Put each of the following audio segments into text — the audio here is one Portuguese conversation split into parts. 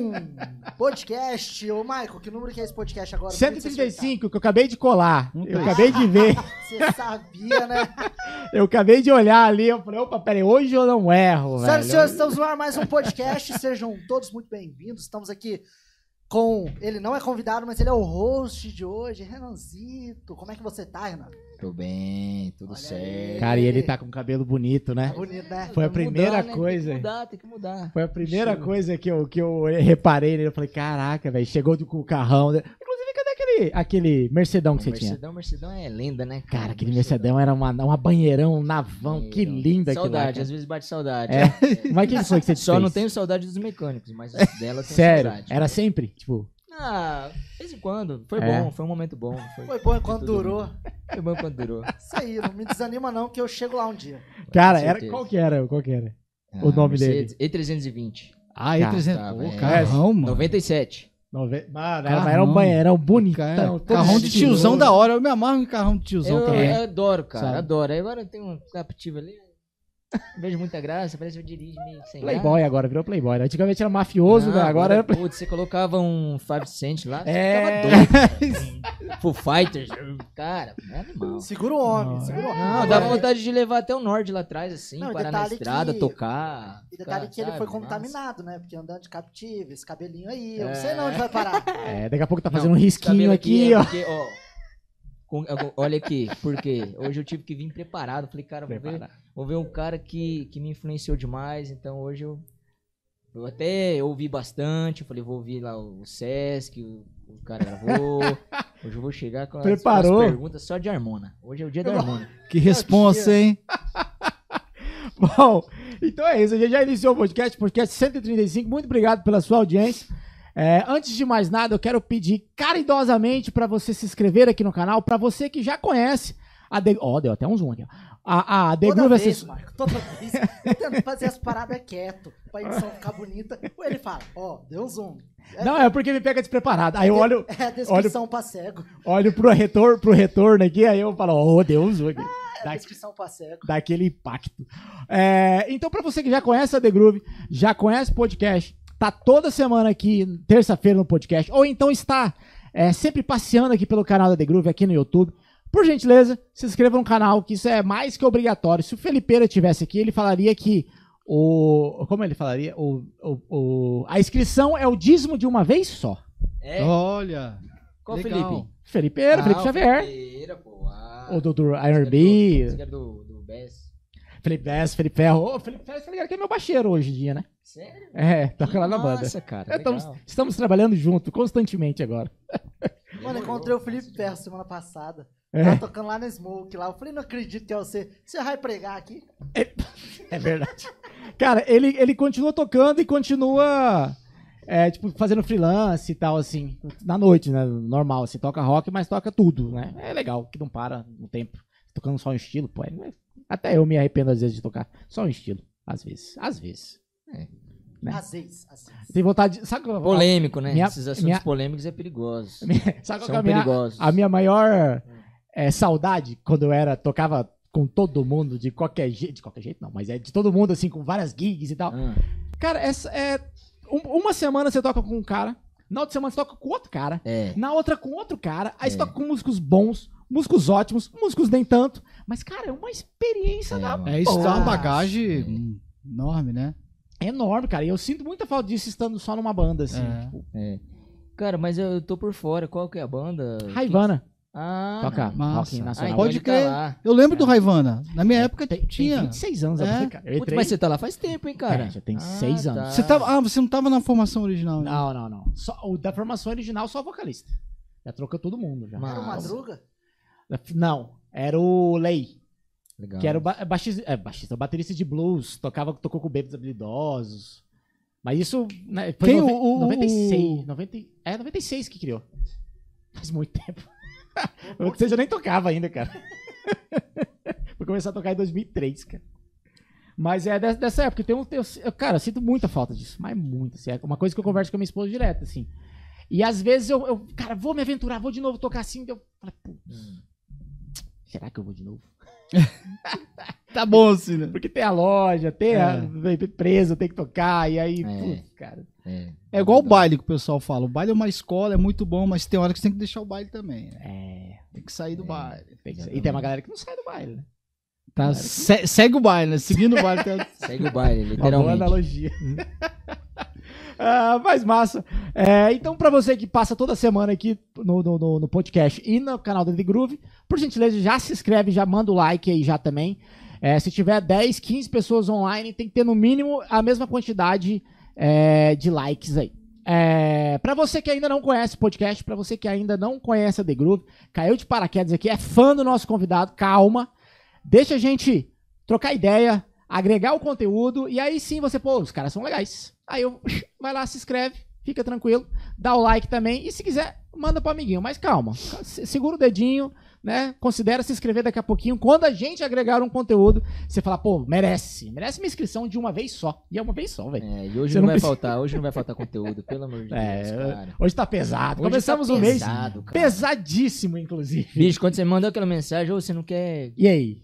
Um podcast. Ô, Michael, que número que é esse podcast agora? 135, que eu acabei de colar. Um, Eu dois. acabei de ver. Você sabia, né? Eu acabei de olhar ali. Eu falei, opa, peraí, hoje eu não erro, Senhoras e senhores, estamos no ar mais um podcast. Sejam todos muito bem-vindos. Estamos aqui com. Ele não é convidado, mas ele é o host de hoje, Renanzito. Como é que você tá, Renan? Tô bem, tudo Olha certo. aí. Cara, e ele tá com o cabelo bonito, né? Tá bonito, né? Foi a Tem que primeira mudar, né? coisa. Tem que mudar, tem que mudar. Foi a primeira Show. coisa que eu, que eu reparei nele. Eu falei, caraca, velho, chegou com o carrão. né? Inclusive, cadê aquele, aquele Mercedão que você tinha? Mercedão, Mercedão é lenda, né? Cara, aquele Mercedão era uma, uma banheirão, um navão. Que Meu, lindo aquilo lá, Saudade, cara. às vezes bate saudade. É. Mas quem foi que você Só fez? não tenho saudade dos mecânicos, mas dela tenho Sério, saudade. era sempre? Tipo, Ah, de vez em quando. Foi É. bom, foi um momento bom. Foi, Foi bom enquanto durou. foi bom quando durou. Isso aí, não me desanima não, que eu chego lá um dia. cara, era, qual que era? Qual que era? Ah, O nome Mercedes E320. Ah, Cara, E300. tá, Pô, carrão, mano. 97. Nove... Mano, era, Carrão. era um banheirão bonitão. todo carrão de tiozão da hora. Eu me amarro em carrão de tiozão Eu, também. eu adoro, cara, Sabe? adoro. Aí agora tem um captivo ali. Não vejo muita graça, parece que eu dirijo meio sem Playboy agora, virou Playboy. né? Antigamente era mafioso, Não, né? agora era. Putz, você colocava um 5 cent lá, você É. ficava doido. Full Fighters, cara, é animal. Segura o homem, Não, segura o homem. Não, dá vontade de levar até o Nord lá atrás, assim, Não, parar na estrada, que- tocar. E detalhe ficar, que ele foi sabe, contaminado, né? Porque andando de captivo, esse cabelinho aí, eu não É. sei não onde vai parar. É, daqui a pouco tá Não, fazendo um esse risquinho cabelo aqui, é ó. porque, ó, com- olha aqui, porque hoje eu tive que vir preparado. Falei, cara, vou ver, Ver um cara que, que me influenciou demais. Então hoje eu, eu até ouvi bastante. Eu falei, vou ouvir lá o Sesc, o, o cara gravou. Hoje eu vou chegar com as, com as Preparou? perguntas só de Harmona. Hoje é o dia da Harmona. Que responsa, hein? Bom, então é isso. A gente já iniciou o podcast, podcast 135. Muito obrigado pela sua audiência. É, antes de mais nada, eu quero pedir caridosamente para você se inscrever aqui no canal. Para você que já conhece a. Ó, deu até um zoom aqui. ó. A, a The Toda Groove vez, Assess- Marco, toda vez. Eu tento fazer as paradas quieto, pra edição ficar bonita. Ou ele fala, ó, deu um zoom. É, Não, é porque me pega despreparado. Aí eu olho, é a descrição pra cego. olho pro, retor, pro retorno aqui, aí eu falo, oh, deu um zoom aqui. É a Dá- descrição pra cego. daquele impacto. É, então, pra você que já conhece a The Groove, já conhece o podcast, tá toda semana aqui, terça-feira no podcast, ou então está é, sempre passeando aqui pelo canal da The Groove, aqui no YouTube, por gentileza, se inscreva no canal, que isso é mais que obrigatório. Se o Felipeira tivesse aqui, ele falaria que o. Como ele falaria? O, o- o- a inscrição é o dízimo de uma vez só. É? Olha. Qual legal. Felipe? Felipeira, Ah, Felipe Xavier. Felipeira, pô. Ah, O do, do IRB, do- esse cara do, do Bess. Felipe Vess, Felipe Ferro. Ô, Felipe Ferro, tá ligado que é meu baixeiro hoje em dia, né? Sério? É, toca lá na banda. Nossa, cara. É, estamos, estamos trabalhando junto, constantemente agora. Mano, encontrei o Felipe Ferro semana passada. É. Tava tocando lá na Smoke lá. Eu falei, não acredito que é você. Você vai pregar aqui? É verdade. Cara, ele, ele continua tocando e continua, é, tipo, fazendo freelance e tal, assim, na noite, né? Normal, assim, toca rock, mas toca tudo, né? É legal, que não para no tempo. Tocando só um estilo, pô. é- até eu me arrependo às vezes de tocar só um estilo. Às vezes. Às vezes. Né? Às vezes, às vezes. Tem vontade de. Sabe, qual- Polêmico, né? Minha- Esses assuntos minha- polêmicos é perigoso. sabe qual que é São a minha, perigosos. a minha maior é, saudade quando eu era, tocava com todo mundo, de qualquer jeito, de qualquer jeito não, mas é de todo mundo, assim, com várias gigs e tal. Ah, Cara, essa é, um- uma semana você toca com um cara, na outra semana você toca com outro cara, é. na outra com outro cara, aí você É. toca com músicos bons, músicos ótimos, músicos nem tanto, mas, cara, é uma experiência É, da mano. É, isso dá uma bagagem hum, enorme, né? enorme, cara, e eu sinto muita falta disso estando só numa banda, assim, É. tipo, É. Cara, mas eu tô por fora. Qual que é a banda? Raivana, Ah, toca rock Ah, nacional. então Pode tá crer. lá. Eu lembro do Raivana. Na minha época tem, tem tinha. 26 anos, a É. cara. Eu entrei- mas você tá lá faz tempo, hein, cara? É, já tem Ah, seis anos. tá. Você tava, ah, você não tava na formação original, né? Não, não, não. Só, o da formação original, só o vocalista. Já trocou todo mundo. Já. Mas- Era o. Madruga? Não, era o Lei, Legal. que era o ba baixista, é, baixista, o baterista de blues, tocava, tocou com bebês habilidosos. Mas isso né, foi Quem, o- o- 96, 90, é 96 que criou. Faz muito tempo. Ou seja, eu nem tocava ainda, cara. Vou começar a tocar em 2003, cara. Mas é dessa, época. Tem um, tem, eu, cara, eu sinto muita falta disso. Mas muito. Assim, é uma coisa que eu converso com a minha esposa direto, assim. E às vezes eu, eu, cara, vou me aventurar, vou de novo tocar assim. Eu falo, putz, Hum. será que eu vou de novo? tá bom assim, né? Porque tem a loja, tem a É. preso, tem que tocar, e aí, É. putz, cara. É, É igual o baile que o pessoal fala. O baile é uma escola, é muito bom, mas tem hora que você tem que deixar o baile também, né? É, Tem que sair do É. baile. tem. E tem uma galera que não sai do baile, né? Tá, se- segue o baile, né? Seguindo o baile. Tá... Segue o baile, Uma boa literalmente. analogia. ah, mas massa. É, então, pra você que passa toda semana aqui no, no, no- podcast e no canal da The Groove, por gentileza, já se inscreve, já manda o like aí já também. É, se tiver 10, 15 pessoas online, tem que ter no mínimo a mesma quantidade é, de likes aí. É, para você que ainda não conhece o podcast, pra você que ainda não conhece a The Groove, caiu de paraquedas aqui, é fã do nosso convidado, calma. Deixa a gente trocar ideia, agregar o conteúdo, e aí sim você, pô, os caras são legais. Aí eu, vai lá, se inscreve, fica tranquilo, dá o like também, e se quiser, manda pro amiguinho, mas calma, se- segura o dedinho, né, considera se inscrever daqui a pouquinho, quando a gente agregar um conteúdo, você fala, pô, merece, merece uma inscrição de uma vez só, e é uma vez só, velho. É, e hoje não, não vai precisa- faltar, hoje não vai faltar conteúdo, pelo amor de É, Deus, cara. Hoje tá pesado, Hoje começamos tá o mês pesado, cara. pesadíssimo, inclusive. Bicho, quando você mandou aquela mensagem, ô, você não quer. E aí?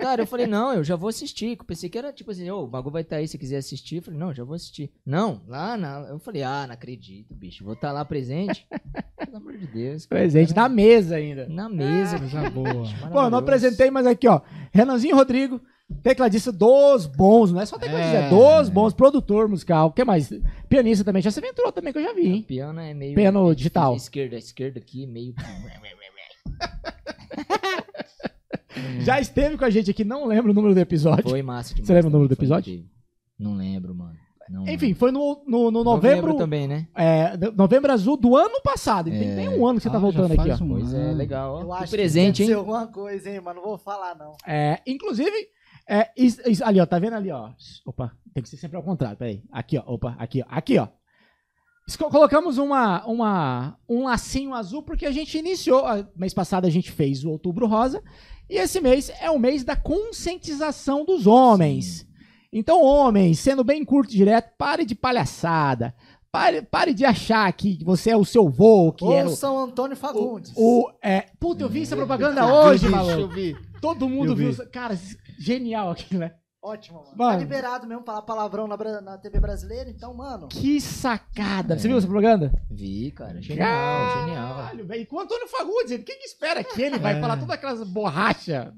Cara, eu falei, não, eu já vou assistir. Eu pensei que era tipo assim, ô, o bagulho vai estar aí se quiser assistir. Eu falei, não, já vou assistir. Não, lá na. Eu falei, ah, não acredito, bicho. Vou estar lá presente. Pelo amor de Deus. cara. Presente na mesa ainda. Na mesa, Coisa boa. Pô, eu não apresentei, mas aqui, ó. Renanzinho Rodrigo, tecladista dos bons, não é só tecladista, é, É. dos bons, produtor musical. O que mais? Pianista também, já se aventurou também, que eu já vi, O hein? piano é meio. Piano digital. Esquerda, esquerda aqui, meio. Já esteve com a gente aqui, não lembro o número do episódio. Foi massa demais. Você lembra o número do foi episódio? Não lembro, mano. Não Enfim, lembro. foi no, no, no novembro, também, né? é, no- novembro azul do ano passado. E tem nem um ano que você tá Ah, voltando já aqui, ó. um Pois é, legal. Eu ó. acho Que presente, que hein? alguma coisa, hein, mas não vou falar, não. É, inclusive, é, is- is- ali, ó, tá vendo ali, ó? Opa, tem que ser sempre ao contrário, peraí. Aqui, ó, opa, aqui, ó, aqui, ó. Colocamos uma, uma, um lacinho azul porque a gente iniciou, a- mês passado a gente fez o Outubro Rosa, e esse mês é o mês da conscientização dos homens. Então, homens, sendo bem curto e direto, pare de palhaçada. Pare, pare de achar que você é o seu vô, que Ou era o, São Antônio Fagundes. o é, puta, eu vi essa propaganda hoje, maluco. Todo mundo viu. Cara, genial aquilo, né? Ótimo, mano. Mano. Tá liberado mesmo falar palavrão na, na TV brasileira, então, mano. Que sacada. É. Você viu essa propaganda? Vi, cara. Genial, genial. Caralho, velho. E com o Antônio Fagundes, quem que espera que ele vai É. falar todas aquelas borracha?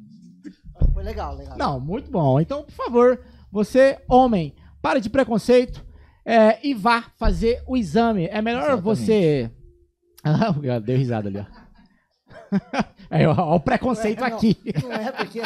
Foi legal, legal. Não, muito bom. Então, por favor, você, homem, para de preconceito é, e vá fazer o exame. É melhor Exatamente. você... Ah, o cara deu risada ali, ó. Ó o preconceito Não é, não. aqui. Não é porque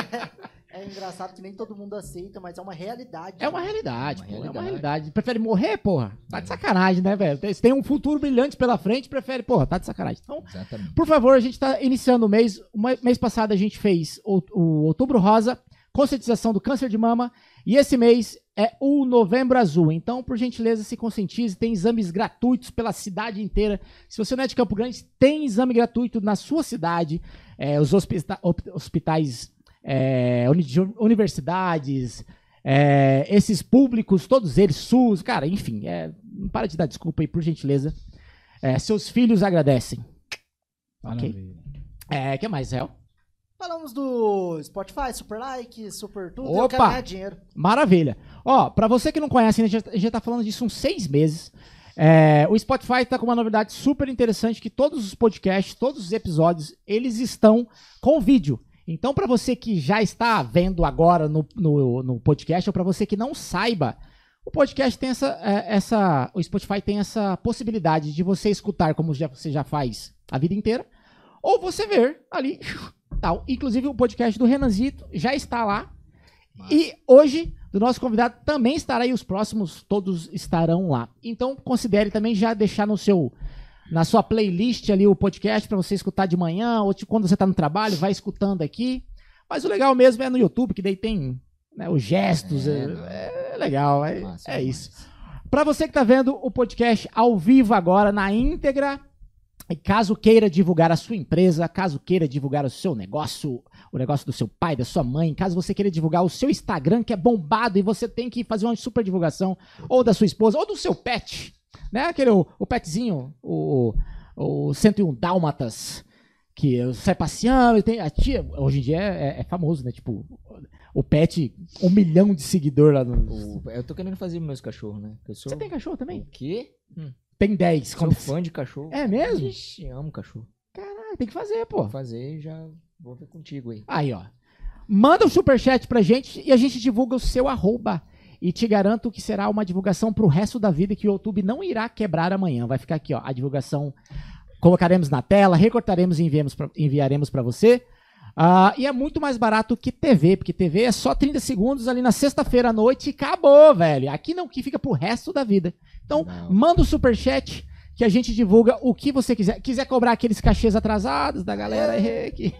é, é engraçado que nem todo mundo aceita, mas é uma realidade. É uma realidade, Uma pô, É uma realidade. Prefere morrer, porra? Tá de sacanagem, né, velho? Você tem um futuro brilhante pela frente, prefere, porra, tá de sacanagem. Então, Exatamente. por favor, a gente tá iniciando o mês. O mês passado a gente fez o, o Outubro Rosa, conscientização do câncer de mama. E esse mês é o Novembro Azul. Então, por gentileza, se conscientize. Tem exames gratuitos pela cidade inteira. Se você não é de Campo Grande, tem exame gratuito na sua cidade. É, os hospita- hospitais, é, uni- de universidades, é, esses públicos, todos eles, SUS, cara, enfim. é, não para de dar desculpa aí, por gentileza. É, seus filhos agradecem. Ok. Maravilha. É, que mais, Réu? Falamos do Spotify, Super Like, Super Tudo. Opa! Eu quero ganhar dinheiro. Maravilha. Ó, pra você que não conhece, a gente já- a gente já tá falando disso uns seis meses. É, o Spotify tá com uma novidade super interessante que todos os podcasts, todos os episódios, eles estão com vídeo. Então, pra você que já está vendo agora no, no, no podcast, ou pra você que não saiba, o podcast tem essa, é, essa. O Spotify tem essa possibilidade de você escutar como já, você já faz a vida inteira, ou você ver ali. Tal. Inclusive, o podcast do Renanzito já está lá. E hoje, do nosso convidado, também estará e os próximos todos estarão lá. Então, considere também já deixar no seu na sua playlist ali o podcast para você escutar de manhã ou quando você está no trabalho, vai escutando aqui. Mas o legal mesmo é no YouTube, que daí tem né, os gestos, É, é, é legal, é, Massa é isso. Para você que tá vendo o podcast ao vivo agora, na íntegra, e caso queira divulgar a sua empresa, caso queira divulgar o seu negócio, o negócio do seu pai, da sua mãe, caso você queira divulgar o seu Instagram, que é bombado e você tem que fazer uma super divulgação, ou da sua esposa, ou do seu pet, né? Aquele, o, o petzinho, o, o 101 Dálmatas, que sai passeando, e tem a tia, hoje em dia é, é famoso, né? Tipo, o Pet, um milhão de seguidor lá no. O- eu tô querendo fazer meus cachorros, né? Sou... Você tem cachorro O também? quê? Hum, Tem 10. sou fã de cachorro. É mesmo? Ixi, amo cachorro. Caralho, tem que fazer, pô. Vou fazer e já vou ver contigo aí. Aí, ó. Manda um superchat pra gente e a gente divulga o seu arroba. E te garanto que será uma divulgação pro resto da vida que o YouTube não irá quebrar amanhã. Vai ficar aqui, ó. A divulgação colocaremos na tela, recortaremos e enviaremos para você. Ah, e é muito mais barato que TV, porque TV é só 30 segundos ali na sexta-feira à noite e acabou, velho. Aqui não, que fica pro resto da vida. Então, Não. manda o superchat que a gente divulga o que você quiser. Quiser cobrar aqueles cachês atrasados da galera aí que...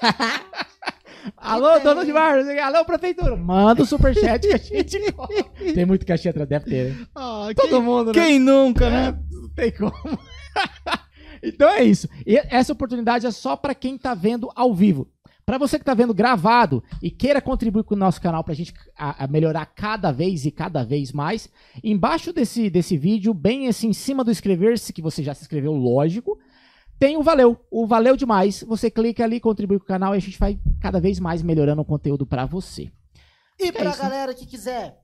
Alô, dono de bar, alô, prefeitura. Manda o superchat que a gente cobra. Tem muito cachê atrás, deve ter. né? Ah, Todo quem, mundo, né? quem nunca, né? Não tem como. então é isso. E essa oportunidade é só pra quem tá vendo ao vivo. Pra você que tá vendo gravado e queira contribuir com o nosso canal pra gente a- a melhorar cada vez e cada vez mais, embaixo desse, desse vídeo, bem assim em cima do inscrever-se, que você já se inscreveu, lógico, tem o valeu. O valeu demais. Você clica ali, contribui com o canal e a gente vai cada vez mais melhorando o conteúdo pra você. E É pra isso, né? galera que quiser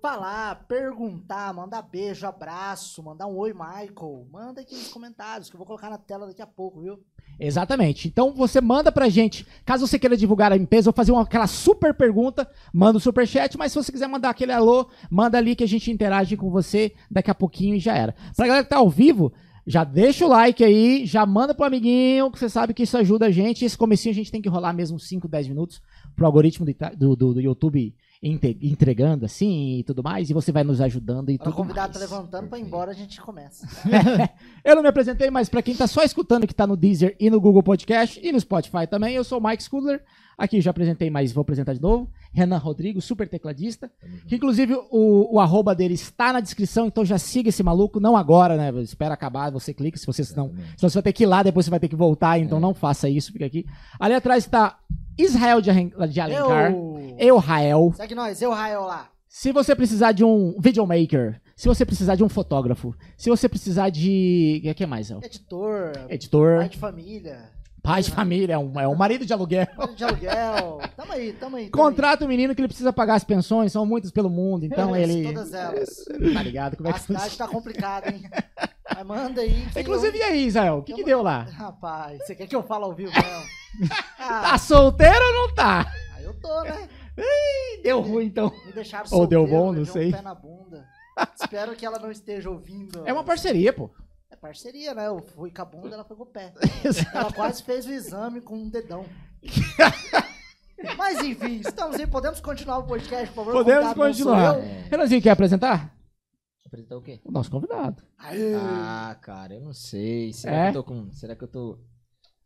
falar, perguntar, mandar beijo, abraço, mandar um oi, Michael, manda aqui nos comentários que eu vou colocar na tela daqui a pouco, viu? Exatamente. Então você manda pra gente, caso você queira divulgar a empresa ou fazer uma, aquela super pergunta, manda o super chat, mas se você quiser mandar aquele alô, manda ali que a gente interage com você daqui a pouquinho e já era. Pra galera que tá ao vivo, já deixa o like aí, já manda pro amiguinho, que você sabe que isso ajuda a gente. Esse comecinho a gente tem que rolar mesmo 5, 10 minutos pro algoritmo do, do, do- YouTube entregando assim e tudo mais, e você vai nos ajudando e Para o tudo convidado mais. tá levantando pra ir embora, a gente começa. Eu não me apresentei, mas pra quem tá só escutando que tá no Deezer e no Google Podcast e no Spotify também, eu sou o Mike Scudler. Aqui já apresentei, mas vou apresentar de novo. Renan Rodrigo, super tecladista. Que inclusive o, o arroba dele está na descrição, então já siga esse maluco. Não agora, né? Espera acabar, você clica, se você não. Senão você vai ter que ir lá, depois você vai ter que voltar, então É. não faça isso, fica aqui. Ali atrás está Israel de, de Alencar. Eu... Eu, Rael. Segue nós, eu, Rael lá. Se você precisar de um videomaker, se você precisar de um fotógrafo, se você precisar de. O que mais? Editor, Editor. pai de família, Pai de família, é um, é um marido de aluguel. marido de aluguel. Tamo aí, tamo aí. tamo Contrata o menino que ele precisa pagar as pensões, são muitas pelo mundo, então Todas, ele. todas elas. Tá ligado? Como é A que cidade funciona? tá complicada, hein? Mas manda aí. Inclusive, e eu- aí, Israel? O que, que deu lá? Rapaz, você quer que eu fale ao vivo? Tá Ah, solteiro ou não tá? aí eu tô, né? Ih, Deu ruim então. Me deixaram Ou deu solteiro, bom, não sei. Um pé na bunda. Espero que ela não esteja ouvindo. É uma parceria, pô. É parceria, né? Eu fui com a bunda, ela foi com o pé. Ela quase fez o exame com um dedão. Mas enfim, estamos aí. Podemos continuar o podcast, por favor? Podemos Convidado não sou continuar. eu. É, Renanzinho, quer apresentar? apresentar o quê? O nosso convidado. Aê. Ah, cara, eu não sei. Será É? que eu tô com. Será que eu tô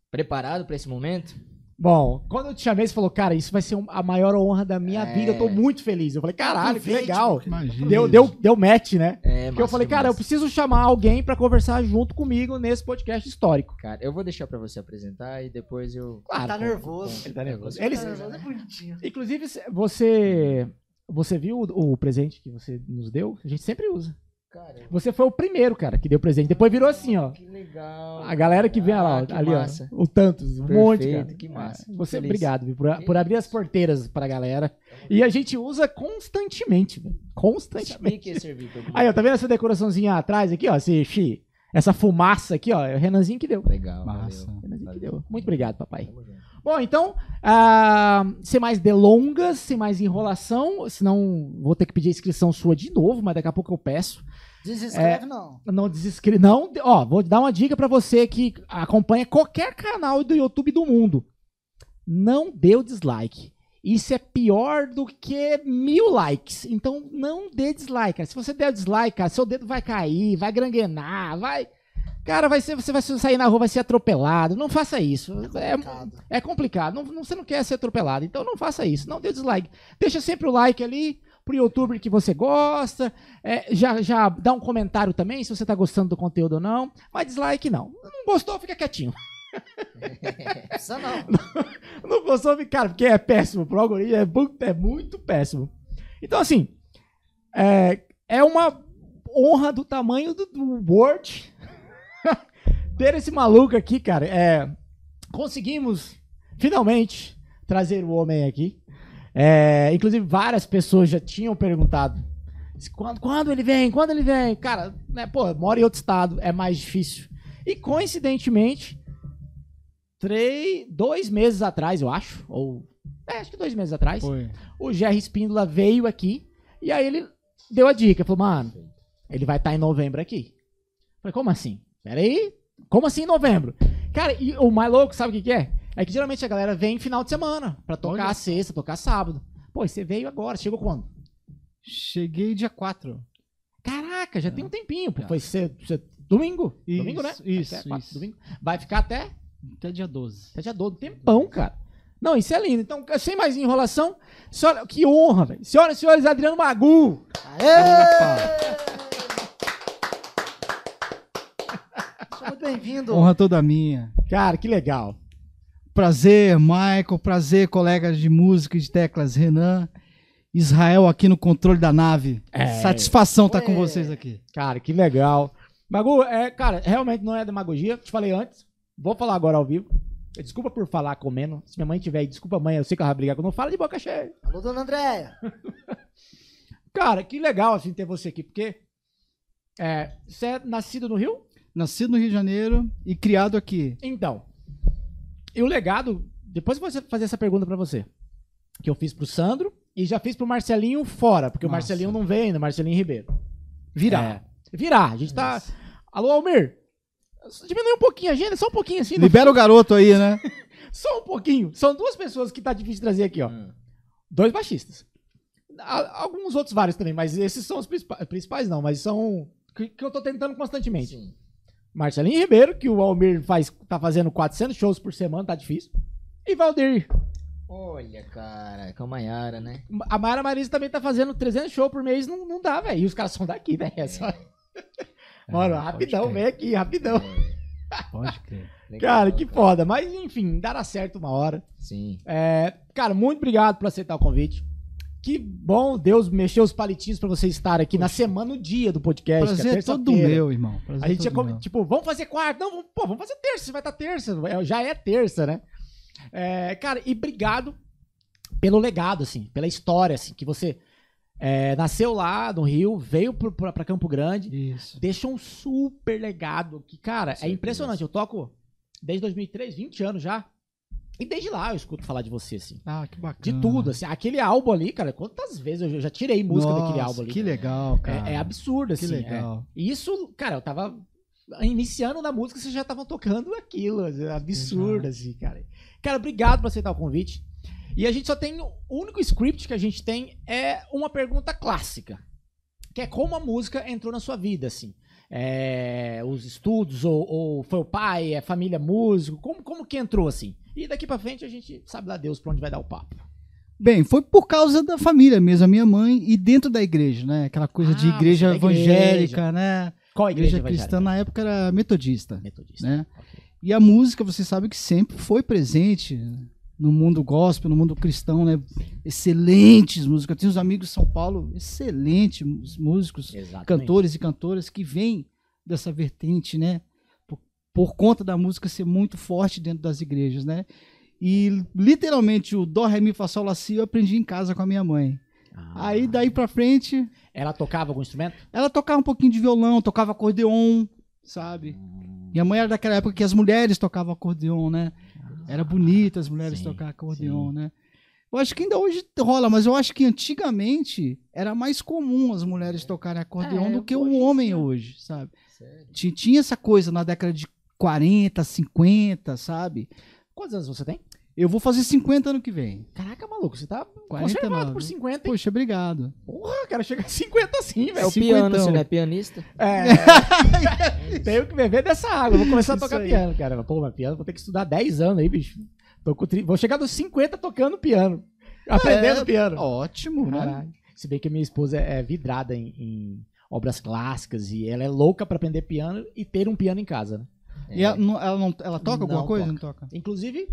preparado pra esse momento? Bom, quando eu te chamei, você falou, cara, isso vai ser um- a maior honra da minha É. vida. Eu tô muito feliz. Eu falei, caralho, que legal. Imagina. Deu, deu, deu match, né? É, Porque eu massa falei, cara, eu demais. preciso chamar alguém pra conversar junto comigo nesse podcast histórico. Cara, eu vou deixar pra você apresentar e depois eu. Claro. Tá nervoso. Ele tá nervoso. Ele- Ele, Tá nervoso, é bonitinho. inclusive, você, você viu o, o presente que você nos deu? A gente sempre usa. Cara, Você foi o primeiro, cara, que deu presente. Depois virou assim, ó. que legal. A galera que vem Ah, lá, que ali, massa. ó. O tantos, um monte, cara. que massa. É, Você, Feliz. obrigado viu, por, Que por abrir as porteiras pra galera. E a gente usa constantemente, velho. Constantemente. Explique esse serviço. Aí, ó, tá vendo essa decoraçãozinha atrás aqui, ó? Esse, esse- essa fumaça aqui, ó. É o Renanzinho que deu. Legal, Massa. valeu. Renanzinho que Valeu. deu. Muito obrigado, papai. Tamo junto. Bom, então, ah, sem mais delongas, sem mais enrolação, senão vou ter que pedir a inscrição sua de novo, mas daqui a pouco eu peço. Desinscreve, não. Não desinscreve. Não, ó, vou dar uma dica pra você que acompanha qualquer canal do YouTube do mundo. Não dê o dislike. Isso é pior do que mil likes. Então não dê dislike, cara. Se você der dislike, cara, seu dedo vai cair, vai granguenar, vai. Cara, vai ser, você vai sair na rua, vai ser atropelado. Não faça isso. É, Complicado. é complicado. Não, não- você não quer ser atropelado. Então não faça isso. Não dê dislike. Deixa sempre o like ali pro youtuber que você gosta. É, já, já dá um comentário também se você tá gostando do conteúdo ou não. Mas dislike não. Não gostou, fica quietinho. Precisa não. Não gostou, fica- cara, porque é péssimo. Pro algoritmo é muito, é muito péssimo. Então, assim, é, é uma honra do tamanho do, do Word ter esse maluco aqui, cara. É, conseguimos finalmente trazer o homem aqui. É, inclusive, várias pessoas já tinham perguntado quando, quando ele vem, quando ele vem. Cara, né, pô, mora em outro estado, é mais difícil. E coincidentemente, três, dois meses atrás, eu acho, ou é, acho que dois meses atrás, Foi. o Jerry Espíndola veio aqui e aí ele deu a dica. Falou, mano, ele vai estar em novembro aqui. Falei, como assim? Peraí, como assim em novembro? Cara, e o mais louco, sabe o que, que é? É que geralmente a galera vem em final de semana pra tocar Olha. sexta, tocar sábado. Pô, e você veio agora, chegou quando? Cheguei dia 4. Caraca, já tem um tempinho, pô. Foi ser, domingo. Isso, domingo, né? isso, Até quatro, isso. domingo. Vai ficar até, Até dia 12. até dia 12. Tempão, cara. Não, isso é lindo. Então, sem mais enrolação, senhora, que honra, velho. Senhoras e senhores, Adriano Magu. Aê! Seja bem-vindo. Honra toda minha. Cara, que legal. Prazer, Michael. Prazer, colegas de música e de teclas, Renan. Israel aqui no controle da nave. É. Satisfação estar com Ué. vocês aqui. Cara, que legal. Magu, é, cara, realmente não é demagogia. Te falei antes. Vou falar agora ao vivo. Desculpa por falar comendo. Se minha mãe tiver aí, desculpa, mãe. Eu sei que ela vai brigar quando eu falo de boca cheia. Alô, dona Andréia. Cara, que legal, assim, ter você aqui. Porque é, você é nascido no Rio? Nascido no Rio de Janeiro e criado aqui. Então. E o legado. Depois eu vou fazer essa pergunta pra você. Que eu fiz pro Sandro e já fiz pro Marcelinho fora. Porque o Nossa. Marcelinho não veio ainda, Marcelinho Ribeiro. Virar. É, virar. A gente tá. Alô, Almir. Diminui um pouquinho a agenda, só um pouquinho assim. no Libera o garoto aí, né? Só um pouquinho. São duas pessoas que tá difícil de trazer aqui, ó. Hum. Dois baixistas. Alguns outros vários também, mas esses são os principais, principais não, mas são que, que eu tô tentando constantemente. Sim. Marcelinho Ribeiro, que o Almir faz, tá fazendo 400 shows por semana, tá difícil. E Valdir. Olha, cara, com a Maiara, né? A Mayara Marisa também tá fazendo 300 shows por mês, não, não dá, velho. E os caras são daqui, velho. É só... Mano, Ah, pode rapidão, vem aqui, rapidão. É, Pode crer. legal, Cara, que foda. Mas, enfim, dará certo uma hora. Sim. É, cara, muito obrigado por aceitar o convite. Que bom Deus mexeu os palitinhos pra você estar aqui na semana, no dia do podcast. que Prazer é é todo meu, irmão. Prazer A gente todo ia, com- meu. tipo, vamos fazer quarta? Não, vamos- pô, vamos fazer terça. Vai estar terça. É, Já é terça, né? É, cara, e obrigado pelo legado, assim, pela história, assim, que você é, nasceu lá no Rio, veio pra Campo Grande, Isso. deixou um super legado. Que, cara, é impressionante. Eu toco desde 2003, 20 anos já. E desde lá eu escuto falar de você, assim. Ah, que bacana. De tudo, assim. Aquele álbum ali, cara, quantas vezes eu já tirei música Nossa, daquele álbum ali. Que legal, cara. É, é absurdo, Que assim. legal. é. E isso, cara, eu tava iniciando na música, vocês já estavam tocando aquilo. assim, Absurdo, assim, cara. Cara, obrigado por aceitar o convite. E a gente só tem. O único script que a gente tem é uma pergunta clássica. Que é como a música entrou na sua vida, assim. É, os estudos, ou, ou foi o pai, é família músico, como, como que entrou, assim? E daqui pra frente a gente sabe lá Deus pra onde vai dar o papo. Bem, foi por causa da família mesmo, a minha mãe, e dentro da igreja, né? Aquela coisa de Ah, igreja é da igreja. evangélica, né? Qual a igreja, Igreja cristã na época era metodista, Metodista. né? Ok. E a música, você sabe que sempre foi presente no mundo gospel, no mundo cristão, né? Excelentes músicos. Eu tenho uns amigos de São Paulo, excelentes músicos, Exatamente. cantores e cantoras que vêm dessa vertente, né? Por, conta da música ser muito forte dentro das igrejas, né? E literalmente o Dó, Ré, Mi, Fá, Sol, Lá, Si eu aprendi em casa com a minha mãe. Ah. Aí daí pra frente, Ela tocava algum instrumento? ela tocava um pouquinho de violão, tocava acordeon, sabe? Minha mãe era daquela época que as mulheres tocavam acordeon, né? Era bonita as mulheres Sim, tocar acordeon, sim. né? Eu acho que ainda hoje rola, mas eu acho que antigamente era mais comum as mulheres tocarem acordeon É, do que o homem em dia. hoje, sabe? Sério? Ti- Tinha essa coisa na década de 40, 50, sabe? Quantos anos você tem? Eu vou fazer 50 ano que vem. Caraca, maluco, você tá 49. conservado por 50, hein? Poxa, obrigado. Porra, cara, chega a 50 assim, É velho. o piano, você não é pianista? É. Tenho que beber dessa água. Vou começar a Isso tocar aí. piano, cara. Pô, mas piano, vou ter que estudar 10 anos aí, bicho. Tô com tri- Vou chegar dos 50 tocando piano. Aprendendo É, piano. Ótimo, né? Caralho. Se bem que a minha esposa é é vidrada em, em obras clássicas e ela é louca pra aprender piano e ter um piano em casa, né? E ela, não- ela não- ela toca alguma Não coisa? toca. Não toca. Inclusive,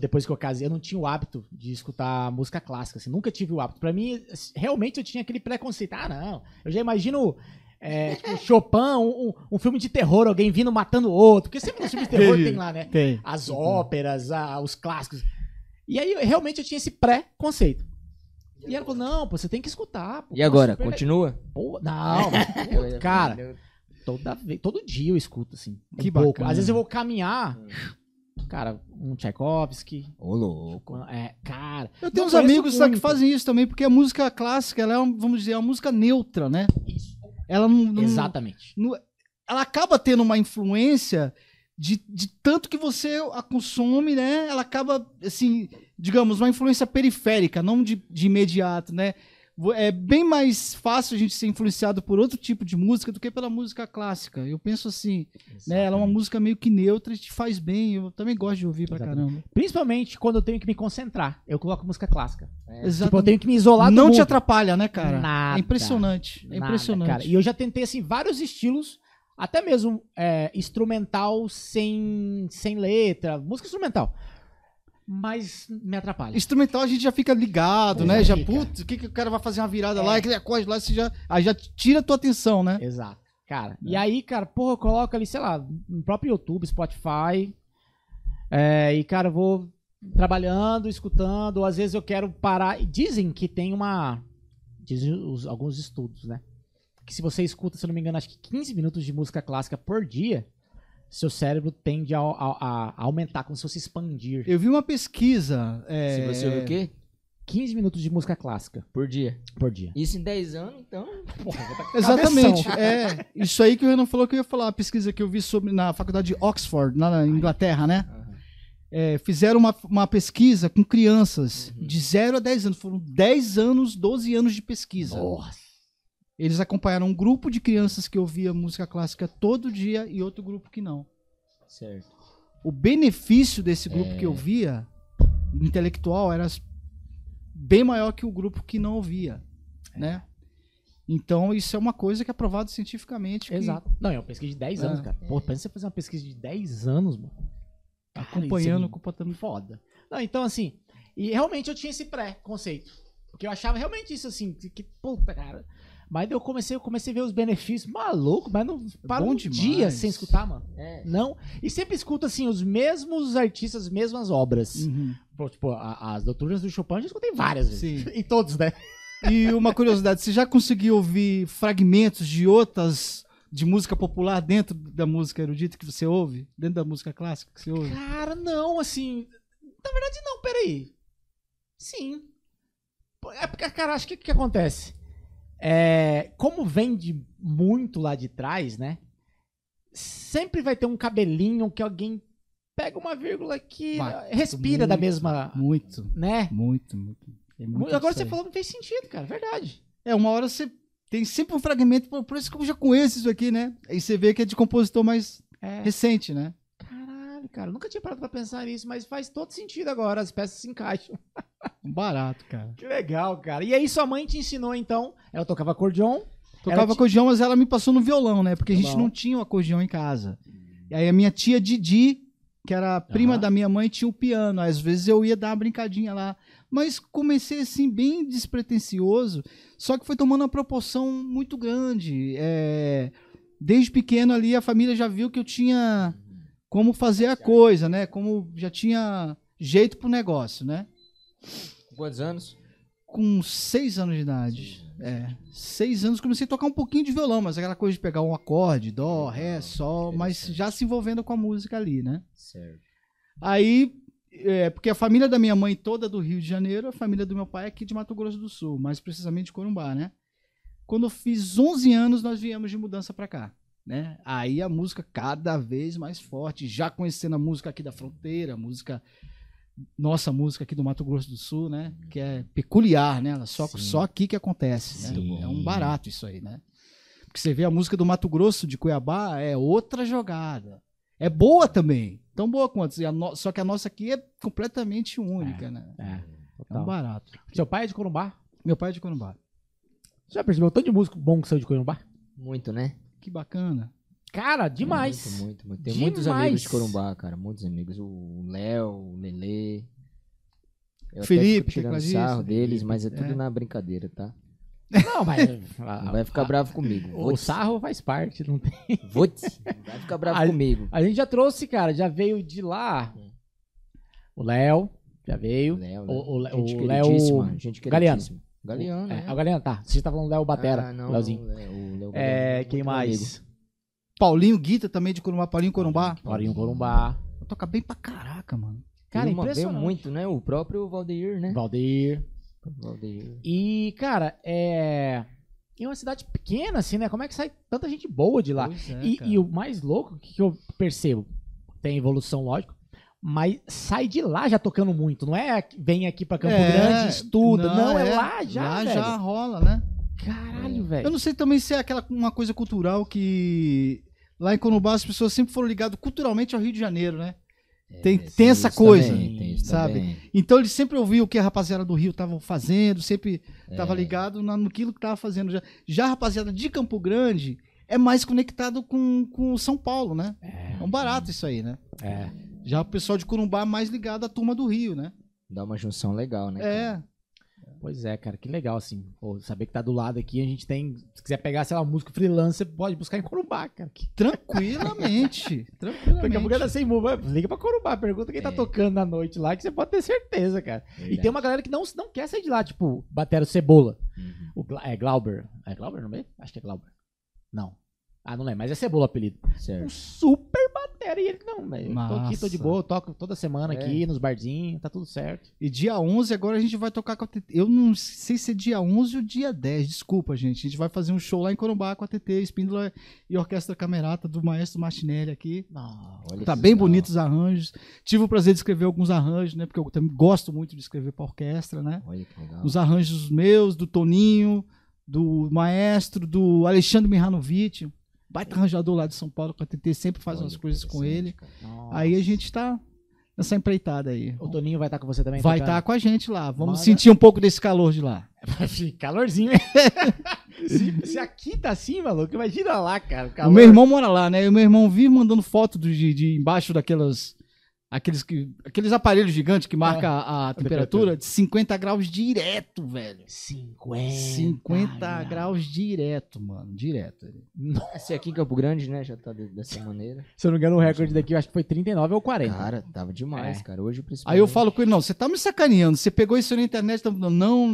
depois que eu casei, eu não tinha o hábito de escutar música clássica, assim, nunca tive o hábito. Pra mim, realmente eu tinha aquele preconceito. Ah, não, eu já imagino é, tipo, Chopin, um, um- filme de terror, alguém vindo matando outro, porque sempre nos filmes de terror tem lá, né? Tem. As óperas, a- os clássicos. E aí, eu- realmente, eu tinha esse pré-conceito. E ela falou, não, pô, você tem que escutar. Pô, E agora, super continua? Pô, não, mas, cara, toda vez, todo dia eu escuto, assim. Um Que pouco. bacana. Às vezes eu vou caminhar, cara, um Tchaikovsky. Ô, louco. É, cara. Eu tenho não uns amigos lá que muito. fazem isso também, porque a música clássica, ela é, vamos dizer, uma música neutra, né? Isso. Ela não, não- Exatamente. ela acaba tendo uma influência de, de tanto que você a consome, né? Ela acaba, assim, digamos, uma influência periférica, não de, de imediato, né? É bem mais fácil a gente ser influenciado por outro tipo de música do que pela música clássica. Eu penso assim, né? Ela é uma música meio que neutra e te faz bem. Eu também gosto de ouvir pra Exatamente. caramba. Principalmente quando eu tenho que me concentrar. Eu coloco música clássica. É. Tipo, eu tenho que me isolar do Não te mundo. atrapalha, né, cara? Nada. É impressionante. É Nada, impressionante. cara. E eu já tentei, assim, vários estilos, até mesmo é, instrumental sem, sem letra, música instrumental. Mas me atrapalha. Instrumental a gente já fica ligado, Pois né? é, Já, fica. putz, o que, que o cara vai fazer uma virada É. lá, aquele acorde lá, você já, aí já tira a tua atenção, né? Exato. Cara, e aí, cara, porra, eu coloco ali, sei lá, no próprio YouTube, Spotify. é, e, cara, eu vou trabalhando, escutando, ou às vezes eu quero parar. Dizem que tem uma. Dizem os- alguns estudos, né? Que se você escuta, se eu não me engano, acho que 15 minutos de música clássica por dia, seu cérebro tende a, a- a- aumentar, como se fosse expandir. Eu vi uma pesquisa. é, Se você ouviu o quê? 15 minutos de música clássica Por dia. por dia. Isso em 10 anos, então. Exatamente. Cabeção. É, isso aí que o Renan falou que eu ia falar. A pesquisa que eu vi sobre na faculdade de Oxford, lá na Inglaterra, né? É, fizeram uma, uma pesquisa com crianças Uhum. de 0 a 10 anos. Foram 10 anos, 12 anos de pesquisa. Nossa. Eles acompanharam um grupo de crianças que ouvia música clássica todo dia e outro grupo que não. Certo. o benefício desse grupo É. que eu via, intelectual, era bem maior que o grupo que não ouvia, né? Então, isso é uma coisa que é provado cientificamente. que Exato. Não, é uma pesquisa de 10 É. anos, cara. Pô, pensa você fazer uma pesquisa de 10 anos, mano. Cara, Acompanhando isso o é comportamento. foda. Não, então, assim, e realmente eu tinha esse pré-conceito. Porque eu achava realmente isso, assim, que, que, puta, cara. Mas daí eu comecei, eu comecei a ver os benefícios. Maluco, mas não para bom um demais. dia sem escutar, mano. É. Não. E sempre escuto, assim, os mesmos artistas, as mesmas obras. Uhum. Tipo, a- as doutrinas do Chopin eu já escutei várias vezes. Sim. Em todos, né? E uma curiosidade, você já conseguiu ouvir fragmentos de outras de música popular dentro da música erudita que você ouve? Dentro da música clássica que você ouve? Cara, não, assim. Na verdade, não, peraí. Sim. É porque, cara, acho que o que, que acontece? É, como vem de muito lá de trás, né? Sempre vai ter um cabelinho que alguém pega uma vírgula que Vai, respira da muito, mesma. Muito, Né? muito, muito. É muito Agora você falou, não fez sentido, cara. Verdade. É, uma hora você tem sempre um fragmento, por, por isso que eu já conheço isso aqui, né? Aí você vê que é de compositor mais É. recente, né? Caralho, cara. Nunca tinha parado pra pensar nisso, mas faz todo sentido agora. As peças se encaixam. Um barato, cara. Que legal, cara. E aí, sua mãe te ensinou, então. Ela tocava acordeon. Tocava Ela acordeão, mas ela me passou no violão, né? Porque a gente não tinha um acordeão em casa. E aí a minha tia Didi, que era prima Aham. da minha mãe, tinha o piano. Às vezes eu ia dar uma brincadinha lá. Mas comecei assim, bem despretensioso, só que foi tomando uma proporção muito grande. É, Desde pequeno ali, a família já viu que eu tinha como fazer a coisa, né? Como já tinha jeito pro negócio, né? Quantos anos? Com seis anos de idade. É, seis anos comecei a tocar um pouquinho de violão, mas aquela coisa de pegar um acorde, dó, ré, sol, mas já se envolvendo com a música ali, né? Certo. Aí, é, porque a família da minha mãe toda é do Rio de Janeiro, a família do meu pai é aqui de Mato Grosso do Sul, mais precisamente de Corumbá, né? Quando eu fiz 11 anos, nós viemos de mudança pra cá, né? Aí a música cada vez mais forte, já conhecendo a música aqui da fronteira, a música nossa música aqui do Mato Grosso do Sul, né? Que é peculiar, né? Só, Sim. só aqui que acontece, né? É um barato isso aí, né? Porque você vê a música do Mato Grosso, de Cuiabá, é outra jogada. É boa também. Tão boa quanto. Só que a nossa aqui é completamente única, né? É, É um total. barato. Seu pai é de Corumbá? Meu pai é de Corumbá. Você já percebeu o tanto de músico bom que saiu de Corumbá? Muito, né? Que bacana. Cara, demais. Muito, muito, muito. Tem Demais. muitos amigos de Corumbá, cara. Muitos amigos. O Léo, o Lelê. Eu até Felipe, fico tirando sarro deles, mas é tudo É. na brincadeira, tá? Não, mas. Não vai ficar bravo comigo. O sarro faz parte. Não tem... Vou te- Vai ficar bravo A- comigo. A gente já trouxe, cara, já veio de lá. O Léo, já veio. Léo, O- o Lé- gente o Léo gente Galeano. Galeano, É, né? o Galeano, tá. Você tá falando do Léo Batera, Ah, não, Léozinho. o Léo- Léo É, Galeano, quem mais? Paulinho Guita também de Corumbá. Paulinho Corumbá. Paulinho Corumbá. Toca bem pra caraca, mano. Cara, veio impressionante. muito, né? O próprio Valdeir, né? Valdeir. Valdeir. E, cara, é... É uma cidade pequena, assim, né? Como é que sai tanta gente boa de lá? É, E, e o mais louco, que eu percebo? Tem evolução, lógico, mas sai de lá já tocando muito. Não é vem aqui pra Campo É, Grande, estuda. Não, é, lá já, Lá velho. já rola, né? Caralho, Eu velho. não sei também se é aquela uma coisa cultural que lá em Corumbá as pessoas sempre foram ligadas culturalmente ao Rio de Janeiro, né? Tem- É, tem essa coisa, também, tem sabe? também. Então eles sempre ouviam o que a rapaziada do Rio estavam fazendo, sempre tava É. ligado na- naquilo que tava fazendo. Já, já a rapaziada de Campo Grande é mais conectado com, com São Paulo, né? É um barato isso aí, né? É. Já o pessoal de Corumbá é mais ligado à turma do Rio, né? Dá uma junção legal, né? cara? É. Pois é, cara, que legal, assim. Pô, saber que tá do lado aqui, a gente tem. Se quiser pegar, sei lá, música freelance, você pode buscar em Corumbá, cara. Que... Tranquilamente. Daqui a pouco tranquilamente. ela sem move. Liga pra Corumbá, pergunta quem tá É. tocando na noite lá, que você pode ter certeza, cara. E Verdade. tem uma galera que não, não quer sair de lá, tipo, Batero Cebola. Uhum. O Gla- é Glauber. É Glauber, não é? Acho que é Glauber. Não. Ah, não lembro, mas é Cebola o apelido. Um Certo. super batera e ele não, velho. Tô aqui, tô de boa, toco toda semana É. aqui nos barzinhos, tá tudo certo. E dia 11 agora a gente vai tocar com a TT. Eu não sei se é dia 11 ou dia 10, desculpa, gente. A gente vai fazer um show lá em Corumbá com a TT, Espíndola e Orquestra Camerata do Maestro Martinelli aqui. Tá bem bonitos os arranjos. Tive o prazer de escrever alguns arranjos, né? Porque eu também gosto muito de escrever pra orquestra, né? Olha que legal. Os arranjos meus, do Toninho, do Maestro, do Alexandre Mihanovic, baita arranjador lá de São Paulo com a TT, sempre faz Olha umas coisas com ele. Aí a gente tá nessa empreitada aí. O Toninho vai estar com você também? Vai estar com a gente lá. Vamos Manda- sentir um pouco desse calor de lá. Calorzinho, se, se aqui tá assim, maluco, imagina lá, cara. O, calor. O meu irmão mora lá, né? E o meu irmão vive mandando foto do- de, de embaixo daquelas. Aqueles, que, aqueles aparelhos gigantes que marca a, a temperatura de 50 graus direto, velho. 50. 50 graus direto, mano. Direto. Esse aqui em Campo Grande, né? Já tá de- dessa maneira. Se eu não me engano, o recorde daqui eu acho que foi 39 ou 40. Cara, tava demais, É. cara. Hoje, principalmente. Aí eu falo com ele, não, você tá me sacaneando. Você pegou isso na internet, tá falando, não,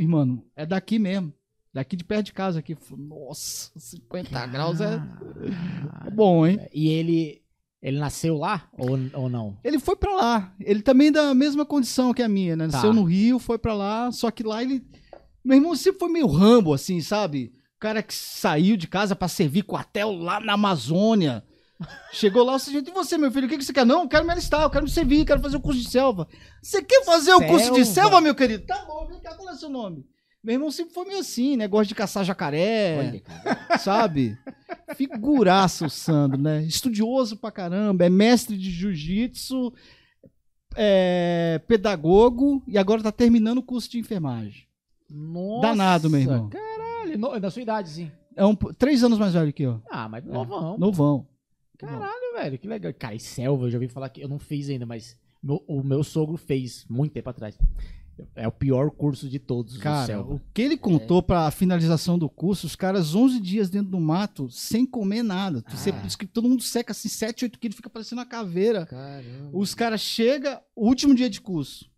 irmão, é daqui mesmo. Daqui de perto de casa aqui. Nossa, 50 graus é, é bom, hein? E ele, ele nasceu lá ou, ou não? Ele foi pra lá. Ele também da mesma condição que a minha, né? Nasceu Tá. no Rio, foi pra lá, só que lá ele. Meu irmão sempre foi meio rambo, assim, sabe? O cara que saiu de casa pra servir quartel lá na Amazônia. Chegou lá, você e você, meu filho, o que, que você quer? Não, eu quero me alistar, eu quero me servir, quero fazer o curso de selva. Você quer fazer o curso de selva, meu querido? Tá bom, vem cá, qual é o seu nome? Meu irmão sempre foi meio assim, né? Gosta de caçar jacaré Olha, sabe? Figuraça o Sandro, né? Estudioso pra caramba, é mestre de jiu-jitsu, é pedagogo e agora tá terminando o curso de enfermagem. Nossa, Danado, meu irmão. Caralho, no- da sua idade, sim. É um, três anos mais velho que eu. Ah, mas novão. Novão. Caralho, velho, que legal. Cara, e selva, eu já ouvi falar que eu não fiz ainda, mas meu- o meu sogro fez muito tempo atrás. É o pior curso de todos, Cara, o que ele contou pra finalização do curso, os caras 11 dias dentro do mato, sem comer nada. Você, Ah. diz que todo mundo seca assim, 7, 8 quilos, fica parecendo uma caveira. Caramba. Os caras chegam, o último dia de curso,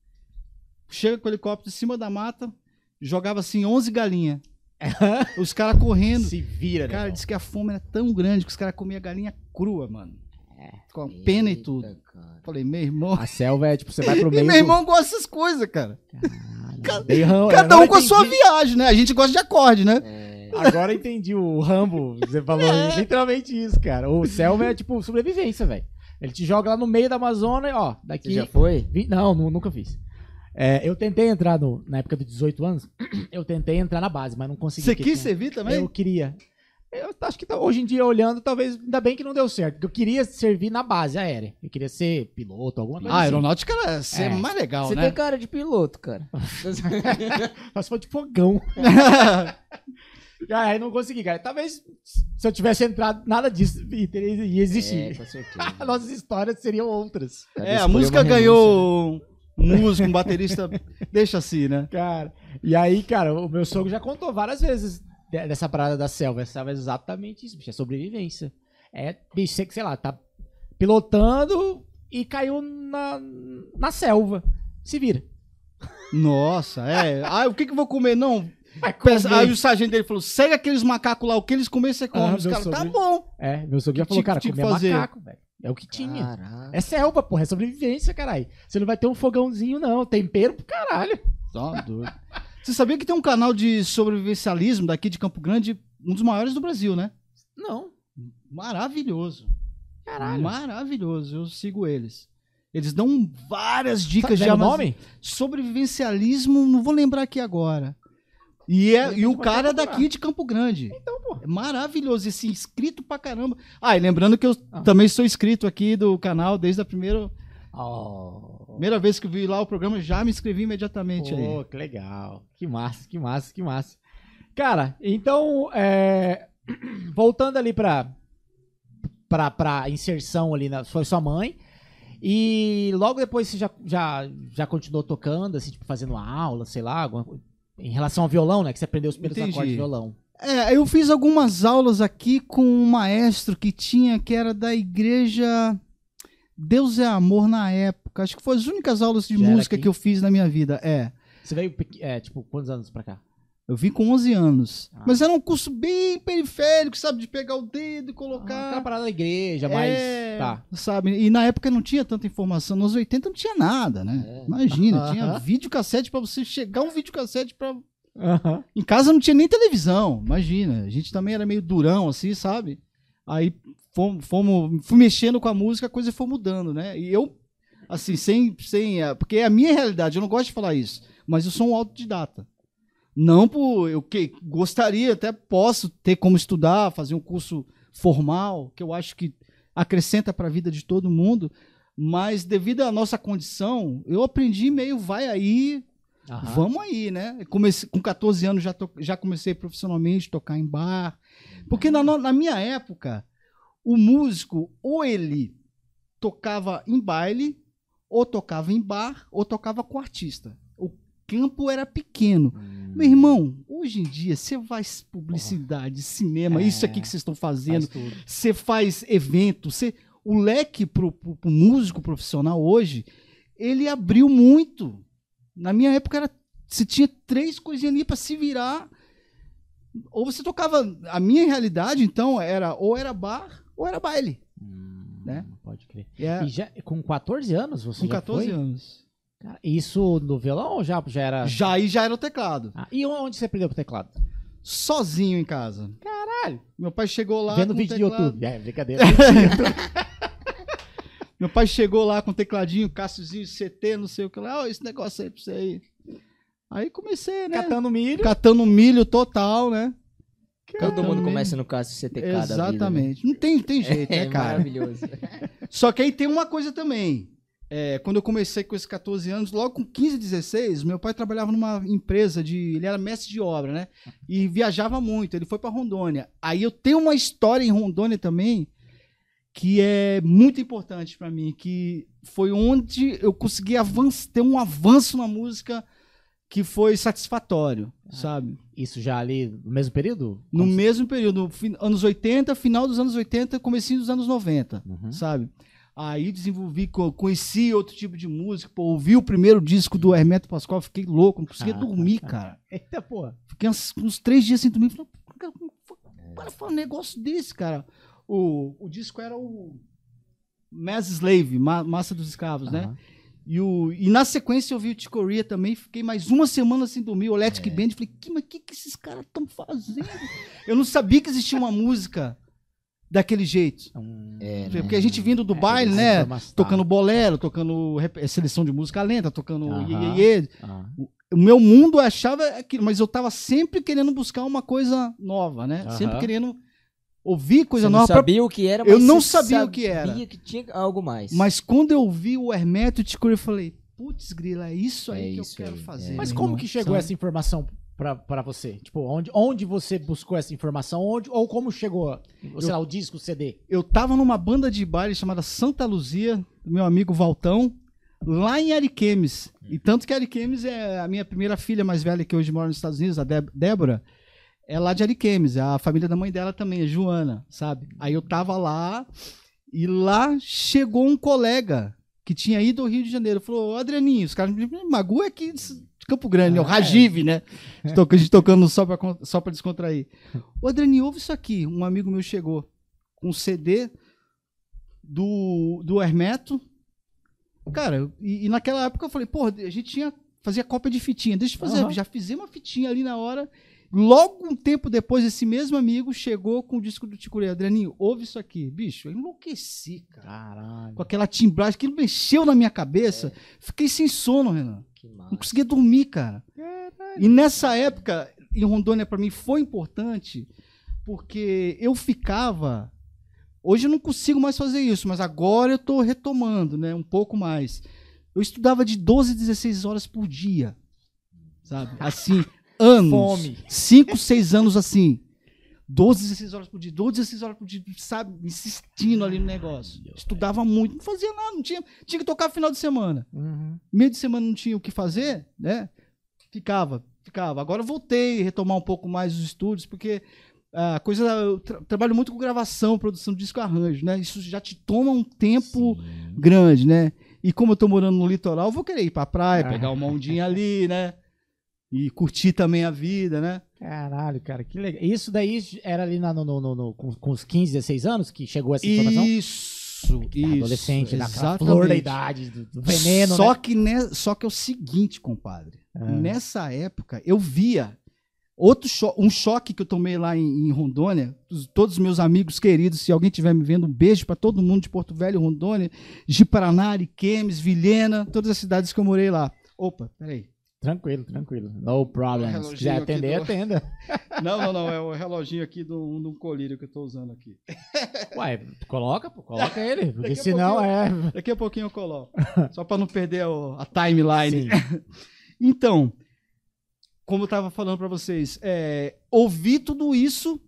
chega com o helicóptero em cima da mata, jogava assim 11 galinhas. os caras correndo. Se vira, né? Cara, irmão? disse que a fome era tão grande que os caras comiam galinha crua, mano. É. Com a pena e tudo. cara. Falei, meu irmão. A selva é tipo, você vai pro E meio. meu irmão gosta dessas coisas, cara. Do... Ca- Bem ram- Cada um com a sua viagem, né? A gente gosta de acorde, né? É, Agora entendi o Rambo. Você falou literalmente isso, cara. O selva é tipo sobrevivência, velho. Ele te joga lá no meio da Amazônia, e, ó. Daqui. você já foi? Vi- Não, nu- nunca fiz. É, eu tentei entrar no, na época dos 18 anos, eu tentei entrar na base, mas não consegui. Você quis tinha- servir também? Eu queria. Eu acho que tá- hoje em dia, olhando, talvez, ainda bem que não deu certo. Porque eu queria servir na base aérea. Eu queria ser piloto, alguma coisa Ah, assim. aeronáutica era ser É. mais legal, Você né? tem cara de piloto, cara. Mas foi de fogão. Cara, aí não consegui, cara. Talvez se eu tivesse entrado, nada disso ia, é, existir. com certeza. Nossas histórias seriam outras. Cada é, a música ganhou um músico, um baterista. Deixa assim, né? Cara, e aí, cara, o meu sogro já contou várias vezes dessa parada da selva. Essa é exatamente isso, bicho. É sobrevivência. É, bicho, você que, sei lá, tá pilotando e caiu na, na selva. Se vira. Nossa, é. Ah, o que que eu vou comer? Não. Pensa-. Aí o sargento dele falou: segue aqueles macacos lá, o que eles comerem, você come. Ah, Os caras, tá bom. É, meu sogro já falou, tinha- cara, comer fazer? macaco, velho. É o que tinha. Caraca. É selva, porra, é sobrevivência, caralho. Você não vai ter um fogãozinho, não. Tempero pro caralho. Tá doido. Você sabia que tem um canal de sobrevivencialismo daqui de Campo Grande, um dos maiores do Brasil, né? Não. Maravilhoso. Caralho. Maravilhoso. Eu sigo eles. Eles dão várias dicas Sabe o mas- nome? Sobrevivencialismo, não vou lembrar aqui agora. E, é, e o cara é daqui de Campo Grande. Então, pô. É maravilhoso. Esse inscrito pra caramba. Ah, e lembrando que eu Ah. também sou inscrito aqui do canal desde a primeira, Oh. Primeira vez que eu vi lá o programa, já me inscrevi imediatamente aí. Pô, que legal. Que massa, que massa, que massa. Cara, então, é, voltando ali pra, pra, pra inserção ali, na, foi sua mãe. E logo depois você já, já, já continuou tocando, assim, tipo, fazendo aula, sei lá, alguma. Em relação ao violão, né? Que você aprendeu os primeiros Entendi. acordes de violão. É, eu fiz algumas aulas aqui com um maestro que tinha, que era da igreja Deus é Amor na época. Acho que foi as únicas aulas de Já música que eu fiz na minha vida. É. Você veio, é, tipo, quantos anos pra cá? Eu vim com 11 anos. Ah. Mas era um curso bem periférico, sabe? De pegar o dedo e Ah, colocar. aquela parada da igreja, mas. É, Tá. Sabe? E na época não tinha tanta informação. Nos 80 não tinha nada, né? É. Imagina, tinha Aham. videocassete pra você chegar um videocassete pra. Aham. Em casa não tinha nem televisão, imagina. A gente também era meio durão, assim, sabe? Aí fomos, fomos fui mexendo com a música, a coisa foi mudando, né? E eu, assim, sem. sem a- porque é a minha realidade, eu não gosto de falar isso, mas eu sou um autodidata. Não por. Eu que, gostaria, até posso ter como estudar, fazer um curso formal, que eu acho que acrescenta para a vida de todo mundo, mas devido à nossa condição, eu aprendi meio vai aí, Aham. Vamos aí, né? Comecei, com 14 anos já, to- já comecei profissionalmente a tocar em bar. Porque na, na minha época, o músico, ou ele tocava em baile, ou tocava em bar, ou tocava com artista. O campo era pequeno. Hum, Meu irmão, hoje em dia, você faz publicidade, cinema, É, isso aqui que vocês estão fazendo, faz você faz evento, você, o leque pro, pro, pro músico profissional hoje, ele abriu muito. Na minha época era, você tinha três coisinhas ali para se virar. Ou você tocava, a minha realidade então era ou era bar ou era baile, Hum, Né? Pode crer. É, E já, com 14 anos você com já 14 foi? anos. Cara, isso no violão ou já, já era... Já aí já era o teclado, Ah, e onde você aprendeu o teclado? sozinho em casa. Caralho. Meu pai chegou lá Vendo vídeo teclado. do YouTube. É, brincadeira. Meu pai chegou lá com o tecladinho, Cássiozinho, CT, não sei o que lá, ó, esse negócio aí pra você aí. Aí comecei, né? Catando milho. catando milho total, né? Todo mundo Também. começa no caso CTK da vida. né? Exatamente. Não tem, tem jeito, É né, cara? maravilhoso. Só que aí tem uma coisa também. É, quando eu comecei com esses 14 anos, logo com 15, 16, meu pai trabalhava numa empresa de. Ele era mestre de obra, né? E viajava muito. Ele foi pra Rondônia. Aí eu tenho uma história em Rondônia também que é muito importante pra mim, que foi onde eu consegui avançar, ter um avanço na música que foi satisfatório, sabe? Isso já ali no mesmo período? No Como- mesmo período, anos 80, final dos anos 80, comecinho dos anos 90, Uhum. sabe? Aí desenvolvi, co- conheci outro tipo de música, pô, ouvi o primeiro disco do Hermeto Pascoal, fiquei louco, não conseguia Ah, dormir, ah, ah. cara. Eita, porra. Fiquei uns, uns três dias sem dormir, falei, "Pô, cara, foi- para falar um negócio desse, cara. O, o disco era o Mass Slave, Ma- Massa dos Escravos, né? E, o, e na sequência eu vi o Ticoria também, fiquei mais uma semana sem dormir, o Electric Band, falei, que, mas o que, que esses caras estão fazendo? eu não sabia que existia uma música daquele jeito. Hum, É, Porque a gente vindo do é, baile, essa né? Tocando bolero, tocando eh, seleção de música lenta, tocando Aham. iê, iê, iê. Ah, O meu mundo achava aquilo, mas eu tava sempre querendo buscar uma coisa nova, né? Aham. Sempre querendo ouvir coisa Você não nova. pra- sabia o que era, Eu mas não você sabia o que era. Sabia que tinha algo mais. Mas quando eu vi o Hermeto e o Ticoria, eu falei, putz, grila, é isso aí É que isso eu quero aí, fazer. é. Mas como irmão, que chegou sabe? essa informação pra, pra você? Tipo, onde, onde você buscou essa informação? Onde, ou como chegou, sei lá, o disco, o CD? Eu tava numa banda de baile chamada Santa Luzia, do meu amigo Valtão, lá em Ariquemes. E tanto que Ariquemes é a minha primeira filha mais velha que hoje mora nos Estados Unidos, a Dé- Débora, é lá de Ariquemes. A família da mãe dela também, é Joana, sabe? Aí eu tava lá e lá chegou um colega que tinha ido ao Rio de Janeiro. Falou, Adrianinho, os caras me Magu é aqui de Campo Grande, né? o Ah, é. Rajive, né? De toca- de tocando só pra, só pra descontrair. Ô Adrianinho, ouve isso aqui. Um amigo meu chegou com um CD do, do Hermeto. Cara, e, e naquela época eu falei, pô, a gente tinha, fazia cópia de fitinha. Deixa eu fazer, Aham. já fizemos uma fitinha ali na hora. Logo um tempo depois, esse mesmo amigo chegou com o disco do Ticurei. Adrianinho, ouve isso aqui. Bicho, eu enlouqueci, cara. Caralho. Com aquela timbragem, aquilo mexeu na minha cabeça. Fiquei sem sono, Renan. Não conseguia dormir, cara. E nessa época, em Rondônia, pra mim, foi importante, porque eu ficava. Hoje eu não consigo mais fazer isso, mas agora eu tô retomando, né? Um pouco mais. Eu estudava de 12 a 16 horas por dia. Sabe? Assim, anos. Fome. 5, 6 anos assim. 12, 16 horas por dia, 12, 16 horas por dia, sabe? Insistindo ali no negócio. Estudava muito, não fazia nada, não tinha. Tinha que tocar final de semana Uhum. meio de semana não tinha o que fazer, né? Ficava, ficava. Agora eu voltei a retomar um pouco mais os estúdios, porque a coisa. Eu tra- trabalho muito com gravação, produção de disco arranjo, né? Isso já te toma um tempo Sim. grande, né? E como eu tô morando no litoral, eu vou querer ir pra praia, Ah. pegar uma ondinha ali, né? E curtir também a vida, né? Caralho, cara, que legal. Isso daí era ali na- no, no- no- com, com os 15, 16 anos que chegou essa informação? Isso, isso. Adolescente, exatamente. flor da idade, do, do veneno, só né? que ne- Só que é o seguinte, compadre. Ah. Nessa época, eu via outro cho- um choque que eu tomei lá em, em Rondônia. os- Todos os meus amigos queridos, se alguém estiver me vendo, um beijo para todo mundo de Porto Velho, Rondônia, de Paraná, Ariquemes, Vilhena, todas as cidades que eu morei lá. Opa, peraí. Tranquilo, tranquilo. No problem. Se quiser atender, do- atenda. Não, não, não. É o reloginho aqui do, do colírio que eu tô usando aqui. Ué, coloca, pô, coloca ele. Porque senão é. Daqui a pouquinho eu coloco. Só para não perder o- a timeline. Sim. Então, como eu estava falando para vocês, é, ouvi tudo isso,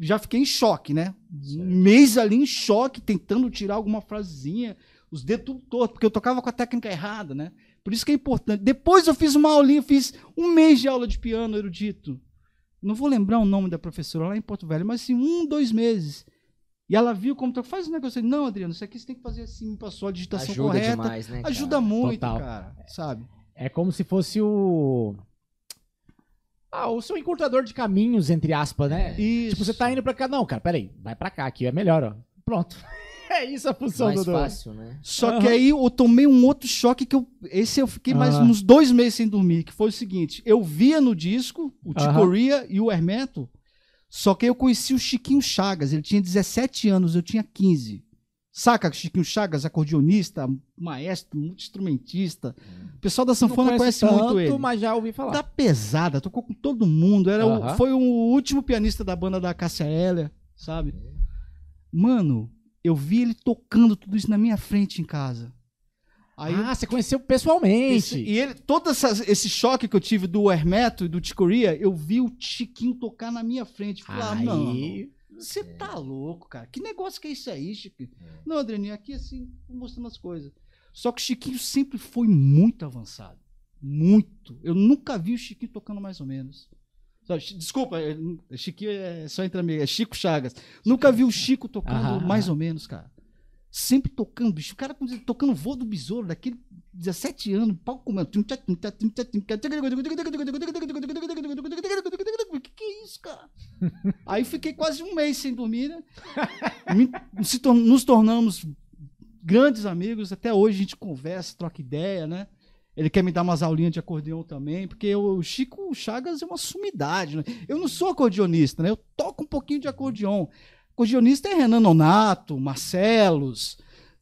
já fiquei em choque, né? Um mês ali em choque, tentando tirar alguma frasezinha, os dedos tudo torto, porque eu tocava com a técnica errada, né? Por isso que é importante. Depois eu fiz uma aulinha, fiz um mês de aula de piano erudito. Não vou lembrar o nome da professora lá em Porto Velho, mas assim, um, dois meses. E ela viu como tu faz o negócio. Não, Adriano, isso aqui você tem que fazer assim, me passou a digitação Ajuda correta. demais, né? cara? Ajuda muito, Total. cara, sabe? É como se fosse o. Ah, o seu encurtador de caminhos, entre aspas, né? Isso. Tipo, você tá indo pra cá. Não, cara, peraí. Vai pra cá, aqui é melhor, ó. Pronto. É isso a função Mais do. do- fácil, né? Só Aham. que aí eu tomei um outro choque que eu. Esse eu fiquei mais uns dois meses sem dormir, que foi o seguinte: eu via no disco o. Ticoria e o Hermeto, só que eu conheci o Chiquinho Chagas. Ele tinha 17 anos, eu tinha 15. Saca, Chiquinho Chagas, acordeonista, maestro, multi-instrumentista. O pessoal da sanfona Não conhece conheço muito tanto, ele. mas já ouvi falar. Da pesada, tocou com todo mundo. Era o- foi o último pianista da banda da Cássia Eller, sabe? Mano, eu vi ele tocando tudo isso na minha frente em casa. Aí eu ah, você conheceu pessoalmente. esse- e ele, todo essas- esse choque que eu tive do Hermeto e do Ticoria, eu vi o Chiquinho tocar na minha frente. Falei, ah, não, Aí. você tá louco, cara. Que negócio que é isso aí, Chiquinho? Não, Adrianinho, aqui assim, mostrando as coisas. Só que o Chiquinho sempre foi muito avançado. Muito. Eu nunca vi o Chiquinho tocando mais ou menos. Desculpa, é- Chiquinho é só entre amigos, é Chico Chagas. Nunca vi o Chico tocando Aham, mais ou menos, cara. Sempre tocando, bicho. O cara tocando voo do besouro, daquele 17 anos, pau comendo. O que, que é isso, cara? Aí fiquei quase um mês sem dormir, né? Nos tornamos grandes amigos. Até hoje a gente conversa, troca ideia, né? Ele quer me dar umas aulinhas de acordeão também, porque o Chico Chagas é uma sumidade, né? Eu não sou acordeonista, né? Eu toco um pouquinho de acordeon. Acordeonista é Renan Nonato, Marcelos,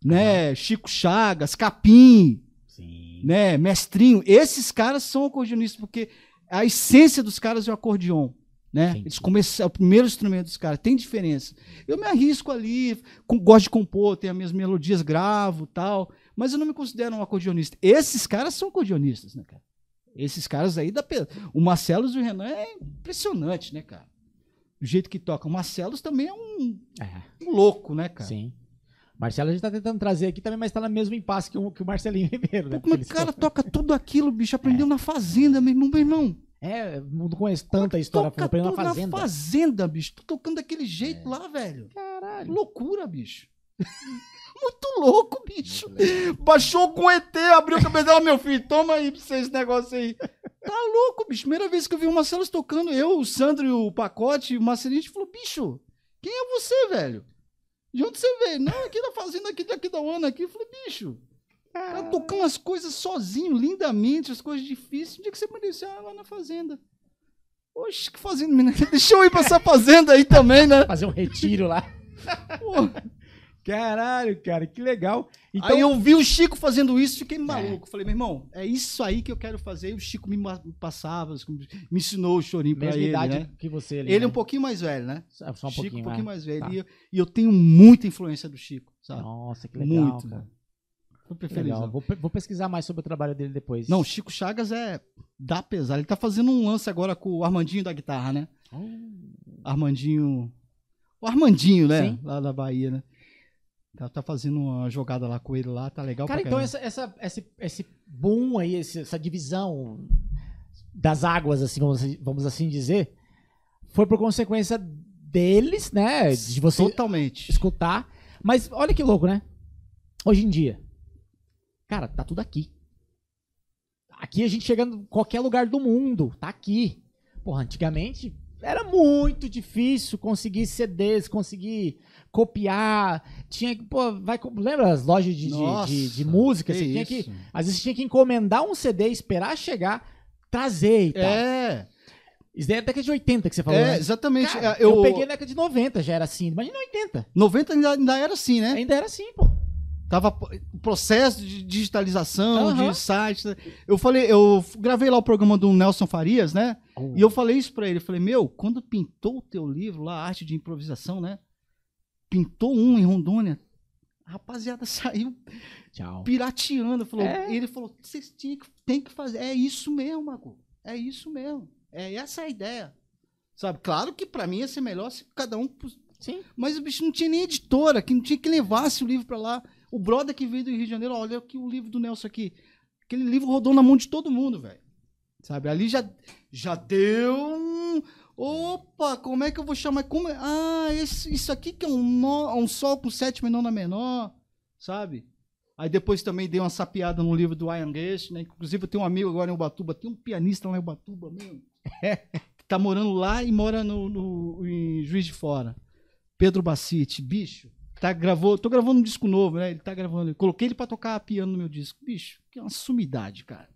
né? Chico Chagas, Capim, Sim. né? Mestrinho. Esses caras são acordeonistas, porque a essência dos caras é o acordeon. Né? Sim. Eles começam, é o primeiro instrumento dos caras, tem diferença. Eu me arrisco ali, com- gosto de compor, tenho as minhas melodias, gravo tal, mas eu não me considero um acordeonista. Esses caras são acordeonistas, né, cara? Esses caras aí da pe- O Marcelos e o Renan é impressionante, né, cara? O jeito que toca. O Marcelos também é um, É, um louco, né, cara? sim. Marcelo a gente tá tentando trazer aqui também, mas tá no mesmo impasse que o, que o Marcelinho Ribeiro, né? Como é o cara toca tudo aquilo, bicho? Aprendeu na fazenda, meu irmão, meu irmão. É, não conheço tanta história, Toca aprendeu na tudo fazenda. fazenda, bicho. Tô tocando daquele jeito lá, velho. Caralho. Loucura, bicho. muito louco, bicho. Baixou com ET, abriu a cabeça dela, meu filho, toma aí pra você esse negócio aí. Tá louco, bicho. Primeira vez que eu vi o Marcelo tocando, eu, o Sandro e o Pacote, o Marcelinho, a gente falou, bicho, quem é você, velho? De onde você veio? Não, aqui da fazenda, aqui daqui da Ona, aqui. Eu falei, bicho, tá tocando as coisas sozinho, lindamente, as coisas difíceis. Um dia que você apareceu ah, lá na fazenda. Oxe, que fazenda, menina. Deixa eu ir pra essa fazenda aí também, né? Fazer um retiro lá. Pô. Caralho, cara, que legal. Então, aí eu vi o Chico fazendo isso, fiquei maluco. Falei, meu irmão, é isso aí que eu quero fazer. E o Chico me passava, me ensinou o chorinho pra mesma ele, idade né? que você ali. Ele é né? um pouquinho mais velho, né? Só um Chico pouquinho, um pouquinho é. mais velho. Tá. E, eu, e eu tenho muita influência do Chico, sabe? Nossa, que legal, Muito, cara. Que feliz. legal. né? Vou, vou pesquisar mais sobre o trabalho dele depois. Não, o Chico Chagas é dá pesar. Ele tá fazendo um lance agora com o Armandinho da guitarra, né? Armandinho. O Armandinho, né? Sim. Lá da Bahia, né? Tá, tá fazendo uma jogada lá com ele lá, tá legal Cara, então essa, essa, esse, esse boom aí, essa divisão das águas, assim, vamos, vamos assim dizer, foi por consequência deles, né? De você Totalmente. escutar. Mas olha que louco, né? Hoje em dia, cara, tá tudo aqui. Aqui a gente chega em qualquer lugar do mundo, tá aqui. Porra, antigamente era muito difícil conseguir CDs, conseguir copiar. Tinha que, pô, vai, lembra as lojas de, de- Nossa, de, de música? que Você tinha que, às vezes você tinha que encomendar um CD, esperar chegar, trazer e tal. É, Isso daí é década de 80 que você falou, é, né? exatamente. Cara, É, eu... eu, peguei na década de 90, já era assim. Imagina 80. 90 ainda, ainda era assim, né? Ainda era assim, pô. Tava o processo de digitalização, Aham. de sites. né? Eu falei, eu gravei lá o programa do Nelson Farias, né? E eu falei isso pra ele. Eu falei, meu, quando pintou o teu livro lá, Arte de Improvisação, né? Pintou um em Rondônia. A rapaziada saiu Tchau. pirateando. Falou, É. Ele falou, vocês tinham que, tem que fazer. É isso mesmo, Marco. É isso mesmo. É essa a ideia. Sabe? Claro que pra mim ia ser melhor se cada um. Sim. Mas o bicho não tinha nem editora, que não tinha que levasse o livro pra lá. O brother que veio do Rio de Janeiro, olha aqui o livro do Nelson aqui. Aquele livro rodou na mão de todo mundo, velho. Sabe? Ali já, já deu um. Opa, como é que eu vou chamar? Como é- Ah, esse, isso aqui que é um, nó, um sol com sétima e nona menor, sabe? Aí depois também dei uma sapiada no livro do Ian Guest, né? Inclusive eu tenho um amigo agora em Ubatuba, tem um pianista lá em Ubatuba mesmo. que tá morando lá e mora no, no- em Juiz de Fora. Pedro Bacite, bicho. Tá, gravou, tô gravando um disco novo, né? Ele tá gravando. Coloquei ele pra tocar piano no meu disco. Bicho, que é uma sumidade, cara.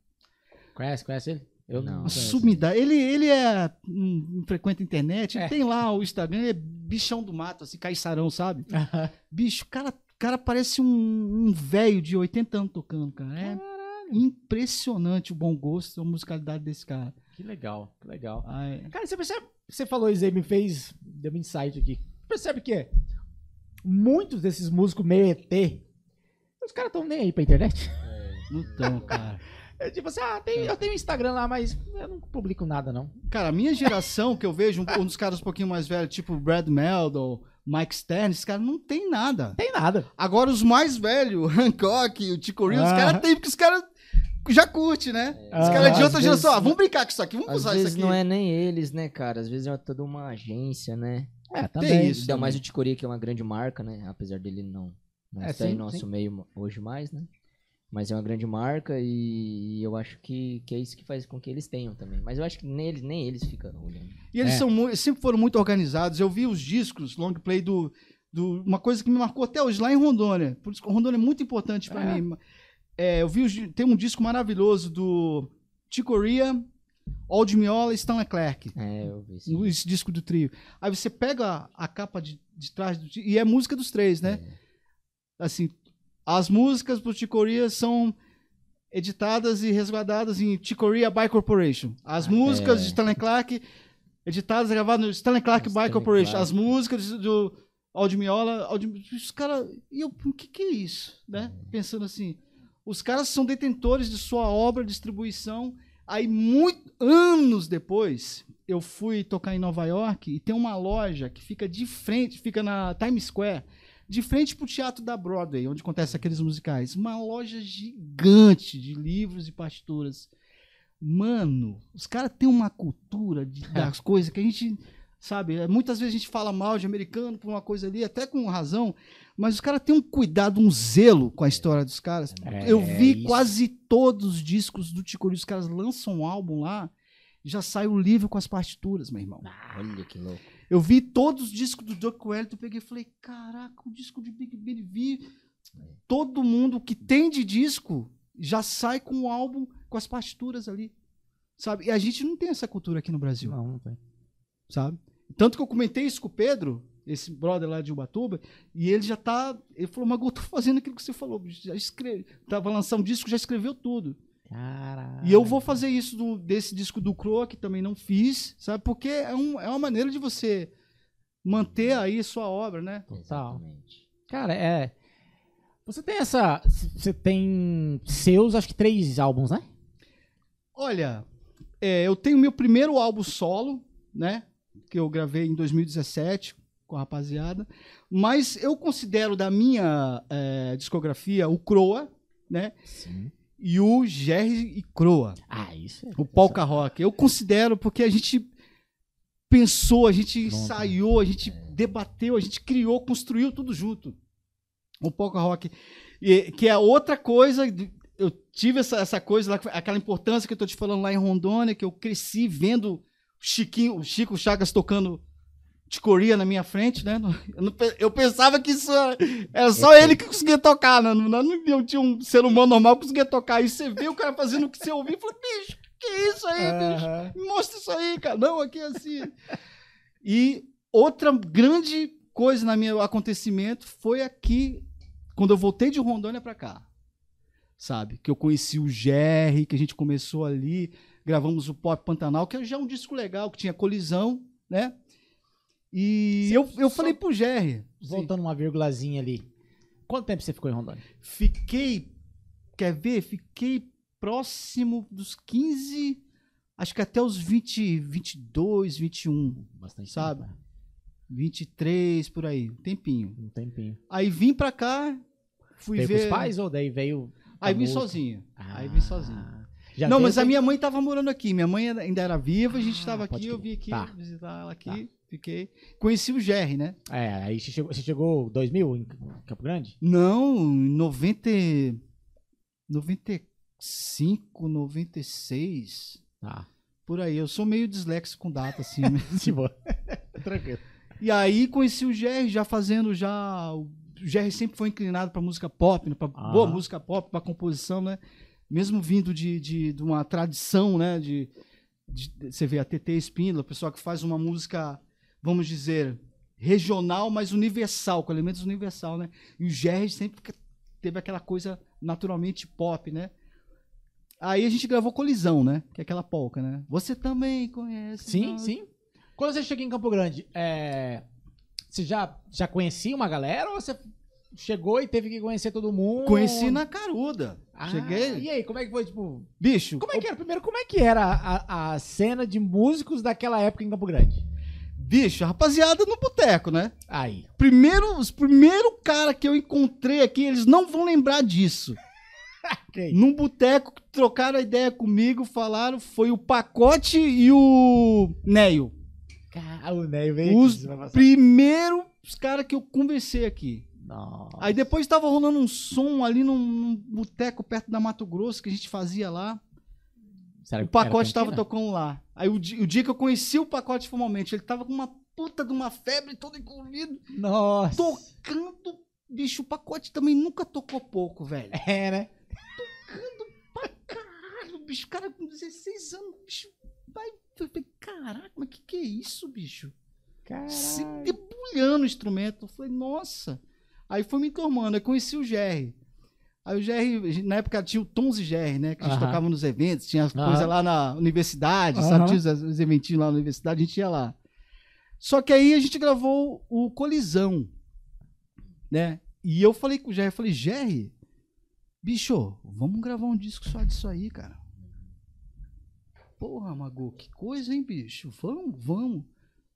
Conhece, conhece ele? Eu Não. sumidade. Ele, ele é. Frequenta a internet. É. tem lá o Instagram, ele é bichão do mato, assim, caiçarão, sabe? Bicho, o cara, cara parece um, um velho de 80 anos tocando, cara. É impressionante o bom gosto, a musicalidade desse cara. que legal, que legal. Ai, Cara, você percebe? Você falou isso aí, me fez. Deu um insight aqui. Percebe que muitos desses músicos meio ET, os caras tão nem aí pra internet. não tão, cara. É tipo assim, ah, tem- eu tenho Instagram lá, mas eu não publico nada, não. Cara, a minha geração, que eu vejo, um, um dos caras um pouquinho mais velhos, tipo o Brad Meldon, Mike Stern, esses caras não tem nada. Tem nada. Agora, os mais velhos, o Hancock, o Chico Rio, os Ah. caras tem, porque os caras já curte, né? Os Ah, caras de outra geração, ah, vamos brincar com isso aqui, vamos Às usar isso vezes aqui. não é nem eles, né, cara? Às vezes é toda uma agência, né? É, Tem também. isso. Ainda mais o Ticoria, que é uma grande marca, né? Apesar dele não, não É, estar sim, em nosso sim. meio hoje mais, né? Mas é uma grande marca e eu acho que, que é isso que faz com que eles tenham também. Mas eu acho que nem eles, nem eles ficam olhando. E eles É. são sempre foram muito organizados. Eu vi os discos, long play do, do. Uma coisa que me marcou até hoje, lá em Rondônia. Por isso que Rondônia é muito importante pra É. mim. É, eu vi os tem um disco maravilhoso do Chicoria, Old Miola e Stan Leclerc. É, eu vi isso. Esse disco do trio. Aí você pega a capa de, de trás do, e é música dos três, né? Assim, as músicas pro Chicoria são editadas e resguardadas em Chicoria by Corporation. As músicas é. de Stanley Clark editadas e gravadas no Stanley Clark by Stanley Corporation. Clarke. As músicas do Aldimiola, Aldim... os caras, e eu, o que que é isso, né? Pensando assim, os caras são detentores de sua obra, distribuição. Aí, muito anos depois, eu fui tocar em Nova York e tem uma loja que fica de frente, fica na Times Square, de frente pro teatro da Broadway, onde acontecem aqueles musicais. Uma loja gigante de livros e partituras. Mano, os caras têm uma cultura de- das coisas que a gente. sabe? É, Muitas vezes a gente fala mal de americano por uma coisa ali, até com razão, mas os caras têm um cuidado, um zelo com a história dos caras. É, Eu vi isso. quase todos os discos do Ticori, os caras lançam um álbum lá, já sai o livro com as partituras, meu irmão. Olha que louco. Eu vi todos os discos do Duck Wellington, eu peguei e falei, caraca, o disco de Big Billy vi. Todo mundo que tem de disco já sai com o álbum com as partituras ali. Sabe? E a gente não tem essa cultura aqui no Brasil Não, não tem. sabe? Tanto que eu comentei isso com o Pedro, esse brother lá de Ubatuba, e ele já tá. Ele falou, mas eu tô fazendo aquilo que você falou, já escreve. Tava lançando um disco, já escreveu tudo. Caralho. E eu vou fazer isso do- desse disco do Croa, que também não fiz, sabe? Porque é, um- é uma maneira de você manter aí sua obra, né? Total. Exatamente. Cara, é. Você tem essa. Você tem seus, acho que três álbuns, né? Olha, é, eu tenho meu primeiro álbum solo, né? Que eu gravei em 2017 com a rapaziada. Mas eu considero da minha é, discografia o Croa, né? Sim. E o Jerry e Croa. Ah, isso é. O Polka Rock. Eu considero porque a gente pensou, a gente Pronto. ensaiou, a gente debateu, a gente criou, construiu tudo junto. O Polka Rock. E- que é outra coisa. Eu tive essa, essa coisa, lá, aquela importância que eu tô te falando lá em Rondônia, que eu cresci vendo Chiquinho, o Chico Chagas tocando de Coria na minha frente, né? Eu, não pe- eu pensava que isso era, era só ele que conseguia tocar, né? não, não, não tinha um ser humano normal que conseguia tocar. Aí você vê o cara fazendo o que você ouviu e fala, bicho, que isso aí, bicho? Aham. Me mostra isso aí, cara. Não, aqui é assim. e outra grande coisa na meu acontecimento foi aqui, quando eu voltei de Rondônia pra cá. Sabe? Que eu conheci o Jerry, que a gente começou ali, gravamos o Pop Pantanal, que já é um disco legal, que tinha colisão, né? E eu, eu só- falei pro Jerry. sim, Voltando uma vírgulazinha ali. Quanto tempo você ficou em Rondônia? Fiquei. Quer ver? Fiquei próximo dos 15, acho que até os 20, 22, 21, Bastante Sabe? tempo, né? 23, por aí, um tempinho. Um tempinho. Aí vim pra cá, fui veio ver. com os pais ou daí veio. Aí vim música? sozinho. Ah, Aí vim sozinho. Já Não, mas a minha mãe tava morando aqui. Minha mãe ainda era viva, a gente Ah, estava pode aqui, eu vim aqui Tá. visitar ela aqui, Tá. Fiquei. Conheci o Jerry, né? É, aí você chegou, você chegou 2000 em Campo Grande? Não, em 90, 95, 96, Ah, por aí. Eu sou meio disléxico com data, assim. de boa. Tranquilo. E aí conheci o Jerry já fazendo já. O Jerry sempre foi inclinado para música pop, né? para Aham. boa música pop, para composição, né? Mesmo vindo de, de, de uma tradição, né? De, de- você vê a TT Espíndola, o pessoal que faz uma música, vamos dizer, regional, mas universal, com elementos universal, né? E o Jerry sempre teve aquela coisa naturalmente pop, né? Aí a gente gravou Colisão, né? Que é aquela polca, né? Você também conhece. Sim, não? sim. Quando você chegou em Campo Grande, é, você já, já conhecia uma galera ou você chegou e teve que conhecer todo mundo? Conheci na Caruda. Ah, Cheguei. E aí, como é que foi, tipo... Bicho, Como é que era? Primeiro, como é que era a, a cena de músicos daquela época em Campo Grande? Bicho, rapaziada no boteco, né? Aí. Primeiro, os primeiro cara que eu encontrei aqui, eles não vão lembrar disso. Ok. Num boteco, que trocaram a ideia comigo, falaram, foi o Pacote e o Neio. Cara, o Ney veio Os primeiros caras que eu conversei aqui. Nossa. Aí depois tava rolando um som ali num, num boteco perto da Mato Grosso que a gente fazia lá. Será O pacote tava tocando lá. Aí o, di- o dia que eu conheci o pacote formalmente, ele tava com uma puta de uma febre todo encolhido, Nossa. tocando. Bicho, o pacote também nunca tocou pouco, velho. É, né? Caralho, bicho, cara com 16 anos, bicho, vai. Eu falei, caraca, mas que que é isso, bicho? Se Caralho. debulhando o instrumento. Eu falei, nossa. Aí foi me enturmando, aí conheci o Jerry. Aí o Jerry, na época tinha o Tons e Jerry, né? Que a gente tocava nos eventos, tinha as coisas lá na universidade, Aham. sabe? Tinha os, os eventinhos lá na universidade, a gente ia lá. Só que aí a gente gravou o Colisão, né? E eu falei com o eu falei, Jerry, bicho, vamos gravar um disco só disso aí, cara. Porra, Magu, que coisa, hein, bicho? Vamos, vamos.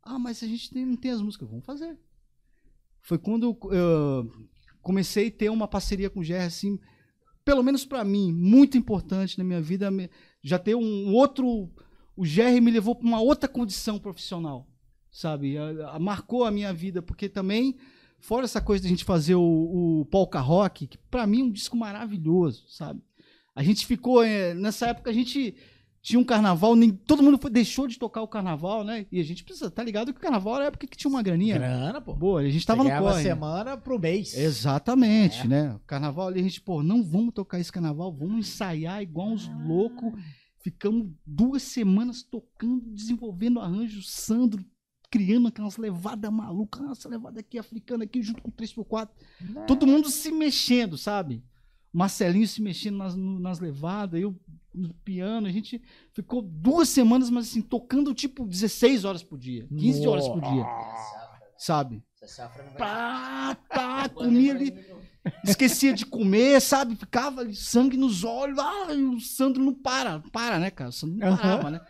Ah, mas a gente tem- não tem as músicas, vamos fazer. Foi quando eu comecei a ter uma parceria com o Jerry, assim, pelo menos pra mim, muito importante na minha vida, já ter um outro. O Jerry me levou pra uma outra condição profissional, sabe? Marcou a minha vida, porque também, fora essa coisa de a gente fazer o, o Polka Rock, que pra mim é um disco maravilhoso, sabe? A gente ficou, eh, nessa época a gente tinha um carnaval, nem, todo mundo foi- deixou de tocar o carnaval, né? E a gente precisa, tá ligado que o carnaval era a época que tinha uma graninha. Grana, pô. Boa, a gente Você tava no ganhava corre. né? semana pro mês. Exatamente, É. né? O carnaval ali, a gente, pô, não vamos tocar esse carnaval, vamos ensaiar igual uns Ah. loucos. Ficamos duas semanas tocando, desenvolvendo arranjos, Sandro criando aquelas levadas malucas, nossa levada aqui africana aqui junto com o 3x4. Né? Todo mundo se mexendo, sabe? Marcelinho se mexendo nas, no- nas levadas, eu no piano, a gente ficou duas semanas, mas assim, tocando tipo 16 horas por dia, 15 horas por dia, sabe? Essa safra não vai... Pá, pá, comia ali, esquecia de comer, sabe? Ficava ali, sangue nos olhos. Ah, o Sandro não para, não para, né, cara? O Sandro não parava, né?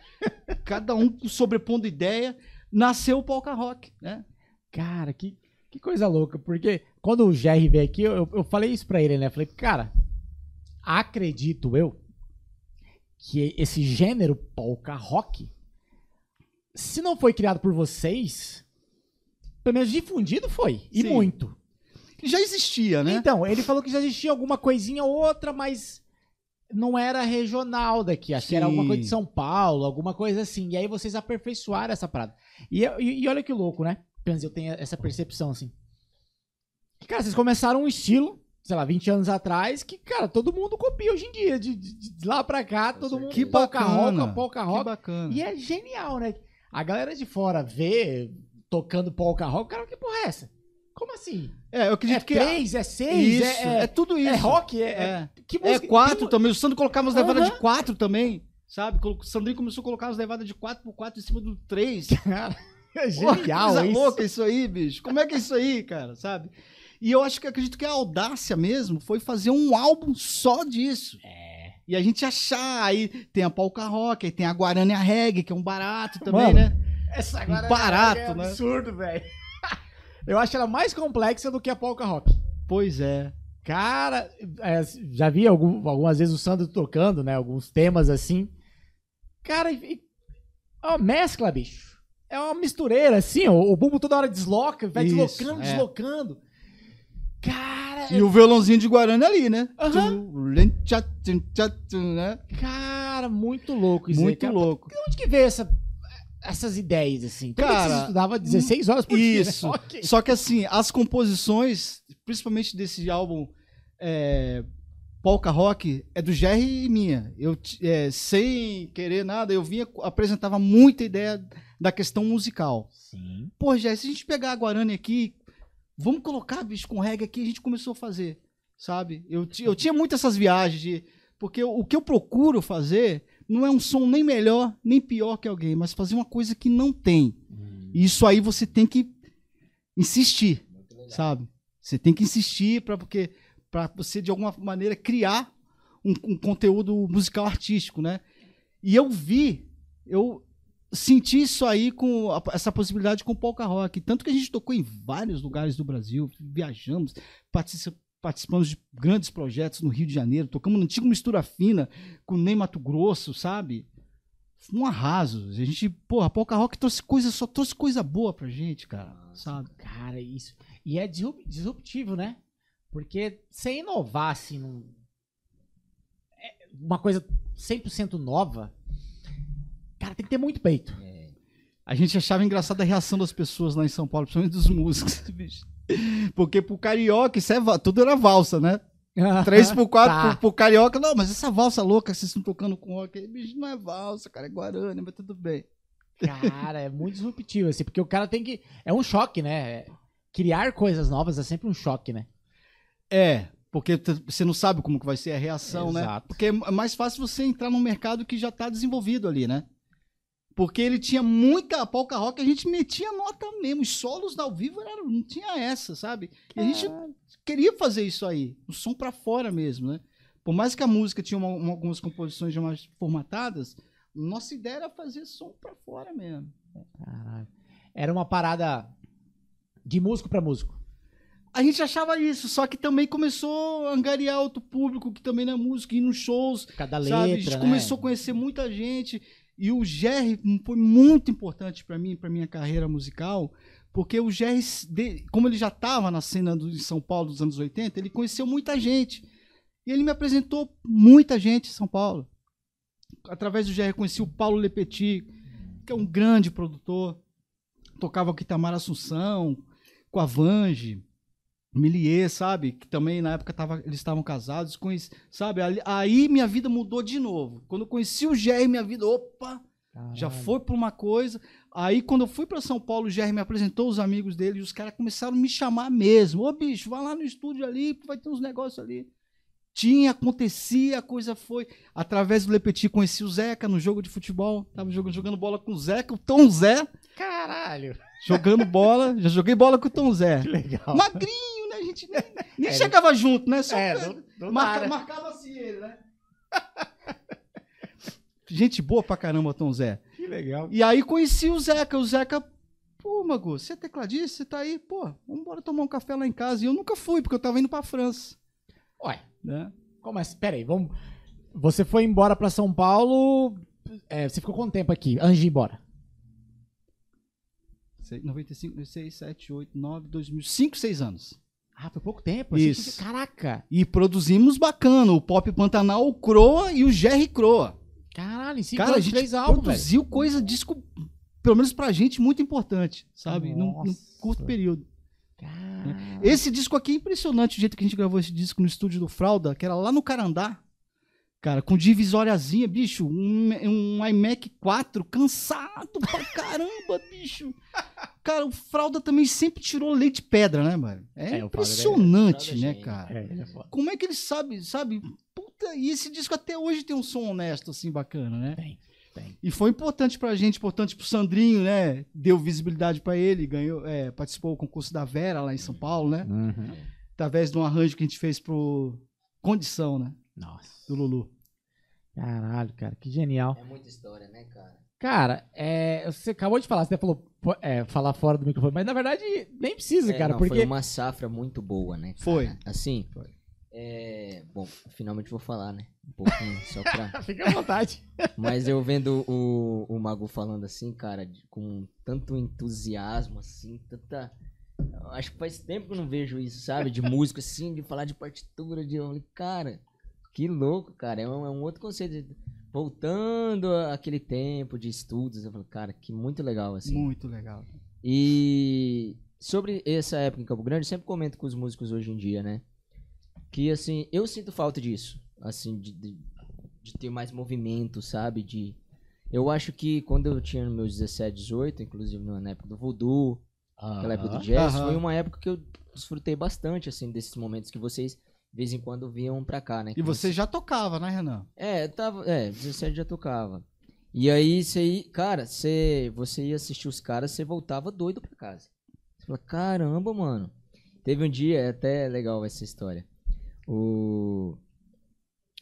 Cada um sobrepondo ideia, nasceu o Polka Rock, né? Cara, que, que coisa louca. Porque quando o GR veio aqui, eu, eu falei isso pra ele, né? Eu falei, cara, acredito eu que esse gênero polka rock, se não foi criado por vocês, pelo menos difundido foi. E Sim. muito. Já existia, né? Então, ele falou que já existia alguma coisinha ou outra, mas não era regional daqui. Acho que era Sim. alguma coisa de São Paulo, alguma coisa assim. E aí vocês aperfeiçoaram essa parada. E, e- e olha que louco, né? Pensa, eu tenho essa percepção assim. Que, cara, vocês começaram um estilo, sei lá, 20 anos atrás, que, cara, todo mundo copia hoje em dia. De, de- de lá pra cá, todo mundo Que polka bacana. rock, polka Que rock. bacana. E é genial, né? A galera de fora vê tocando polka rock, cara, que porra é essa? Como assim? É, eu acredito é que. três, é seis, isso, é, é, tudo isso. é rock, é, é, É. que É música- quatro tem- também. O Sandro colocava umas levadas de quatro também. Sabe? O Sandrinho começou a colocar umas levadas de 4 por 4 em cima do 3. Cara, é Pô, que genial coisa isso. louca isso aí, bicho. Como é que é isso aí, cara, sabe? E eu acho que acredito que a audácia mesmo foi fazer um álbum só disso. É. E a gente achar, aí tem a polka rock, aí tem a guarana e a reggae, que é um barato também, Mano, né? Essa agora barato, é né? absurdo, velho. Eu acho ela mais complexa do que a polka rock. Pois é. Cara, é, já vi algum- algumas vezes o Sandro tocando, né? Alguns temas assim. Cara, e, e- é uma mescla, bicho. É uma mistureira, assim, ó, o bumbo toda hora desloca, vai Isso, deslocando, é. deslocando. Cara, E o violãozinho de guarana ali, né? Tum, né? cara, muito louco isso aí, Muito cara. louco. De onde que veio essa, essas ideias, assim? Tudo bem que Cara, você estudava 16 horas por dia, né? Isso. Ok. Só que assim, as composições, principalmente desse álbum é, Polka Rock, é do Jerry e minha. Eu, é, sem querer nada, eu vinha, apresentava muita ideia da questão musical. Sim. Pô, Jerry, se a gente pegar a Guarani aqui, vamos colocar, bicho, com reggae aqui, a gente começou a fazer, sabe? Eu, eu tinha muito essas viagens de... Porque o, o que eu procuro fazer não é um som nem melhor, nem pior que alguém, mas fazer uma coisa que não tem. E isso aí você tem que insistir, sabe? Você tem que insistir para porque para você de alguma maneira criar um, um conteúdo musical artístico, né? E eu vi, eu senti isso aí com a- essa possibilidade com o Polka Rock, tanto que a gente tocou em vários lugares do Brasil, viajamos, partici- participamos de grandes projetos no Rio de Janeiro, tocamos no antigo Mistura Fina com o Ney Mato Grosso, sabe? Foi um arraso. A gente, porra, a Polka Rock trouxe coisa, só trouxe coisa boa pra gente, cara, sabe? Cara, isso. E é disrup- disruptivo, né? Porque sem inovar, assim, num... é uma coisa 100% nova, cara, tem que ter muito peito. A gente achava engraçada a reação das pessoas lá em São Paulo, principalmente dos músicos, bicho. Porque pro carioca, isso é, tudo era valsa, né? 3 por 4 Tá. pro, pro carioca, não, mas essa valsa louca que vocês estão tocando com rock, bicho, não é valsa, cara, é guarani, mas tudo bem. Cara, é muito disruptivo, assim, porque o cara tem que. É um choque, né? Criar coisas novas é sempre um choque, né? É, porque você não sabe como que vai ser a reação, né? Exato. Porque é mais fácil você entrar num mercado que já tá desenvolvido ali, né? Porque ele tinha muita polka rock, a gente metia nota mesmo, os solos ao vivo não tinha essa, sabe? E a gente queria fazer isso aí, o som pra fora mesmo, né? Por mais que a música tinha uma- uma- algumas composições já mais formatadas, nossa ideia era fazer som pra fora mesmo. Caralho. Era uma parada de músico pra músico. A gente achava isso, só que também começou a angariar outro público que também não é músico, ir nos shows, Cada letra. sabe? A gente né? começou a conhecer muita gente. E o Jerry foi muito importante para mim, para minha carreira musical, porque o Jerry, como ele já estava na cena de São Paulo dos anos 80, ele conheceu muita gente. E ele me apresentou muita gente em São Paulo. Através do Jerry, conheci o Paulo Lepetit, que é um grande produtor. Tocava com Itamar Assunção, com a Vange, Milier, sabe? Que também na época tava, eles estavam casados. Conheci, sabe? Aí minha vida mudou de novo. Quando eu conheci o Jerry, minha vida, opa, já foi por uma coisa. Aí, quando eu fui para São Paulo, o Jerry me apresentou os amigos dele e os caras começaram a me chamar mesmo. Ô, bicho, vai lá no estúdio ali, vai ter uns negócios ali. Tinha, acontecia, a coisa foi. Através do Lepetit, conheci o Zeca no jogo de futebol. Tava jogando, jogando bola com o Zeca, o Tom Zé, Caralho. jogando bola. Já joguei bola com o Tom Zé. Que legal. Magrinho? A gente nem, nem É, chegava junto, né? Só É, não, não marca- né? marcava assim ele, né? Gente boa pra caramba, Tom Zé. Que legal. E aí conheci o Zeca. O Zeca, pô, Mago, você é tecladista? Você tá aí? Pô, vamos embora tomar um café lá em casa. E eu nunca fui, porque eu tava indo pra França. Ué, Né? como assim? Pera aí, vamos... Você foi embora pra São Paulo... é, você ficou quanto tempo aqui, antes de ir embora? Sei, 95, 96, 7, 8, 9, 2000, 5, 6 anos. Ah, foi pouco tempo. Isso. Caraca. E produzimos bacana, o Pop Pantanal, o Croa e o Jerry Croa. Caralho, em cinco Cara, a gente três álbuns, velho. produziu coisa, disco, pelo menos pra gente, muito importante, sabe? Num, num curto período. Caralho. Esse disco aqui é impressionante, o jeito que a gente gravou esse disco no estúdio do Fralda, que era lá no Carandá. Cara, com divisóriazinha, bicho, um, um iMac 4, cansado pra caramba, bicho. Cara, o Fralda também sempre tirou leite de pedra, né, mano? É, É, Fralda impressionante, é- né, é cara? É, ele é foda. Como é que ele sabe, sabe? Puta, e esse disco até hoje tem um som honesto, assim, bacana, né? Tem, tem. E foi importante pra gente, importante pro Sandrinho, né? Deu visibilidade pra ele, ganhou, é, participou do concurso da Vera lá em São Paulo, né? Uhum. Através de um arranjo que a gente fez pro Condição, né? Nossa. Do Lulu. Caralho, cara, que genial. É muita história, né, cara? Cara, é, você acabou de falar, você até falou é, falar fora do microfone, mas na verdade nem precisa, É, cara, não, porque... Foi uma safra muito boa, né? cara? Foi. Assim, Foi. é, bom, finalmente vou falar, né? Um pouquinho, só pra... Fica à vontade. Mas eu vendo o, o Magu falando assim, cara, de- com tanto entusiasmo, assim, tanta... Acho que faz tempo que eu não vejo isso, sabe? De música, assim, de falar de partitura, de... Cara, que louco, cara. É um, é um outro conceito. de- Voltando àquele tempo de estudos, eu falei, cara, que muito legal, assim. Muito legal. E sobre essa época em Campo Grande, eu sempre comento com os músicos hoje em dia, né? Que assim, eu sinto falta disso. Assim, de, de, de ter mais movimento, sabe? De. Eu acho que quando eu tinha meus 17, 18, inclusive na época do Voodoo, aquela época do jazz, foi uma época que eu desfrutei bastante, assim, desses momentos que vocês, de vez em quando, vinham pra cá, né? E você já tocava, né, Renan? é, eu tava. É, 17 já tocava. E aí, você ia, cara, você, você ia assistir os caras, você voltava doido pra casa. Você fala, caramba, mano. Teve um dia, é até legal essa história. O.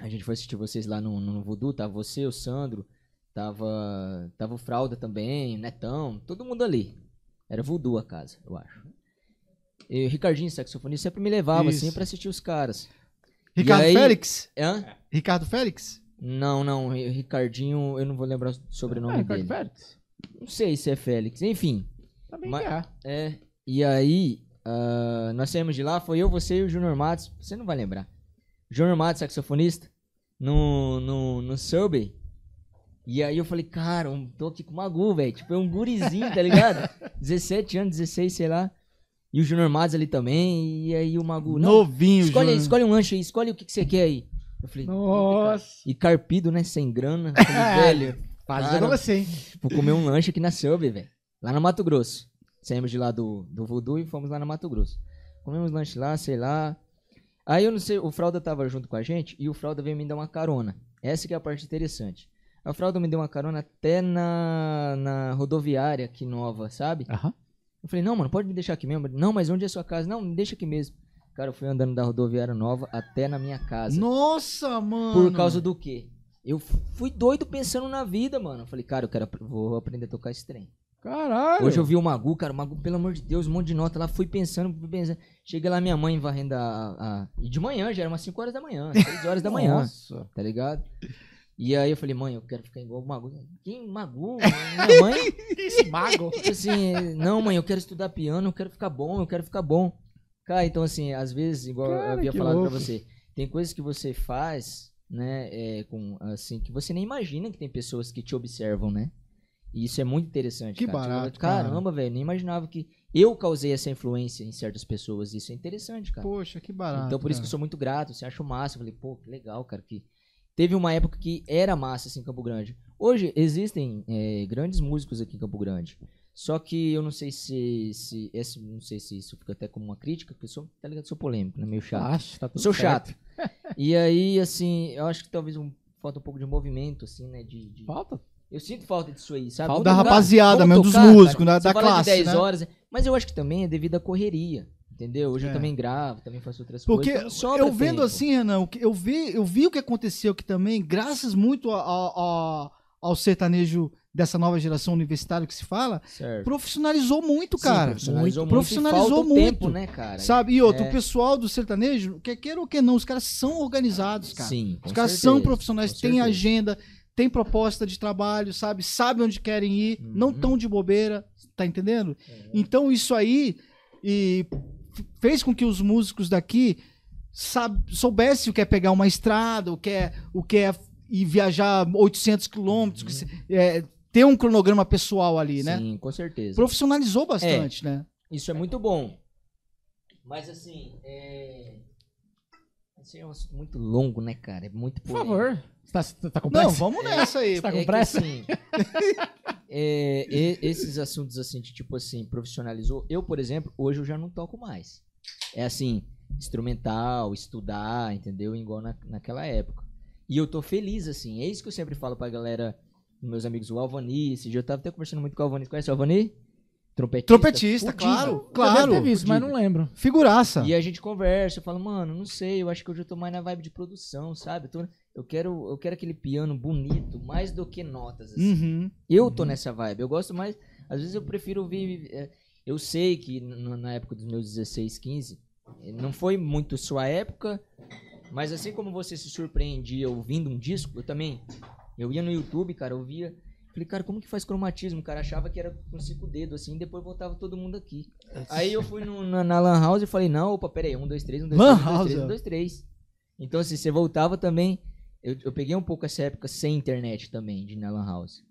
A gente foi assistir vocês lá no, no Voodoo, tava você, o Sandro, tava. Tava o Fralda também, o Netão, todo mundo ali. Era Voodoo a casa, eu acho. E o Ricardinho, saxofonista, sempre me levava Isso. assim pra assistir os caras. Ricardo aí- Félix? Hã? Ricardo Félix? Não, não, Ri- Ricardinho, eu não vou lembrar o sobrenome Ah, Ricardo dele. Félix. Não sei se é Félix, enfim. Também Mas- é. É, e aí, ah, nós saímos de lá, foi eu, você e o Junior Matos, você não vai lembrar. Junior Matos, saxofonista, no, no, no Subway. E aí eu falei, cara, eu tô aqui com o Magu, velho, tipo, é um gurizinho, tá ligado? 17 anos, 16, sei lá. E o Junior Matos ali também, e aí o Magu, não, Novinho, escolhe, aí, Júnior. escolhe um lanche aí, escolhe o que, que você quer aí. Eu falei, Nossa. e carpido, né? Sem grana. Falei, velho, Faz Cara, você, hein? vou comer um lanche aqui na Subway, velho. Lá no Mato Grosso. Saímos de lá do, do Voodoo e fomos lá no Mato Grosso. Comemos lanche lá, sei lá. Aí eu não sei, o Fralda tava junto com a gente e o Fralda veio me dar uma carona. Essa que é a parte interessante. A Fralda me deu uma carona até na, na rodoviária aqui nova, sabe? Aham. Eu falei, não, mano, pode me deixar aqui mesmo. Não, mas onde é a sua casa? Não, me deixa aqui mesmo. Cara, eu fui andando da rodoviária nova até na minha casa. Nossa, mano. Por causa do quê? Eu fui doido pensando na vida, mano. Eu falei, cara, eu quero, vou aprender a tocar esse trem. Caralho. Hoje eu vi o Magu, cara, o Magu, pelo amor de Deus, um monte de nota lá, fui pensando, fui pensando. Cheguei lá, minha mãe varrendo a, a- E de manhã, já era umas 5 horas da manhã, 6 horas da manhã, Nossa. tá ligado? E aí eu falei, mãe, eu quero ficar igual o Magu. Quem? Magu? Minha mãe? Esse mago. Tipo assim, não, mãe, eu quero estudar piano, eu quero ficar bom, eu quero ficar bom. Cara, então assim, às vezes, igual eu Cara, havia que falado pra louco. você, tem coisas que você faz, né, é, com, assim, que você nem imagina que tem pessoas que te observam, né? E isso é muito interessante. Que cara. Fala, barato, cara. Caramba, velho, nem imaginava que eu causei essa influência em certas pessoas. Isso é interessante, cara. Poxa, que barato. Então por isso que eu sou muito grato, você acha massa. Eu falei, pô, que legal, cara, que teve uma época que era massa assim em Campo Grande. Hoje existem é, grandes músicos aqui em Campo Grande. Só que eu não sei se, se esse, não sei se isso fica até como uma crítica, porque eu sou, tá ligado, sou polêmico, né, meio chato. Acho, tá sou certo. chato. e aí, assim, eu acho que talvez um- falta um pouco de movimento, assim, né, de... de- Falta? Eu sinto falta disso aí, sabe? Falta da tocar, rapaziada mesmo, dos tocar, músicos, cara. da- da classe, de 10 né? horas, mas eu acho que também é devido à correria, entendeu? Hoje É. eu também gravo, também faço outras Porque coisas. então sobra eu vendo tempo. assim, Renan, que- eu vi, eu vi o que aconteceu aqui também, graças muito a- a- a- ao sertanejo dessa nova geração universitária que se fala, Certo. profissionalizou muito, Sim, cara. profissionalizou muito, profissionalizou muito. tempo, né, cara? Sabe? E outro, É. o pessoal do sertanejo, quer queira ou quer não, os caras são organizados, cara. Sim, Os caras certeza, são profissionais, têm certeza. agenda, têm proposta de trabalho, sabe? Sabem onde querem ir, Uhum. não tão de bobeira, tá entendendo? Então isso aí e fez com que os músicos daqui soubessem o que é pegar uma estrada, o que é, o que é ir viajar 800 quilômetros, se- é, ter um cronograma pessoal ali, né? Sim, com certeza. Profissionalizou bastante, né? Isso é muito bom. Mas assim, é. Esse é um assunto muito longo, né, cara? É muito Por polêmico. favor. Você tá, você tá com Não, pressa? vamos nessa aí. Você tá É com que, pressa? assim, é, e- esses assuntos assim, de, tipo assim, profissionalizou. Eu, por exemplo, hoje eu já não toco mais. É assim, instrumental, estudar, entendeu? Igual na, naquela época. E eu tô feliz, assim. É isso que eu sempre falo pra galera, meus amigos, o Alvani. Esse dia eu tava até conversando muito com o Alvani. Conhece o Alvani? Trompetista. Trompetista, fudido. claro, Eu claro. ter visto, mas não lembro. Figuraça. E a gente conversa, eu falo, mano, não sei, eu acho que hoje eu tô mais na vibe de produção, sabe? Eu, tô- eu quero, eu quero aquele piano bonito, mais do que notas, assim. Uhum. Eu tô nessa vibe, eu gosto mais, às vezes eu prefiro ouvir, é, eu sei que na época dos meus 16, 15, eh, não foi muito sua época, mas assim como você se surpreendia ouvindo um disco, eu também, eu ia no YouTube, cara, eu via, falei, cara, como que faz cromatismo? O cara achava que era com cinco dedos, assim, depois voltava todo mundo aqui. Aí eu fui no- na, na Lan House e falei, não, opa, peraí, um, dois, três, um, dois, Lan três, um, dois, três, um, dois, três. Então, assim, você voltava também. Eu, eu peguei um pouco essa época sem internet também, de ir na Lan House.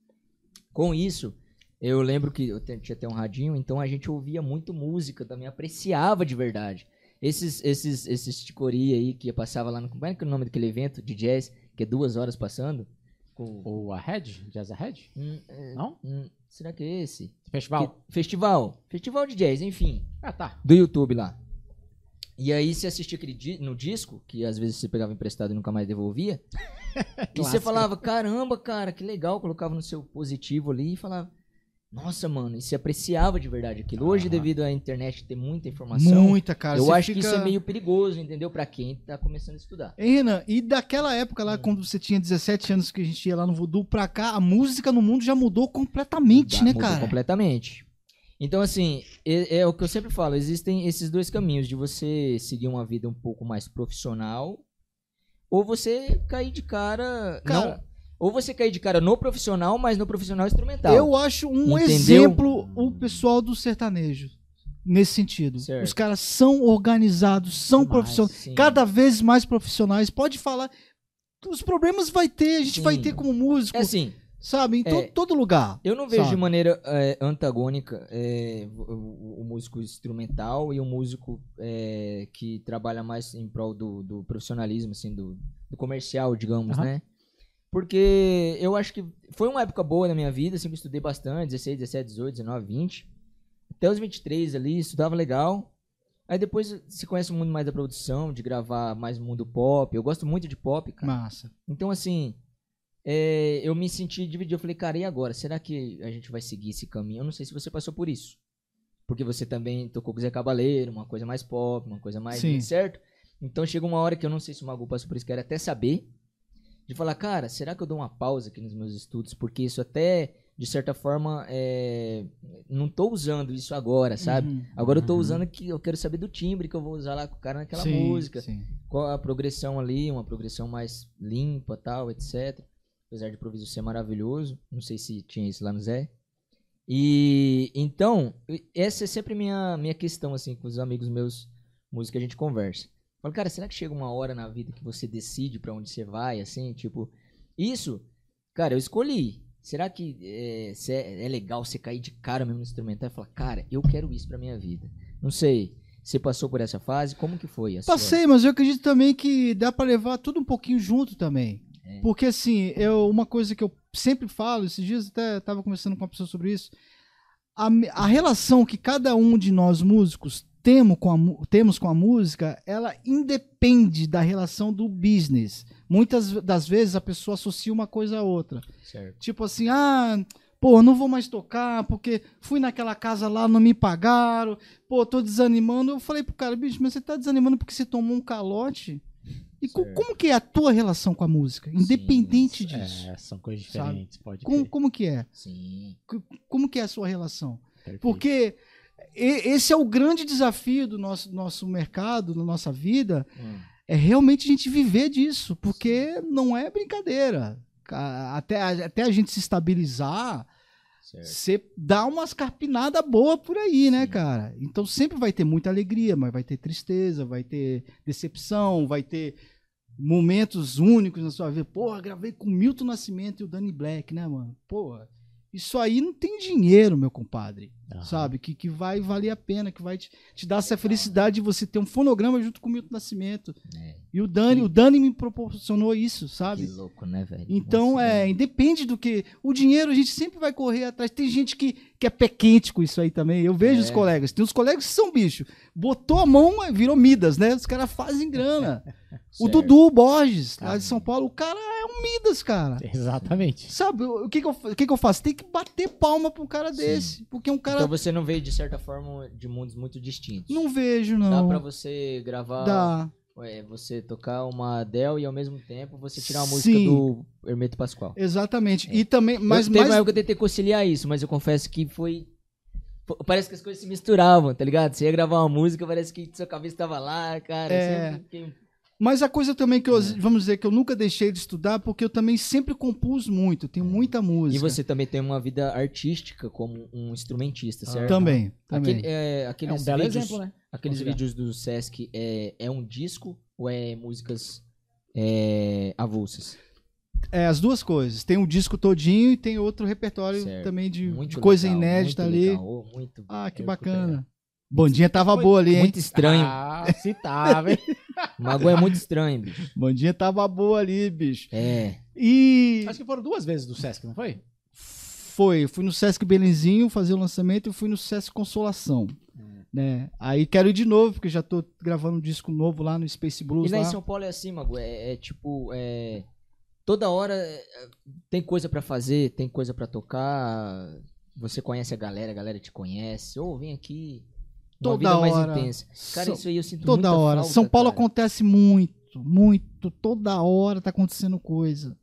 Com isso, eu lembro que eu tinha até um radinho, então a gente ouvia muito música também, apreciava de verdade. Esses, esses, esses ticoria aí que passava lá no. Como é que é o nome daquele evento de jazz, que é duas horas passando? Com, O Ahead? Jazz Ahead? Hum, é, Não? hum, será que é esse? Festival? Que- festival. Festival de jazz, enfim. Ah, tá. Do YouTube lá. E aí você assistia aquele di- no disco, que às vezes você pegava emprestado e nunca mais devolvia. e você falava, caramba, cara, que legal. Colocava no seu positivo ali e falava, nossa, mano, e se apreciava de verdade aquilo. Hoje, Aham. devido à internet ter muita informação, Muita, cara. eu acho que fica- isso é meio perigoso, entendeu? Pra quem tá começando a estudar. Hein, Renan, e daquela época lá, quando você tinha 17 anos que a gente ia lá no Voodoo, pra cá, a música no mundo já mudou completamente, Mudar- né, mudou cara? Completamente. Então, assim, é, é o que eu sempre falo: existem esses dois caminhos de você seguir uma vida um pouco mais profissional, ou você cair de cara. Cara- não, ou você cair de cara no profissional, mas no profissional instrumental. Eu acho um Entendeu? exemplo o pessoal do sertanejo. Nesse sentido. Certo. Os caras são organizados, são Demais, profissionais. Sim. Cada vez mais profissionais. Pode falar. Os problemas vai ter, a gente Sim. vai ter como músico, É assim, sabe? Em to- é, todo lugar. eu não vejo Sabe? de maneira é, antagônica é, o, o- músico instrumental e o músico é, que trabalha mais em prol do, do profissionalismo, assim, do, do comercial, digamos, Aham. né? Porque eu acho que foi uma época boa na minha vida, sempre estudei bastante, 16, 17, 18, 19, 20. Até os 23 ali, estudava legal. Aí depois se conhece o mundo mais da produção, de gravar mais mundo pop. Eu gosto muito de pop, cara. Massa. Então, assim, é, eu me senti dividido. Eu falei, cara, e agora? Será que a gente vai seguir esse caminho? Eu não sei se você passou por isso. Porque você também tocou com o Zé Cabaleiro, uma coisa mais pop, uma coisa mais. Sim. Certo? Então chega uma hora que eu não sei se o Magu passou por isso, quero até saber. De falar, cara, será que eu dou uma pausa aqui nos meus estudos? Porque isso até, de certa forma, é, não tô usando isso agora, sabe? Uhum. Agora eu tô Uhum. usando que eu quero saber do timbre que eu vou usar lá com o cara naquela Sim, música sim. qual a progressão ali, uma progressão mais limpa, tal, etc. apesar de improviso ser maravilhoso. Não sei se tinha isso lá no Zé. E então, essa é sempre minha minha questão assim com os amigos meus, música a gente conversa. Falo, cara, será que chega uma hora na vida que você decide pra onde você vai, assim, tipo, isso, cara, eu escolhi. Será que é, é, é legal você cair de cara mesmo no instrumental e falar, cara, eu quero isso pra minha vida? Não sei. Você passou por essa fase? Como que foi? A sua? Passei, mas eu acredito também que dá pra levar tudo um pouquinho junto também. É. Porque assim, eu, uma coisa que eu sempre falo, esses dias até estava conversando com uma pessoa sobre isso, a, a relação que cada um de nós músicos temos com, a, temos com a música, ela independe da relação do business. Muitas das vezes a pessoa associa uma coisa a outra. Certo. Tipo assim, ah, pô, não vou mais tocar porque fui naquela casa lá, não me pagaram, pô, tô desanimando. Eu falei pro cara, bicho, mas você tá desanimando porque você tomou um calote? E Certo. como que é a tua relação com a música? Independente Sim, disso. É, são coisas Sabe? diferentes, pode Como, como que é? Sim. Como que é a sua relação? Perfeito. Porque esse é o grande desafio do nosso, nosso mercado, da nossa vida, Hum. é realmente a gente viver disso, porque não é brincadeira. Ca- Até, a- até a gente se estabilizar, você dá umas carpinadas boas por aí, né, Sim. cara? Então sempre vai ter muita alegria, mas vai ter tristeza, vai ter decepção, vai ter momentos únicos na sua vida. Porra, gravei com Milton Nascimento e o Danny Black, né, mano? Porra, isso aí não tem dinheiro, meu compadre. Aham. Sabe? Que, que vai valer a pena, que vai te, te dar essa felicidade de você ter um fonograma junto com o Milton Nascimento. É. E o Dani, o Dani me proporcionou isso, sabe? Que louco, né, velho? Então, Nossa, é, independe do que. O dinheiro a gente sempre vai correr atrás. Tem gente que, que é pé quente com isso aí também. Eu vejo É. os colegas. Tem uns colegas que são bicho. Botou a mão, virou Midas, né? Os caras fazem grana. o. Dudu Borges, lá de Ah, São Paulo, o cara é um Midas, cara. Exatamente. Sabe, o que que, eu, o que que eu faço? Tem que bater palma pra um cara Sim. desse. Porque um cara. Então você não veio, de certa forma, de mundos muito distintos. Não vejo, Dá não. pra você gravar, Dá. é, você tocar uma Adele e ao mesmo tempo você tirar uma Sim. música do Hermeto Pascoal. Exatamente. E também. Mas, eu, teve mas uma época que eu tentei conciliar isso, mas eu confesso que foi... fo- Parece que as coisas se misturavam, tá ligado? Você ia gravar uma música, parece que sua cabeça tava lá, cara. É. fiquei- Mas a coisa também que eu, É. vamos dizer, que eu nunca deixei de estudar, porque eu também sempre compus muito, tenho muita música. E você também tem uma vida artística como um instrumentista, certo? Também, também. Aquele, é, É aqueles um belo vídeos, exemplo, né? Aqueles vídeos do Sesc é, é um disco ou é músicas é, avulsas? É, as duas coisas. Tem um disco todinho e tem outro repertório Certo. também de, Muito de coisa legal, inédita muito ali. legal, oh, muito, Ah, que bacana. Bandinha tava Foi boa ali, hein? Muito estranho. Ah, se tava, hein? Mago é muito estranho, bicho. Bandinha tava boa ali, bicho. É. E Acho que foram duas vezes do Sesc, não foi? foi, fui no Sesc Belenzinho fazer o lançamento e fui no Sesc Consolação. Hum. Né? Aí quero ir de novo, porque já tô gravando um disco novo lá no Space E Blues. lá em lá. São Paulo é assim, Mago. É, é tipo. é, toda hora é, tem coisa pra fazer, tem coisa pra tocar. Você conhece a galera, a galera te conhece. Ô, vem aqui. Uma Toda vida mais hora. intensa. Cara, São- isso aí eu sinto Toda muita hora. falta, São Paulo cara. acontece muito, muito. Toda hora tá acontecendo coisa.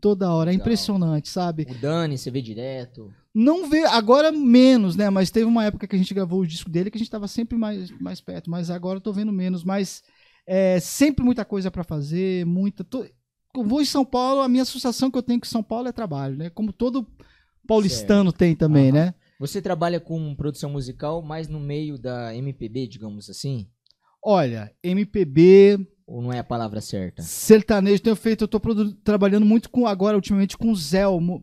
Toda hora. É Legal. impressionante, sabe? O Dani, você vê direto. Não vê, agora menos, né? Mas teve uma época que a gente gravou o disco dele que a gente tava sempre mais, mais perto. Mas agora eu tô vendo menos. Mas é sempre muita coisa pra fazer, muita. tô- Eu vou em São Paulo, a minha associação que eu tenho com São Paulo é trabalho, né? Como todo paulistano tem também, Aham. né? Você trabalha com produção musical mais no meio da MPB, digamos assim? Olha, MPB, Ou não é a palavra certa? sertanejo tenho feito, eu tô produ- trabalhando muito com agora ultimamente com o Zé, o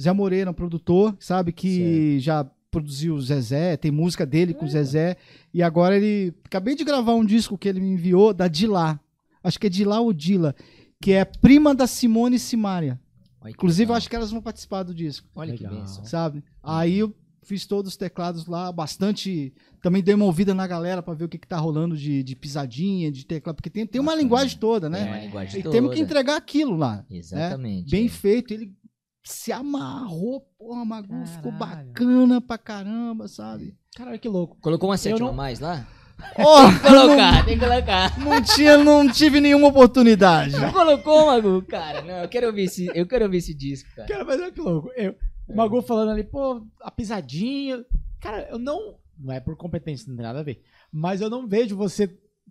Zé Moreira, um produtor, sabe que já produziu o Zezé, tem música dele com o Zezé e agora ele acabei de gravar um disco que ele me enviou da Dilá. Acho que é Dilá ou Dila, que é prima da Simone e. Olha que Inclusive eu acho que elas vão participar do disco, Olha que Legal. benção. sabe? Aí eu fiz todos os teclados lá, bastante. Também dei uma ouvida na galera pra ver o que, que tá rolando de, de pisadinha, de teclado, porque tem, tem uma Bacana. linguagem toda, Tem né? uma linguagem E toda. temos que entregar aquilo lá. Exatamente. Bem é. feito. Ele se amarrou, porra, Magu, ficou bacana pra caramba, sabe? Caralho, que louco. Colocou uma sétima não- a mais lá? Ó, Tem que colocar, tem que colocar. não, tinha, não tive nenhuma oportunidade. Não colocou, Magu? Cara, não, eu quero ouvir esse, eu quero ouvir esse disco, cara. Cara, mas olha que louco. Eu, o Magu falando ali, pô, a pisadinha. Cara, eu não. Não é por competência, não tem nada a ver. Mas eu não vejo você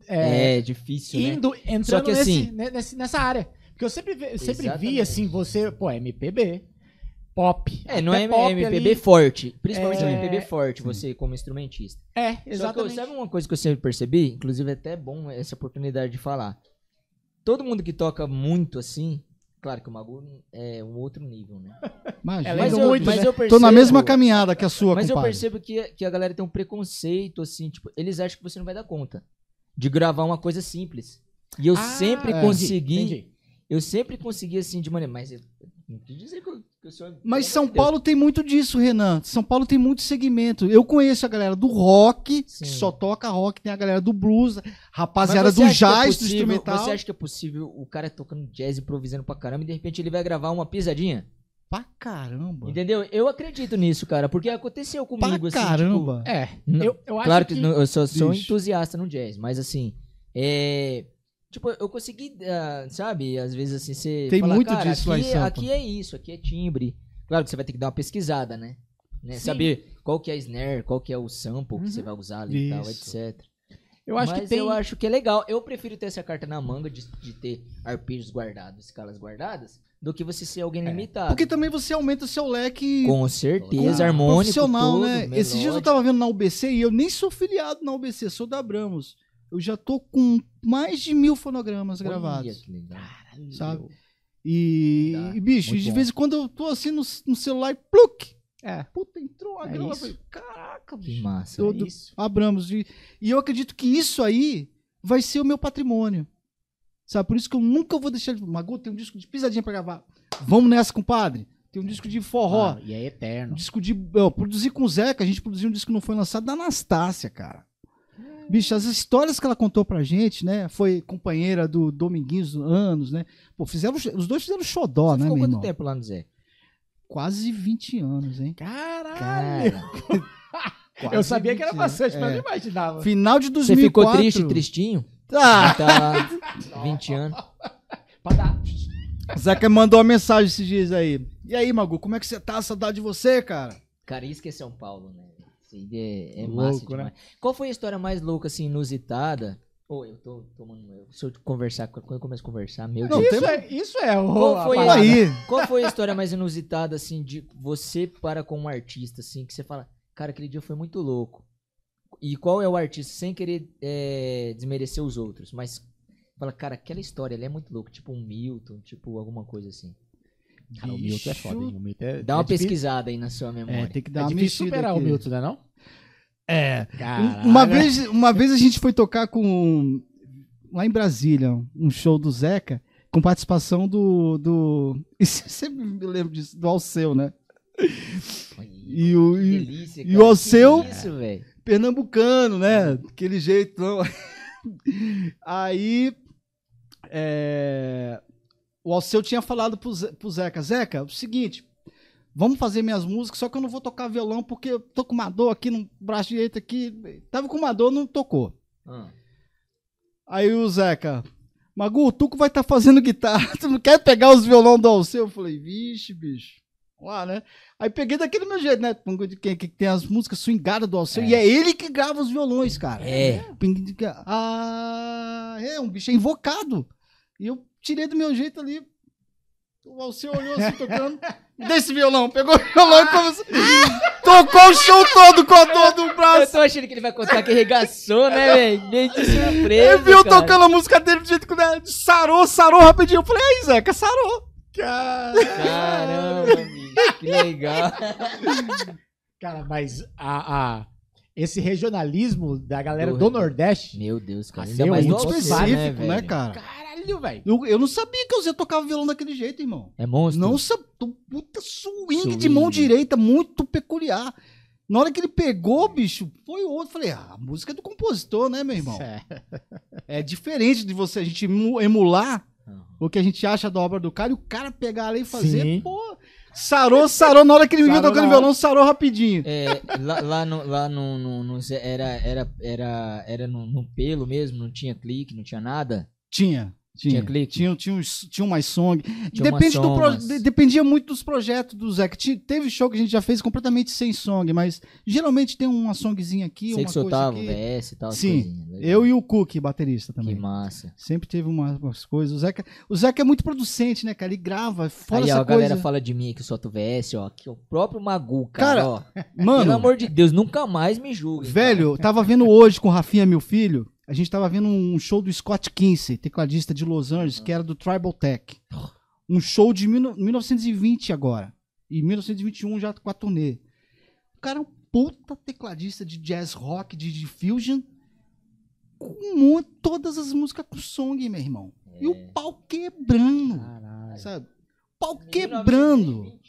é, É, difícil, né? indo, entrando Só que nesse- assim- ne- nesse- nessa área. Porque eu sempre, ve- sempre vi, Exatamente. assim, você, pô, MPB, pop. É, não é pop MPB ali. forte. Principalmente É, MPB forte, você como instrumentista. É, Só que eu- exatamente. sabe uma coisa que eu sempre percebi? Inclusive é até bom essa oportunidade de falar. Todo mundo que toca muito assim, claro que o Magu é um outro nível, né? Imagina. Ela Mas eu, muito, mas né? eu percebo, Tô na mesma caminhada que a sua, Mas eu compadre. percebo que, que a galera tem um preconceito, assim, tipo, eles acham que você não vai dar conta de gravar uma coisa simples. E eu Ah, sempre consegui, entendi. eu sempre consegui, assim, de maneira, mas eu, não quis dizer que que eu sou... Mas São. Paulo tem muito disso, Renan. São Paulo tem muito segmento. Eu conheço a galera do rock, Sim. que só toca rock, tem a galera do blues, rapaziada do é jazz, do possível- instrumental. Você acha que é possível o cara tocando jazz improvisando pra caramba e de repente ele vai gravar uma pisadinha? Pra caramba. Entendeu? Eu acredito nisso, cara, porque aconteceu Pra comigo, assim, caramba. É, Não, eu, eu acho Claro que... que, não- eu sou Bicho. entusiasta no jazz, mas assim, é. Tipo, eu consegui, ah, sabe, às vezes assim, você. Tem fala, muito disso lá em aqui, Sampa. aqui é isso, aqui é timbre. Claro que você vai ter que dar uma pesquisada, né? Né? Saber qual que é a snare, qual que é o sample que você vai usar ali e tal, Isso. etc. Eu acho Mas que tem... eu acho que é legal. Eu prefiro ter essa carta na manga de, de ter arpejos guardados, escalas guardadas, do que você ser alguém limitado. Porque também você aumenta o seu leque Com certeza, Com- harmônico, profissional, todo, né? Esses dias eu melódico. tava vendo na UBC e eu nem sou filiado na UBC, sou da Abramos. Eu já tô com mais de mil fonogramas Olha gravados. que legal. sabe? E, e, bicho, Muito de bom. vez em quando eu tô assim no, no celular e pluk! É, Puta, entrou a É isso. falei, Caraca, Que bicho. massa. Eu- é isso. Abramos. E, e eu acredito que isso aí vai ser o meu patrimônio. Sabe? Por isso que eu nunca vou deixar de. Magu, tem um disco de pisadinha pra gravar. Vamos nessa, compadre. Tem um disco de forró. Ah, e é Um eterno. disco de. Eu produzi com o Zeca, a gente produziu um disco que não foi lançado da Anastácia, cara. Bicho, as histórias que ela contou pra gente, né? Foi companheira do Dominguinhos anos, né? Pô, fizeram, os dois fizeram xodó, Você né, ficou meu quanto irmão? tempo lá no Zé? Quase 20 anos, hein? Caralho! Cara, eu sabia que era 20 bastante, mas é. não imaginava. Final de você 2004. ficou triste, tristinho? Tá lá 20 anos. Zeca mandou uma mensagem esses dias aí. E aí, Magu, como é que você tá? Saudade de você, cara? Cara, que é São Paulo, né? Aí é, é Louco, massa né? demais. Qual foi a história mais louca, assim, inusitada? Ô, eu tô tomando. Se eu conversar, quando eu começo a conversar, meu Não, Deus. Isso, é, isso é o. Qual a foi parada. Aí. Qual foi a história mais inusitada, assim, de você para com um artista, assim, que você fala, cara, aquele dia foi muito louco. E qual é o artista, sem querer é, desmerecer os outros, mas fala, cara, aquela história ali é muito louca, tipo um Milton, tipo alguma coisa assim. Cara, o Milton é foda, hein? O Milton é, Dá uma é difícil- pesquisada aí na sua memória. É, tem que dar É uma difícil superar aqui. o Milton, né não? É. Caralho. Uma vez, uma vez a gente foi tocar com. Lá em Brasília, um show do Zeca, com participação do. do eu sempre me lembro disso, do Alceu, né? E o. que e- delícia, e o Alceu- Que isso, velho. pernambucano, né? Aquele jeito. Não. Aí. é, o Alceu tinha falado pro, Ze- pro Zeca: Zeca, é o seguinte. Vamos fazer minhas músicas, só que eu não vou tocar violão porque eu tô com uma dor aqui no braço direito aqui. Tava com uma dor, não tocou. Ah, Aí o Zeca, Magu, o Tuco vai estar fazendo guitarra. Tu não quer pegar os violão do Alceu? Eu falei, vixe, bicho. Lá, né? Aí peguei daquele meu jeito, né? Que, que tem as músicas swingadas do Alceu. É. E é ele que grava os violões, cara. É. Ah, é um bicho invocado. E eu tirei do meu jeito ali. O Alceu olhou assim, tocando. Desse violão, pegou o violão e começou. Tocou o show todo com a dor do Eu braço. tô achando que ele vai contar que arregaçou, né, velho? Bem de surpresa. Ele viu cara. tocando a música dele do jeito que né, sarou, sarou rapidinho. Eu falei, aí, Zeca, sarou. Caramba, bicho, que legal. Cara, mas a, a- esse regionalismo da galera Do- do Nordeste. Meu Deus, cara. Ainda seu, mais muito Alceu, específico, né, velho? cara? Caralho, velho. Eu, eu não sabia que o Zé tocava violão daquele jeito, irmão. É monstro? Não sabia. Puta swing, Swing. de mão direita, muito peculiar. Na hora que ele pegou, bicho, foi outro. Falei, ah, a música é do compositor, né, meu irmão? É. É diferente de você, a gente emu- emular Não. o que a gente acha da obra do cara e o cara pegar ali e fazer, Sim. pô. Sarou, sarou. Na hora que ele me viu tocando violão, sarou rapidinho. É, lá, lá no, lá no, no, no era, era, era, era no, no pelo mesmo, não tinha clique, não tinha nada. Tinha. Tinha? Tinha, tinha, uns- tinha mais song. Tinha umas Depende do pro- de- dependia muito dos projetos do Zeca. Ti- Teve show que a gente já fez completamente sem song, mas geralmente tem uma songzinha aqui, Sei uma que soltava aqui. VS e tal. Sim. Eu e o Cook, baterista Que também. massa. Sempre teve umas, umas coisas. O Zeca, o Zeca é muito producente, né, cara? Ele grava, fora Aí ó, a galera fala de mim que eu solto VS, ó. Que é o próprio Magu, cara. Cara, ó. Mano, Pelo amor de Deus, nunca mais me julguem. Velho, eu tava vendo hoje com o Rafinha, meu filho. A gente tava vendo um show do Scott Kinsey, tecladista de Los Angeles, que era do Tribal Tech. Um show de mil- 1920 agora. E 1921 já com a turnê. O cara é um puta tecladista de jazz rock, de, de fusion. Com um todas as músicas com song, meu irmão. E É. o pau quebrando, Caralho. sabe? Pau quebrando.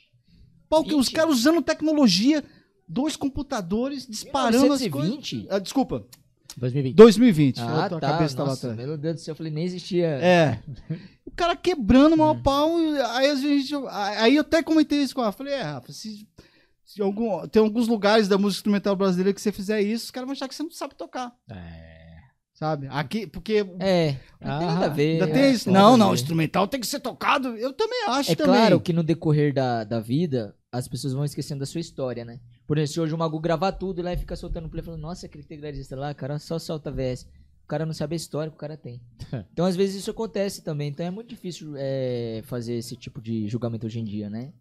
Pau que os 20? caras usando tecnologia, dois computadores disparando as coisas. 1920? Ah, desculpa, 2020. 2020. Ah, a tá. cabeça tava Nossa, atrás. meu Deus do céu, eu falei, nem existia. É. O cara quebrando o maior Hum. pau. Aí, vezes, eu- aí eu até comentei isso com ela. Falei, é, Rafa, se, se algum, tem alguns lugares da música instrumental brasileira que você fizer isso, os caras vão achar que você não sabe tocar. Sabe? Aqui, porque. É, não tem nada a ver. Ainda tem é, isso. nada Não, a não, ver. instrumental tem que ser tocado. Eu também acho É também. claro que no decorrer da, da vida, as pessoas vão esquecendo da sua história, né? Por exemplo, se hoje o Magu gravar tudo lá e fica soltando play, falando, nossa, aquele tecladista lá, cara, só solta VS. O cara não sabe a história que o cara tem. Então, às vezes, isso acontece também. Então, é muito difícil é, fazer esse tipo de julgamento hoje em dia, né?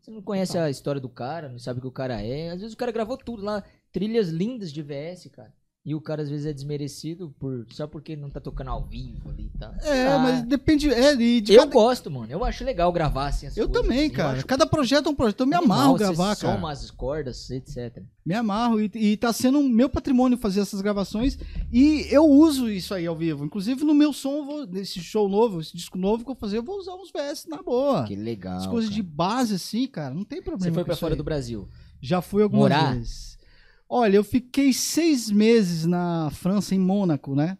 Você não conhece a história do cara, não sabe o que o cara é. Às vezes, o cara gravou tudo lá, trilhas lindas de VS, cara. E o cara, às vezes, é desmerecido por, só porque não tá tocando ao vivo ali e tal. É, Ah, mas depende. É, de Eu cada- gosto, mano. Eu acho legal gravar assim as Eu coisas, também, assim. Eu cara. acho Cada projeto é um projeto. Eu me Animal, amarro gravar, cara. Soma as cordas, etc. Me amarro e, e tá sendo meu patrimônio fazer essas gravações e eu uso isso aí ao vivo. Inclusive no meu som, eu vou, nesse show novo, esse disco novo que eu vou fazer, eu vou usar uns VS na boa. Que legal. As coisas cara. de base assim, cara, não tem problema. Você foi pra fora aí. do Brasil. Já fui algumas Morar? vezes. Olha, eu fiquei seis meses na França, em Mônaco, né?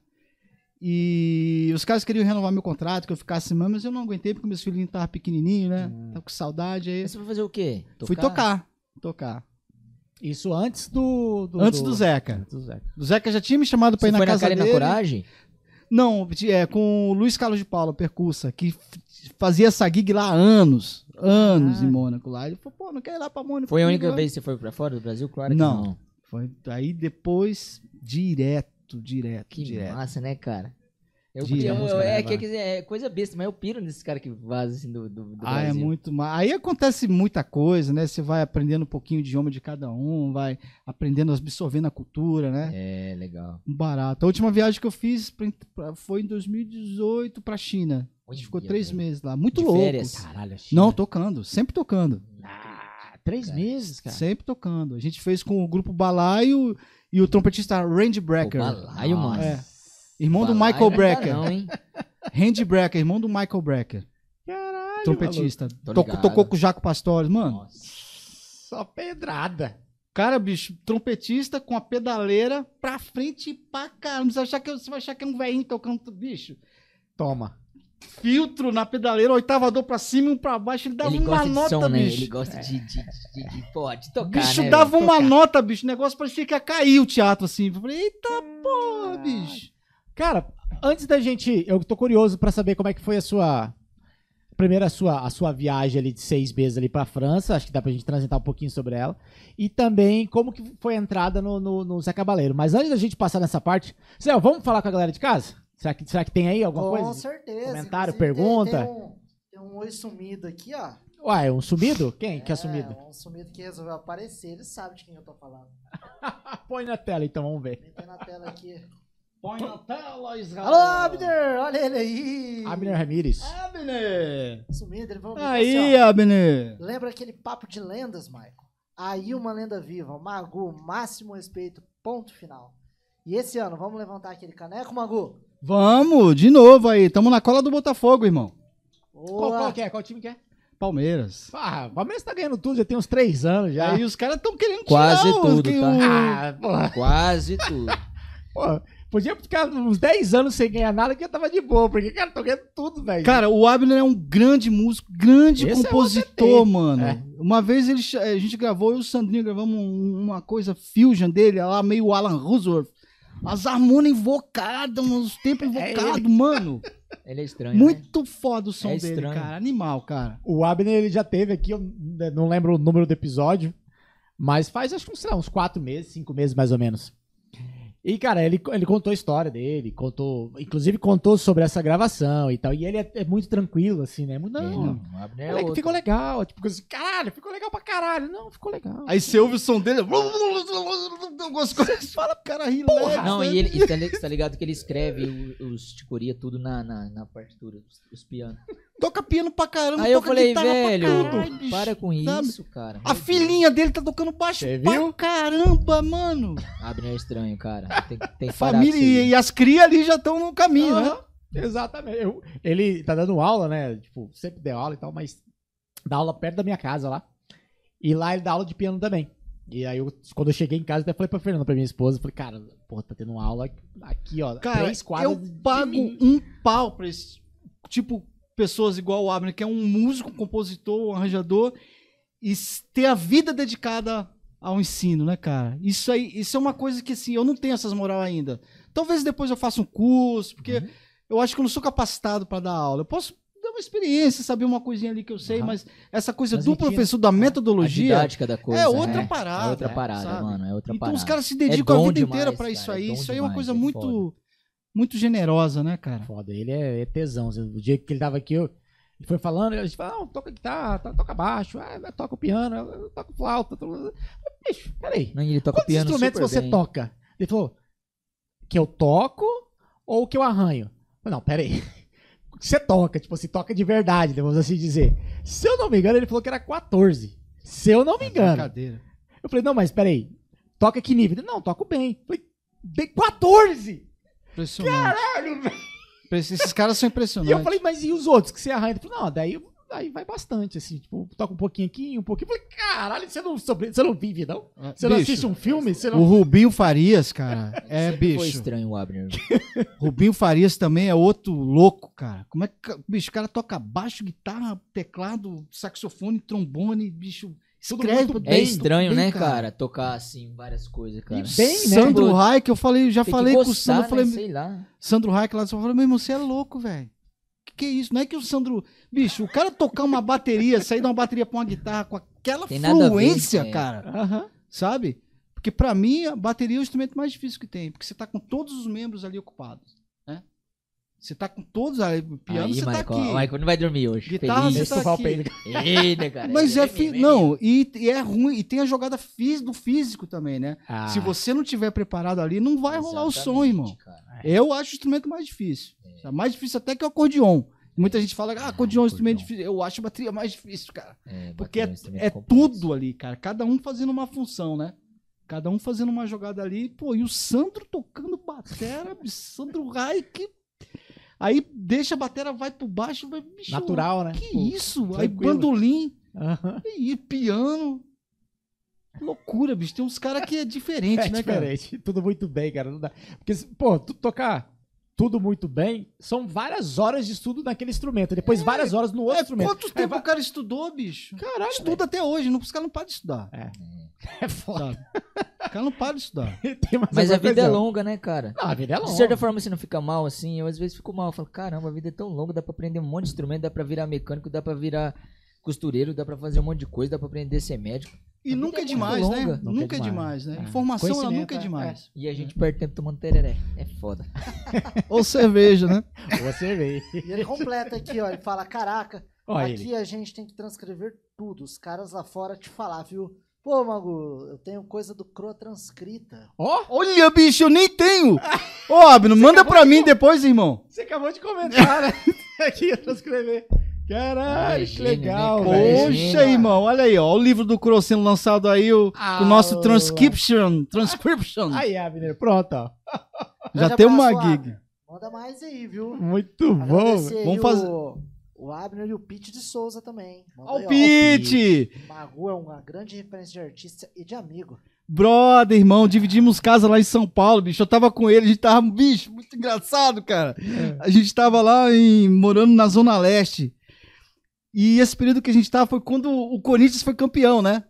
E os caras queriam renovar meu contrato, que eu ficasse mesmo, mas eu não aguentei porque meus filhinhos estavam pequenininhos, né? Tava com saudade aí. Mas você foi fazer o quê? Fui tocar. Tocar. Isso antes do. do- Antes do Zeca. Antes do Zeca. O Zeca já tinha me chamado pra Você ir na foi na casa cara e na dele. coragem? Não, é com o Luiz Carlos de Paula, percussa, que fazia essa gig lá há anos. Anos Ah. em Mônaco lá. Ele falou, pô, não quer ir lá pra Mônaco? Foi a única lá? vez que você foi pra fora do Brasil? Claro que Não. não. Foi, aí depois, direto, direto, Que direto. massa, né, cara? Eu, eu- eu- cara, é, vai. que, é coisa besta, mas eu piro nesses caras que vazam assim do, do, do Ah, é Brasil. muito mais. Aí acontece muita coisa, né? Você vai aprendendo um pouquinho o idioma de cada um, vai aprendendo, absorvendo a cultura, né? É, legal. Barato. A última viagem que eu fiz pra- pra- foi em 2018 pra China. A gente ficou Olha, três velho. meses lá. Muito De louco. férias? Caralho, China. Não, tocando. Sempre tocando. Três meses, cara. Sempre tocando. A gente fez com o grupo Balaio e o trompetista Randy Brecker. balaio, mano. É. Irmão do Balaio Michael não dá Brecker. Não, hein? Randy Brecker, irmão do Michael Brecker. Caralho. Trompetista. Tocou, tocou com o Jaco Pastores. Mano, maluco. Só pedrada. cara, bicho, trompetista com a pedaleira pra frente e pra caramba. Você vai achar que, você vai achar que é um velhinho tocando, bicho. Toma. Filtro na pedaleira, oitavador pra cima e um pra baixo. Ele dava Ele uma nota, som, né? bicho. Ele gosta de, de, de, de, pô, de tocar, bicho né, dava uma Tocar. nota, bicho. O negócio parecia que ia cair o teatro assim. Eu falei, eita porra, bicho. Cara, antes da gente. Eu tô curioso pra saber como é que foi a sua. Primeiro, a sua, a sua viagem ali de seis meses ali pra França. Acho que dá pra gente transitar um pouquinho sobre ela. E também como que foi a entrada no, no, no Zé Cabaleiro. Mas antes da gente passar nessa parte. Zé, vamos falar com a galera de casa? Será que, será que tem aí alguma Com coisa? certeza. Comentário, Inclusive, tem- pergunta? Tem, um, tem um oi sumido aqui, ó. Ué, um sumido? Quem que é É, sumido? um sumido que resolveu aparecer. Ele sabe de quem eu tô falando. Põe na tela então, vamos ver. Tem na tela aqui. Põe na tela, Israel. Alô, Abner! Olha ele aí! Abner Ramírez. Abner! Sumido, ele vai Aí, assim, ó. Abner! Lembra aquele papo de lendas, Michael? Aí uma lenda viva, Magu, máximo respeito, ponto final. E esse ano, vamos levantar aquele caneco, Magu? Vamos, de novo aí. Tamo na cola do Botafogo, irmão. Qual, qual que é? Qual time que é? Palmeiras. Ah, o Palmeiras tá ganhando tudo, já tem uns três anos já. Aí os caras estão querendo Quase tirar tudo, que tá? Ah, porra. Quase tudo. Pô, podia ficar uns 10 anos sem ganhar nada que eu tava de boa, porque, cara, tô ganhando tudo, velho. Cara, o Abner é um grande músico, grande Esse é compositor, OTT. mano. É. Uma vez ele, a gente gravou, eu e o Sandrinho gravamos um- uma coisa fusion dele, lá meio Alan Rusworth. As harmônias invocadas, uns tempos É invocados, mano. Ele é estranho. né? Muito foda o som É dele, estranho. cara. Animal, cara. O Abner ele já teve aqui, eu não lembro o número do episódio, mas faz acho que sei lá, uns quatro meses, cinco meses mais ou menos. E, cara, ele, ele contou a história dele, contou, inclusive contou sobre essa gravação e tal. E ele é, é muito tranquilo, assim, né? Não, Ele não, o Abner é moleque, outro. ficou legal. Tipo, assim, caralho, ficou legal pra caralho. Não, ficou legal. Aí você ouve o som dele. Algumas coisas fala pro cara rir leve, Não, né? e ele e tá, tá ligado que ele escreve o- os ticoria tudo na, na, na partitura, os, os pianos. Toca piano pra caramba, Aí eu toca falei, guitarra velho, pra caralho, bicho. para com sabe? isso, cara. A filhinha dele tá tocando baixo Você pra viu? caramba, mano. Abner é estranho, cara. Tem, tem que parar Família e, e as crias ali já estão no caminho, né? Exatamente. Eu- ele tá dando aula, né? Tipo, sempre deu aula e tal, mas dá aula perto da minha casa lá. E lá ele dá aula de piano também. E aí, eu, quando eu cheguei em casa, até falei pra Fernanda, pra minha esposa, falei, cara, porra, tá tendo aula aqui, ó. Cara, três quadras eu de pago mim. um pau pra esse tipo pessoas igual o Abner, que é um músico, um compositor, um arranjador, e ter a vida dedicada ao ensino, né, cara? Isso aí, isso é uma coisa que assim, eu não tenho essas moral ainda. Talvez depois eu faça um curso, porque Uhum. eu acho que eu não sou capacitado para dar aula. Eu posso dar uma experiência, saber uma coisinha ali que eu sei, Aham. mas essa coisa Mas do professor da A metodologia didática da coisa. é outra né? parada. É outra parada, sabe? mano. É outra Então parada. os caras se É dedicam a dom vida demais, inteira pra cara, isso é aí. dom isso aí é uma coisa é muito foda. Muito generosa, né, cara? Foda, ele é, é tesão. O dia que ele tava aqui, eu, ele foi falando, a gente falou, não, toca guitarra, to- toca baixo, ah, toca o piano, eu toco flauta. Toco... Bicho, peraí. Não, ele toca Quantos piano instrumentos super você bem. toca? Ele falou, que eu toco ou que eu arranho? Eu Não, peraí. Você toca, tipo assim, toca de verdade, vamos assim dizer. Se eu não me engano, ele falou que era 14. Se eu não me engano. Brincadeira. Eu falei, não, mas peraí, toca que nível? Ele, não, toco bem. Eu falei, bem 14! Impressionante. Caralho, velho! Esses caras são E impressionantes. eu falei, mas e os outros que você arranha? Falou, não, daí, daí vai bastante, assim, tipo, toca um pouquinho aqui, um pouquinho. Eu falei, caralho, você não, sobre- você não vive, não? Você não Bicho, assiste um filme? Você O não... Rubinho Farias, cara, é Foi bicho. estranho o Abner. Rubinho Farias também é outro louco, cara. Como é que. Bicho, o cara toca baixo, guitarra, teclado, saxofone, trombone, bicho. Tudo Escreve É bem, estranho, bem, né, cara. cara? Tocar assim várias coisas, cara. E bem, né? Sandro Tipo, Reich, eu falei, já Tem falei com o gostar, Sandro, eu falei, né? Sei lá. Sandro Reich lá, eu falei, meu irmão, você é louco, velho. Que que é isso? Não é que o Sandro. Bicho, o cara tocar uma bateria, sair de uma bateria pra uma guitarra com aquela Tem nada a ver, fluência, é. cara. Sabe? Porque pra mim, a bateria é o instrumento mais difícil que tem. Porque você tá com todos os membros ali ocupados. Você tá com todos ali. Piano, Aí, você tá Michael, aqui. o Michael não vai dormir hoje. Guitarra, Feliz. você tá aqui. peido. Eita, cara. Mas é. Vem, Fi... Não, e, e é ruim. E tem a jogada fí- do físico também, né? Ah, Se você não tiver preparado ali, não vai rolar o som, Exatamente, irmão. cara. Eu acho o instrumento mais difícil. É mais difícil até que o acordeon. Muita gente fala, ah, acordeon é um instrumento acordeon. difícil. Eu acho a bateria mais difícil, cara. É, Porque é, instrumento é complexo. tudo ali, cara. Cada um fazendo uma função, né? Cada um fazendo uma jogada ali. Pô, e o Sandro tocando batera, Sandro Reich. Aí deixa a batera, vai pro baixo, vai. Bicho, natural, né? Que Tipo, isso? Aí tranquilo. bandolim, aham. e piano. Loucura, bicho. Tem uns caras que é diferente, É né, cara? diferente. Tudo muito bem, cara. Não dá. Porque, pô, tu tocar tudo muito bem, são várias horas de estudo naquele instrumento. Depois várias horas no outro É, instrumento. quanto Aí tempo vai- o cara estudou, bicho? Caralho, Estuda até hoje, não, os caras não param de estudar. É foda. Sabe? O cara não para de estudar. Mas a vida é longa, né, cara? Não, a vida é longa. De certa forma você não fica mal assim, eu às vezes fico mal, eu falo, caramba, a vida é tão longa, dá pra aprender um monte de instrumento, dá pra virar mecânico, dá pra virar costureiro, dá pra fazer um monte de coisa, dá pra aprender a ser médico. E A nunca é vida é muito demais, né? Nunca, Nunca é é demais, né? É. Informação, ela nunca é é, demais. E a gente perde tempo tomando tereré. É foda. Ou cerveja, né? Você vê. E ele completa aqui, ó. Ele fala: Caraca, Olha aqui ele. a gente tem que transcrever tudo. Os caras lá fora te falar, viu? Pô, Mago, eu tenho coisa do Croa transcrita. Ó, Olha, bicho, eu nem tenho. Ô, Abno, manda pra mim depois, irmão. você acabou de comentar, né? Aqui, eu transcrever. Caralho, que né, legal, cara? velho. Poxa, irmão, olha aí, ó. O livro do Crow sendo lançado aí, o, Ah, o nosso transcription. Transcription. Aí, Abner, pronto, ó. Já Grande tem uma gig. Manda mais aí, viu? Muito bom. Agradecer aí Vamos fazer- o, o Abner e o Pete de Souza também. Aí, o. Pete! O Magu é uma grande referência de artista e de amigo. Brother, irmão, dividimos casa lá em São Paulo, bicho. Eu tava com ele, a gente tava, bicho, muito engraçado, cara. A gente tava lá em, morando na Zona Leste. E esse período que a gente tava foi quando o Corinthians foi campeão, né?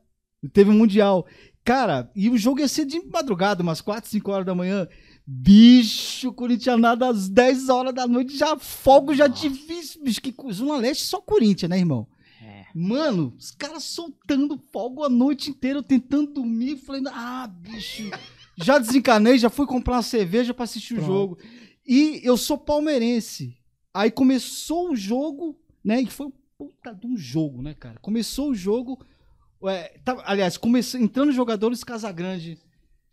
Teve um Mundial. Cara, e o jogo ia ser de madrugada, umas 4, 5 horas da manhã. Bicho, Corinthians nada às 10 horas da noite, já fogo, já difícil. Bicho, que Zona Leste só Corinthians, né, irmão? É. Mano, os caras soltando fogo a noite inteira, tentando dormir, falei, ah, bicho. Já desencanei, já fui comprar uma cerveja pra assistir o Pronto. jogo. E eu sou palmeirense. Aí começou o jogo, né? E foi um puta de um jogo, né, cara? Começou o jogo. ué, tava- aliás, começou, entrando os jogadores Casagrande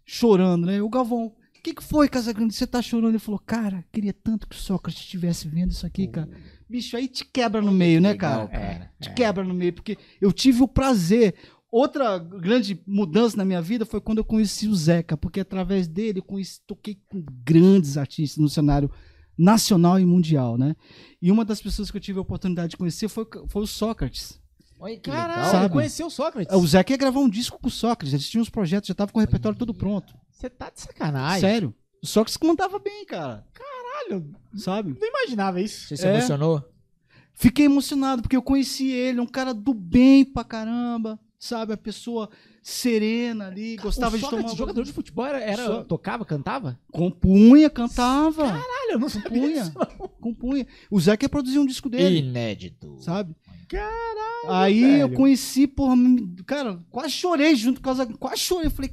chorando, né? O Galvão, o que, que foi, Casagrande? Você tá chorando? Ele falou, cara, queria tanto que o Sócrates estivesse vendo isso aqui, cara. Bicho, aí te quebra no meio, né, cara? cara. te quebra no meio, porque eu tive o prazer. Outra grande mudança na minha vida foi quando eu conheci o Zeca, porque através dele eu conheci, toquei com grandes artistas no cenário nacional e mundial, né? E uma das pessoas que eu tive a oportunidade de conhecer foi, foi o Sócrates. Olha que Caralho, legal. Sabe? conheceu o Sócrates. O Zeca ia gravar um disco com o Sócrates, eles tinham os projetos, já tava com o repertório todo pronto. Você tá de sacanagem. Sério. Sócrates que mandava bem, cara. Caralho, Sabe? não imaginava isso. Você se É. emocionou? Fiquei emocionado, porque eu conheci ele, um cara do bem pra caramba, sabe? A pessoa serena ali, gostava o de tomar. jogador de futebol, era, era- Só- tocava, cantava? Compunha, cantava. Caralho, eu não sabia Compunha. disso, não. Compunha. O Zé quer produzir um disco dele, Inédito. sabe? Caralho, Aí velho. eu conheci, porra, cara, quase chorei junto com causa. Quase chorei. Falei,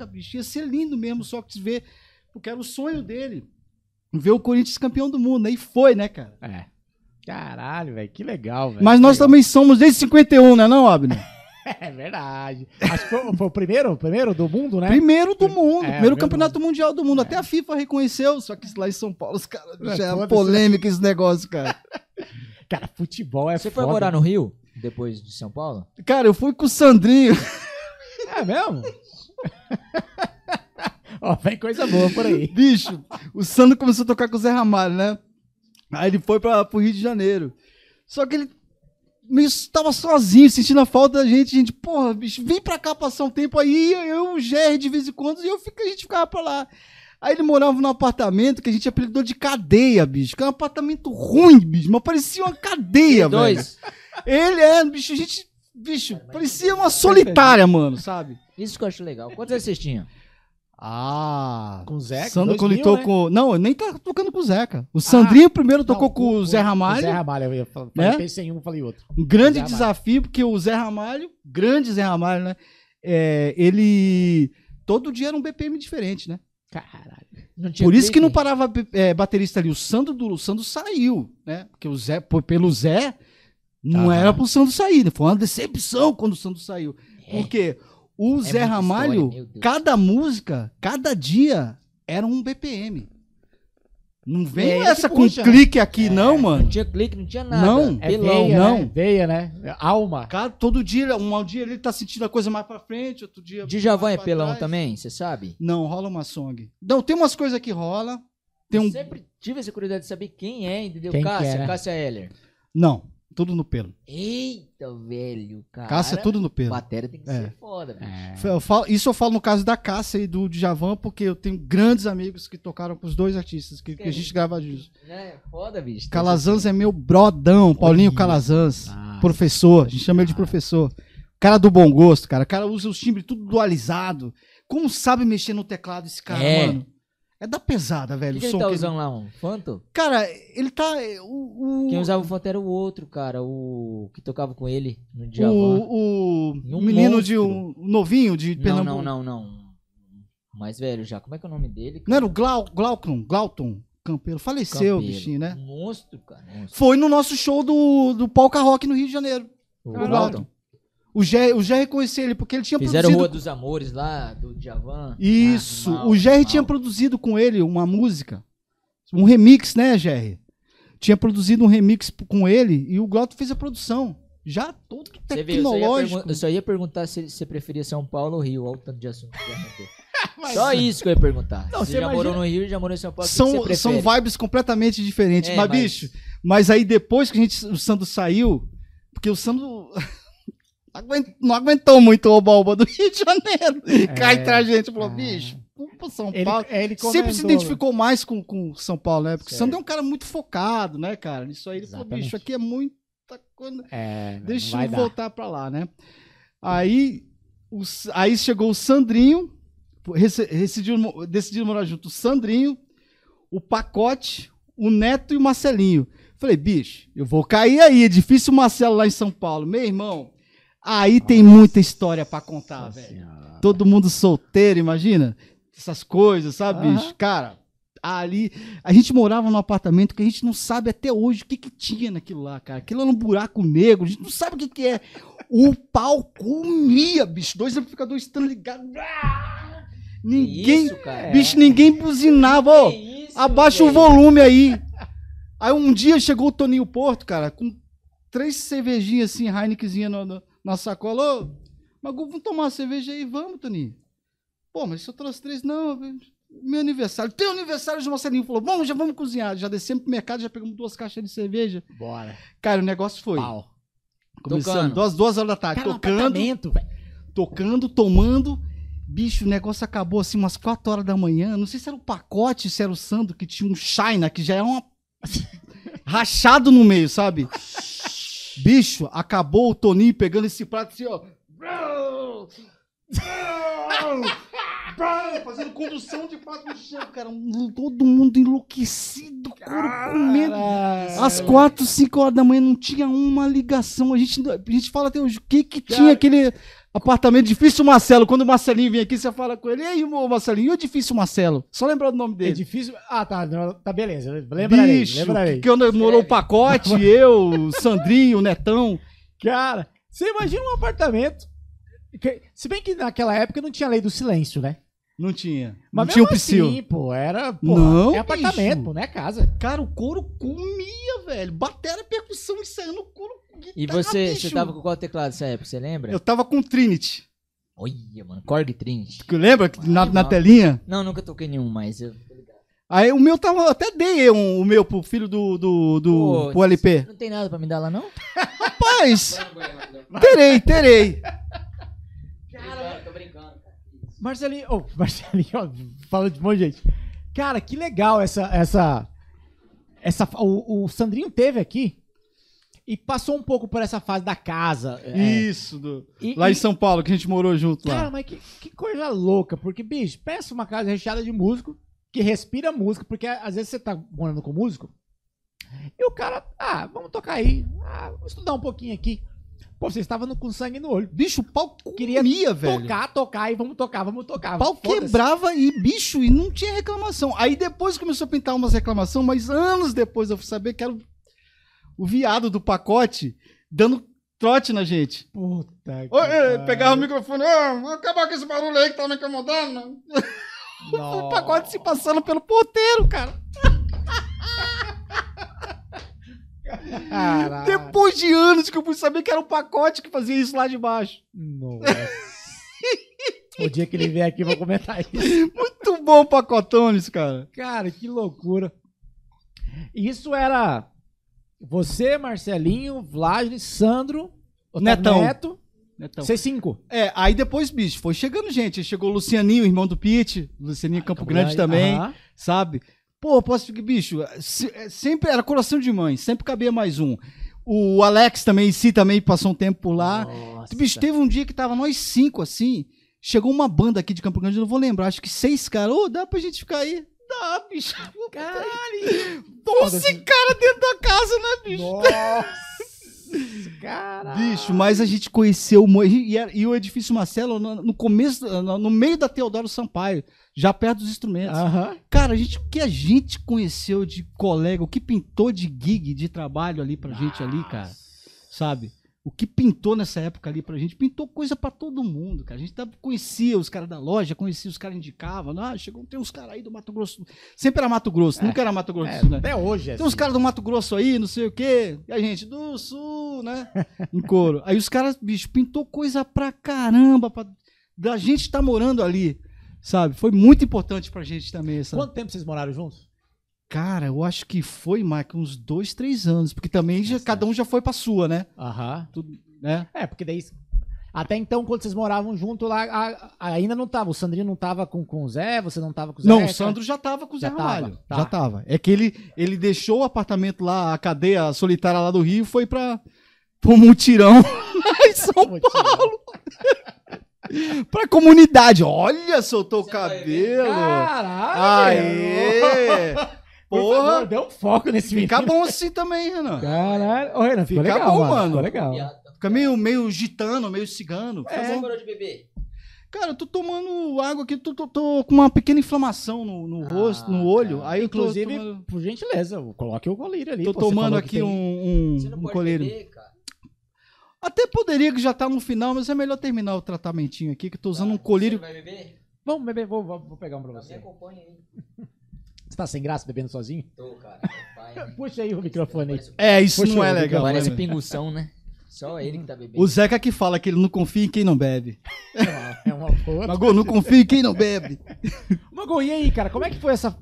caraca, bicho, ia ser lindo mesmo só que ver. Porque era o sonho dele. Ver o Corinthians campeão do mundo. Aí foi, né, cara? É. Caralho, velho, que legal, velho. Mas nós legal. também somos desde 51, né, não, Abner? É verdade. Acho que foi, foi o primeiro, o primeiro do mundo, né? Primeiro do mundo, É, primeiro campeonato mundial do mundo. Até a FIFA reconheceu, só que lá em São Paulo, os caras. É, Já é foda-se. polêmica esse negócio, cara. Cara, futebol é Você foi foda. morar no Rio depois de São Paulo? Cara, eu fui com o Sandrinho. É mesmo? Ó, vem coisa boa por aí. Bicho, o Sandro começou a tocar com o Zé Ramalho, né? Aí ele foi pra, pro Rio de Janeiro. Só que ele meio tava sozinho, sentindo a falta da gente. A gente, porra, bicho, vem pra cá passar um tempo aí. Eu o Jerry de vez em quando, e eu fico, a gente ficava pra lá. Aí ele morava num apartamento que a gente apelidou de cadeia, bicho. Que era um apartamento ruim, bicho, mas parecia uma cadeia, velho. Dois. Ele é, bicho, a gente, bicho, parecia uma solitária, mano, sabe? Isso que eu acho legal. Quantos anos vocês tinham? Ah, Com o Zeca, Sandro 2000, coletou né? com. Não, nem tá tocando com o Zeca. O Sandrinho primeiro tocou Não, com o Zé Ramalho. O Zé Ramalho, eu ia falar. Né? Pensei em um, falei outro. Um grande desafio, porque o Zé Ramalho, grande Zé Ramalho, né? é, ele. Todo dia era um BPM diferente, né? Caralho. Não tinha Por isso que não parava é, baterista ali. O Sandro, do, o Sandro saiu, né? Porque o Zé, pô, pelo Zé, não Aham. era pro Sandro sair. né? Foi uma decepção quando o Sandro saiu. Porque o Zé muita Ramalho, história, cada música, cada dia era um BPM. Não vem É essa que com puxa, clique aqui, não, mano. Não tinha clique, não tinha nada. Não. É Pelão. veia, não. né? Veia, né? Alma. Cara, todo dia, um dia ele tá sentindo a coisa mais pra frente, outro dia. Djavan é pelão trás. também, você sabe? Não, rola uma song. Não, tem umas coisas que rola. Tem Eu um. sempre tive essa curiosidade de saber quem é, entendeu? Quem que Cássia, é, né? Cássia Heller. Não, tudo no pelo. Eita, velho, cara. Cássia é tudo no pelo. Bateria tem que É. ser foda, velho. É. Eu falo- isso eu falo no caso da Cássia e do Djavan, porque eu tenho grandes amigos que tocaram com os dois artistas, que, que a gente grava juntos. É, foda, bicho. Calazans é meu brodão, Paulinho. Calazans. Nossa. Professor, a gente chama ele de professor. Cara do bom gosto, cara. O cara usa os timbres tudo dualizado. Como sabe mexer no teclado esse cara, É. mano? É da pesada, velho. que, que o ele som tá que ele- usando lá, um Fanto? Cara, ele tá. é, O, o, Quem usava o Fanto era o outro, cara, o que tocava com ele no Djavan. o, o Um menino de monstro. um novinho de Não, Pernambuco. não, não, não. Mais velho já. Como é que é o nome dele? Não era o Glau, Glauton, Glauton Campeiro. Faleceu, Campeiro. bichinho, né? Monstro, cara. Monstro. Foi no nosso show do, do Polka Rock no Rio de Janeiro. O. Glauton. O Gé, o Gé reconheceu ele porque ele tinha Fizeram produzido. Rua dos Amores lá, do Djavan. Isso. Ah, o Jerry tinha produzido com ele uma música. Um remix, né, Jerry? Tinha produzido um remix com ele e o Glauton fez a produção. Já todo Você vê, eu só, ia tecnológico. eu só ia perguntar se você preferia São Paulo ou Rio. Olha o tanto de assunto que. Mas- Só isso que eu ia perguntar. Não, você já imagina- morou no Rio e já morou em São Paulo. São, são vibes completamente diferentes. É, mas, mas- bicho, mas aí depois que a gente, o Sandro saiu, porque o Sandro não aguent- não aguentou muito o oba do Rio de Janeiro. Cá entre a gente, falou, é. bicho, vamos pro São Ele, Paulo. ele Sempre se identificou mais com, com São Paulo, né? Porque o Certo. Sandro é um cara muito focado, né, cara? Isso aí ele falou, Exatamente. bicho, aqui é muita coisa. É, Deixa eu dar. voltar pra lá, né? Aí o aí chegou o Sandrinho, decidiu, decidiram morar junto o Sandrinho, o Pacote, o Neto e o Marcelinho. Falei, bicho, eu vou cair aí, edifício Marcelo lá em São Paulo. Meu irmão, aí tem muita história pra contar, velho. Todo mundo solteiro, imagina? Essas coisas, sabe, Aham. bicho? Cara, ali. A gente morava num apartamento que a gente não sabe até hoje o que, que tinha naquilo lá, cara. Aquilo era um buraco negro, a gente não sabe o que, que é. O pau comia, bicho. Dois amplificadores estão ligados. Ah! Ninguém. Isso, cara. Bicho, ninguém buzinava. Que isso, abaixa o volume aí. Aí um dia chegou o Toninho Porto, cara, com três cervejinhas assim, Heinekenzinha na, na, na sacola. Ô, Magu, vamos tomar uma cerveja aí? Vamos, Toninho. Pô, mas se eu trouxe três, não, meu aniversário. Tem aniversário de Marcelinho. Falou, vamos, já vamos cozinhar. Já descemos pro mercado, já pegamos duas caixas de cerveja. Bora. Cara, o negócio foi. Pau. Começando, duas, duas horas da tarde, Cara, tocando, tocando, tomando. Bicho, o negócio acabou assim umas 4 horas da manhã. Não sei se era o pacote, se era o Sandro, que tinha um China, que já é uma. rachado no meio, sabe? Bicho, acabou o Toninho pegando esse prato assim, ó. Fazendo condução de prato no chão, cara. Todo mundo enlouquecido, couro comendo. Às quatro, cinco horas da manhã não tinha uma ligação. A gente, a gente fala até hoje, o que que tinha aquele apartamento difícil Marcelo? Quando o Marcelinho vem aqui, você fala com ele, e aí, Marcelinho, e o difícil Marcelo? Só lembrar do nome É dele. difícil. Ah, tá. Tá, beleza. Lembrarei. Bicho, lembrarei. que, morou o pacote, eu, o Sandrinho, o Netão. Cara, você imagina um apartamento. que- se bem que naquela época não tinha lei do silêncio, né? Não tinha. Mas não tinha o psil. assim, pô, era. Pô, Não, é apartamento, bicho. pô, não é casa. Cara, o couro comia, velho. Batera, percussão e saindo no couro. E guitarra, você, bicho. você tava com qual teclado nessa época, você lembra? Eu tava com Trinity. Olha, mano, Korg Trinity. Tu Lembra? que Na, na telinha? Não, nunca toquei nenhum, mas eu... Aí o meu tava. Até dei um, o meu pro filho do, do, do Pô, pro LP. Não tem nada pra me dar lá, não? Rapaz, terei, terei. tô brincando, cara. Marcelinho, oh, Marcelinho, ó, falando de um monte de gente. Cara, que legal essa. essa, essa o, o Sandrinho teve aqui e passou um pouco por essa fase da casa. é, Isso, do- e- lá e- em São Paulo, que a gente morou junto Cara, lá. mas que, que coisa louca, porque, bicho, pensa uma casa recheada de músico que respira música, porque às vezes você tá morando com músico e o cara, ah, vamos tocar aí, ah, vamos estudar um pouquinho aqui. Pô, você estava no- com sangue no olho. Bicho, o pau Queria comia, velho. Tocar, tocar e vamos tocar, vamos tocar. O pau quebrava e, bicho, e não tinha reclamação. Aí depois começou a pintar umas reclamações, mas anos depois eu fui saber que era o, o viado do pacote dando trote na gente. Puta que pegava o microfone, vou acabar com esse barulho aí que tá me incomodando. O pacote se passando pelo porteiro, cara. Caralho. Depois de anos que eu fui saber que era o pacote que fazia isso lá de baixo. Nossa. o dia que ele vier aqui, eu vou comentar isso. Muito bom pacotones, cara. Cara, que loucura. Isso era você, Marcelinho, Vlad, Sandro, Otávio Netão. Neto, Netão. C5. É, aí depois, bicho, foi chegando gente. Aí Chegou o Lucianinho, irmão do Pete. Lucianinho Campo Grande também, Aham. sabe? Pô, posso ficar, bicho, é, sempre era coração de mãe, sempre cabia mais um. O Alex também, em si, também passou um tempo por lá. Nossa. Bicho, teve um dia que tava nós cinco assim. Chegou uma banda aqui de Campo Grande, eu não vou lembrar, acho que seis caras. Ô, dá pra gente ficar aí? Dá, bicho. Caralho. Doze caras dentro da casa, né, bicho? Nossa. Caralho. Bicho, mas a gente conheceu e, era- e o edifício Marcelo no, no começo, no, no meio da Teodoro Sampaio, já perto dos instrumentos. Aham. Cara, a gente, o que a gente conheceu de colega, o que pintou de gig, de trabalho ali pra gente ali, cara, sabe? O que pintou nessa época ali pra gente, pintou coisa pra todo mundo, cara. A gente tava, conhecia os caras da loja, conhecia os caras indicavam. Ah, chegou, tem uns caras aí do Mato Grosso. Sempre era Mato Grosso, nunca era Mato Grosso, É, né? até hoje é Tem uns assim. caras do Mato Grosso aí, não sei o quê. E a gente, do Sul, né? Em couro. Aí os caras, bicho, pintou coisa pra caramba. Pra, da gente tá morando ali, sabe? Foi muito importante pra gente também. Essa... Quanto tempo vocês moraram juntos? Cara, eu acho que foi, Mike, uns dois, três anos. Porque também já, cada um já foi pra sua, né? Aham. Tudo, né? É, porque daí. Até então, quando vocês moravam junto lá, a- a- ainda não tava. O Sandrinho não tava com, com o Zé, você não tava com o Zé. Não, o cara? Sandro já tava com o Zé Já tava, Ramalho. tá. Já tava. É que ele, ele deixou o apartamento lá, a cadeia solitária lá do Rio, e foi pra, pro mutirão em São tio. pra comunidade. Olha, soltou o cabelo. Caralho! Aê! Por Porra! favor, dê um foco nesse Fica menino. bom assim também, Renan. Caralho. Ô, Renan, Fica legal, bom, mano. mano. Ficou legal. Fica meio, meio gitano, meio cigano. Você Fica bom. parou de beber? Cara, eu tô tomando água aqui, tô, tô- tô com uma pequena inflamação no, no rosto, no olho. tá. Aí Inclusive, tomando, por gentileza, coloque o colírio ali. tô pô, você tomando aqui tem- um, Você um, não um pode colírio. beber, cara. Até poderia que já tá no final, mas é melhor terminar o tratamentinho aqui, que eu tô usando um colírio. Você vai beber? Vamos beber, vou, vou, vou pegar um pra Me você. acompanha aí. Você tá sem graça bebendo sozinho? Tô, cara. Pai, né? Puxa aí o microfone aí. Parece- É, isso Poxa, não é legal. Parece né? pingução, né? Só ele que tá bebendo. O Zeca que fala que ele não confia em quem não bebe. É uma, é uma porra. Mago, não confia em quem não bebe. Mago, e aí, cara, como é que foi essa.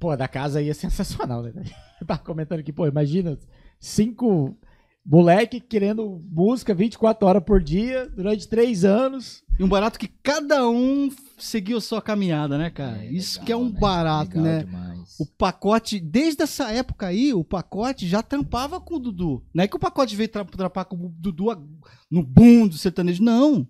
Pô, da casa aí é sensacional, né? Eu tava comentando aqui, pô, imagina, cinco moleque querendo música 24 horas por dia, durante três anos. E um barato que cada um seguiu a sua caminhada, né, cara? É, Isso legal, que é um né? barato, Legal né? demais. O pacote, desde essa época aí, o pacote já trampava com o Dudu. Não é que o pacote veio tra trampar com o Dudu no boom do sertanejo, não.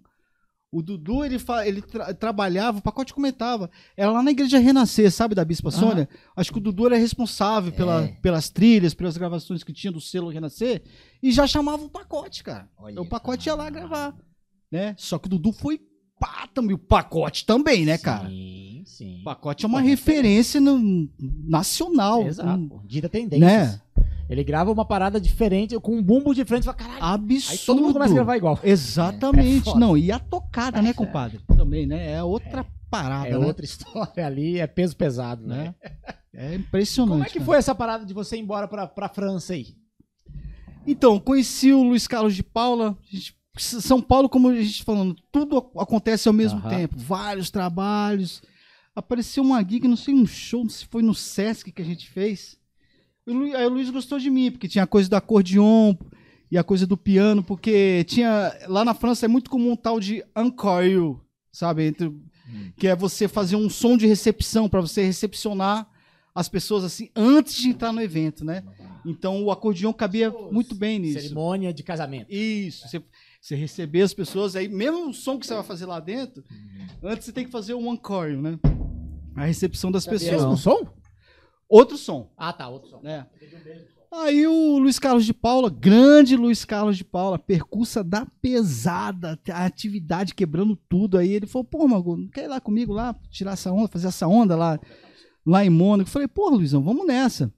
O Dudu, ele, ele tra- trabalhava, o pacote comentava. Era lá na igreja Renascer, sabe, da Bispa Sônia? Acho que o Dudu era responsável pela- É. pelas trilhas, pelas gravações que tinha do selo Renascer. E já chamava o pacote, cara. Olha, o pacote ia lá gravar. Né? Só que o Dudu foi pá também. O pacote também, né, cara? Sim, sim. O pacote é uma referência no- nacional. Exato. Um- Dita tendências. Né? Ele grava uma parada diferente, com um bumbo diferente, e fala, caralho. Absurdo. Aí todo mundo começa a gravar igual. Exatamente. É foda. Não, e a tocada, né, compadre? Também, né? É outra parada, É né? outra história ali, é peso pesado, né? né? É impressionante. Como é que cara. foi essa parada de você ir embora pra, pra França aí? Então, conheci o Luiz Carlos de Paula. A gente- São Paulo, como a gente falando, tudo ac- acontece ao mesmo Aham. tempo. Vários trabalhos. Apareceu uma gig, não sei, um show, não sei se foi no Sesc que a gente fez. Lu- aí o Luiz gostou de mim, porque tinha a coisa do acordeon e a coisa do piano, porque tinha. Lá na França é muito comum um tal de encore, sabe? Entre, que é você fazer um som de recepção para você recepcionar as pessoas assim antes de entrar no evento, né? Então o acordeon cabia muito bem nisso. Cerimônia de casamento. Isso, você, você receber as pessoas, aí mesmo o som que você vai fazer lá dentro, antes você tem que fazer um encore, né? A recepção das Sabia pessoas. Mesmo som? Outro som, Ah, tá, outro som. né? Aí o Luiz Carlos de Paula, grande Luiz Carlos de Paula, percussa da pesada, a atividade quebrando tudo. Aí ele falou, pô, Mago, não quer ir lá comigo lá, tirar essa onda, fazer essa onda lá, lá em Mônaco? Eu falei, pô, Luizão, vamos nessa.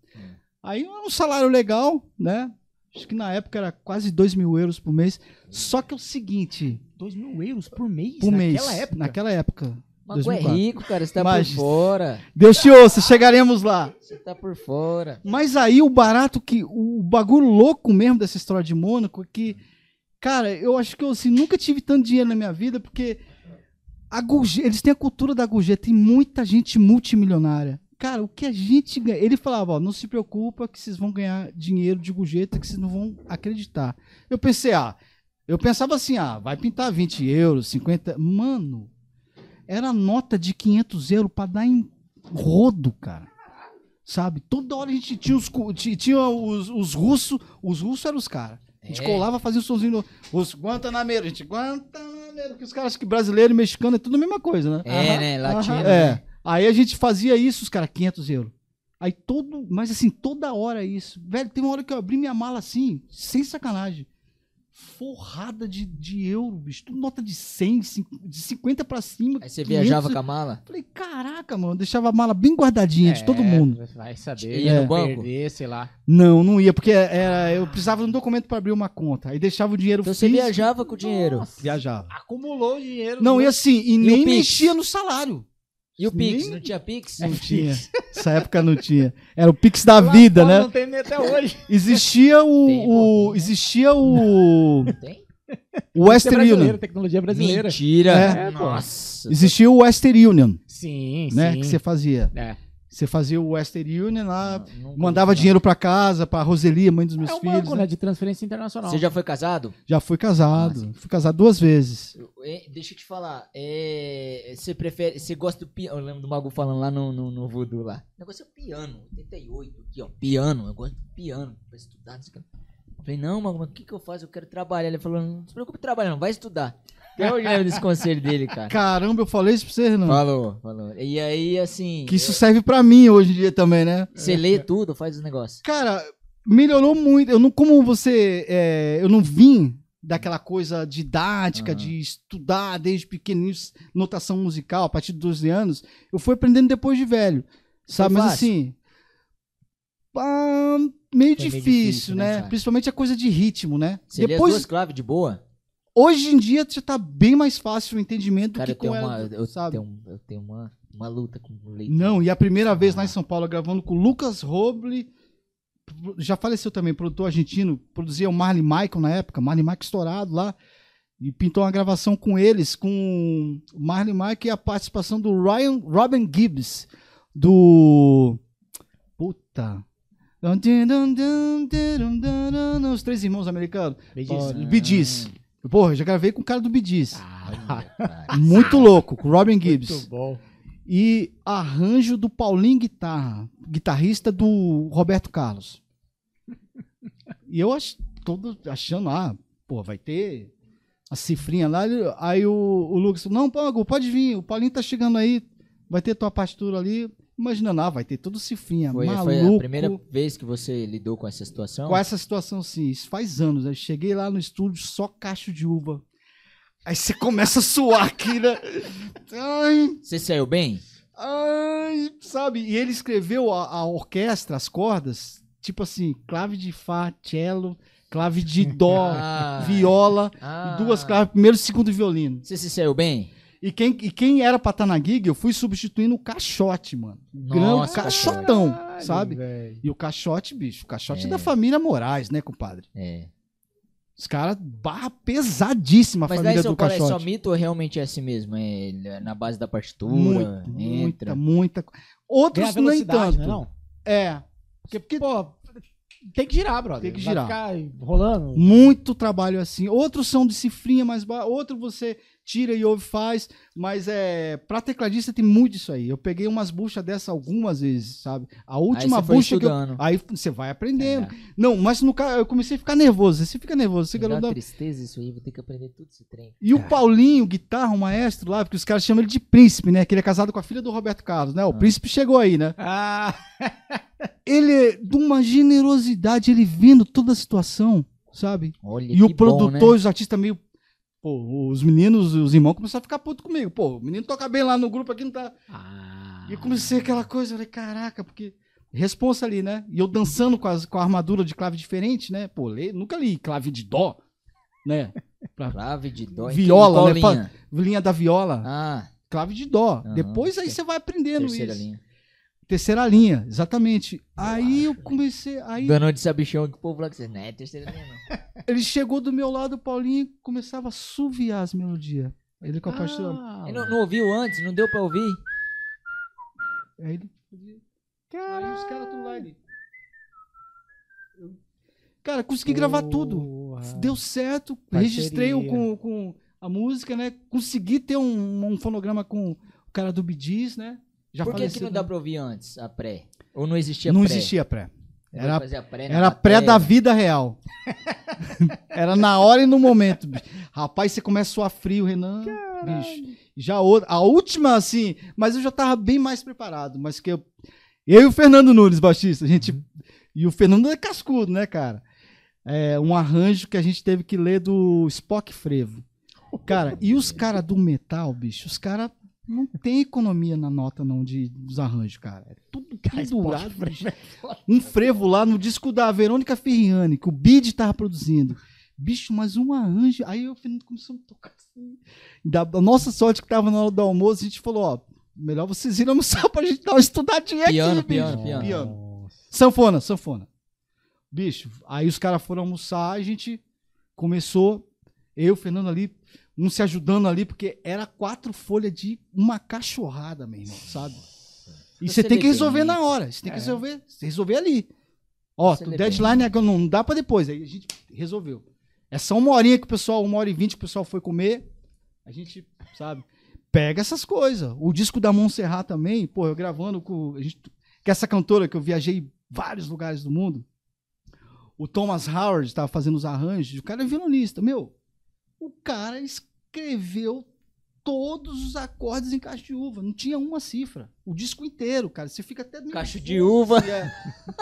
Aí um salário legal, né? Acho que na época era quase 2 mil euros por mês. Só que é o seguinte, 2 mil euros por mês? por mês, naquela época? naquela época. Mago é 2004. rico, cara. Você tá Mas- por fora. Deus te ouça, chegaremos lá. Você tá por fora. Mas aí o barato que. O bagulho louco mesmo dessa história de Mônaco é que. Cara, eu acho que eu assim, nunca tive tanto dinheiro na minha vida, porque a gorjeta, eles têm a cultura da gorjeta, tem muita gente multimilionária. Cara, o que a gente ganha. Ele falava, ó, não se preocupa que vocês vão ganhar dinheiro de gorjeta que vocês não vão acreditar. Eu pensei, ah, eu pensava assim, ah, vai pintar 20 euros, 50. Mano, era nota de 500 euros pra dar em rodo, cara. Sabe? Toda hora a gente tinha os, tinha os, os russos, os russos eram os caras. A gente É. colava, fazia o somzinho. no- Os Guantanameiros, a gente, Guantanameiro, porque os caras que brasileiro e mexicano é tudo a mesma coisa, né? É, né? Latino. É. Aí a gente fazia isso, os caras, 500 euros. Aí todo, mas assim, toda hora isso. Velho, tem uma hora que eu abri minha mala assim, sem sacanagem. Forrada de, de euro, bicho. Tudo nota de 100, cin- de 50 pra cima. Aí você 500. viajava com a mala? Falei, caraca, mano, deixava a mala bem guardadinha de todo É, mundo. Vai saber. Ia no é, banco? Perder, sei lá. Não, não ia, porque era, eu precisava de um documento pra abrir uma conta. Aí deixava o dinheiro Então você físico, viajava com o dinheiro. Nossa, Viajava. Acumulou dinheiro. Não, no- e assim, e, nem o mexia no salário. E o Pix? Nem- Não tinha Pix? Não tinha. Essa época não tinha. Era o Pix da Lá vida, né? Não tem nem até hoje. Existia o. Tem, o- pô. existia o. Tem? o Western Brasileiro, Union. Tecnologia brasileira. Mentira. É, pô. Nossa. Existia o Western Union, Sim, né? sim. Que você fazia. É. Você fazia o Western Union lá, Não- nunca mandava falar. dinheiro pra casa, pra Roselia, mãe dos meus É um filhos. banco, né? né? De transferência internacional. Você já foi casado? Já fui casado. Ah, fui casado duas vezes. É, Deixa eu te falar. é, Você prefere. Você gosta do piano? Eu lembro do Magu falando lá no, no, no Voodoo lá. O negócio é o piano. 88 aqui, ó. Piano. Eu gosto de piano. Pra estudar. não. Eu falei, não, Magu, mas o que, que eu faço? Eu quero trabalhar. Ele falou, não se preocupe trabalhando, vai estudar. Até hoje eu lembro desse conselho dele, cara. Caramba, eu falei isso pra você, Renan. Falou, falou. E aí, assim, Que isso serve pra mim hoje em dia também, né? você lê tudo, faz os negócios. Cara, melhorou muito. Eu não, como você, é, eu não vim daquela coisa didática Aham. de estudar desde pequenininho notação musical a partir dos 12 anos. Eu fui aprendendo depois de velho, sabe? Mas assim, ah, meio Foi meio difícil, difícil, né, né? Principalmente a coisa de ritmo, né? Você lê as Depois, duas claves de boa? Hoje em dia já tá bem mais fácil o entendimento Cara, do eu que tenho com uma, ela, eu sabe? tenho, eu tenho uma, uma luta com o leitor. Não, e a primeira vez lá Ah. em São Paulo, gravando com o Lucas Roble, já faleceu também, produtor argentino, produzia o Marley Michael na época, Marley Michael estourado lá, e pintou uma gravação com eles, com o Marley Michael e a participação do Ryan, Robin Gibbs, do... Puta... Os três irmãos americanos. Bee Gees. Porra, eu já gravei com o cara do. Olha, cara. Muito louco, com o Robin Gibbs Muito bom. e arranjo do Paulinho Guitarra, guitarrista do Roberto Carlos. E eu ach, todo achando, ah, pô, vai ter a cifrinha lá. Aí o, o Lucas falou, não, Pago, pode vir, o Paulinho tá chegando aí, vai ter tua partitura ali. Imaginando, ah, vai ter tudo cifrinha, Foi, maluco. foi a primeira vez que você lidou com essa situação? Com essa situação, sim, isso faz anos. Eu cheguei lá no estúdio, só cacho de uva. Aí você começa a suar aqui, né? Ai, Você saiu bem? Ai, sabe? E ele escreveu a, a orquestra, as cordas, tipo assim, clave de Fá, cello, clave de Dó, Ah. viola, Ah. duas claves, primeiro e segundo violino. Você se saiu bem? E quem, e quem era pra estar na gig, eu fui substituindo o caixote, mano. Nossa, caixotão, Caralho, sabe? velho. E o caixote, bicho, o caixote É. da família Moraes, né, compadre? É. Os caras, barra pesadíssima a Mas daí família seu do cara é só caixote. mito ou realmente é assim mesmo? É é na base da partitura? Muita, entra. muita, muita. Outros nem velocidade, tanto. né, não? É. Porque, porque Pô, tem que girar, brother. Tem que Vai girar. ficar rolando. Muito trabalho assim. Outros são de cifrinha mais baixa, outro você tira e ouve faz, mas é para tecladista tem muito disso aí. Eu peguei umas buchas dessa algumas vezes, sabe? A última bucha que eu, aí você vai aprendendo. É. Não, mas no ca- eu comecei a ficar nervoso. Você fica nervoso, você garoto. tristeza isso aí, vou ter que aprender tudo esse trem. E o Paulinho, guitarra, o maestro lá, porque os caras chamam ele de príncipe, né? Que ele é casado com a filha do Roberto Carlos, né? O Ah. príncipe chegou aí, né? Ah, Ele é de uma generosidade, ele vendo toda a situação, sabe? Olha E o produtor bom, e né? os artistas meio. Pô, os meninos, os irmãos começaram a ficar puto comigo. Pô, o menino toca bem lá no grupo aqui, não tá. Ah. E eu comecei aquela coisa, eu falei, caraca, porque. Responsa ali, né? E eu dançando com, as- com a armadura de clave diferente, né? Pô, lê- nunca li clave de dó, né? Pra, Clave de dó. Viola, né? linha? linha da viola, Ah, clave de dó. Aham. Depois aí você vai aprendendo terceira isso. linha. Terceira linha, exatamente. Aí eu comecei. Aí Danou de sabichão que o povo lá que você não é terceira linha, não. ele chegou do meu lado, o Paulinho, e começava a suviar as melodias. Ele com a. Ah, Ele não, não ouviu antes? Não deu pra ouvir? Aí ele fazia. Aí os caras tudo lá. Ele... Eu- Cara, consegui gravar tudo. Porra. Deu certo. Registrei com, com a música, né? Consegui ter um, um fonograma com o cara do Bidis, né? Já Por que, que não dá também. pra ouvir antes, a pré? Ou não existia Não pré? existia pré. Não Era, pré era pré da vida real. era na hora e no momento. bicho. Rapaz, você começa a suar frio, Renan. Bicho. Já a última, assim, mas eu já tava bem mais preparado. Mas que eu. Eu e o Fernando Nunes, baixista, a gente. Uhum. E o Fernando é cascudo, né, cara? É um arranjo que a gente teve que ler do Spock Frevo. Cara, e os caras do metal, bicho, os caras não tem economia na nota, não, de, dos arranjos, cara. É tudo pendurado. bicho. Um frevo lá no disco da Verônica Ferriani, que o Bid tava produzindo. Bicho, mas um arranjo. Aí o Fernando começou a tocar assim. Da, nossa sorte que tava na hora do almoço, a gente falou, ó, melhor vocês irem almoçar pra gente dar uma estudadinha Piano, aqui, piano, bicho. piano. piano. Sanfona, sanfona. Bicho, aí os caras foram almoçar, a gente começou, eu e o Fernando ali, um se ajudando ali, porque era quatro folhas de uma cachorrada, meu irmão, sabe? E Você você tem que resolver bem. na hora, você tem que É. resolver, resolver ali. Ó, o deadline é que não dá pra depois, aí a gente resolveu. É só uma horinha que o pessoal, uma hora e vinte que o pessoal foi comer, a gente, sabe, pega essas coisas. O disco da Montserrat também, pô, eu gravando com, a gente, que essa cantora que eu viajei vários lugares do mundo, o Thomas Howard estava fazendo os arranjos, o cara é violonista, meu, o cara es- escreveu todos os acordes em caixa de uva. Não tinha uma cifra. O disco inteiro, cara. Você fica até. Cacho de uva. é.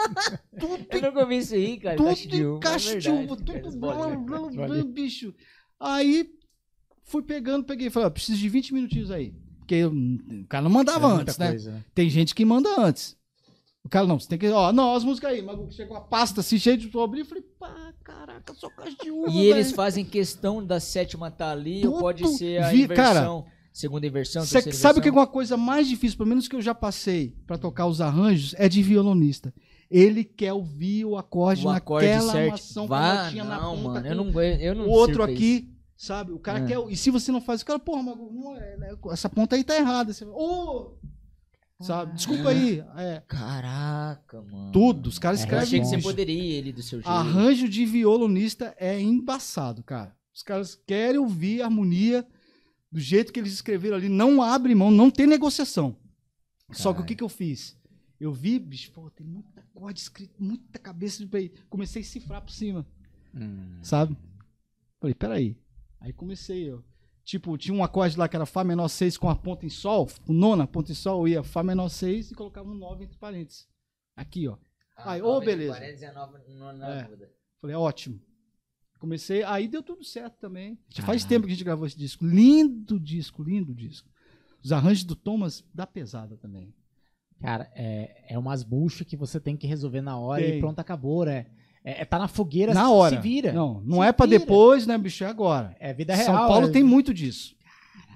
Tudo Eu nunca ouvi isso aí, cara. tudo caixa de uva. caixa é de uva, tudo blá, blá, blá, bicho. Aí fui pegando, peguei, falei, ó, preciso de 20 minutinhos aí. Porque o cara não mandava É antes, né? coisa, né? Tem gente que manda antes. Cara não, você tem que, ó, não, as músicas aí, mas chegou a pasta assim, cheia de abrir, eu falei, pá, caraca, só caixa de uva, E eles fazem questão da sétima tá ali, ou Tudo pode ser a vi- inversão, segunda inversão, Cê terceira sabe o que é uma coisa mais difícil, pelo menos que eu já passei pra tocar os arranjos, é de violonista. Ele quer ouvir o acorde o acorde naquela certo. armação com a Vá, na não, ponta, mano, eu não, eu não o outro pra isso. aqui, sabe? O cara É. quer. E se você não faz, o cara, porra, não é, né? essa ponta aí tá errada. Você, ô! Sabe? Desculpa aí. É, Caraca, mano. tudo. Os caras É, Eu escrevem. achei que você poderia ir ele do seu jeito. Arranjo de violonista é embaçado, cara. Os caras querem ouvir a harmonia do jeito que eles escreveram ali. Não abre mão, não tem negociação. Só que o Caralho. que, que eu fiz? Eu vi, bicho, pô, tem muita acorde escrito, muita cabeça de. Comecei a cifrar por cima. Hum. sabe? Falei, peraí. Aí comecei, ó. Tipo, tinha um acorde lá que era Fá menor 6 com a ponta em Sol, o nona ponta em Sol, eu ia Fá menor 6 e colocava um 9 entre parênteses. Aqui, ó. Ah, Aí, ô, de beleza. 49 no- na É. muda. Falei, ótimo. Comecei, aí deu tudo certo também. Já faz Caralho. tempo que a gente gravou esse disco. Lindo disco, lindo disco. Os arranjos do Thomas dá pesada também. Cara, é, é umas buchas que você tem que resolver na hora Tem. e pronto, acabou, né? É, é tá na fogueira, Na se- hora. se vira. Não, não Se é pra vira. depois, né, bicho? É agora. É vida São real. Paulo é- tem muito disso.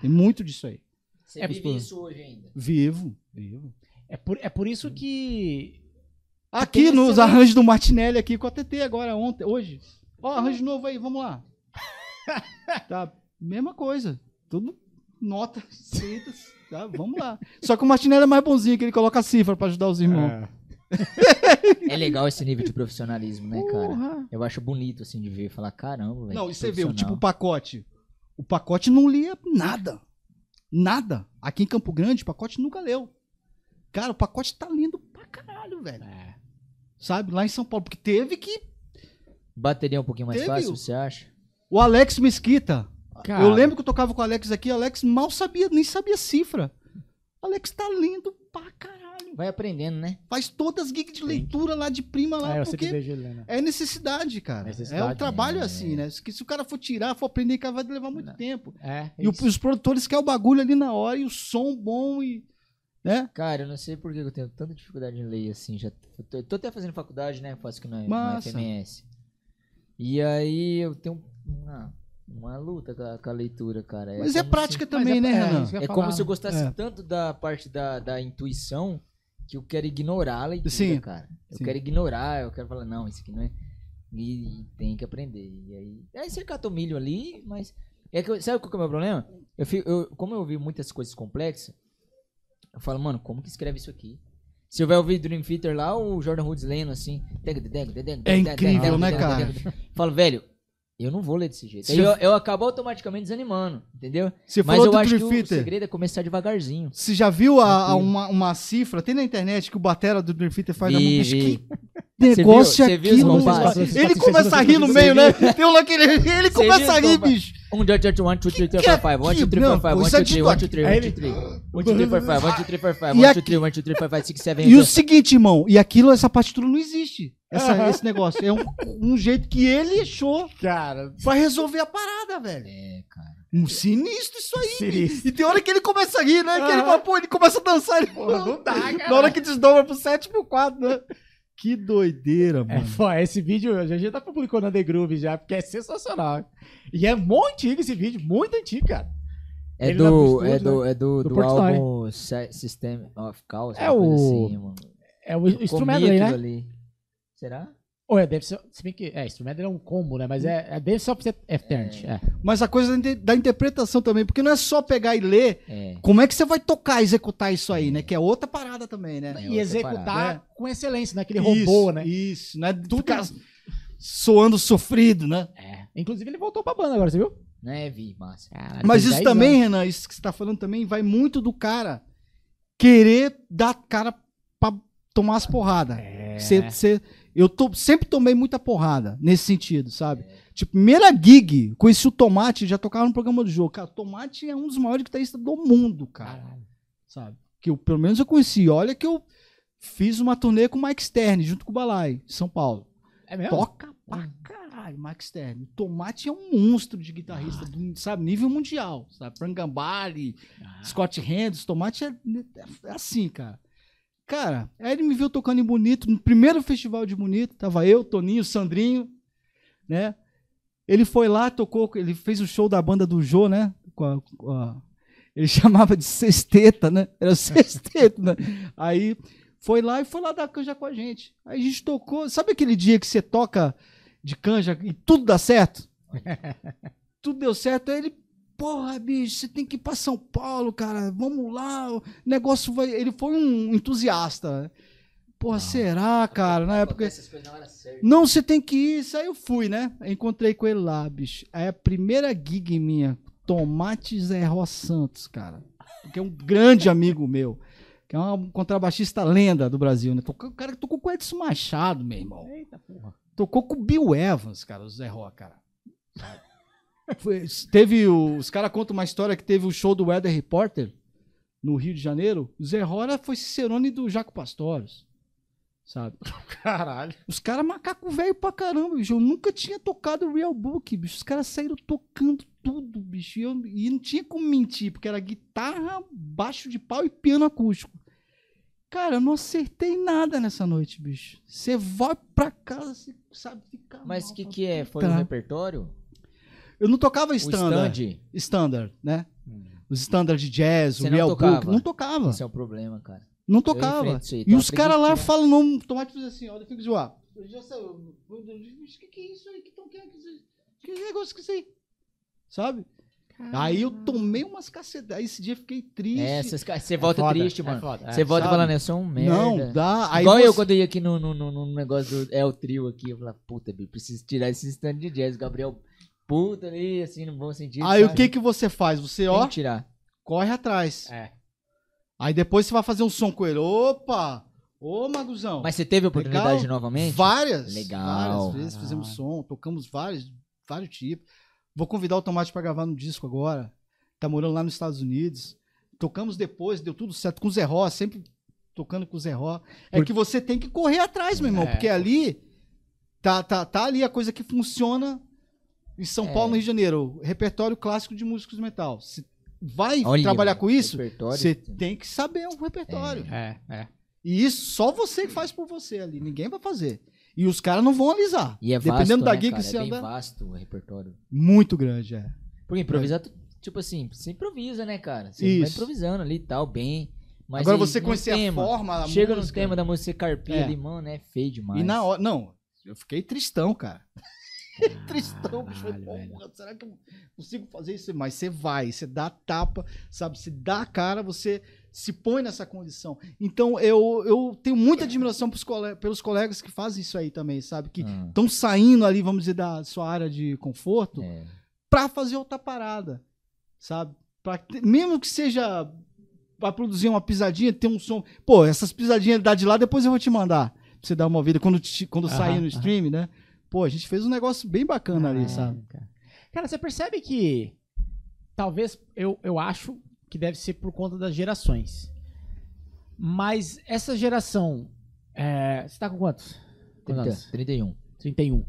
Tem muito disso aí. Você É, vive pô. isso hoje ainda. Vivo, vivo. É por, é por isso que. Aqui tem nos excelente- arranjos do Martinelli aqui com a TT agora, ontem, hoje. Ó, arranjo novo aí, vamos lá. tá, mesma coisa. Tudo nota escritas, tá? Vamos lá. Só que o Martinelli é mais bonzinho, que ele coloca a cifra pra ajudar os irmãos. É. É legal esse nível de profissionalismo, né, cara? Porra. Eu acho bonito, assim, de ver. Falar, caramba, velho. Não, e você vê, tipo o pacote. O pacote não lia nada. Nada. Aqui em Campo Grande, o pacote nunca leu. Cara, o pacote tá lindo pra caralho, velho. É. Sabe? Lá em São Paulo. Porque teve que. Bateria um pouquinho mais Teve fácil, o- você acha? O Alex Mesquita. Cara, Eu lembro que eu tocava com o Alex aqui, o Alex mal sabia, nem sabia cifra. O Alex tá lindo pra caralho. Vai aprendendo, né? Faz todas as gigs de leitura lá de prima lá, É, sempre porque vejo né? é necessidade, cara. Necessidade, é o trabalho é. assim, né? Que se o cara for tirar, for aprender, cara, vai levar muito Não. tempo. É. E isso. os produtores querem o bagulho ali na hora e o som bom e. Né? Cara, eu não sei por que eu tenho tanta dificuldade em ler, assim. Já, eu tô, eu tô até fazendo faculdade, né? Faço aqui na, na. FMS. E aí eu tenho uma, uma luta com a, com a leitura, cara. Mas é prática se- também, Mas né, é- é, Renan? É como se eu gostasse É. tanto da parte da, da intuição que eu quero ignorar a leitura, Sim. cara. Eu Sim. quero ignorar, eu quero falar, não, isso aqui não é. E, e tem que aprender. E aí. Aí você cata o milho ali, mas. É que eu- sabe qual que é o meu problema? Eu, fico- eu- como eu ouvi muitas coisas complexas, eu falo, mano, como que escreve isso aqui? Se eu vai ouvir Dream Theater lá, o Jordan Woods lendo assim. É incrível, né, cara? Falo, velho, eu não vou ler desse jeito. Aí eu, eu acabo automaticamente desanimando, entendeu? Você Mas eu acho que o segredo é começar devagarzinho. Você já viu a, a uma, uma cifra? Tem na internet que o Batera do Dream Theater faz a Vi, vi. que negócio é aquilo? mano? comparsas? Ele começa a rir no meio, né? Tem um lá que ele, ele começa a rir, bicho. Um, dois, três, one, two, three, four, é five, one, two, three, four, five, pô, one, é two, three, one, two, three, one, two, three. One, two, three, four, five, one, two, three, four, five, E one, two, three, one, two, three, four, five, six, seven, E o seguinte, irmão, e aquilo, essa partitura não existe. Essa-. Esse negócio. É um, um jeito que ele achou Cara, pra resolver a parada, velho. É, cara. Um sinistro isso aí. sinistro. E tem hora que ele começa a rir, né? Que ele fala, pô, ele começa a dançar. Ele, Porra, não dá, cara. Na hora que desdobra pro 7 pro 4, né? Que doideira, É, mano. pô, esse vídeo a gente já tá publicando na The Groove já, porque é sensacional. E é muito antigo esse vídeo, muito antigo, cara. É do, é do, é do, Do do álbum System of Chaos, É o- assim, mano. É o instrumento aí, né? ali. Será? Ou é, deve ser. Se bem que. É, instrumento é um combo, né? Mas é, é Dance of Eternity. É. Mas a coisa da inter- da interpretação também, porque não é só pegar e ler. É. Como é que você vai tocar, executar isso aí, né? Que é outra parada também, né? É e executar parada. com excelência, né? Aquele robô, né? Isso, né? Tudo ficar soando sofrido, né? É. Inclusive ele voltou pra banda agora, você viu? Né, Vi, massa. Caralho, Mas tem isso 10 também, anos. Renan, isso que você tá falando também, vai muito do cara querer dar cara pra tomar as porradas. É. Cê- cê- Eu sempre tomei muita porrada nesse sentido, sabe? Tipo, primeira gig, conheci o Tomate, já tocava no programa do jogo. Cara, o Tomate é um dos maiores guitarristas do mundo, cara. Sabe? Que eu, pelo menos eu conheci. Olha que eu fiz uma turnê com o Mike Stern, junto com o Balai, em São Paulo. É mesmo? Toca pra caralho, Mike Stern. O Tomate é um monstro de guitarrista, do, sabe? Nível mundial, sabe? Prangambari, Scott Hendricks, Tomate é, é assim, cara. Cara, aí ele me viu tocando em Bonito, no primeiro festival de Bonito, tava eu, Toninho, Sandrinho, né? Ele foi lá, tocou, ele fez o show da banda do Jô, né? Com a- com a- ele chamava de sexteta, né? Era sexteta, né? Aí foi lá e foi lá dar canja com a gente. Aí a gente tocou, sabe aquele dia que você toca de canja e tudo dá certo? tudo deu certo, aí ele, porra, bicho, você tem que ir pra São Paulo, cara, vamos lá, o negócio vai... Ele foi um entusiasta? Porra, será, cara? Na época... Não, você tem que ir. Isso aí eu fui, né? Encontrei com ele lá, bicho. Aí a primeira gig minha, Tomate Zé Ró Santos, cara. Que é um grande amigo meu. Que é um contrabaixista lenda do Brasil, né? O cara que tocou com o Edson Machado, meu irmão. Eita porra. Tocou com o Bill Evans, cara, o Zé Ró, cara. Foi- teve o- os caras contam uma história que teve o show do Weather Reporter no Rio de Janeiro. O Zé Ró era- foi Cicerone do Jaco Pastoros, sabe? Caralho. Os caras macaco velho pra caramba, bicho. Eu nunca tinha tocado Real Book, bicho. Os caras saíram tocando tudo, bicho. E, eu- e não tinha como mentir, porque era guitarra, baixo de pau e piano acústico. Cara, eu não acertei nada nessa noite, bicho. Você vai pra casa, você sabe ficar. Mas o que que é? Foi o puta. repertório? Eu não tocava O standard. stand? Standard, né? Os standard de jazz, Você o Real tocava? Book. Não tocava. Esse é o problema, cara. Não Eu tocava. aí, E então os caras lá falam, não, o Tomate fez assim, olha, fica zoar. Ele já saiu. O que, que é isso aí? Que, tão, que, que, que negócio que é isso aí? Sabe? Aí eu tomei umas cacetas. Aí esse dia eu fiquei triste. É, você volta foda, triste, é mano. foda, é. Você volta Sabe? falando, eu sou um merda. Não, dá. Aí Igual eu você- quando eu ia aqui no, no, no, no negócio do É o Trio aqui, eu falava, puta, bicho, preciso tirar esse stand de jazz. O Gabriel, puta ali, assim, no bom sentido. Aí o sabe? que que você faz? Você, ó, tirar. corre atrás. É. Aí depois você vai fazer um som com ele. Opa! Ô, Maguzão. Mas você teve oportunidade Legal. novamente? Várias. Legal. Várias vezes Caralho. fizemos som, tocamos vários, vários tipos. Vou convidar o Tomate pra gravar no disco agora. Tá morando lá nos Estados Unidos. Tocamos depois, deu tudo certo com o Zé Ró, sempre tocando com o Zé Ró. É Por- que você tem que correr atrás, meu irmão, É. porque ali tá, tá, tá ali a coisa que funciona em São É. Paulo, no Rio de Janeiro. Repertório clássico de músicos de metal. Se vai Olha, trabalhar com isso, você tem que saber o repertório. É, é. E isso só você que faz por você ali. Ninguém vai fazer. E os caras não vão alisar. E é Dependendo vasto, da né, gig cara? que você é bem anda. vasto o repertório. Muito grande, é. Porque improvisar, tu- tipo assim, você improvisa, né, cara? Você vai Isso. improvisando ali e tal, bem. Mas Agora aí, você conhecer tema, a forma, Chega música. no tema da música você carpia É. ali, mano, é feio demais. E na hora. Não, eu fiquei tristão, cara. tristão, bicho. Falei, Caralho, "Porra, será que eu consigo fazer isso? Mas você vai, você dá tapa, sabe? Você dá a cara, você se põe nessa condição. Então eu, eu tenho muita admiração pros cole- pelos colegas que fazem isso aí também, sabe? Que Ah, estão saindo ali, vamos dizer, da sua área de conforto. é. pra fazer outra parada, sabe? Pra, mesmo que seja pra produzir uma pisadinha, ter um som. Pô, essas pisadinhas dá de lá, depois eu vou te mandar. Pra você dar uma ouvida quando, te- quando Aham, sair no aham. stream, né? Pô, a gente fez um negócio bem bacana ali, sabe? Cara. Cara, você percebe que talvez eu, eu acho que deve ser por conta das gerações. Mas essa geração. é, você tá com quantos? Quantos 30, anos? 31. 31.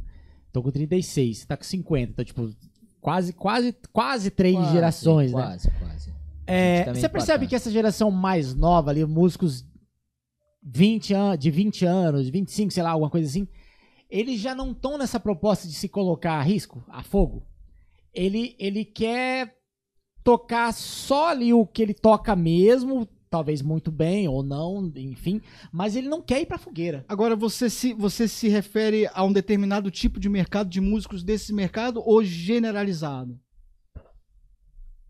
Tô com 36. Você tá com 50. Então, tipo, quase, quase, quase três Quase, gerações, né? Quase, quase. É, tá você percebe que essa geração mais nova ali, músicos 20 an de 20 anos, 25, sei lá, alguma coisa assim, eles já não estão nessa proposta de se colocar a risco, a fogo. Ele, ele quer tocar só ali o que ele toca mesmo, talvez muito bem ou não, enfim, mas ele não quer ir pra fogueira. Agora, você se, você se refere a um determinado tipo de mercado, de músicos desse mercado, ou generalizado?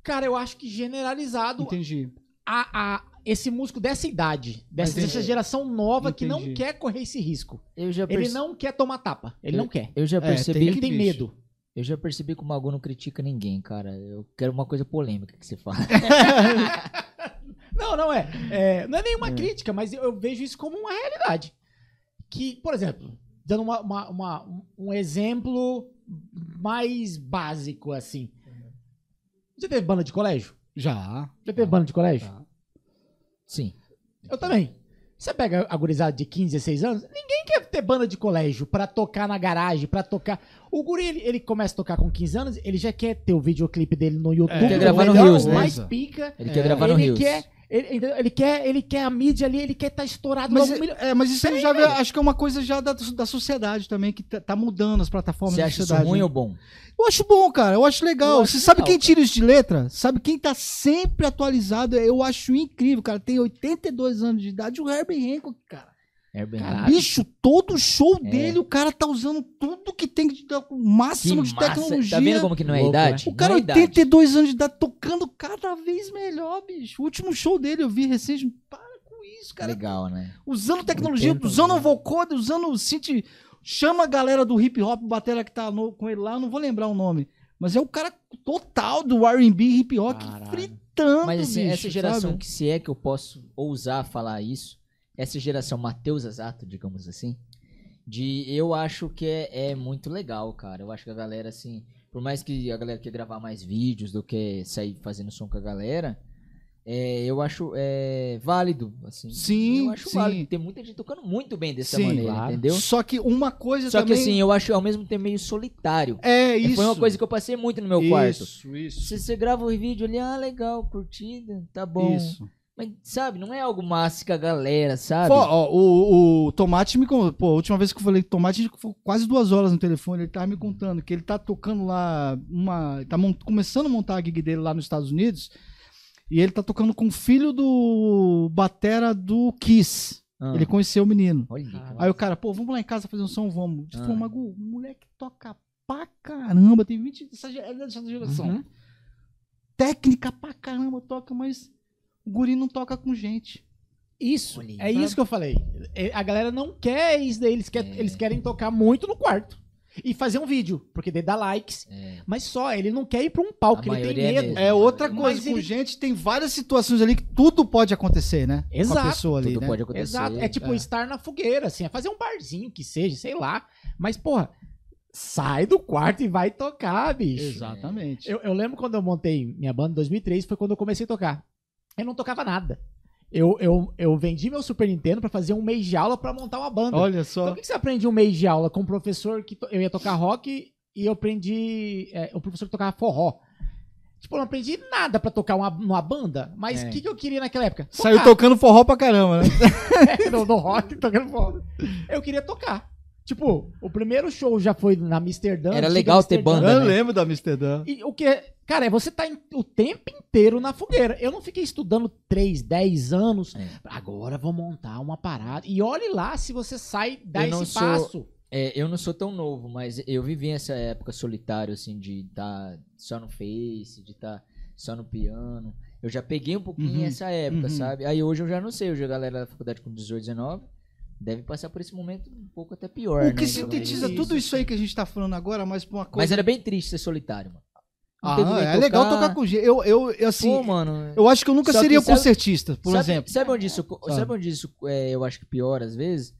Cara, eu acho que generalizado Entendi. a, a- esse músico dessa idade, dessa, Entendi. dessa geração nova que não Entendi. quer correr esse risco. Eu já Ele perce- não quer tomar tapa. Ele eu, não quer. Eu já É, percebi. tem Ele tem bicho. medo. Eu já percebi que o Magu não critica ninguém, cara. Eu quero uma coisa polêmica que você fala. Não, não é. É, não é nenhuma É. crítica, mas eu, eu vejo isso como uma realidade. Que, por exemplo, dando uma, uma- uma- um- um exemplo mais básico, assim. Já teve banda de colégio? Já. Já teve banda de colégio? Já. Sim. Eu também. Você pega a gurizada de 15, 16 anos, ninguém quer ter banda de colégio pra tocar na garagem, pra tocar. O guri, ele, ele começa a tocar com 15 anos, ele já quer ter o videoclipe dele no YouTube. É, quer gravar no Reels, né? mais pica. Ele É, quer gravar no ele Rios. quer, ele, ele quer, ele quer a mídia ali, ele quer estar estourado Mas, logo. milho- é, mas isso Peraí, já vê- velho. acho que é uma coisa já da, da sociedade também, que tá, tá mudando as plataformas Você da acha isso sociedade. ruim né? ou bom? Eu acho bom, cara. Eu acho legal. Eu acho Você sabe legal, quem cara. tira isso de letra? Sabe quem tá sempre atualizado? Eu acho incrível, cara. Tem 82 anos de idade. O Herbie Hancock, cara. É bem Caralho. Bicho, todo show É. dele, o cara tá usando tudo que tem de o máximo de massa. tecnologia. Tá vendo como que não é Louco, idade? O cara, não é idade. 82 anos de idade, tocando cada vez melhor, bicho. O último show dele eu vi recente. Para com isso, cara. Legal, né? Usando tecnologia, 80 usando vocoder, usando o synth. Chama a galera do hip hop, batera que tá no- com ele lá, eu não vou lembrar o nome. Mas é o cara total do R&B hip hop Caralho. fritando, Mas assim, bicho, essa geração sabe? que se é que eu posso ousar falar isso, essa geração Matheus Azato, digamos assim, de eu acho que é, é muito legal, cara. Eu acho que a galera, assim, por mais que a galera quer gravar mais vídeos do que sair fazendo som com a galera, é, eu acho é, válido, assim. Sim, Eu acho sim. válido. Tem muita gente tocando muito bem dessa Sim, maneira, claro. entendeu? Só que uma coisa Só que também... assim, eu acho ao mesmo tempo meio solitário. É isso. Foi uma coisa que eu passei muito no meu quarto. Isso, isso. Se você grava o vídeo ali, ah, legal, curtida, tá bom. Isso. Mas, sabe, não é algo massa que a galera, sabe? Pô, ó, o, o Tomate me contou. Pô, a última vez que eu falei com o Tomate, a gente ficou quase duas horas no telefone. Ele tava me contando que ele tá tocando lá uma. Tá mon- começando a montar a gig dele lá nos Estados Unidos. E ele tá tocando com o filho do Batera do Kiss. Ah, Ele conheceu o menino. Olha. Aí o cara, pô, vamos lá em casa fazer um som, vamos. Ele Ah. falou, Magu, o moleque toca pra caramba, tem 20. Essa, é dessa geração. Uhum. Técnica pra caramba, toca, mas o guri não toca com gente. Isso, é sabe? isso que eu falei. É, A galera não quer isso daí, eles, quer- É. eles querem tocar muito no quarto. E fazer um vídeo, porque daí dá likes. É. Mas só, ele não quer ir pra um palco, ele tem é medo. mesmo. É outra Mas coisa, com ele- gente, tem várias situações ali que tudo pode acontecer, né? Com Exato, a pessoa ali, Tudo né? pode acontecer. Exato. É tipo É. estar na fogueira, assim, é fazer um barzinho que seja, sei lá. Mas, porra, sai do quarto e vai tocar, bicho. Exatamente. Eu, eu lembro quando eu montei minha banda em 2003, foi quando eu comecei a tocar. Eu não tocava nada. Eu, eu, eu vendi meu Super Nintendo pra fazer um mês de aula pra montar uma banda. Olha Então, só. o que que você aprende um mês de aula com um professor que eu ia tocar rock e eu aprendi. é, o professor tocava forró. Tipo, eu não aprendi nada pra tocar uma, numa banda, mas o É. que, que eu queria naquela época? Saiu Tocar. tocando forró pra caramba, né? no, no rock, tocando forró. Eu queria tocar. Tipo, o primeiro show já foi na Amsterdã. Era legal ter Amsterdã. banda, Eu né? lembro da Amsterdã. E o que é. Cara, é você tá em- o tempo inteiro na fogueira. Eu não fiquei estudando 3, 10 anos. É. Agora vou montar uma parada. E olhe lá se você sai, dá Eu não esse sou- passo. É, eu não sou tão novo, mas eu vivi essa época solitário, assim, de estar só no Face, de estar só no piano. Eu já peguei um pouquinho Uhum, essa época, uhum. sabe? Aí hoje eu já não sei, hoje a galera da faculdade com 18, 19 deve passar por esse momento um pouco até pior, O né? que Então, sintetiza tudo isso aí que a gente tá falando agora, mas pra uma coisa. Mas era bem triste ser solitário, mano. Não Ah, é legal tocar com gente. Eu, eu, eu, assim, Pô, mano. eu acho que eu nunca seria sabe- concertista, por sabe, exemplo. Sabe onde isso, Sabe. sabe onde isso é, eu acho que pior às vezes?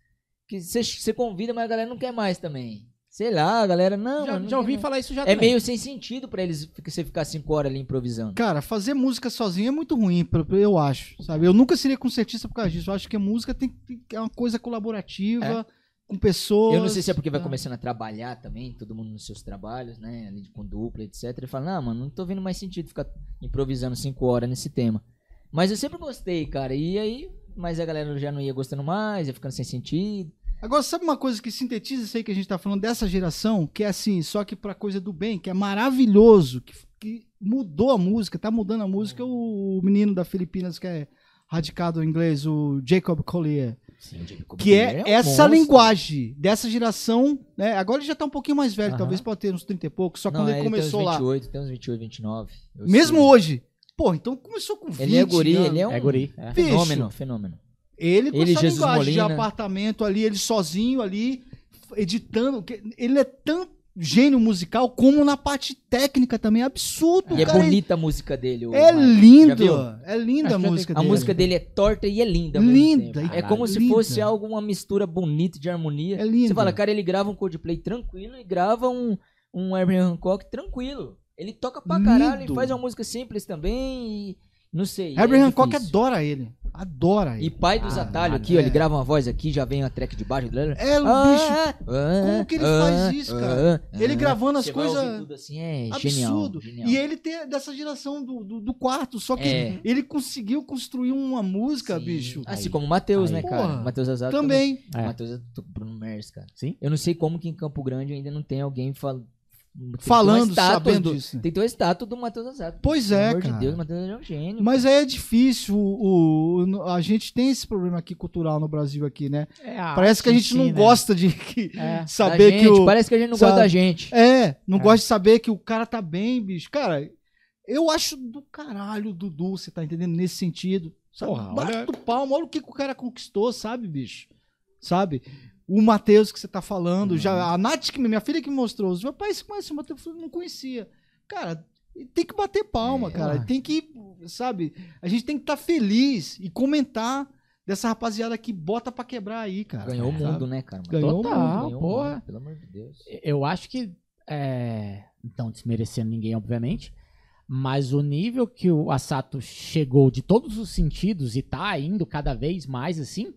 Que você convida, mas a galera não quer mais também. Sei lá, a galera, não, já mano, não já ouvi mais. falar isso já É também. meio sem sentido pra eles ficar- você ficar cinco horas ali improvisando. Cara, fazer música sozinho é muito ruim, eu acho, sabe? Eu nunca seria concertista por causa disso. Eu acho que a música tem, tem- é uma coisa colaborativa, com pessoas. Eu não sei se é porque vai tá? começando a trabalhar também, todo mundo nos seus trabalhos, né? Ali com dupla, etc. E fala, não, mano, não tô vendo mais sentido ficar improvisando cinco horas nesse tema. Mas eu sempre gostei, cara. E aí, mas a galera já não ia gostando mais, ia ficando sem sentido. Agora, sabe uma coisa que sintetiza isso aí que a gente tá falando dessa geração, que é assim, só que pra coisa do bem, que é maravilhoso, que, que mudou a música, tá mudando a música, o menino da Filipinas que é radicado em inglês, o Jacob Collier. Que é, essa linguagem dessa geração, né? Agora ele já tá um pouquinho mais velho, talvez pode ter uns 30 e poucos, só Não, quando ele tem uns começou lá. 28, tem uns 28, 29. eu Mesmo sei. hoje. Pô, então começou com 20 Ele é guri, anos. ele é um É guri. é. fenômeno, fenômeno. Ele com Ele, essa Jesus linguagem de Molina. apartamento ali, ele sozinho ali, editando. Ele é tão gênio musical, como na parte técnica também. É absurdo, E é cara. bonita a música dele. É lindo. viu? É linda a música A dele. música dele é torta e é linda. Linda, É como se linda. fosse alguma mistura bonita de harmonia. É linda. Você fala, cara, ele grava um Coldplay tranquilo e grava um, um Abraham Hancock tranquilo. Ele toca pra caralho Lindo. e faz uma música simples também e... Não sei. é Herbert Hancock difícil. adora ele. Adora E ele. pai dos Caralho, atalhos aqui, ó, ele grava uma voz aqui, já vem a track de baixo. É, o bicho. Como que ele faz isso, cara? Ele gravando as coisas- assim, é Absurdo. genial. genial. E ele tem dessa geração do, do, do quarto, só que É. ele conseguiu construir uma música, Sim. bicho. Assim Aí. como o Matheus, né, cara? Matheus Azar Também. É. O Matheus é do Bruno Mers, cara. Sim. Eu não sei como que em Campo Grande ainda não tem alguém fal... Falando, sabendo do... disso. Tem que ter uma estátua do Matheus Azar. Pois é, amor cara. de Deus, o Matheus é um gênio. Mas aí é difícil. O, o- a gente tem esse problema aqui cultural no Brasil aqui, né? É Parece que a gente em não né? gosta de que- É. Saber gente, que o Parece que a gente não sabe? gosta da gente. é, não É. gosta de saber que o cara tá bem, bicho. Cara, eu acho do caralho o Dudu, você tá entendendo nesse sentido. Sabe? Porra, Bate olha- do palmo, olha o que, que o cara conquistou, sabe, bicho? Sabe? O Matheus que você tá falando, Uhum. já a Nath, que minha filha que me mostrou, os meus pais conhecem o Matheus, eu não conhecia. Cara, tem que bater palma, É, cara. Tem que, sabe? A gente tem que estar feliz e comentar dessa rapaziada que bota pra quebrar aí, cara. Ganhou o Sabe? mundo, né, cara? Ganhou o Total, mundo. Ganhou o porra. mundo, Pelo amor de Deus. Eu acho que. É... Não desmerecendo ninguém, obviamente. Mas o nível que o Asato chegou de todos os sentidos e tá indo cada vez mais assim.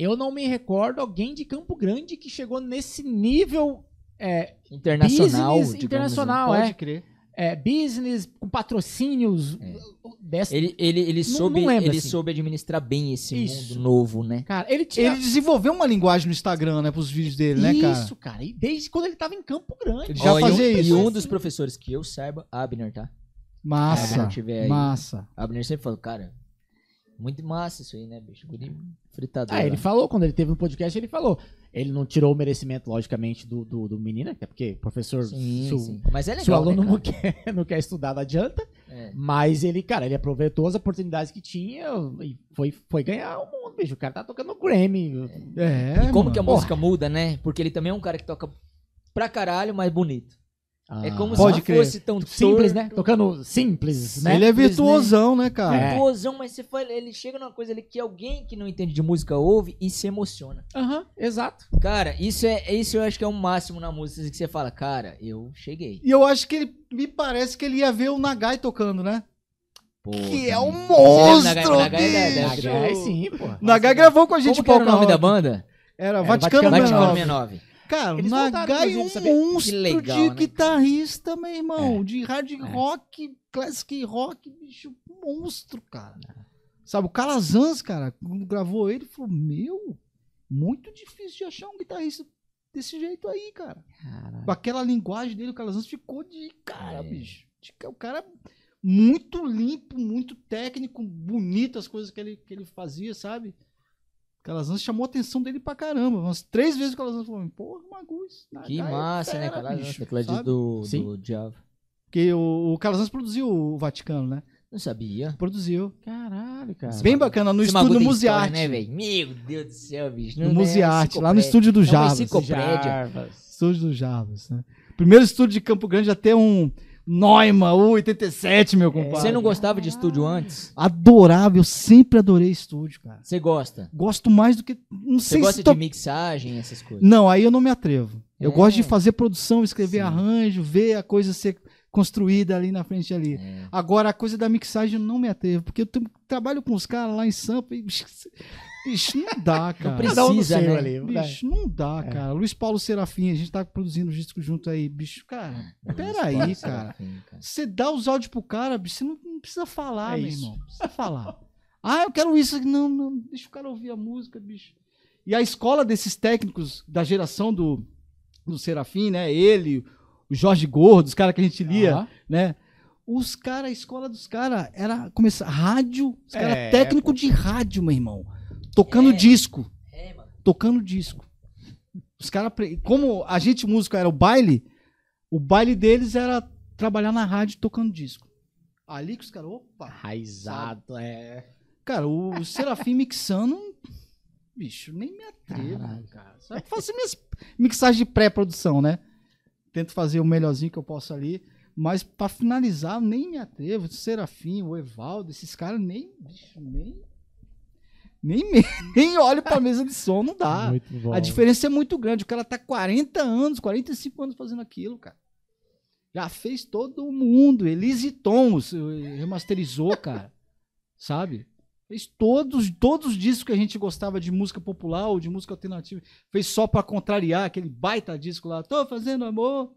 Eu não me recordo alguém de Campo Grande que chegou nesse nível é, Internacional, Business internacional, Pode é. crer. é, business com patrocínios É. dessa. Ele, ele, ele, Não- soube, não lembro, ele assim. soube administrar bem esse Isso. mundo novo, né? Cara, ele tinha. Ele desenvolveu uma linguagem no Instagram, né, pros vídeos dele, né, cara? Isso, cara. E desde quando ele tava em Campo Grande. Ele já e fazia um- isso. E um dos professores que eu saiba, Abner, tá? Massa, Abner tiver aí. massa. Abner sempre falou, cara, muito massa isso aí, né, bicho? Guri Ah, ele lá. falou, quando ele teve no podcast, ele falou. Ele não tirou o merecimento, logicamente, do, do, do menino, até porque professor, Sim, se, sim. Mas é legal, se o aluno né, não, quer, não quer estudar, não adianta. É. Mas ele, cara, ele aproveitou as oportunidades que tinha e foi, foi ganhar o mundo, bicho. O cara tá tocando Grammy. É, E como mano. que a música muda, né? Porque ele também é um cara que toca pra caralho, mas bonito. É Ah, como Pode se crer. fosse tão Simples, torto, né? Tocando simples, né? Ele é né? virtuosão, né, cara? É. virtuosão, mas você fala, ele chega numa coisa ali que alguém que não entende de música ouve e se emociona. Aham, exato. Cara, isso é isso eu acho que é o máximo na música que você fala, cara, eu cheguei. E eu acho que ele, me parece que ele ia ver o Nagai tocando, né? Pô, Que é um monstro, da- da- da- da- da- bicho. Nagai, sim, pô. Nagai gravou com a Como gente que era o nome da Carrock. banda? Era Era Vaticano Vaticano Vaticano 69. 69. Cara, Eles o Nagai é um sabia? monstro legal, de né? guitarrista, meu irmão. É. De hard rock, classic rock, bicho, monstro, cara. Sabe, o Calazans, cara, quando gravou ele, falou, meu, muito difícil de achar um guitarrista desse jeito aí, cara. Caralho. Com aquela linguagem dele, o Calazans ficou de cara, É. bicho. De O cara muito limpo, muito técnico, bonito as coisas que ele, que ele fazia, sabe? Calazans chamou a atenção dele pra caramba. Umas três vezes o Calazans falou, porra, Magus. Que Nagai é massa, né, fera, cara? bicho", Tecladista sabe? do, Sim. do Java. Porque o, o Calazans produziu o Vaticano, né? Não sabia. Produziu. Caralho, cara. Bem bacana, no Esse estúdio tem Musearte. história, né, velho? Meu Deus do céu, bicho. no é Musearte, lá no estúdio do É Javas. enciclopédia. Jarvas. Estúdio do Javas, né? Primeiro estúdio de Campo Grande até um Neumann U87, meu compadre. Você não gostava de estúdio antes? Adorável, eu sempre adorei estúdio, cara. Você gosta? Gosto mais do que. Não Você sei gosta se. de tô- mixagem, essas coisas? Não, aí eu não me atrevo. Eu É. gosto de fazer produção, escrever Sim. arranjo, ver a coisa ser construída ali na frente ali. É. Agora, a coisa da mixagem não me atrevo, porque eu trabalho com os caras lá em Sampa e. Bicho, não dá, cara. precisa, Cada um né? ali. Bicho, não dá, É. cara. Luiz Paulo Serafim, a gente tá produzindo o disco junto aí. Bicho, cara, peraí, cara. Serafim, cara. Você dá os áudios pro cara, bicho, você não, não precisa falar, É meu isso. irmão. Não precisa falar. Ah, eu quero isso. Não, não, deixa o cara ouvir a música, bicho. E a escola desses técnicos da geração do, do Serafim, né? Ele, o Jorge Gordo, os caras que a gente lia, Aham. né? Os caras, a escola dos caras era começar rádio, os caras É, técnico de rádio, meu irmão. Tocando É. disco É, mano. tocando disco. Os caras, como a gente músico era o baile, o baile deles era trabalhar na rádio tocando disco. Ali que os caras, opa, Raizado, é. cara, o, o Serafim mixando, bicho, nem me atrevo, Caralho. cara. Só faço minhas mixagens de pré-produção, né? Tento fazer o melhorzinho que eu posso ali. Mas pra finalizar, nem me atrevo. O Serafim, o Evaldo, esses caras nem. bicho, nem. Nem, me- nem olho pra mesa de som, não dá. A diferença é muito grande. O cara tá 40 anos, 45 anos fazendo aquilo, cara. Já fez todo mundo. Elise Tons eh, remasterizou, cara. Sabe? Fez todos, todos os discos que a gente gostava de música popular ou de música alternativa. Fez só pra contrariar aquele baita disco lá. Tô fazendo amor.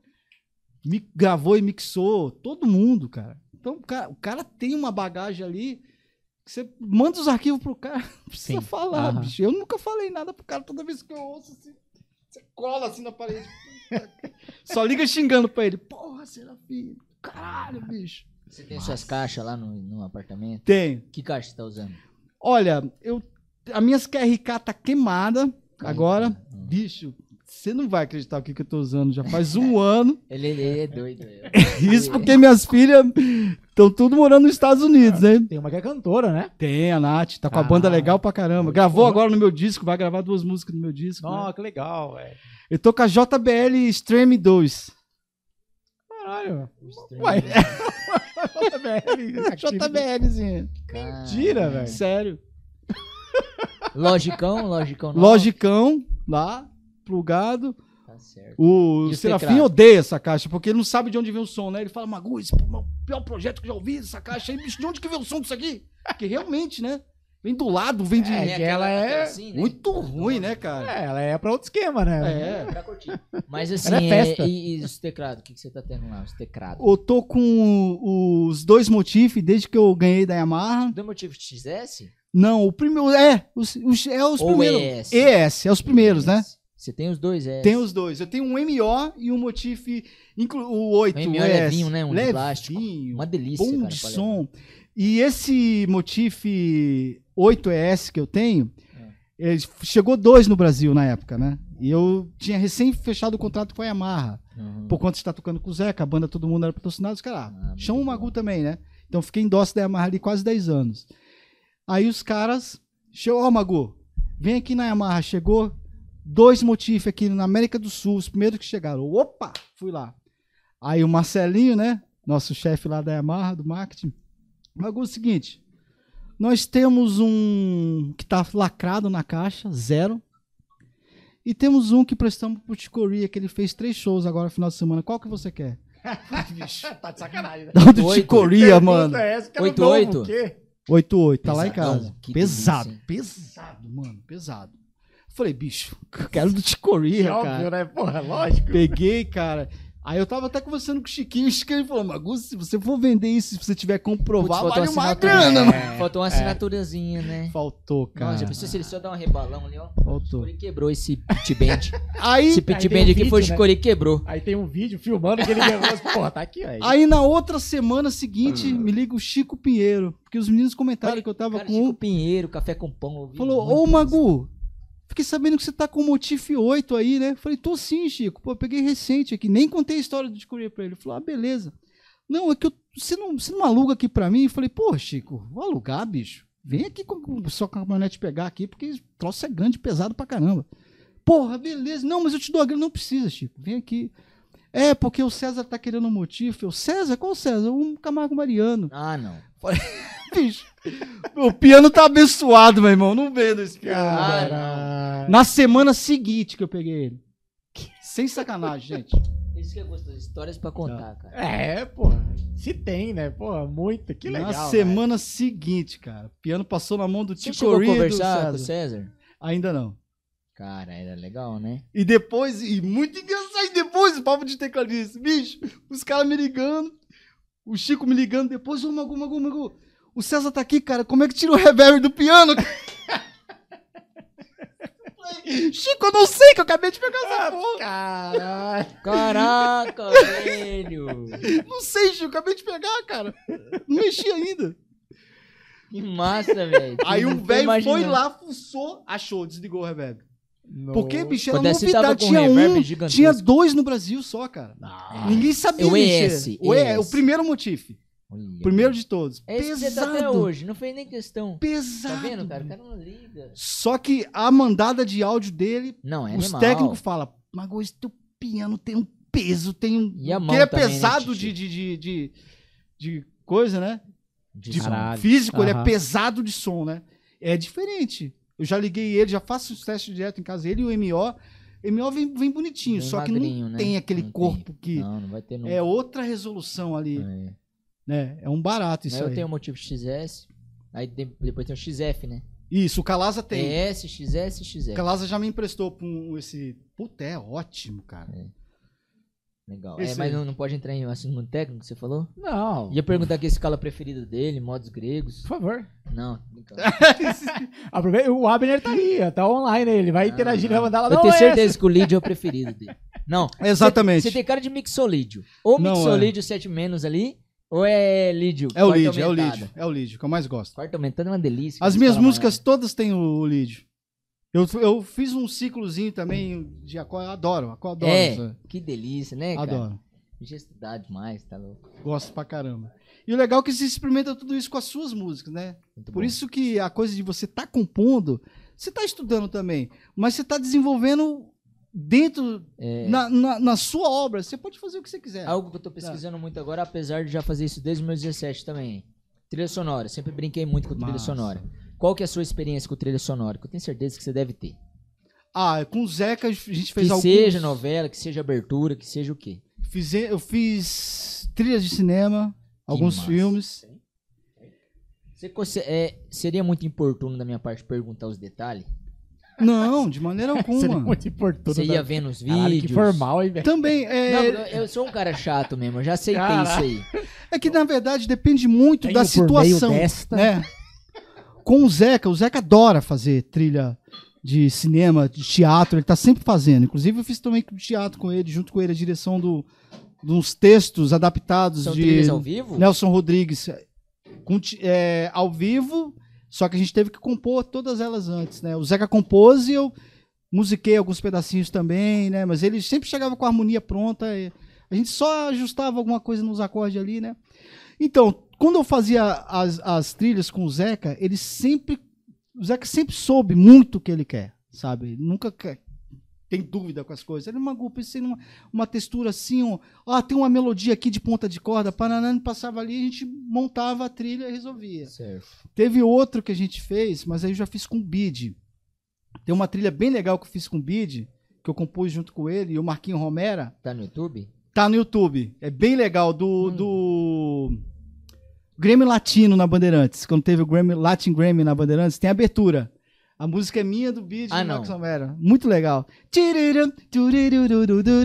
Mi- gravou e mixou. Todo mundo, cara. Então, o cara, o cara tem uma bagagem ali. que Você manda os arquivos pro cara, não precisa Sim. falar, Aham. bicho. Eu nunca falei nada pro cara toda vez que eu ouço assim. Você cola assim na parede. Só liga xingando pra ele. Porra, Serafim. Caralho, bicho. Você tem suas caixas lá no, no apartamento? Tem. Que caixa você tá usando? Olha, eu. A minhas QRK tá queimada agora. Hum. Bicho, você não vai acreditar o que, que eu tô usando. Já faz um ano. Ele, ele é doido. é. Isso porque minhas filhas estão tudo morando nos Estados Unidos, né? Tem uma que é cantora, né? Tem, a Nath, tá com a Ah. banda legal pra caramba. Gravou agora no meu disco, vai gravar duas músicas no meu disco. né? Nossa, que legal, velho. Eu tô com a JBL Stream 2. Caralho. Ué. JBL. JBLzinha. Mentira, velho. Sério. Logicão, logicão. não. Logicão, lá, plugado. Tá certo. O os Serafim teclados? odeia essa caixa, porque ele não sabe de onde vem o som, né? Ele fala, Magu, esse é o pior projeto que eu já ouvi, essa caixa aí, bicho, de onde que vem o som disso aqui? Porque realmente, né? Vem do lado, vem de... É, que ela é assim, né? muito ruim, né, cara? É, ela é pra outro esquema, né? É. Pra curtir. Mas assim, Era é, festa. e, e os teclados? O que, que você tá tendo lá? Os teclados? Eu tô com os dois motifs desde que eu ganhei da Yamaha. Do motivo XS? Não, o primeiro. É, os, os- é os Ou primeiros. ES? ES, é os primeiros, né? Você tem os dois, é. Tem os dois. Eu tenho um MO e um motif, inclu, o 8. O MO ES. levinho, né? Um de levinho, plástico. Uma delícia, bom cara. de som. E esse motif 8ES que eu tenho, É. chegou dois no Brasil na época, né? E eu tinha recém fechado o contrato com a Yamaha. Uhum. Por conta de estar tocando com o Zeca, a banda todo mundo era patrocinado, os caras, Ah, chama o bom. Magu também, né? Então fiquei em dócil da Yamaha ali quase 10 anos. Aí os caras, chegou, ó Magu, vem aqui na Yamaha, chegou dois motifs aqui na América do Sul, os primeiros que chegaram. Opa, fui lá. Aí o Marcelinho, né, nosso chefe lá da Yamaha, do marketing, Magu, é o seguinte, nós temos um que tá lacrado na caixa, zero. E temos um que prestamos pro Ticoria, que ele fez três shows agora no final de semana. Qual que você quer? tá de sacanagem, né? Do. Ticoria, mano. É essa, cara Oito, novo, oito. o quê? 8-8, tá lá em casa. que Pesado, delícia, pesado, mano, pesado. Falei, bicho, eu quero do Ticoria, Óbvio, cara. né? Porra, lógico. Peguei, cara. Aí eu tava até conversando com o Chiquinho, o Chiquinho falou, Magu, se você for vender isso, se você tiver Putz, vale faltou uma assinatura. grana, mano. É, Faltou uma assinaturazinha, né? Faltou, cara. Nossa, já pensou se ele só dá um rebalão ali, ó? Faltou. Ele quebrou esse pit band. Aí, esse pit band um aqui vídeo, foi o né? Quebrou. Aí tem um vídeo filmando que ele levou. Porra, tá aqui, aí. aí na outra semana seguinte, me liga o Chico Pinheiro, porque os meninos comentaram que eu tava Cara, com Chico. Pinheiro, café com pão. Falou, ô. Magu, fiquei sabendo que você tá com o Motif 8 aí, né? Falei, tô sim, Chico. Pô, peguei recente aqui, nem contei a história do Ticoria pra ele. Ele falou, ah, beleza. Não, é que eu- você, não, você não aluga aqui pra mim? Eu falei, pô, Chico, vou alugar, bicho. Vem aqui com com sua caminhonete pegar aqui, porque o troço é grande, pesado pra caramba. Porra, beleza. Não, mas eu te dou a grana. Não precisa, Chico. Vem aqui. É, porque o César tá querendo um motif. Eu, César? Qual César? Um Camargo Mariano. Ah, não. Bicho, o piano tá abençoado, meu irmão. Não vendo esse piano. Caralho. Na semana seguinte que eu peguei ele. Sem sacanagem, gente. Isso que é gostoso. Histórias pra contar, cara. É, porra. Se tem, né? Porra, muito. Que legal. Na velho. semana seguinte, cara. O piano passou na mão do Você Tico chegou a conversar com o César. César? Ainda não. Cara, era legal, né? E depois, e muito engraçado, e depois o papo de tecladista. Bicho, os caras me ligando, o Chico me ligando depois, ô Magu, Magu, Magu, o César tá aqui, cara, como é que tira o reverb do piano? Chico, eu não sei, que eu acabei de pegar essa porra. Caralho. Caraca, velho! Não sei, Chico, acabei de pegar, cara. Não mexi ainda. Que massa, velho. Aí o velho foi lá, fuçou, achou, desligou o reverb. No- Porque, bicho, era Quando novidade. Tinha um, gigantesco. tinha dois no Brasil só, cara. Ah, Ninguém sabia É o. ES, O, E- ES. o primeiro motif. Olha, Primeiro de todos. É você tá até Pesado. hoje. Não fez nem questão. Pesado. Tá vendo, cara? O cara não liga. Só que a mandada de áudio dele, Não, é os animal. técnicos falam, Mago, esse teu piano tem um peso, tem um. E a que mão ele é também, né, pesado Titi? de, de, de, de, de coisa, né? De De físico, ele é pesado de som, né? É diferente. Eu já liguei ele, já faço os testes direto em casa. Ele e o MO. MO vem, vem bonitinho, Bem só que não né? tem aquele Não tem. corpo que. Não, não vai ter nunca. É outra resolução ali, É. né? É um barato Mas isso eu aí. tenho o motivo XS, aí de- depois tem o XF, né? Isso, o Calaza tem. ES, XS, O XF. Calaza já me emprestou um, esse. Puta, é ótimo, cara. Legal. Esse É, mas não, não pode entrar em assunto técnico que você falou? Não. Ia perguntar que a escala preferida dele, modos gregos. Por favor. Não. Aproveita, o Abner tá aí, tá online. Ele vai Não, interagir, não. vai mandar lá. Eu tenho é certeza que o Lídio é o preferido dele. Não. Exatamente. Você tem cara de mixolídio. Ou Não, mixolídio 7 menos ali, ou é lídio. É o lead, é o lead. É o lead, que eu mais gosto. Quarta aumentada é uma delícia. As minhas músicas todas têm o lead. Eu, eu fiz um ciclozinho também de acorde. Adoro. É, Adoro. que delícia, né, cara? adoro. Deixa estudar demais, tá louco. Gosto pra caramba. E o legal é que você experimenta tudo isso com as suas músicas, né? Muito Por bom. isso que a coisa de você tá compondo, você tá estudando também, mas você tá desenvolvendo dentro, É. na, na, na sua obra. Você pode fazer o que você quiser. Algo que eu tô pesquisando muito agora, apesar de já fazer isso desde 2017 também. Trilha sonora. Sempre brinquei muito com trilha Massa. sonora. Qual que é a sua experiência com trilha sonora? Que eu tenho certeza que você deve ter. Ah, com o Zeca a gente fez que alguns... seja novela, que seja abertura, que seja o quê? Fize- eu fiz trilhas de cinema, alguns massa. filmes. Você é, seria muito importuno da minha parte perguntar os detalhes? Não, de maneira Seria alguma. muito importante. Você ia vendo os vídeos? Caralho, que formal, hein, velho? Também, Não, é, eu eu sou um cara chato mesmo, eu já aceitei Caralho. isso aí. é que na verdade depende muito Tenho da por meio situação. desta. né? Com o Zeca, o Zeca adora fazer trilha de cinema, de teatro, ele tá sempre fazendo. Inclusive eu fiz também teatro com ele, junto com ele a direção do, de uns textos adaptados São de ao vivo? Nelson Rodrigues com é, ao vivo, só que a gente teve que compor todas elas antes, né? O Zeca compôs e eu musiquei alguns pedacinhos também, né? Mas ele sempre chegava com a harmonia pronta, e a gente só ajustava alguma coisa nos acordes ali, né? Então, quando eu fazia as, as trilhas com o Zeca, ele sempre. O Zeca sempre soube muito o que ele quer, sabe? Ele nunca quer- tem dúvida com as coisas. Ele, Magu, pensei numa uma textura assim, ó, ah, tem uma melodia aqui de ponta de corda, Paraná, passava ali, a gente montava a trilha e resolvia. Certo. Teve outro que a gente fez, mas aí eu já fiz com o Bid. Tem uma trilha bem legal que eu fiz com o Bid, que eu compus junto com ele, e o Marquinho Romera. Tá no YouTube? Tá no YouTube. É bem legal. Do. do Grammy Latino na Bandeirantes. Quando teve o Grammy, Latin Grammy na Bandeirantes, tem abertura. A música é minha do Bid Ah, do Romero. Muito legal.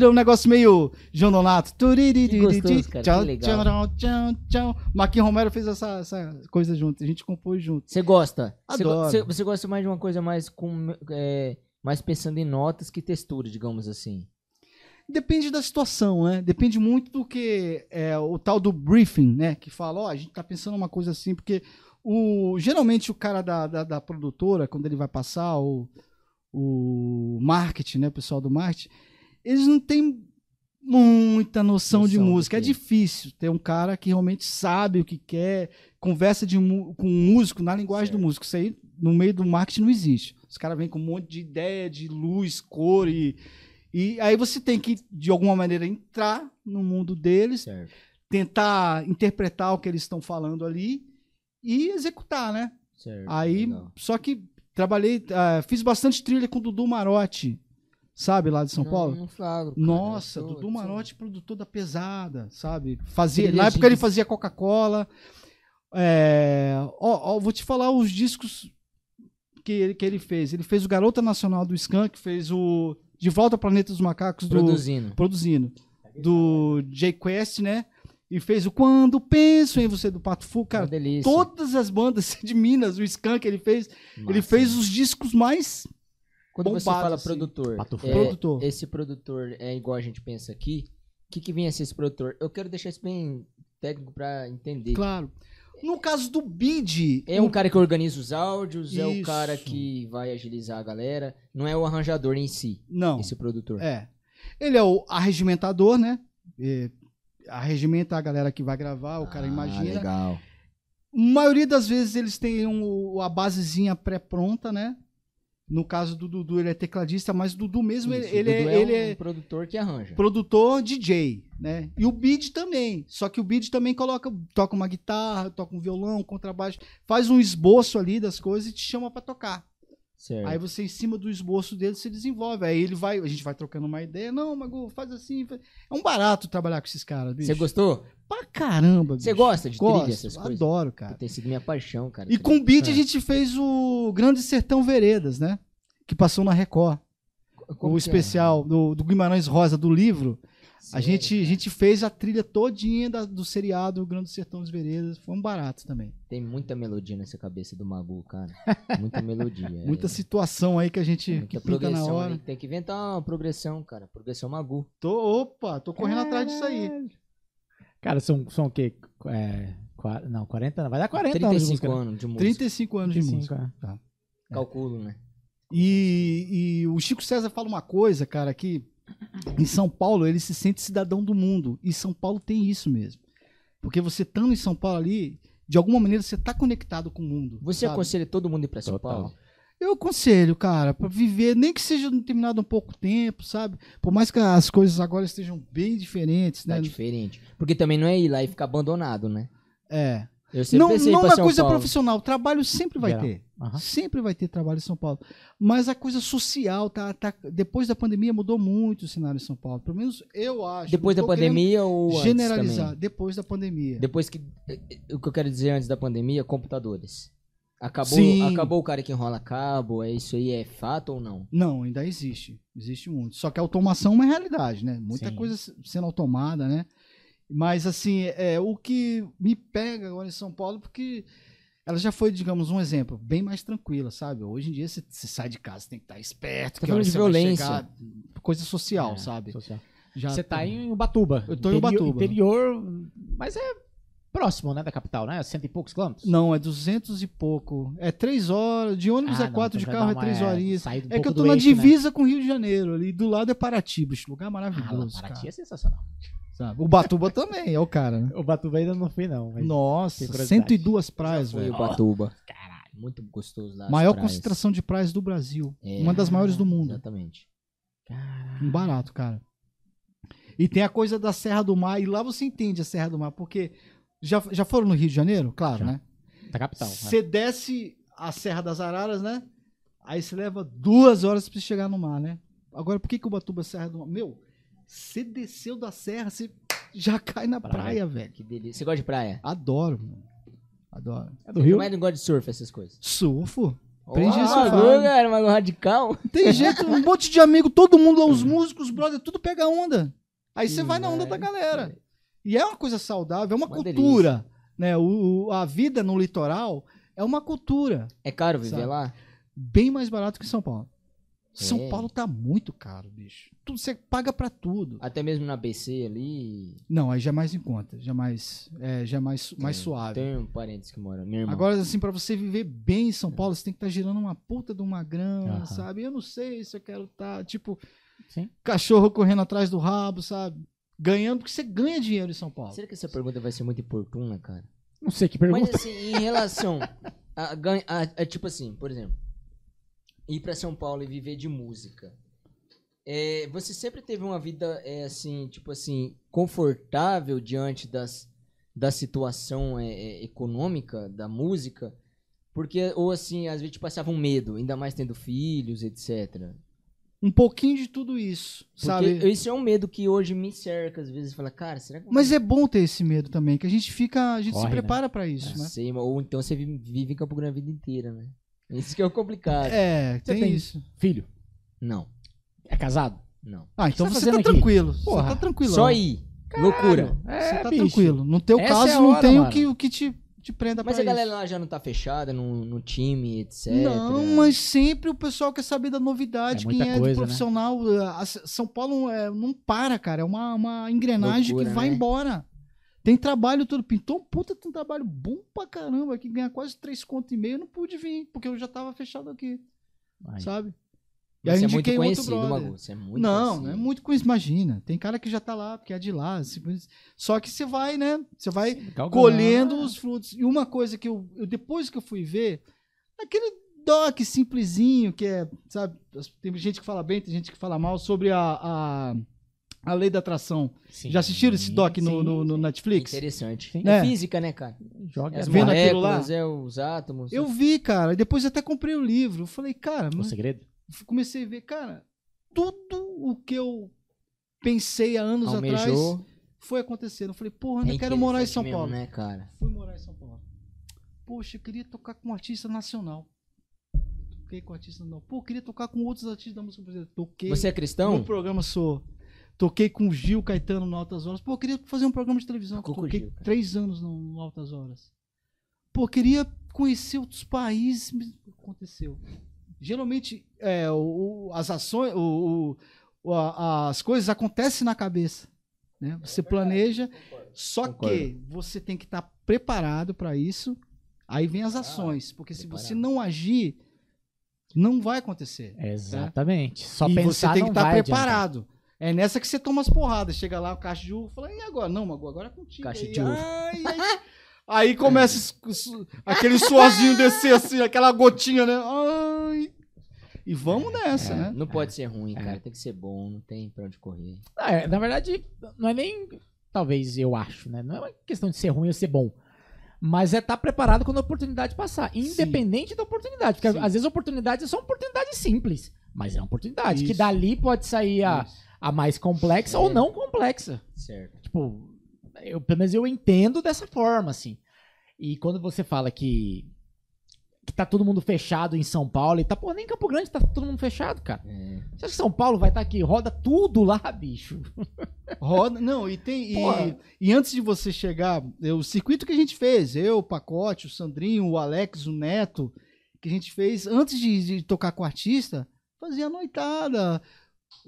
Um negócio meio João Donato. Que gostoso, cara, Tchau, que legal. tchau, tchau, Romero fez essa, essa coisa junto. A gente compôs junto. Você gosta? Adoro. Você, você gosta mais de uma coisa mais com. é, mais pensando em notas que textura, digamos assim. Depende da situação, né? Depende muito do que é o tal do briefing, né? Que fala, ó, a gente tá pensando uma coisa assim, porque o, geralmente o cara da, da, da produtora, quando ele vai passar o, o marketing, né? O pessoal do marketing, eles não têm muita noção, de Noção do música. É difícil ter um cara que realmente sabe o que quer, conversa de, com um músico na linguagem do músico. Isso aí, no meio do marketing, não existe. Os caras vêm com um monte de ideia, de luz, cor e. E aí você tem que, de alguma maneira, entrar no mundo deles, Certo. tentar interpretar o que eles estão falando ali e executar, né? certo. Aí, legal. só que trabalhei, ah, fiz bastante trilha com o Dudu Marotti, sabe, lá de São Não- Paulo. Não flagro, cara. Nossa, tô- Dudu Marotti, produtor da pesada, sabe? Fazia, Trilha na de época ele fazia Coca-Cola. É, ó, ó, vou te falar os discos que ele, que ele fez. Ele fez o Garota Nacional do Skank, fez o De Volta ao Planeta dos Macacos do Produzindo. produzindo do J Quest, né? E fez o Quando Penso em Você do Pato Fu, Uma cara. delícia. Todas as bandas de Minas, o Skank ele fez, ele Massa. fez os discos mais Quando você bombado, fala assim. produtor, Pato é, Produtor. esse produtor é igual a gente pensa aqui. O que, que vem a ser esse produtor? Eu quero deixar isso bem técnico pra entender. claro. No caso do Bid, É um cara que organiza os áudios, é o Isso. cara que vai agilizar a galera. Não é o arranjador em si, não, esse produtor. é. Ele é o arregimentador, né? É, arregimenta a galera que vai gravar, o cara Ah, imagina. Legal. A maioria das vezes eles têm um- a basezinha pré-pronta, né? No caso do Dudu, ele é tecladista, mas o Dudu mesmo, Isso, ele, o Dudu é, ele um é produtor que arranja. produtor DJ, né? E o Bid também. Só que o Bid também coloca, toca uma guitarra, toca um violão, um contrabaixo, faz um esboço ali das coisas e te chama pra tocar. Certo. Aí você, em cima do esboço dele, se desenvolve. Aí ele vai, a gente vai trocando uma ideia. Não, Magu, faz assim. faz- É um barato trabalhar com esses caras, bicho. Você gostou? Pra caramba, bicho. Você gosta de trilha, essas coisas? Adoro, cara. Tem sido minha paixão, cara. E com o Beat É. a gente fez o Grande Sertão Veredas, né? Que passou na Record. Como o é? especial do, do Guimarães Rosa, do livro. A gente, a gente fez a trilha todinha da- do seriado Grande Sertão das Veredas. Foi um barato também. Tem muita melodia nessa cabeça do Magu, cara. Muita melodia. Muita é. situação aí que a gente Muita que pinta na progressão hora. ali. Tem que inventar uma progressão, cara. Progressão Magu. Tô, opa, tô correndo atrás disso aí. Cara, são, são o quê? É, não, 40 não. Vai dar 40 anos de 35 música. né? anos de música. 35 anos de 35, música. é. Tá. Calculo, né? E, e o Chico César fala uma coisa, cara, que em São Paulo ele se sente cidadão do mundo. E São Paulo tem isso mesmo. Porque você estando em São Paulo ali, de alguma maneira você tá conectado com o mundo. Você sabe? aconselha todo mundo ir pra São Total. Paulo? Eu aconselho, cara, pra viver, nem que seja determinado um pouco tempo, sabe? Por mais que as coisas agora estejam bem diferentes, Tá né? diferente. Porque também não é ir lá e ficar abandonado, né? É. Não, não São coisa Paulo. profissional, trabalho sempre vai Geral. ter. Aham. Sempre vai ter trabalho em São Paulo. Mas a coisa social, tá, tá, depois da pandemia mudou muito o cenário em São Paulo. Pelo menos eu acho. Depois da pandemia ou Generalizar, depois da pandemia. Depois que... O que eu quero dizer antes da pandemia, computadores. Acabou, Sim. acabou o cara que enrola cabo, é isso aí é fato ou não? Não, ainda existe. Existe muito. Só que a automação é uma realidade, né? Muita Sim. coisa sendo automada, né? Mas, assim, é o que me pega agora em São Paulo, porque ela já foi, digamos, um exemplo, bem mais tranquila, sabe? Hoje em dia, você, você sai de casa, tem que estar esperto, Tá que hora de violência. chegar, coisa social, É, sabe? social. Já Você tá tem. em Ubatuba. Eu tô em Ubatuba. Interior, mas é próximo, né, da capital, né? Cento e poucos quilômetros. Não, é duzentos e pouco. É três horas, de ônibus Ah, é não, quatro, então de carro é três uma- horinhas. saída um É que eu tô do na eixo, né? divisa com o Rio de Janeiro, ali do lado é Paraty, bicho, lugar Ah, maravilhoso, Paraty cara. é sensacional. Sabe? O Batuba também é o cara, né? O Batuba ainda não fui, não. Mas... Nossa, tem curiosidade. 102 praias, velho. Ubatuba. Caralho, muito gostoso lá. Maior praias. concentração de praias do Brasil. É. Uma das maiores do mundo. Exatamente. Um barato, cara. E tem a coisa da Serra do Mar, e lá você entende a Serra do Mar, porque já, já foram no Rio de Janeiro? Claro, Já. né? Da capital. né? Você desce a Serra das Araras, né? Aí você leva duas horas pra chegar no mar, né? Agora, por que, que o Batuba é Serra do Mar? Meu, você desceu da serra, você já cai na Praia. praia, velho. Que delícia. Você gosta de praia? Adoro, mano. Adoro. É do Rio? Mas não gosta de surf, essas coisas. Surfo. Aprendi surfar. Magu, cara, Magu radical. Tem jeito, um monte de amigo, todo mundo lá, os músicos, os brothers, tudo pega onda. Aí você vai na onda da velho. galera. E é uma coisa saudável, é uma, Uma cultura. Né? O, o- a vida no litoral é uma cultura. É caro viver Sabe? lá? Bem mais barato que São Paulo. São É. Paulo tá muito caro, bicho. Tudo, você paga pra tudo. Até mesmo na BC ali. Não, aí já é mais em conta, já é mais, é, já é mais, mais Tem- suave. Tem um parentes que mora. Minha irmã. Agora, assim, pra você viver bem em São Paulo, você tem que estar girando uma puta de uma grana, Aham. sabe? Eu não sei se eu quero estar, tipo, Sim. cachorro correndo atrás do rabo, sabe? Ganhando, porque você ganha dinheiro em São Paulo. Será que essa pergunta vai ser muito importuna, cara? Não sei que pergunta. Mas assim, em relação a, ganha- a- a- tipo assim, por exemplo, ir pra São Paulo e viver de música. É, você sempre teve uma vida é, assim, tipo assim, confortável diante das da situação é, é, econômica da música? Porque ou assim, às vezes te passava um medo, ainda mais tendo filhos, etc. Um pouquinho de tudo isso, Porque sabe? isso é um medo que hoje me cerca, às vezes fala, cara, será que Mas é bom ter esse medo também, que a gente fica, a gente Corre, se né? prepara pra isso, Não né? sei, mas- ou então você vive, vive em Campo Grande a vida inteira, né? Isso que é o complicado. É, Você tem, tem- isso. Filho, Não, é casado? não. Ah, então você tá você tá aqui? tranquilo. Você Porra, tá tranquilo. Só ir. Loucura. É, Você tá bicho. tranquilo. No teu Essa caso, é a não hora, tem o que, o que te, te prenda Mas pra a galera isso. lá já não tá fechada no, no time, etc. Não, mas sempre o pessoal quer saber da novidade, É quem é coisa, de profissional. A- São Paulo é, não para, cara. É uma, uma engrenagem Loucura, que vai né? embora. Tem trabalho todo. Pintou um puta, tem um trabalho bom pra caramba, que ganha quase três conto e meio. Não pude vir, porque eu já tava fechado aqui, Aí. sabe? Você é muito indiquei conhecido. Magu. Você é muito não, conhecido. não é muito coisa. Imagina, tem cara que já tá lá, porque é de lá. Só que você vai, né? Você vai colhendo os frutos. E uma coisa que eu, eu- depois que eu fui ver, aquele doc simplesinho, que é, sabe, tem gente que fala bem, tem gente que fala mal, sobre a, a, a lei da atração. Sim, Já assistiram esse doc no, sim, no, no Netflix? Interessante. Sim. É É. física, né, cara? Joga As as Vendo aquilo lá? é os átomos. Eu vi, cara, depois até comprei o livro. Eu falei, cara, O mas segredo? comecei a ver, cara, tudo o que eu pensei há anos atrás Almejou. foi acontecendo. Eu falei, porra, eu É quero morar em São mesmo, Paulo. né, cara? Fui morar em São Paulo. Poxa, eu queria tocar com um artista nacional. Toquei com um artista nacional. Pô, eu queria tocar com outros artistas da música brasileira. Toquei. Você é No cristão? programa sou. Toquei com o Gil Caetano no Altas Horas. Pô, eu queria fazer um programa de televisão. Tocou o Toquei Gil, três anos no, no Altas Horas. Pô, eu queria conhecer outros países. mas Aconteceu. Geralmente, é, o- o- as ações, o- o- a- as coisas acontecem na cabeça. Né? Você planeja, só que você tem que estar preparado para isso. Aí vem as ações. Porque se você não agir, não vai acontecer. Exatamente. Só e pensar você tem que estar preparado. É nessa que você toma as porradas. Chega lá, o caixa de uva, fala, e agora? Não, Magu, agora é contigo. Caixa aí, de uva. ai, ai. Aí começa aquele suorzinho descer assim, aquela gotinha, né? Ai. E vamos nessa, É, né? Não pode ser ruim, É. cara. Tem que ser bom, não tem pra onde correr. Ah, é, na verdade, não é nem. Talvez eu acho, né? Não é uma questão de ser ruim ou ser bom. Mas é estar preparado quando a oportunidade passar. Independente da oportunidade. Porque Sim. às vezes a oportunidade é só uma oportunidade simples. Mas é uma oportunidade. Que Isso. dali pode sair a, Isso. A mais complexa É. ou não complexa. Certo. Tipo, eu, pelo menos eu entendo dessa forma, assim. E quando você fala que, que tá todo mundo fechado em São Paulo e tá, pô, nem em Campo Grande tá todo mundo fechado, cara. É. Você acha que São Paulo vai estar aqui, roda tudo lá, bicho? Roda, não, e tem. E, e antes de você chegar, é, o circuito que a gente fez, eu, o Pacote, o Sandrinho, o Alex, o Neto, que a gente fez antes de, de tocar com o artista, fazia noitada.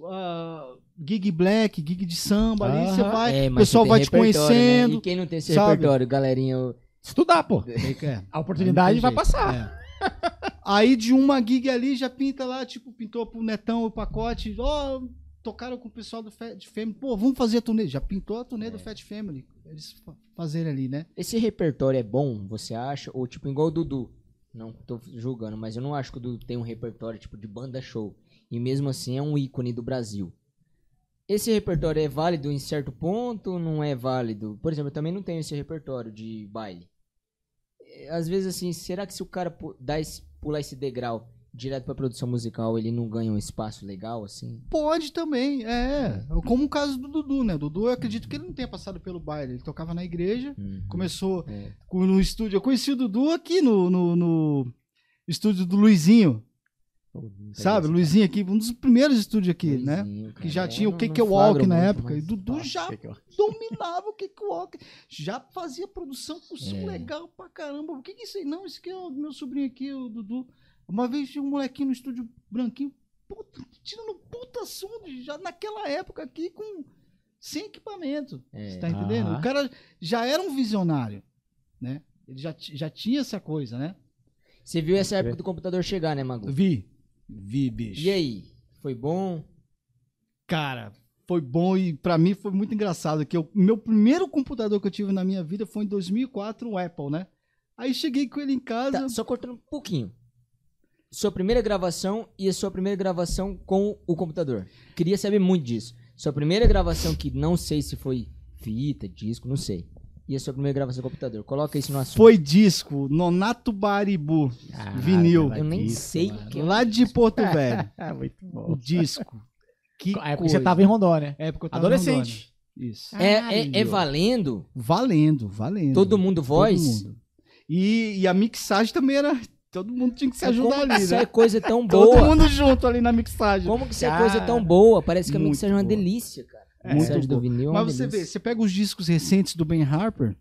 Ah, gig black, gig de samba ali, você vai, É, o pessoal vai te repertório, né? conhecendo. E quem não tem esse sabe? repertório, galerinha? eu- Estudar, pô. É. A oportunidade vai passar. É. Aí de uma gig ali já pinta lá, tipo, pintou pro Netão o pacote. Ó, tocaram com o pessoal do Fat Family. Pô, vamos fazer a turnê. Já pintou a turnê do Fat Family. Eles fa- fazerem ali, né? Esse repertório é bom, você acha? Ou tipo, igual o Dudu? Não tô julgando, mas eu não acho que o Dudu tem um repertório tipo de banda show. E mesmo assim é um ícone do Brasil. Esse repertório é válido em certo ponto? Não é válido? Por exemplo, eu também não tenho esse repertório de baile. É, Às vezes, assim, será que se o cara dá esse, pular esse degrau direto pra produção musical, ele não ganha um espaço legal, assim? Pode também, é. Como o caso do Dudu, né? Dudu, eu acredito que ele não tenha passado pelo baile. Ele tocava na igreja, Uhum. começou É. no estúdio. Eu conheci o Dudu aqui no, no, no estúdio do Luizinho, sabe? Luizinho aqui, um dos primeiros estúdios aqui, né? Luizinho, Que cara, já eu tinha o Cake não Walk na época. E Dudu já dominava o Cakewalk. Já fazia produção com som É. legal pra caramba. O que que é isso aí? Não, esse aqui é o meu sobrinho aqui, o Dudu. Uma vez tinha um molequinho no estúdio branquinho, puta, tirando puta som já naquela época aqui com sem equipamento. É. Você tá entendendo? Aham. O cara já era um visionário, né? Ele já, já tinha essa coisa, né? Você viu essa época do computador chegar, né, Magu? Vi. Vi, bicho. E aí? Foi bom? Cara, foi bom e pra mim foi muito engraçado que o meu primeiro computador que eu tive na minha vida foi em 2004, o Apple, né? Aí cheguei com ele em casa. Tá, só cortando um pouquinho. Sua primeira gravação e a sua primeira gravação com o computador. Queria saber muito disso. Sua primeira gravação que não sei se foi fita, disco, não sei. E a sua primeira gravação com o computador. Coloca isso no assunto. Foi disco, Nonato Baribu, vinil. Eu nem sei o que é. lá de Porto Velho. Ah, muito O bom. disco. Que É porque coisa. você tava em Rondônia. Época eu tava Adolescente. Isso. É, é, é valendo? Valendo, valendo. Todo mundo voz? Todo mundo. E, e a mixagem também era. Todo mundo tinha que se ajudar Como que ali, isso né? é coisa tão Todo boa? mundo junto ali na mixagem. Como que isso é coisa tão boa? Parece que a mixagem é uma boa. delícia, cara. A Muito vinil é Mas você vê, você pega os discos recentes do Ben Harper,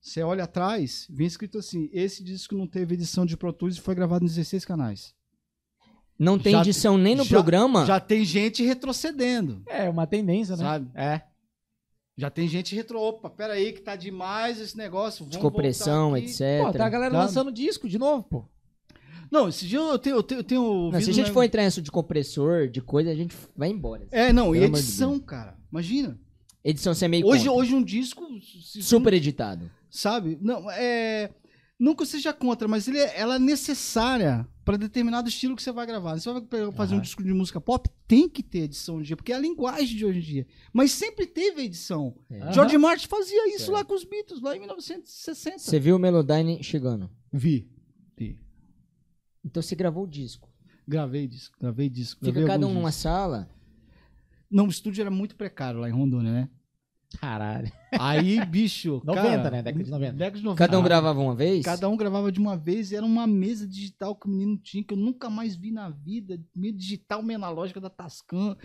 você olha atrás, vem escrito assim: esse disco não teve edição de Pro Tools e foi gravado em 16 canais. Não tem já- edição nem no já- programa? Já tem gente retrocedendo, É, uma tendência, né? sabe? É. Já tem gente retro. Opa, peraí, que tá demais esse negócio. de Vamos compressão, voltar aqui. etc. Pô, tá a galera Sabe? lançando disco de novo, pô. Não, esse dia eu tenho. Eu tenho, eu tenho Não, se a gente né? for entrar nisso de compressor, de coisa, a gente vai embora. É, não, e Pelo de edição, cara. Imagina. Edição você é meio Hoje, contra. hoje um disco. se- Super editado. Sabe? Não, é. Não que eu seja contra, mas ele, é- ela é necessária para determinado estilo que você vai gravar. Você vai fazer um Aham. disco de música pop, tem que ter edição hoje em dia, porque é a linguagem de hoje em dia. Mas sempre teve edição. É. Aham. George Martin fazia isso Certo. lá com os Beatles, lá em 1960. Você viu o Melodyne chegando. Vi. Vi. Então você gravou o disco. Gravei disco, gravei disco. Fica gravei cada um alguns numa sala. Não, o estúdio era muito precário lá em Rondônia, né? Caralho. Aí, bicho. 90, cara, né? Década de 90. Década de 90. Cada um gravava uma vez? Cada um gravava de uma vez e era uma mesa digital que o menino tinha, que eu nunca mais vi na vida. Meio digital, meio analógica da Tascam,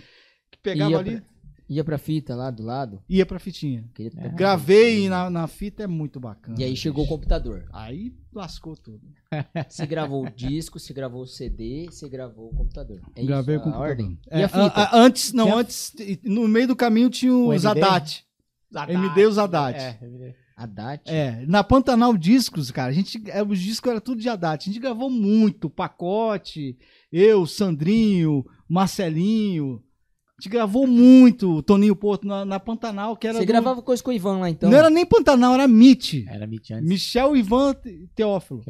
que pegava Ia ali pra- Ia pra fita lá do lado. ia pra fitinha. É. Gravei na, na fita, é muito bacana. E aí chegou o computador. Aí lascou tudo. Você gravou o disco, você gravou o CD, você gravou o computador. É Gravei isso, com a ordem? É, E a a- fita? a- antes, não, Tinha- antes, no meio do caminho tinha o, O MD? Zadat. MD o Zadat. É, MD. A DAT? É, na Pantanal Discos, cara, a gente, é, os discos era tudo de Haddad. A gente gravou muito, Pacote, eu, Sandrinho, Marcelinho. A gente gravou muito, Toninho Porto, na, na Pantanal, que era. Você do- gravava coisa com o Ivan lá então? Não era nem Pantanal, era MIT. Era Meet antes. Michel Ivan Te- Teófilo.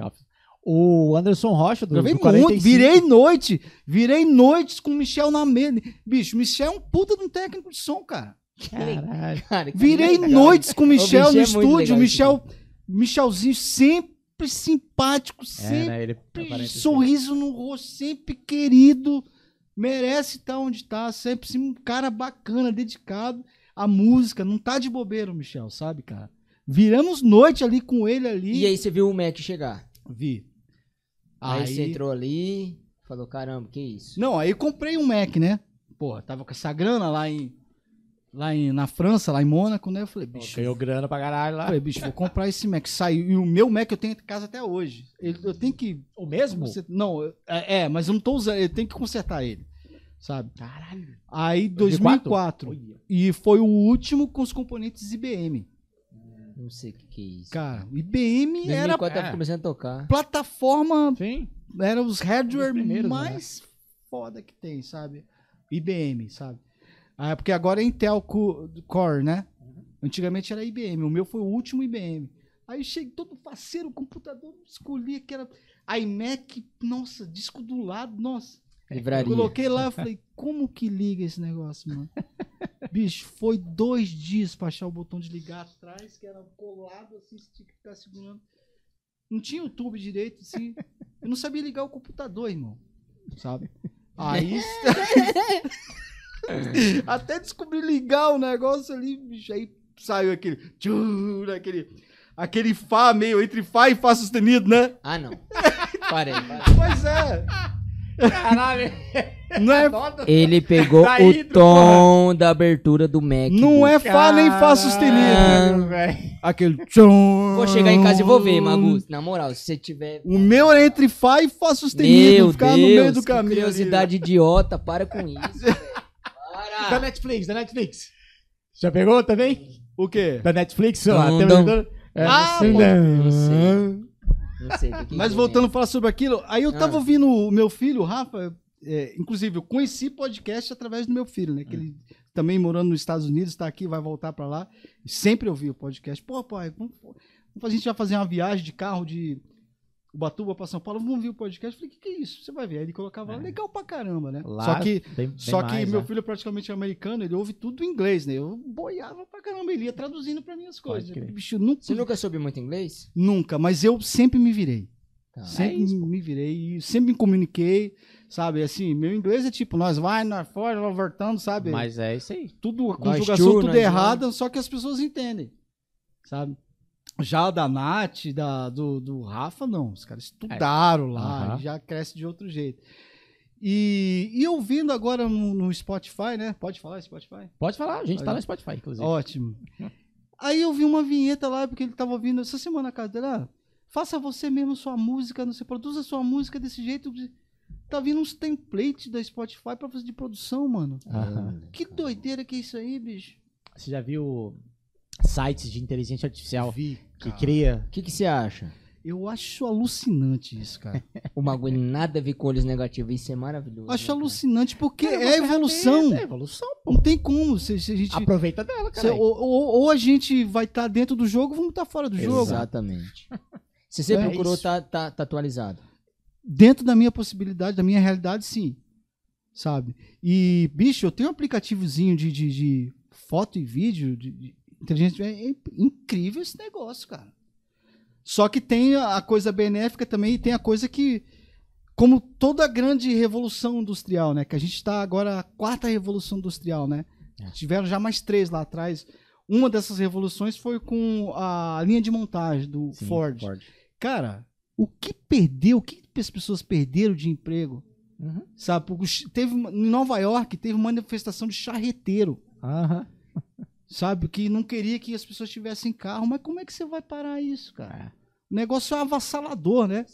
O Anderson Rocha do, Gravei do muito, 45. virei noite. Virei noites com o Michel na mesa. Bicho, Michel é um puta de um técnico de som, cara. Caralho. Cara, Virei legal. noites com o Michel Michel no é muito estúdio. legal Michel, Michelzinho sempre simpático, É, sempre né? Ele assim. sorriso no rosto, sempre querido, merece estar onde tá, sempre sim, um cara bacana, dedicado à música, não tá de bobeira o Michel, sabe, cara? Viramos noite ali com ele ali. E aí você viu o Mac chegar. Vi. Aí, você entrou ali, falou, caramba, que isso? Não, aí eu comprei um Mac, né? Porra, tava com essa grana lá em lá em, na França, lá em Mônaco, né? Eu falei, bicho, Ganhou grana pra caralho lá. falei, bicho, vou comprar esse Mac. Saiu. E o meu Mac eu tenho em casa até hoje. Ele- eu tenho que O mesmo? Não, eu- é, é, mas eu não tô usando, eu tenho que consertar ele, sabe? Caralho. Aí 2004? 2004. Olha. E foi o último com os componentes IBM. Não sei o que, que é isso. Cara, IBM era 2004 tava é. começando a tocar. plataforma, Sim. era os hardware Dos primeiros, mais foda que tem, sabe? IBM, sabe? Ah, porque agora é Intel Co- Core, né? Antigamente era IBM, o meu foi o último IBM. Aí cheguei todo faceiro, computador, escolhi aquela iMac, nossa, disco do lado, nossa. Livraria. Coloquei lá, falei, como que liga esse negócio, mano? Bicho, foi dois dias pra achar o botão de ligar atrás, que era colado assim, você tinha que ficar segurando. Não tinha YouTube direito, assim. Eu não sabia ligar o computador, irmão. Sabe? Aí. Até descobri ligar o negócio ali, bicho. Aí saiu aquele. tchur, aquele. Aquele Fá meio entre Fá e Fá sustenido, né? Ah, não. Parei, parei. Pois é. Caralho. Não é, Ele pegou Tá o tom da abertura do Mac. não é Fá nem Fá sustenido. Aquele. tchum. Vou chegar em casa e vou ver, Magus. Na moral, se você tiver. O meu era entre Fá e Fá sustenido. Meu ficava Deus, no meio do caminho. ali, curiosidade idiota, para com isso. velho. Da Para. Netflix, da Netflix. Já pegou também? O quê? Da Netflix? ó, Dum, brincando. É, Ah, não sei. Não sei do que Mas que voltando é. a falar sobre aquilo, aí eu tava Ah. ouvindo o meu filho, o Rafa, é, inclusive eu conheci podcast através do meu filho, né? Que ele também morando nos Estados Unidos, tá aqui, vai voltar pra lá. Sempre ouvi o podcast. Pô, pai, vamos, vamos- a gente vai fazer uma viagem de carro de Ubatuba pra São Paulo, vamos ouvir o podcast. Eu falei, o que, que é isso? Você vai ver. Aí ele colocava lá, legal pra caramba, né? Lá Só que tem- tem Só que mais, meu né? filho é praticamente americano, ele ouve tudo em inglês, né? Eu boiava pra caramba, ele ia traduzindo pra mim as coisas. Bicho, nunca, Você nunca soube muito inglês? nunca, mas eu sempre me virei. Tá. Sempre É isso, me virei, e sempre me comuniquei, sabe? Assim, meu inglês é tipo, nós vai, nós fora, nós voltando, sabe? Mas é isso aí. tudo, a conjugação tudo nós errada, só que as pessoas entendem, sabe? Já da Nath, da, do, do Rafa, não. Os caras estudaram lá, Aham. e já cresce de outro jeito. E, e ouvindo agora no, no Spotify, né? Pode falar Spotify? Pode falar, a gente tá Aí. no Spotify, inclusive. Ótimo. Aí eu vi uma vinheta lá, porque ele tava ouvindo essa semana na casa dele. Ah, faça você mesmo sua música, não sei, produza sua música desse jeito. Tá vindo uns templates da Spotify pra fazer de produção, mano. Aham. Que doideira que é isso aí, bicho? Você já viu sites de inteligência artificial Vi, que cria. O que, que você acha? Eu acho alucinante isso, cara. O bagulho nada a ver com olhos negativos. Isso é maravilhoso. acho né, alucinante porque Cara, é uma evolução. É evolução, pô. Não tem como. Se, se a gente, Aproveita dela, se- cara. ou, ou- ou a gente vai estar dentro do jogo, vamos estar fora do jogo. Exatamente. Se você É procurou, isso. tá, tá, tá atualizado. Dentro da minha possibilidade, da minha realidade, sim. Sabe? E, bicho, eu tenho um aplicativozinho de, de, de foto e vídeo, de, de inteligência. É, incrível esse negócio, cara. Só que tem a coisa benéfica também e tem a coisa que. Como toda grande revolução industrial, né? Que a gente está agora a quarta revolução industrial, né? É. Tiveram já mais três lá atrás. Uma dessas revoluções foi com a linha de montagem do Sim, Ford. Cara, o que perdeu, o que as pessoas perderam de emprego? Uhum. Sabe? Porque teve em Nova York teve uma manifestação de charreteiro, Aham. sabe? Que não queria que as pessoas tivessem carro, mas como é que você vai parar isso, cara? É. O negócio é avassalador, né?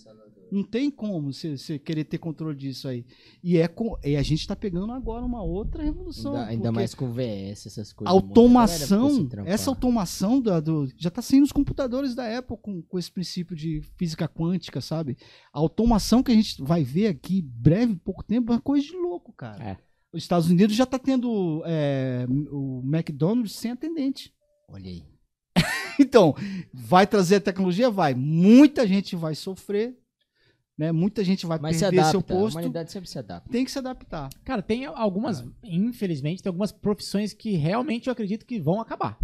Não tem como você, você querer ter controle disso aí. E, é com, e a gente tá pegando agora uma outra revolução. Ainda, ainda mais com VS, essas coisas. automação, trampar. essa automação da, do, já está saindo nos computadores da Apple com, com esse princípio de física quântica, sabe? A automação que a gente vai ver aqui breve, pouco tempo, é uma coisa de louco, cara. É. Os Estados Unidos já está tendo é, o McDonald's sem atendente. Olha aí. Então, vai trazer a tecnologia? Vai. Muita gente vai sofrer, né? Muita gente vai Mas se perder adapta. seu A posto. humanidade sempre se adapta. Tem que se adaptar. Cara, tem algumas, infelizmente, tem algumas profissões que realmente eu acredito que vão acabar.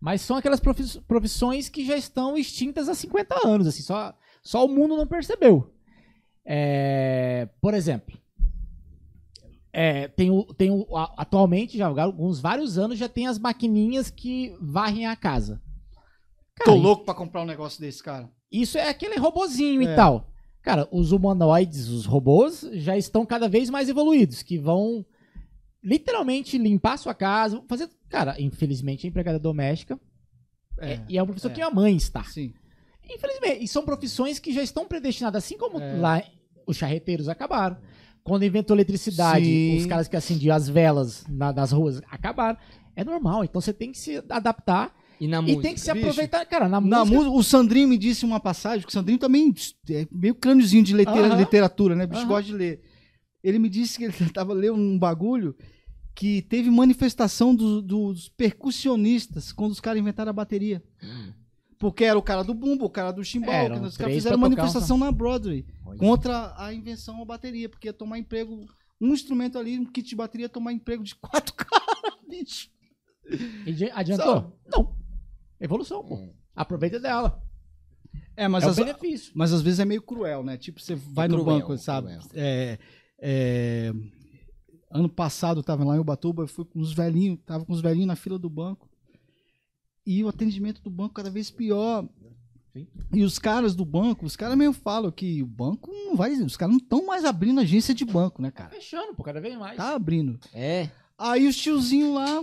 Mas são aquelas profi- profissões que já estão extintas há 50 anos, assim, só, só o mundo não percebeu. É, por exemplo, é, tem o, tem o, atualmente, já alguns vários anos, já tem as maquininhas que varrem a casa. Cara, Tô louco pra comprar um negócio desse, cara. isso é aquele robozinho É. e tal. Cara, os humanoides, os robôs, já estão cada vez mais evoluídos, que vão literalmente limpar a sua casa, fazer. Cara, infelizmente, a empregada doméstica é, e é uma profissão é. que a mãe está. Sim. Infelizmente, e são profissões que já estão predestinadas, assim como É. lá os charreteiros acabaram. Quando inventou eletricidade, Sim. os caras que acendiam as velas na- nas ruas acabaram. É normal, então você tem que se adaptar E na e música? tem que se bicho, aproveitar. Cara, na, Na música. música, o Sandrinho me disse uma passagem, que o Sandrinho também é meio crâniozinho de leiteira- Aham. literatura, né? Bicho Aham. gosta de ler. Ele me disse que ele tava lendo um bagulho que teve manifestação do- dos percussionistas quando os caras inventaram a bateria. Hum. Porque era o cara do bumbo, o cara do chimbal, Eram que os caras fizeram manifestação na Broadway Olha. contra a invenção da bateria, porque ia tomar emprego, um instrumento ali, um kit de bateria, ia tomar emprego de quatro caras, bicho. E Adiantou? Sabe? Não. Evolução, pô. É. Aproveita dela. É, mas é as. Mas às vezes é meio cruel, né? Tipo, você vai no cruel, banco, sabe? É, é, ano passado eu tava lá em Ubatuba, eu fui com os velhinhos, tava com os velhinhos na fila do banco. E o atendimento do banco cada vez pior. Sim. E os caras do banco, os caras mesmo falam que o banco não vai. Os caras não estão mais abrindo agência de banco, né, cara? Fechando, pô, cada vez mais. Tá abrindo. É. Aí os tiozinhos lá.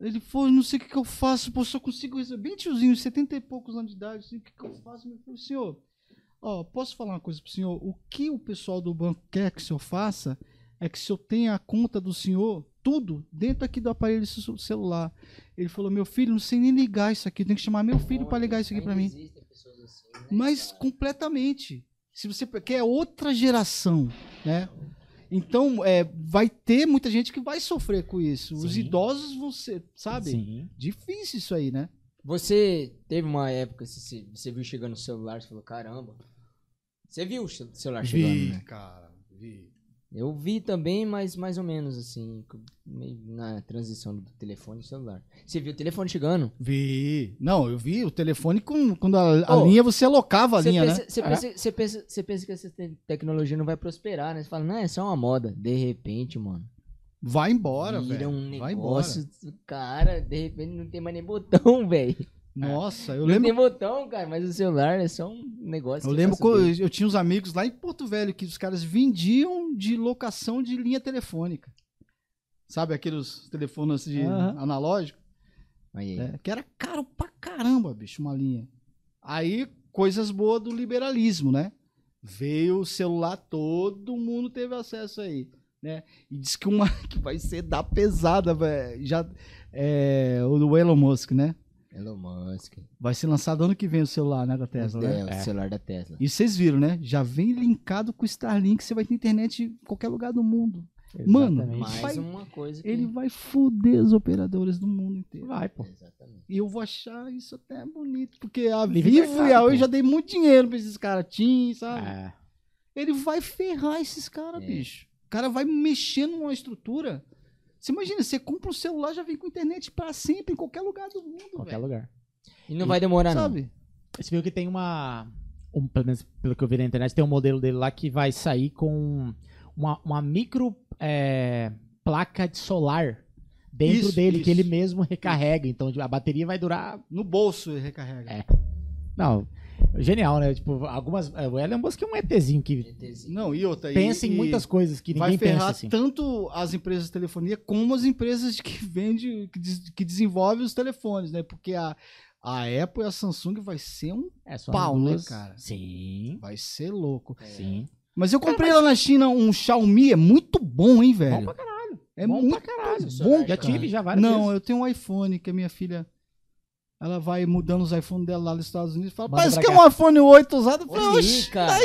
Ele falou, não sei o que, que eu faço, pô, só consigo receber. Bem tiozinho, 70 e poucos anos de idade, assim, o que, que eu faço? Ele falou, senhor, ó, posso falar uma coisa pro senhor? O que o pessoal do banco quer que o senhor faça é que o senhor tenha a conta do senhor, tudo, dentro aqui do aparelho ce- celular. Ele falou, meu filho, não sei nem ligar isso aqui, tem que chamar meu filho para ligar isso aqui para mim. Existem pessoas assim, né, Mas cara? completamente. Se você quer outra geração, né? Então, é, vai ter muita gente que vai sofrer com isso. Os Sim. idosos vão ser, sabe? Sim. Difícil isso aí, né? Você teve uma época, você, você- viu chegando o celular, você falou, caramba. Você viu o ce- celular chegando, né? cara, vi. Eu vi também, mas mais ou menos assim, na transição do telefone e celular. Você viu o telefone chegando? Vi. Não, eu vi o telefone com, quando a, a linha, você alocava a linha, pensa, né? você, É. pensa, você, pensa, você pensa que essa te- tecnologia não vai prosperar, né? Você fala, não, é só uma moda. De repente, mano. Vai embora, velho. um Vai embora. cara, de repente não tem mais nem botão, velho. Nossa, eu Não lembro tem botão, cara, mas o celular é só um negócio. Eu lembro que eu, tinha uns amigos lá em Porto Velho que os caras vendiam de locação de linha telefônica. Sabe aqueles telefones de Aham. analógico? Aí. É, que era caro pra caramba, bicho, uma linha. Aí, coisas boas do liberalismo, né? Veio o celular, todo mundo teve acesso aí, né? E diz que uma que vai ser da pesada, velho. Já é o do Elon Musk, né? Elon Musk. Vai ser lançado ano que vem o celular, né, da Tesla, é, né? o celular da Tesla. E vocês viram, né? Já vem linkado com o Starlink, você vai ter internet em qualquer lugar do mundo. Mano, Exatamente. Mais vai- uma coisa que... Ele vai foder os operadores do mundo inteiro. Vai, pô. Exatamente. E eu vou achar isso até bonito, porque a Livre Vivo mercado, e a Oi já dei muito dinheiro pra esses caras, TIM, sabe? É. Ele vai ferrar esses caras, É. bicho. O cara vai mexer numa estrutura. Você imagina, você compra um celular, já vem com internet pra sempre, em qualquer lugar do mundo, Qualquer velho. lugar. E não vai demorar, não. Sabe? Você viu que tem uma. Um, pelo menos pelo que eu vi na internet, tem um modelo dele lá que vai sair com uma, uma micro é, placa de solar dentro Isso, dele, que isso. ele mesmo recarrega. Então a bateria vai durar. No bolso ele recarrega. É. Não, genial, né? Tipo, algumas. é, O Elon Musk é um ETzinho que GTzinho. Não, e outra. e- pensa em e muitas coisas que vai ninguém ferrar pensa assim. tanto as empresas de telefonia como as empresas que vendem, que, des- que desenvolvem os telefones, né? Porque a, a Apple e a Samsung vai ser um. É pau, né, cara? Sim. Vai ser louco. É. Sim. Mas eu comprei lá na China um Xiaomi, é muito bom, hein, velho? Bom pra caralho. é bom muito pra caralho. bom, Já cara. tive já várias Não, vezes. eu tenho um iPhone que a minha filha. Ela vai mudando os iPhones dela lá nos Estados Unidos. Fala, Manda parece pra que é cá." um iPhone 8 usado. Eu falei, Olha aí, "Oxe." cara.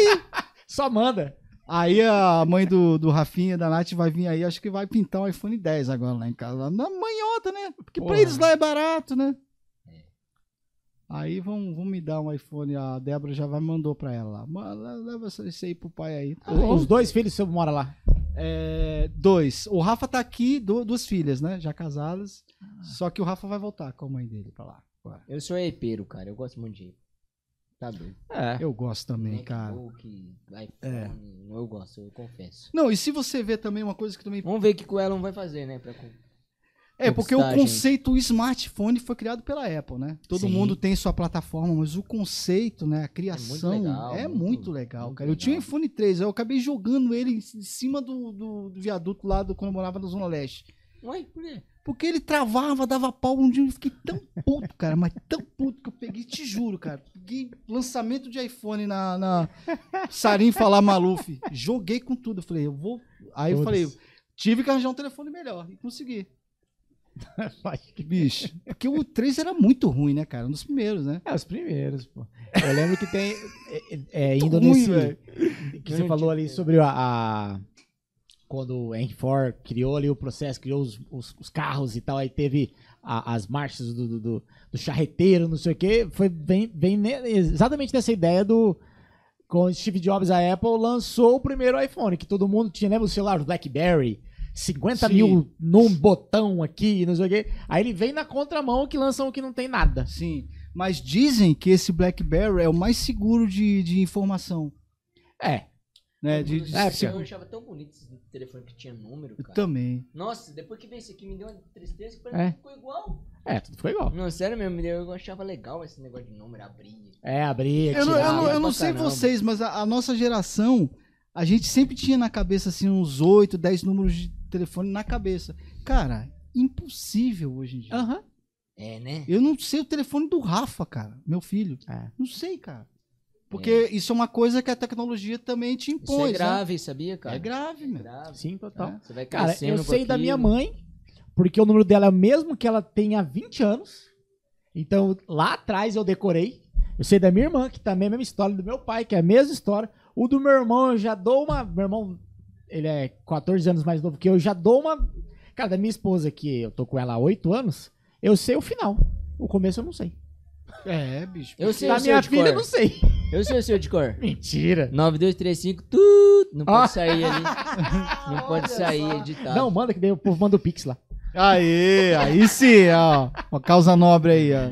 Só manda. Aí a mãe do, do Rafinha, da Nath, vai vir aí. Acho que vai pintar um iPhone 10 agora lá em casa. Na manhota, né? Porque pra Porra. eles lá é barato, né? É. Aí vão, vão me dar um iPhone. A Débora já vai mandou pra ela lá. "Mano, Leva esse aí pro pai aí. Tá. Os dois filhos seu mora lá. É, dois. O Rafa tá aqui, du- duas filhas, né? Já casadas. Ah. Só que o Rafa vai voltar com a mãe dele pra lá. Agora. Eu sou epeiro, cara. Eu gosto muito de. Tá doido. É. Eu gosto também, cara. MacBook, iPhone. É. Eu gosto, eu confesso. Não, e se você vê também uma coisa que também. Vamos ver o que o Elon vai fazer, né? Pra... É, porque o conceito smartphone foi criado pela Apple, né? Todo Sim. mundo tem sua plataforma, mas o conceito, né? A criação é muito legal, legal, muito- legal muito cara. Eu tinha um legal. iPhone 3, eu acabei jogando ele em cima do, do, do viaduto lá do, quando eu morava na Zona Leste. Ué, por quê? Porque ele travava, dava pau. Um dia eu fiquei tão puto, cara, mas tão puto que eu peguei, te juro, cara. Peguei lançamento de iPhone na, na Sarim falar Maluf. Joguei com tudo. Eu falei, eu vou. Aí eu Todos. falei, tive que arranjar um telefone melhor. E consegui. Bicho. Porque o 3 era muito ruim, né, cara? Um dos primeiros, né? É, os primeiros, pô. Eu lembro que tem. É, é, indo ruim, nesse. velho. que você falou ali sobre a. a- quando o Henry Ford criou ali o processo, criou os, os- os carros e tal, aí teve a- as marchas do, do, do- charreteiro, não sei o quê. Foi bem, bem exatamente nessa ideia do. Quando Steve Jobs, a Apple, lançou o primeiro iPhone, que todo mundo tinha, lembra o celular, o Blackberry? 50 Sim. mil num botão aqui, não sei o quê. Aí ele vem na contramão que lançam o que não tem nada. Sim. Mas dizem que esse BlackBerry é o mais seguro de, de informação. É, Né? De, de- É, eu achava tão bonito esse telefone que tinha número, Eu cara. também. Nossa, depois que veio esse aqui me deu uma tristeza que É. parece que ficou igual. é, tudo ficou igual. Não, sério mesmo, me deu- eu achava legal esse negócio de número, abrir. É, abrir, Eu não, eu tirar. não, eu não sei caramba. vocês, mas a, a nossa geração, a gente sempre tinha na cabeça assim uns 8, 10 números de telefone na cabeça. Cara, impossível hoje em dia. Aham. É, né? Eu não sei o telefone do Rafa, cara, meu filho. É. Não sei, cara. Porque isso é uma coisa que a tecnologia também te Isso impõe. é grave, sabia, né? cara? É grave, É meu. grave. Sim, total. É. Você vai Cara, eu com sei da minha mãe, porque o número dela é o mesmo que ela tem há 20 anos. Então, lá atrás eu decorei. Eu sei da minha irmã, que também é a mesma história, do meu pai, que é a mesma história. O do meu irmão, eu já dou uma. Meu irmão, ele é 14 anos mais novo que eu, eu já dou uma. Cara, da minha esposa, que eu tô com ela há 8 anos, eu sei o final. O começo eu não sei. É, bicho. Eu sei da minha filha cor. eu não sei. Eu sei o seu de cor. Mentira. 9235, tudo. Não pode Ah. sair ali. Não pode sair editado. Não, manda que daí o povo manda o Pix lá. Aê, aí sim, ó. Uma causa nobre aí, ó.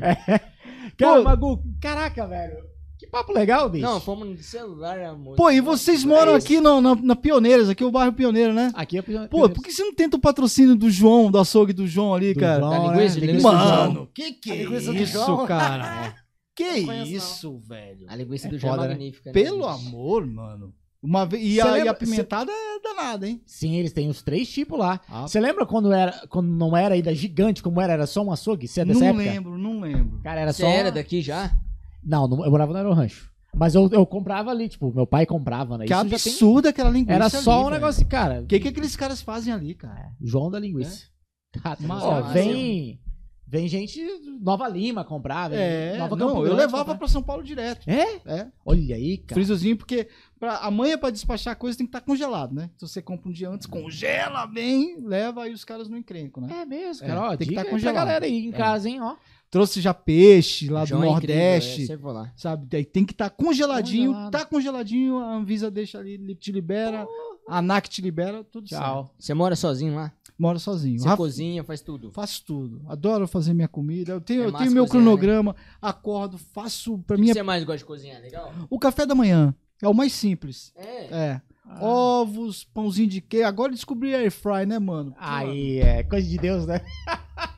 Cara, Pô. Magu, caraca, velho. Que papo legal, bicho. Não, fomos no celular, amor. Pô, e vocês moram É aqui no, na, na Pioneiras, aqui é o bairro Pioneiro, né? Aqui é Pô, por que você não tenta o patrocínio do João, do açougue do João ali, Do cara? João, Da né? linguiça, Linguiça linguiça do do João. Mano, que que é linguiça do isso, João? cara? Que conheço, isso, velho? A linguiça É do João foda, é né? magnífica. né, Pelo amor, mano. Uma vez, e, Cê a, e a pimentada é danada, hein? Sim, eles têm os três tipos lá. Ah, Você lembra quando era quando não era ainda gigante, como era, era só um açougue? Você é dessa não época? lembro, não lembro. Cara, era Você só. era daqui já? Não, não, eu morava no Aerorancho. Mas eu, eu comprava ali, tipo, meu pai comprava, né? Que Isso já tem- aquela linguiça Era ali, só um velho. negócio, cara. O que, que aqueles caras fazem ali, cara? João da linguiça. Cara, Mas- ó, mas- vem. Vem gente Nova Lima comprar, vem É, Nova não, Campo eu levava pra São Paulo direto. É? É, Olha aí, cara. frisozinho, porque pra, amanhã pra despachar coisa tem que estar congelado, né? Se você compra um dia antes, congela bem, leva, aí os caras não encrencam, né? É mesmo, É, cara. Ó, tem que dica tá congelado. galera aí em É. casa, hein, ó. Trouxe já peixe lá João do é incrível, Nordeste, é, vou lá. sabe? Daí tem que estar congeladinho, Congelado. tá congeladinho, a Anvisa deixa ali, li- te libera, a ANAC te libera, tudo certo. Tchau. Você mora sozinho lá? Mora sozinho. Você Rafa- cozinha, faz tudo. Faço tudo. Adoro fazer minha comida. Eu tenho, É eu tenho meu cozinhar, cronograma, acordo, faço. Pra O mim, que é- você mais gosta de cozinhar? Legal? o café da manhã é o mais simples. É. É. Ah. Ovos, pãozinho de queijo. Agora eu descobri air fry, né, mano? Aí, é coisa de Deus, né?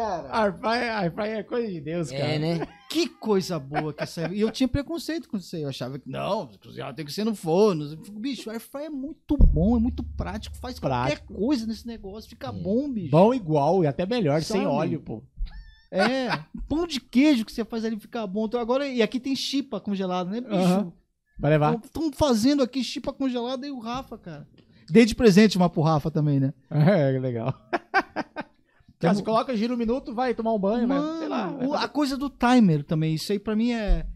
Cara, é coisa de Deus, cara. É, né? que coisa boa que essa. E eu tinha preconceito com isso aí. Eu achava que não, cozinhar tem que ser no forno. Fico, Bicho, air fry é muito bom, é muito prático. Faz Prático. qualquer coisa nesse negócio. Fica É. bom, bicho. Bom igual e até melhor, sem Sabe? óleo, pô. É. Pão de queijo que você faz ali fica bom. Então agora, e aqui tem chipa congelada, né, bicho? Aham. Vai levar? Estão fazendo aqui chipa congelada e o Rafa, cara. Dei de presente uma pro Rafa também, né? É, legal. Cara, você coloca, gira um minuto, vai tomar um banho, vai, sei lá. Mano, vai o- fazer- a coisa do timer também, isso aí pra mim é.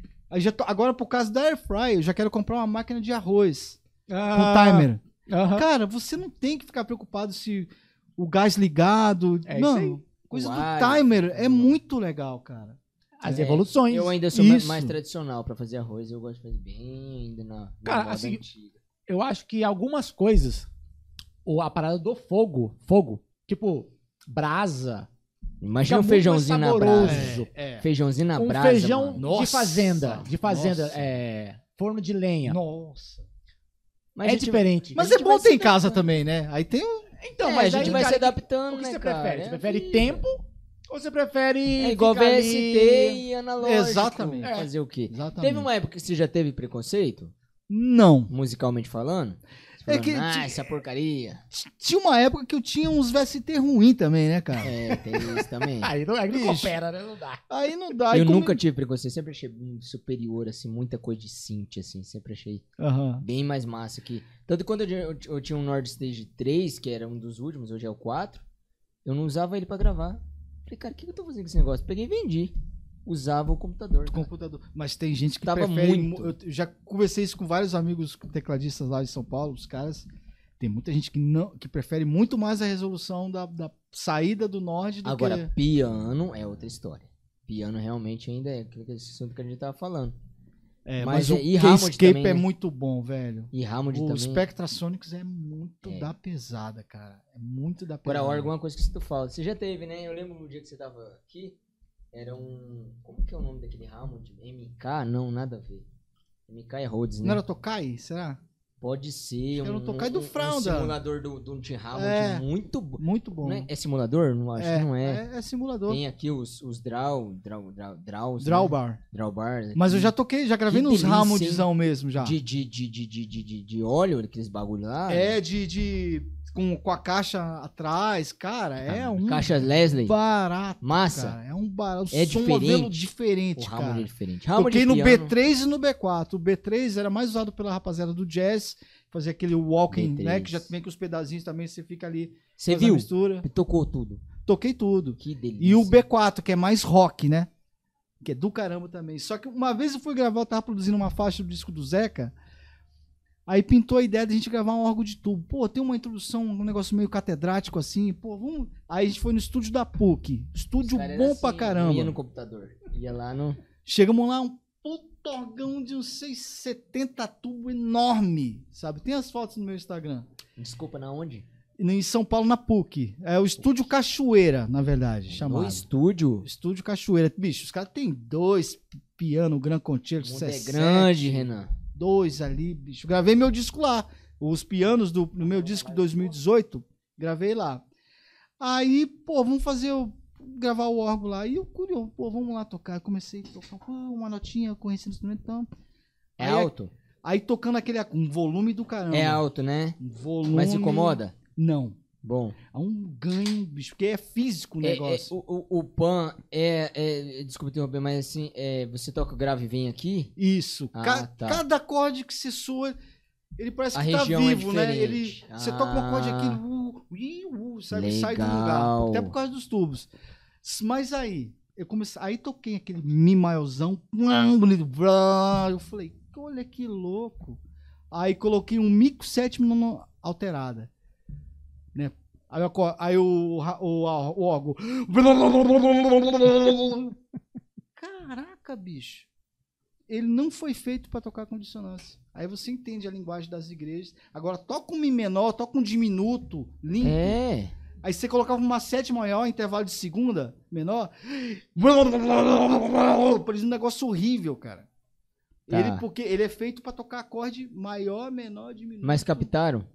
tô- agora, por causa da Air Fry, eu já quero comprar uma máquina de arroz com Ah, timer. aham. Cara, você não tem que ficar preocupado se o gás ligado. É isso aí. Mano, coisa O do timer é tudo. muito legal, cara. As É, evoluções. Eu ainda sou Isso. mais tradicional pra fazer arroz. Eu gosto de fazer bem ainda na, na Cara, moda assim, antiga. Eu acho que algumas coisas, ou a parada do fogo, fogo, tipo, brasa. Imagina um feijãozinho na brasa. saboroso. É. Feijãozinho na um brasa. feijão mano. de Nossa, fazenda, de fazenda, nossa. é, forno de lenha. Nossa. Mas é gente- diferente. Mas é bom ter em casa também, né? Aí tem um. Então, É, mas a gente vai se adaptando, O que né, você cara? prefere? É Você a prefere vida. tempo ou você prefere É igual VST ali- e analógico. Exatamente. É. Fazer o quê? Exatamente. Teve uma época que você já teve preconceito, Não. musicalmente falando? Você É que ah, essa porcaria. Tinha uma época que eu tinha uns VST ruim também, né, cara? É, tem isso também. Aí não, aí não Bicho. coopera, né? Não dá. Aí não dá. eu como- nunca tive preconceito, sempre achei um superior, assim, muita coisa de synth, assim, sempre achei Aham. bem mais massa que... Tanto que quando eu, eu, eu tinha um Nord Stage 3, que era um dos últimos, hoje é o 4, eu não usava ele pra gravar. Falei, cara, o que que eu tô fazendo com esse negócio? Peguei e vendi. Usava o computador. computador. Mas tem gente que Tava prefere. muito. mu- Eu já conversei isso com vários amigos tecladistas lá de São Paulo, os caras. Tem muita gente que não que prefere muito mais a resolução da, da saída do Nord do Agora, que. piano é outra história. Piano realmente ainda é aquele assunto que a gente tava falando. É, mas mas, é- o e Hammond K-Scape também, é né? muito bom, velho. E Hammond O também. Spectrasonics é muito É. da pesada, cara. É muito da Agora, pesada. órgão é uma coisa que tu fala. Você já teve, né? Eu lembro no dia que você tava aqui. Era um. Como que é o nome daquele Hammond? MK? Não, nada a ver. MK é Rhodes, né? Não era Tokai? Será? Pode ser. Era Um, o Tokai do Frauda. Um simulador do, do Tim Hammond É. muito bom. Muito bom. É, é simulador? Não acho é, que não é. é, é simulador. Tem aqui os, os draw, draw, draw, draws, Drawbar. Né? Drawbars. Mas eu já toquei, já gravei Que nos delícia, Rammondzão mesmo já. De, de, de, de, de, de, de, de óleo, aqueles bagulho lá. É, de. de com, com a caixa atrás, cara, é um Caixa Leslie. barato. Massa. Cara, é um barato. É som diferente. modelo O diferente, é cara. diferente. Hammond Toquei no piano, B3 e no B4. O B3 era mais usado pela rapaziada do jazz, fazer aquele walking, B3. né? Que já vem com os pedazinhos também, você fica ali. Você viu? mistura. Tocou tudo. Toquei tudo. Que delícia. E o B4, que é mais rock, né? Que é do caramba também. Só que uma vez eu fui gravar, eu tava produzindo uma faixa do disco do Zeca. Aí pintou a ideia de a gente gravar um órgão de tubo. Pô, tem uma introdução, um negócio meio catedrático assim. Pô, vamos. Aí a gente foi no estúdio da PUC. Estúdio bom era pra assim, caramba. Ia no computador. Ia lá no. Chegamos lá, um puto órgão de uns 670 tubo enorme, sabe? Tem as fotos no meu Instagram. Desculpa, na onde? Em São Paulo, na PUC. É o Estúdio Cachoeira, na verdade, chamado. No estúdio. Estúdio Cachoeira. Bicho, os caras têm dois piano Gran Concerto O mundo é 17, grande, Renan. Dois ali, bicho. Gravei meu disco lá. Os pianos do no meu disco de 2018, gravei lá. Aí, pô, vamos fazer o gravar o órgão lá. E eu curioso, pô, vamos lá tocar. Eu comecei a tocar pô, uma notinha, conhecendo o instrumento, então. É Aí, alto? Aí tocando aquele um volume do caramba. É alto, né? Um volume. Mas incomoda? Não. Bom. É um ganho, bicho, porque é físico o É, é, negócio. o, o, o Pan é, é. Desculpa interromper, mas assim, é, você toca o grave e vem aqui. Isso. Ah, Ca- tá. Cada acorde que se soa, ele parece A que tá é vivo, né? Ele, diferente. você toca um acorde aqui, Ah. uh, ih, uh, sabe? Sai do lugar. Até por causa dos tubos. Mas aí, eu comecei, aí toquei aquele mi maiozão, blá, bonito, eu falei, olha que louco. Aí coloquei um mico sétimo alterada, né? Aí, eu aí o, o, o órgão. Caraca, bicho. Ele não foi feito para tocar com dissonância. Aí você entende a linguagem das igrejas. Agora toca um mi menor, toca um diminuto, limpo. É. Aí você colocava uma sétima maior, intervalo de segunda, menor. Por isso um negócio horrível, cara. Tá. Ele, porque ele é feito pra tocar acorde maior, menor, diminuto. Mas captaram?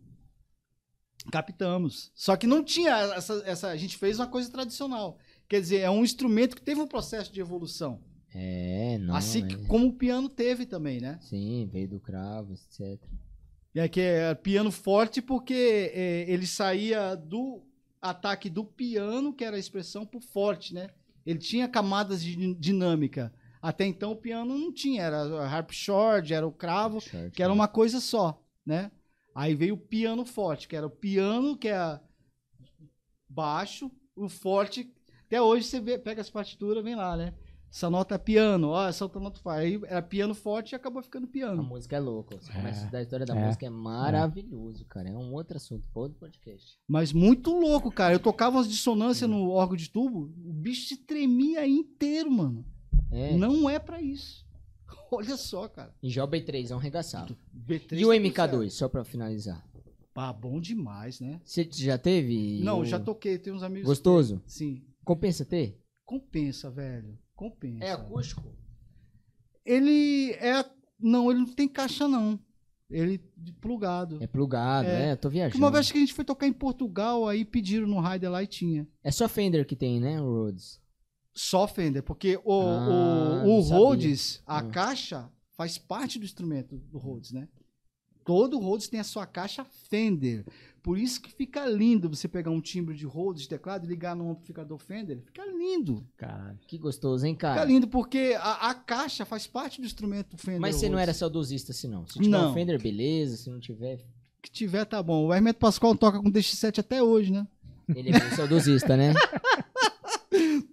Captamos. Só que não tinha essa, essa. A gente fez uma coisa tradicional. Quer dizer, é um instrumento que teve um processo de evolução. É, não. assim é. como o piano teve também, né? Sim, veio do cravo, etc. E é que é piano forte porque é, ele saía do ataque do piano, que era a expressão, pro forte, né? Ele tinha camadas de din- dinâmica. Até então o piano não tinha, era harp short, era o cravo, Short, que era né? uma coisa só, né? Aí veio o piano forte, que era o piano que é baixo, o forte. Até hoje você vê, pega as partituras, vem lá, né? Essa nota é piano, ó, essa outra nota faz. Aí era piano forte e acabou ficando A piano. música é louca. Você É, começa a estudar a história da é, música, é maravilhoso, cara. É um outro assunto, para outro podcast. Mas muito louco, cara. Eu tocava umas dissonâncias no órgão de tubo, o bicho se tremia inteiro, mano. É. Não é pra isso. Olha só, cara. E já o B3 é um regaçado. B3 E o tá MK2, tudo certo. só pra finalizar. Ah, bom demais, né? Você já teve? Não, o- já toquei, tem uns amigos. Gostoso? Sim. Compensa ter? Compensa, velho. Compensa. É acústico? Ele é. Não, ele não tem caixa, não. Ele de plugado. É plugado, É. é, tô viajando. Uma vez que a gente foi tocar em Portugal, aí pediram no Raider lá e tinha. É só Fender que tem, né, o Rhodes? Só Fender, porque o, Ah, o, o. Rhodes, a Hum. caixa, faz parte do instrumento do Rhodes, né? Todo Rhodes tem a sua caixa Fender. Por isso que fica lindo você pegar um timbre de Rhodes de teclado e ligar num amplificador Fender. Fica lindo. Caralho. Que gostoso, hein, Fica cara? lindo, porque a, a caixa faz parte do instrumento Fender. Mas você não era Rhodes. saudosista assim, não. Se tiver Não. um Fender, beleza. Se não tiver, que tiver, tá bom. O Hermeto Pascoal toca com DX7 até hoje, né? ele é saudosista, né?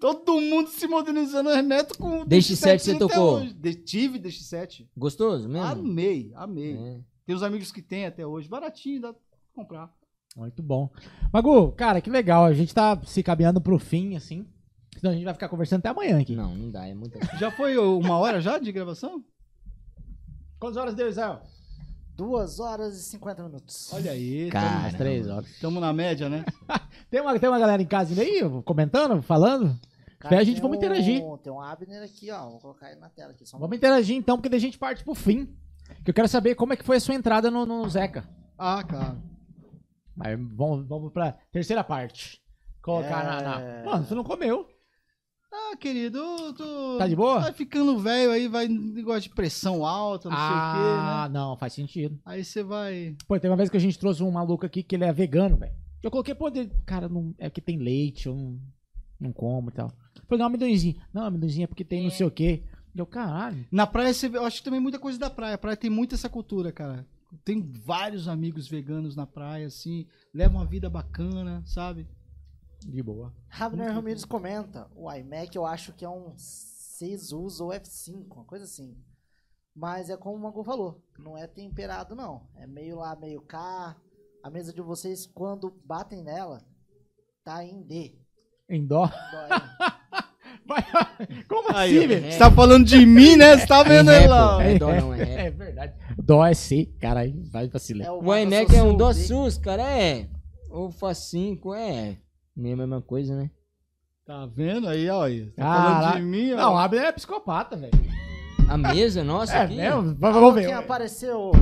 Todo mundo se modernizando o Hermeto com o DX7 você até tocou? De- tive DX7. Gostoso mesmo? Amei, amei. É. Tem uns amigos que tem até hoje. Baratinho, dá pra comprar. Muito bom. Magu, cara, que legal. A gente tá se caminhando pro fim, assim. Senão a gente vai ficar conversando até amanhã aqui. Não, não dá, é muita Já foi uma hora já de gravação? Quantas horas deu, Israel? Duas horas e 50 minutos. Olha aí. Cara, Umas três horas. Estamos na média, né? Tem uma, tem uma galera em casa aí, comentando, falando? Daí a gente vamos interagir. Um, tem um Abner aqui, ó. Vou colocar ele na tela aqui. Só um Vamos interagir então, porque daí a gente parte pro fim. Que eu quero saber como é que foi a sua entrada no, no Zeca. Ah, claro. Mas vamos, vamos pra terceira parte. Colocar na, na- É. Mano, você não comeu. Ah, querido, eu tô. Tá de boa? Vai ficando velho aí, vai negócio de pressão alta, não sei o ah, quê, né? não, faz sentido. Aí você vai. Pô, tem uma vez que a gente trouxe um maluco aqui que ele é vegano, velho. Eu coloquei, pô, dele, cara, não, é que tem leite, eu não, não como e tal. Falei, não, amendoinzinho. Não, amendoinzinho é porque tem não sei o quê. Eu, caralho. Na praia, você vê, eu acho que também muita coisa da praia. A praia tem muito essa cultura, cara. Tem vários amigos veganos na praia, assim, levam uma vida bacana, sabe? De boa. Abner Ramirez comenta: o iMac eu acho que é um 6 US ou F5, uma coisa assim. Mas é como o Magu falou: não é temperado, não. É meio lá, meio cá. A mesa de vocês, quando batem nela, tá em D. Em dó. Vai, Como Aí, assim, velho? Você tá falando de mim, né? Você tá vendo É ele ré, lá? ó. É dó não, é. É verdade. Dó é C, cara, aí vai vacilar. É O Mago iMac é um dó D. sus, cara, é. Ou Faz 5, é. Nem a mesma coisa, né? Tá vendo aí, ó? aí. Tá falando de mim, ó. Não, o Abner é psicopata, velho. A mesa, nossa, É aqui. mesmo? Vamos Quem ver. apareceu?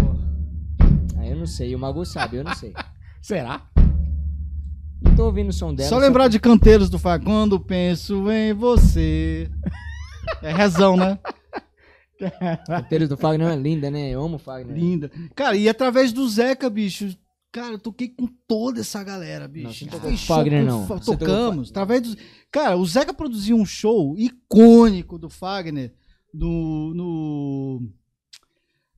Ah, eu não sei, o Magu sabe, eu não sei. Será? Não tô ouvindo o som dela. Só lembrar de canteiros do Fá. Quando penso em você. É rezão, né? Canteiros do Fagner é linda, né? Eu amo o Fagner. Linda. Cara, e através do Zeca, bicho. Cara, eu toquei com toda essa galera, bicho. Não, tocou com o Fagner, não. Fa- Tocamos. Através dos... Cara, o Zeca produziu um show icônico do Fagner no. no,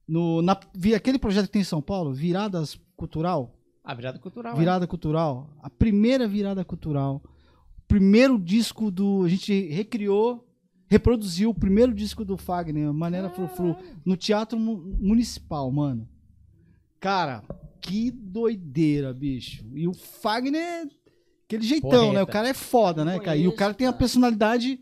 no na, aquele projeto que tem em São Paulo, Viradas Cultural. A virada cultural. Virada cultural. A primeira virada cultural. primeiro disco do. A gente recriou, reproduziu o primeiro disco do Fagner, Maneira Frufru, no Teatro Mu- Municipal, mano. Cara, que doideira, bicho. E o Fagner, aquele jeitão, Porreta. né? O cara é foda, né, cara? E o cara tem cara. personalidade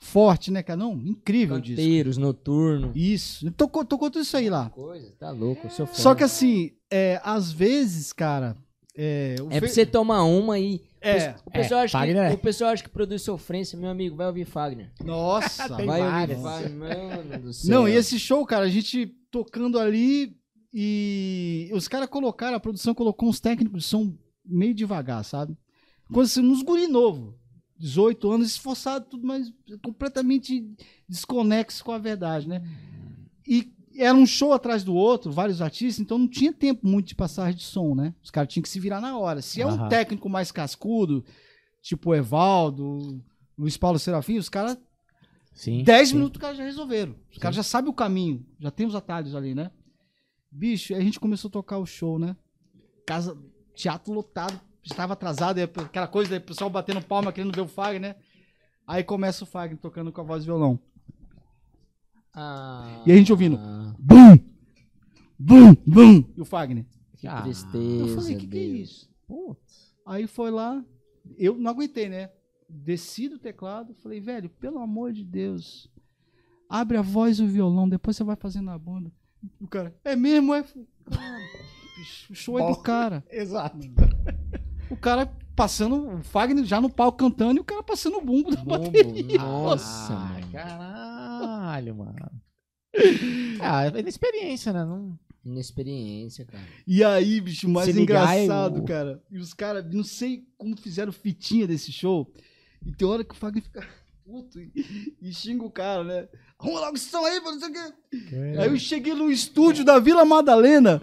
forte, né, cara? Não, incrível o disco. Canteiros, noturno. Isso. Tocou, tocou tudo isso aí lá. Coisa, tá louco, eu sou fã. Só que assim, é, às vezes, cara. É, o É pra fe- você tomar uma e. É. O pessoal, É, acha Fagner é. que, o pessoal acha que produz sofrência, meu amigo, vai ouvir Fagner. Nossa. Tem vai várias. ouvir Fagner, mano do céu. Não, e esse show, cara, a gente tocando ali e os caras colocaram, a produção colocou uns técnicos de som meio devagar, sabe? Coisa assim, uns guri novo, 18 anos, esforçado, tudo, mas completamente desconexo com a verdade, né? E era um show atrás do outro, vários artistas, então não tinha tempo muito de passagem de som, né? Os caras tinham que se virar na hora. Se é um Aham. técnico mais cascudo, tipo o Evaldo, Luiz Paulo Serafim, os caras Sim. 10 sim. minutos os caras já resolveram. Os caras já sabem o caminho, já tem os atalhos ali, né? Bicho, a gente começou a tocar o show, né? Casa, teatro lotado, estava atrasado, aquela coisa, o pessoal batendo palma querendo ver o Fagner, né? Aí começa o Fagner tocando com a voz e violão. Ah, E a gente ouvindo. ah, Bum! Bum! Bum! E o Fagner. que Ah, tristeza. Eu falei, o que, que é isso? Aí foi lá, eu não aguentei, né? Desci do teclado, falei, velho, pelo amor de Deus, abre a voz e o violão, depois você vai fazendo a banda. O cara, é mesmo? É? Cara, o show é do cara. Exato. O cara passando, o Fagner já no palco cantando e o cara passando o bumbo da Bumbo, bateria. Nossa, Ah, mano. Caralho, mano. Ah, é inexperiência, né? Não... Inexperiência, cara. E aí, bicho, mais Se engraçado, eu- cara. E os caras, não sei como fizeram fitinha desse show. E tem hora que o Fagner fica puto e, e xinga o cara, né? Arruma logo esse som aí, não sei o quê. Aí eu cheguei no estúdio da Vila Madalena,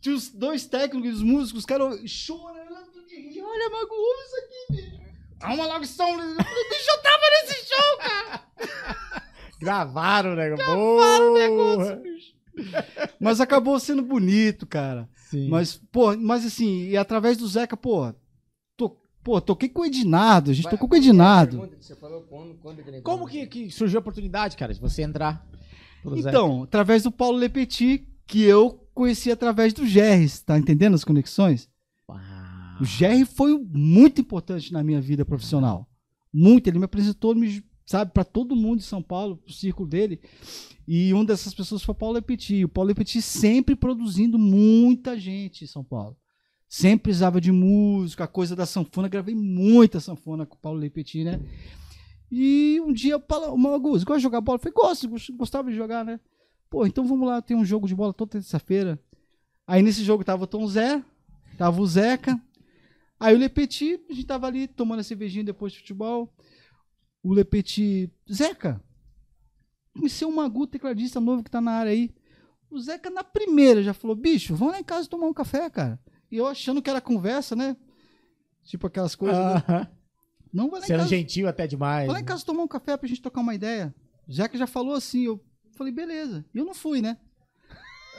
tinha os dois técnicos e os músicos, os caras chorando. Olha, Mago, ouve isso aqui, bicho. Arruma logo som. Eu falei, bicho, eu tava nesse show, cara. Gravaram, né? Gravaram o negócio, bicho. Mas acabou sendo bonito, cara. Sim. Mas, pô, mas assim, e através do Zeca, pô, to, pô toquei com o Edinardo, a gente tocou com o Edinardo. Que falou quando, quando que Como que, que surgiu a oportunidade, cara, de você entrar? Então, através do Paulo Lepetit, que eu conheci através do Gerres, tá entendendo as conexões? O Gerry foi muito importante na minha vida profissional. Muito. Ele me apresentou, me- sabe, para todo mundo de São Paulo, pro círculo dele. E uma dessas pessoas foi o Paulo Lepetit. O Paulo Lepetit sempre produzindo muita gente em São Paulo. Sempre precisava de música, a coisa da sanfona. Gravei muita sanfona com o Paulo Lepetit, né? E um dia, o Paulo, o Magus, gosta de jogar bola? Eu falei, gosto, gost- gostava de jogar, né? Pô, então vamos lá, tem um jogo de bola toda terça-feira. Aí nesse jogo tava o Tom Zé, tava o Zeca, Aí o Lepetit, a gente tava ali tomando a cervejinha depois do futebol. O Lepetit, Zeca, conheceu um Magu, tecladista novo que tá na área aí. O Zeca na primeira já falou, bicho, vamos lá em casa tomar um café, cara. E eu achando que era conversa, né? Tipo aquelas coisas. né? Aham. Não, vai lá em Sendo casa. gentil até demais. Vai lá em casa tomar um café pra gente trocar uma ideia. Já que já falou assim, eu falei, beleza. E eu não fui, né?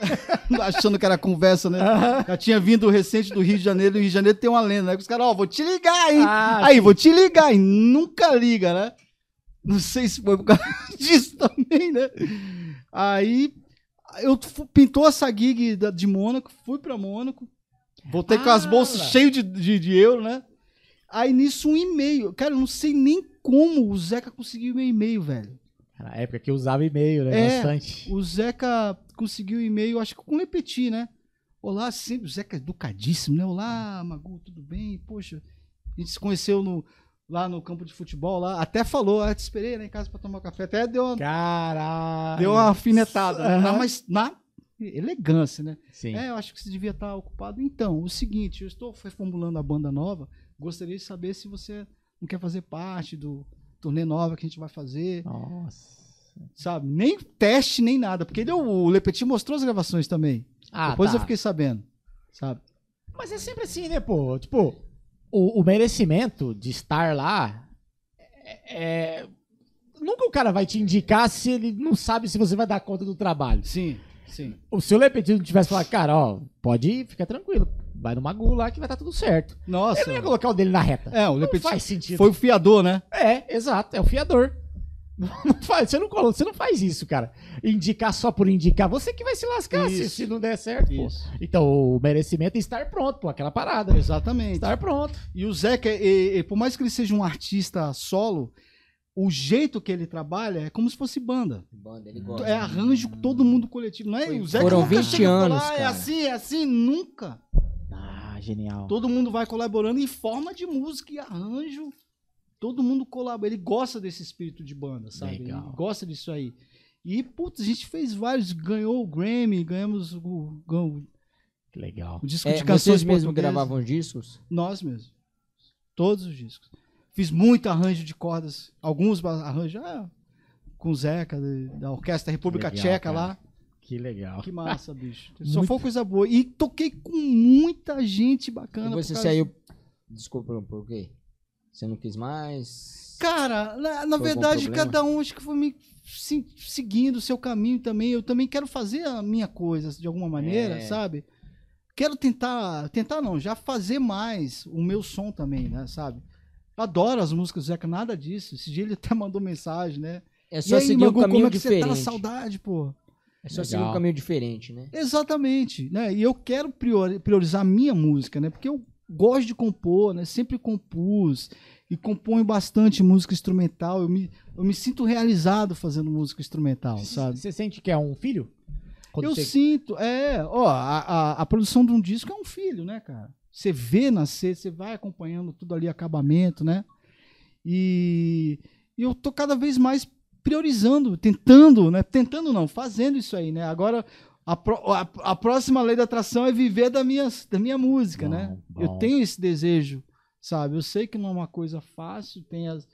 Achando que era conversa, né? Já tinha vindo recente do Rio de Janeiro, e o Rio de Janeiro tem uma lenda, né? Que os caras, ó, vou te ligar, hein? Ah, Aí, sim. vou te ligar, e nunca liga, né? Não sei se foi por causa disso também, né? Aí, eu pintou essa gig de Mônaco, fui pra Mônaco, voltei com as Ah, bolsas cheias de, de, de euro, né? Aí nisso um e-mail. Cara, eu não sei nem como o Zeca conseguiu meu e-mail, velho. Na época que eu usava e-mail, né? É. Bastante. O Zeca conseguiu e-mail, acho que com Lepeti, né? Olá, sempre. O Zeca é educadíssimo, né? Olá, Magu, tudo bem? Poxa, a gente se conheceu no, lá no campo de futebol lá. Até falou, ah, te esperei lá em casa pra tomar café. Até deu uma, Caralho. deu uma afinetada. né? Aham. Mas na elegância, né? Sim. É, eu acho que você devia estar ocupado. Então, o seguinte, eu estou reformulando a banda nova. Gostaria de saber se você não quer fazer parte do turnê nova que a gente vai fazer, Nossa. sabe? Nem teste, nem nada. Porque ele, o Lepetit mostrou as gravações também. Ah, Depois tá. eu fiquei sabendo, sabe? Mas é sempre assim, né, pô? Tipo, o, o merecimento de estar lá é, é- Nunca o cara vai te indicar se ele não sabe se você vai dar conta do trabalho. Sim, sim. O seu Lepetito não tivesse falado, cara, ó, pode ir, fica tranquilo. Vai no Magu lá que vai estar tudo certo. Nossa. Ele não ia colocar o dele na reta. É, o Não repeti- faz sentido. Foi o fiador, né? É, exato, é o fiador. Não faz, você, não, você não faz isso, cara. Indicar só por indicar. Você que vai se lascar se, se não der certo. Então, o merecimento é estar pronto, pô, aquela parada. Exatamente. Estar pronto. E o Zeca, e- e- por mais que ele seja um artista solo, o jeito que ele trabalha é como se fosse banda. Banda, ele gosta. É arranjo com todo mundo coletivo. Não é? Foi- o Zeca foram nunca 20 chega e fala, anos, "Ah, É cara." assim, é assim, nunca. Ah, genial. Todo mundo vai colaborando em forma de música e arranjo. Todo mundo colabora. Ele gosta desse espírito de banda, sabe? Legal. Ele gosta disso aí. E, putz, a gente fez vários. Ganhou o Grammy, ganhamos o, ganhou Que legal. o disco É, de canções vocês mesmo gravavam discos? Nós mesmos. Todos os discos. Fiz muito arranjo de cordas. Alguns arranjos ah, com o Zeca, da Orquestra República Legal, Tcheca cara. lá. Que legal. Que massa, bicho. Só Muito- foi coisa boa. E toquei com muita gente bacana. E por você causa- saiu. Desculpa, por quê? Você não quis mais? Cara, na, na verdade, cada um acho que foi me se- seguindo o seu caminho também. Eu também quero fazer a minha coisa de alguma maneira, É. sabe? Quero tentar, tentar não, já fazer mais o meu som também, né, sabe? Adoro as músicas do Zeca, nada disso. Esse dia ele até mandou mensagem, né? É E só aí, seguir Magu, um caminho como é que você diferente. tá? Saudade, pô. É só seguir um caminho diferente, né? Exatamente, né? E eu quero priori- priorizar a minha música, né? Porque eu gosto de compor, né? Sempre compus e componho bastante música instrumental. Eu me, eu me sinto realizado fazendo música instrumental, sabe? Você sente que é um filho? Quando Eu você- sinto, é, ó, a, a, a produção de um disco é um filho, né, cara? Você vê nascer, você vai acompanhando tudo ali, acabamento, né? E, e eu tô cada vez mais priorizando, tentando, né? Tentando não, fazendo isso aí, né? Agora, a, pro- a, a próxima lei da atração é viver da minha, da minha música, Bom, né? bom. Eu tenho esse desejo, sabe? Eu sei que não é uma coisa fácil, tem as,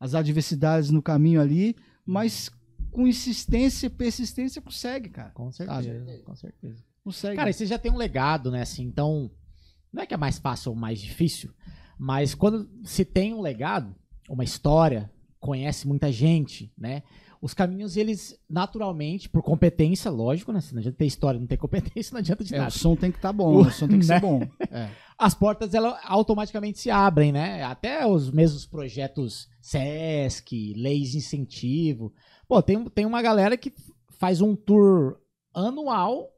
as adversidades no caminho ali, mas com insistência e persistência consegue, cara. Com certeza, com certeza. Consegue. Cara, e você já tem um legado, né? Assim, então, não é que é mais fácil ou mais difícil, mas quando se tem um legado, uma história, conhece muita gente, né? Os caminhos, eles, naturalmente, por competência, lógico, né? Se não adianta ter história, não ter competência, não adianta de É, nada. o som tem que estar bom, o som tem que Né? ser bom. É. As portas, elas automaticamente se abrem, né? Até os mesmos projetos SESC, leis de incentivo. Pô, tem, tem uma galera que faz um tour anual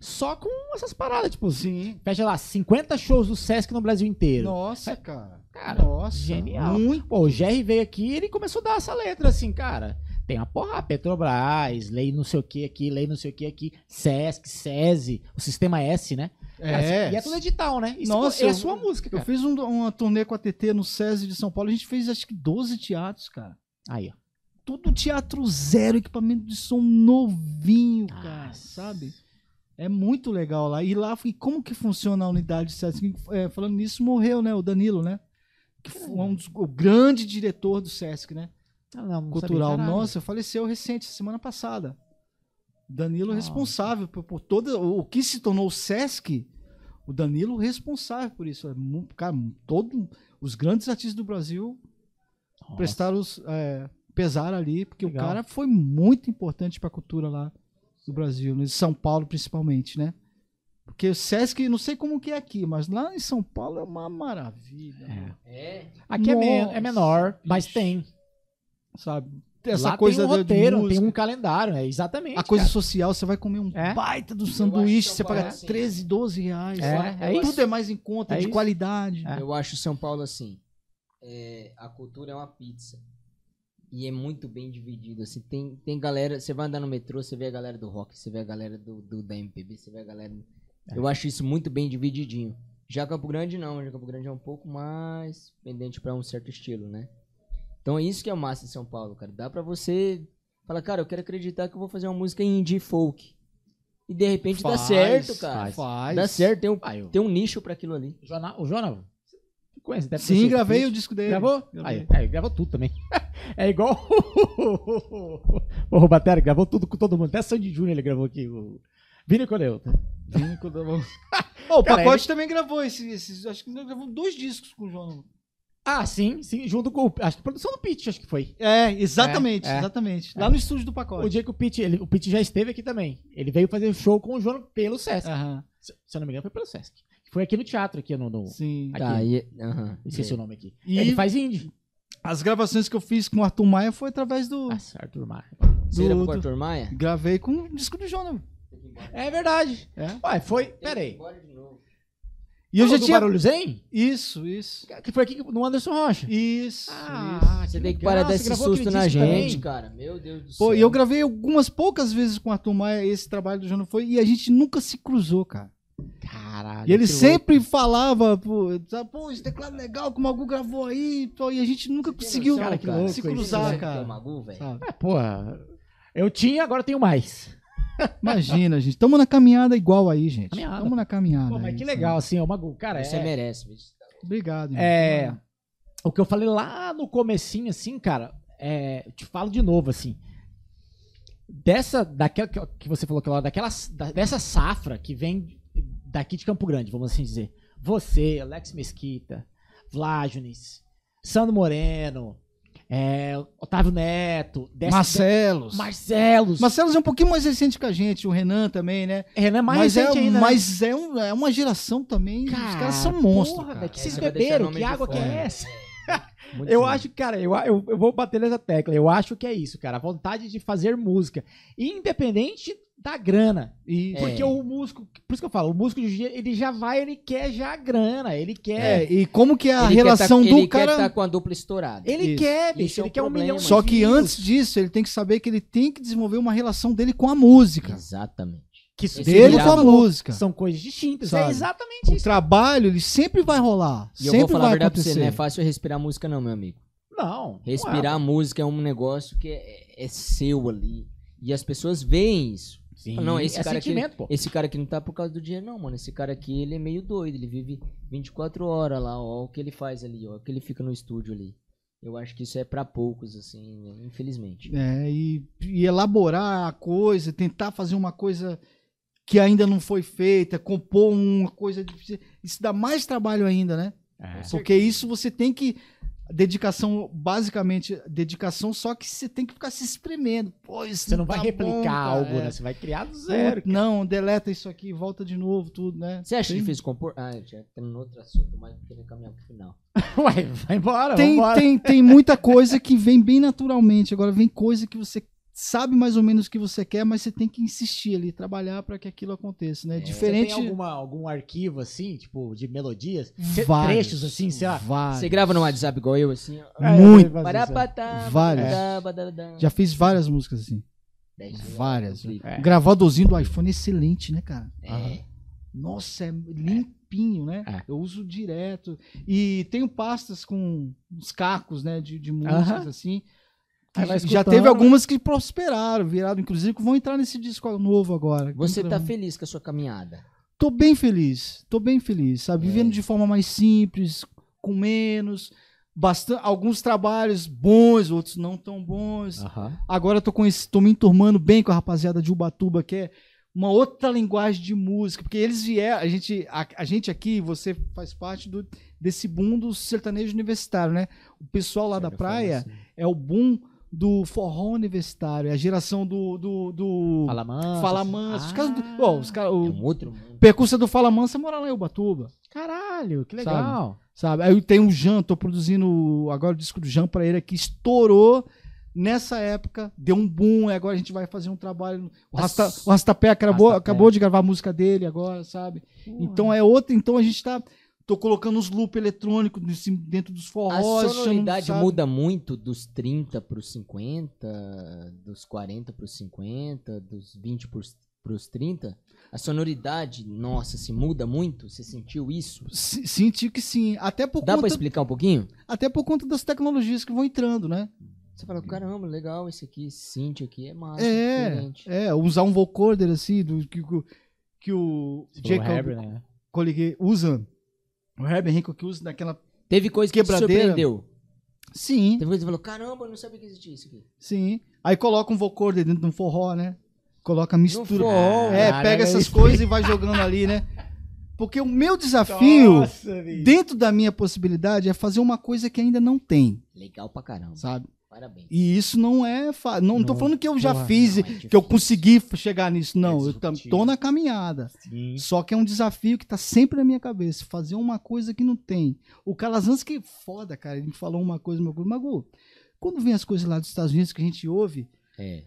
só com essas paradas, tipo, Sim. fecha lá 50 shows do Sesc no Brasil inteiro. Nossa, cara. Cara, Nossa. genial. Muito. Pô, o Jerry veio aqui e ele começou a dar essa letra assim, cara. Tem uma porra, Petrobras, lei não sei o que aqui, lei não sei o que aqui, Sesc, SESI, o sistema S, né? Cara, É. E é tudo edital, né? Isso Nossa, é a eu- sua música, Eu cara. fiz um- uma turnê com a TT no SESI de São Paulo. A gente fez acho que 12 teatros, cara. Aí, ó. Tudo teatro zero, equipamento de som novinho, cara. Nossa. Sabe? É muito legal lá. E lá, e como que funciona a unidade de SESC? É, falando nisso, morreu, né? O Danilo, né? Que um dos, o grande diretor do SESC, né? Ah, não, não cultural. Nossa, faleceu recente, semana passada. Danilo Nossa. responsável por, por todo o que se tornou o Sesc. O Danilo responsável por isso. É Cara, todo, os grandes artistas do Brasil Nossa. prestaram os, é, pesar ali, porque Legal. o cara foi muito importante para a cultura lá do Brasil, né? de São Paulo principalmente, né? Porque o Sesc, não sei como que é aqui, mas lá em São Paulo é uma maravilha, É. É. Aqui é, men- é Nossa, menor, mas bicho. tem. sabe? Essa Lá coisa tem um roteiro, tem um calendário, é exatamente. A coisa cara. social, você vai comer um É? baita do sanduíche, você paga assim. 13, 12 reais. É, é Tudo isso. é mais em conta, É de isso. qualidade. É. Eu acho São Paulo assim. é, a cultura é uma pizza. E é muito bem dividido. Assim, tem, tem galera. Você vai andar no metrô, você vê a galera do rock, você vê a galera do, do da MPB, você vê a galera. É. Eu acho isso muito bem divididinho. Já Campo Grande não, já Campo Grande é um pouco mais pendente pra um certo estilo, né? Então é isso que é o massa em São Paulo, cara. Dá pra você falar, cara, eu quero acreditar que eu vou fazer uma música indie folk. E de repente dá Faz, certo, cara. Faz. Dá certo, tem um, Ah, eu- tem um nicho pra aquilo ali. O Jona, o conhece? Deve Sim, gravei o disco dele. Gravou? Aí, é, gravou tudo também. É igual o Robatera, gravou tudo com todo mundo. Até Sandy Júnior ele gravou aqui. O Vini Coleu. Quando eu- Ó, o Cara, Pacote também gravou esses, esses- Acho que ele gravou dois discos com o João. Ah, sim, sim, junto com o. Acho que produção do Pitch, acho que foi. É, exatamente, É, é. exatamente. Lá no estúdio do O Pacote. dia que o Pitch, ele, o Pitch já esteve aqui também. Ele veio fazer show com o João pelo Sesc. Aham. Se, se eu não me engano, foi pelo Sesc. Foi aqui no teatro, aqui no. no Sim. aqui. Tá, e, aham. Esqueci o nome aqui. E- Ele faz indie. As gravações que eu fiz com o Arthur Maia foi através do. Nossa, Arthur Maia. Você era do- pro Arthur Maia? Gravei com o disco do Jonah. É verdade. É. Ué, foi. Pera aí. E eu já tinha. Barulho Zen? Isso, isso. Que foi aqui no Anderson Rocha. Isso. isso. Ah, Você que tem que parar você desse susto na gente, também. cara. Meu Deus do Pô, céu. e eu gravei algumas poucas vezes com o Arthur Maia esse trabalho do Jonah foi e a gente nunca se cruzou, cara. Caralho. E ele que sempre falava, pô, sabe, pô, esse teclado legal que o Magu gravou aí, pô, e a gente nunca conseguiu cara, que se louco Você cruzar, cara. que é o Magu, velho? sabe? louco. É, porra. Eu tinha, agora tenho mais. Imagina, gente. Tamo na caminhada igual aí, gente. Caminhada. Tamo na caminhada. Pô, mas aí, que sabe? legal, assim, o Magu. Cara, Você é, merece. bicho. Obrigado. irmão. é. O que eu falei lá no comecinho, assim, cara, é. Eu te falo de novo, assim. Dessa. Daquela que- você falou aquela daquela, da- dessa safra que vem daqui de Campo Grande, vamos assim dizer. Você, Alex Mesquita, Vlágenes, Sandro Moreno, é, Otávio Neto, dessa, Marcelos. Marcelos. Marcelos é um pouquinho mais recente que a gente, o Renan também, né? Renan é mais mas é, recente ainda. né? mas é, um- é uma geração também. os caras são monstros, porra, cara. que É, vocês você vai deixar beberam? Que de água que é essa? Muito Eu bom. acho, cara, eu, eu, eu vou bater nessa tecla. Eu acho que é isso, cara. A vontade de fazer música. Independente da grana. E, Porque É. o músico, por isso que eu falo, o músico de dia, ele já vai, ele quer já a grana. Ele quer. é, e como que é a Ele quer relação tá, do ele cara. quer tá com a dupla estourada. Ele Isso. quer, bicho. é ele o quer um problema. milhão de Só que views. antes disso, ele tem que saber que ele tem que desenvolver uma relação dele com a música. Exatamente. Que Esse Dele com a música. São coisas distintas. Sabe? É exatamente O isso. trabalho, ele sempre vai rolar. E eu sempre vou falar a vai verdade pra acontecer. você, não é fácil respirar música não, meu amigo. Não. Respirar a música é um negócio que é, é seu ali. E as pessoas veem isso. Sim, Não, esse é cara aqui- pô. Esse cara aqui não tá por causa do dinheiro, não, mano. Esse cara aqui, ele é meio doido. Ele vive 24 horas lá, ó. O que ele faz ali, ó. O que ele fica no estúdio ali. Eu acho que isso é pra poucos, assim, infelizmente. É, e, e elaborar a coisa, tentar fazer uma coisa que ainda não foi feita, compor uma coisa difícil. Isso dá mais trabalho ainda, né? É. Porque isso você tem que. Dedicação, basicamente, dedicação, só que você tem que ficar se espremendo. Pô, isso Você não vai tá replicar bom, algo, É. né? Você vai criar do zero. Pô, Não, deleta isso aqui, volta de novo, tudo, né? Você acha Tem- difícil compor? Ah, já no outro assunto, mas querendo caminhar pro final. Ué, vai embora, tem, vambora. tem, tem muita coisa que vem bem naturalmente. Agora vem coisa que você sabe mais ou menos o que você quer, mas você tem que insistir ali, trabalhar para que aquilo aconteça, né? É, Você Diferente. tem alguma, algum arquivo, assim, tipo, de melodias? Vários, Trechos, assim, sei lá. vários. Você grava no WhatsApp igual eu, assim? É, Muito. é. Vários. badadá. Já fiz várias músicas assim. Várias. É. O gravadorzinho do iPhone é excelente, né, cara? É. Nossa, é limpinho, né? É. Eu uso direto. E tenho pastas com uns cacos, né, de, de músicas, Aham. assim. Vai já teve algumas que prosperaram, viraram, inclusive, que vão entrar nesse disco novo agora. Você tá Então, feliz com a sua caminhada? Tô bem feliz, tô bem feliz, sabe? É. Vivendo de forma mais simples, com menos, bastante, alguns trabalhos bons, outros não tão bons. Agora tô, com esse, tô me enturmando bem com a rapaziada de Ubatuba, que é uma outra linguagem de música, porque eles vieram, a gente, a, a gente aqui, você faz parte do, desse boom do sertanejo universitário, né? O pessoal lá da praia é o boom do forró universitário, é a geração do, do, do Fala. Fala Manso. Os caras do- Ah, ó, os caras- É o um outro percurso do Fala Mansa mora lá em Ubatuba, Caralho, que legal. sabe? Aí tem o Jan, tô produzindo agora o disco do Jan pra ele que estourou nessa época, deu um boom, e agora a gente vai fazer um trabalho. O, Rasta, o Rastapé acabou, Rastapé. acabou de gravar a música dele agora, sabe? Então é outra, então a gente tá tô colocando uns loop eletrônicos dentro dos A forrós, sonoridade sabe? muda muito dos 30 pros 50, dos 40 pros 50, dos 20 pros, pros 30. A sonoridade, nossa, se muda muito? Você sentiu isso? Se- Senti que sim, até por Dá pra conta explicar um pouquinho? até por conta das tecnologias que vão entrando, né? Você fala, caramba, legal esse aqui, esse synth aqui é massa, É, diferente. é, usar um vocoder assim, do, que, o- que o Jacob Herbert, né? Usa, o Herbert Hancock usa naquela... Teve coisa que te Quebradeira. surpreendeu. Sim, Teve coisa que você falou, caramba, eu não sabia que existia isso aqui. sim. Aí coloca um vocoder dentro de um forró, né? Coloca mistura. forró, é, cara, pega era essas coisas e vai jogando ali, né? Porque o meu desafio, Nossa, dentro da minha possibilidade, é fazer uma coisa que ainda não tem, Legal pra caramba. sabe? Parabéns. E isso não é fácil. Não, tô Não, falando que eu já porra, fiz, não, é que eu consegui chegar nisso. Não, É eu tô na caminhada. Sim. Só que é um desafio que tá sempre na minha cabeça. Fazer uma coisa que não tem. O Calazans que é foda, cara. Ele me falou uma coisa, meu grupo. Magu, quando vem as coisas lá dos Estados Unidos que a gente ouve, É.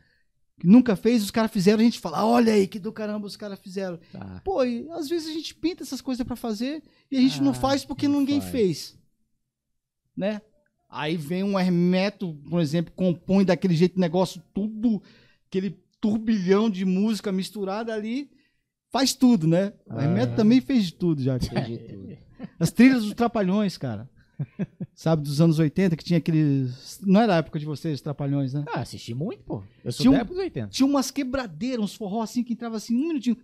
que nunca fez, os caras fizeram, a gente fala, olha aí que do caramba os caras fizeram. Tá. Pô, e às vezes a gente pinta essas coisas pra fazer e a gente não Ah, faz porque não ninguém faz. fez. Né? Aí vem um Hermeto, por exemplo, compõe daquele jeito negócio tudo, aquele turbilhão de música misturada ali, faz tudo, né? O Ah. Hermeto também fez de tudo já. Fez de tudo. As trilhas dos Trapalhões, cara. Sabe, dos anos 80, que tinha aqueles. Não era a época de vocês, os Trapalhões, né? Ah, assisti muito, pô. Eu sou Tinha um- da época dos 80. Tinha umas quebradeiras, uns forró assim que entrava assim, um minutinho.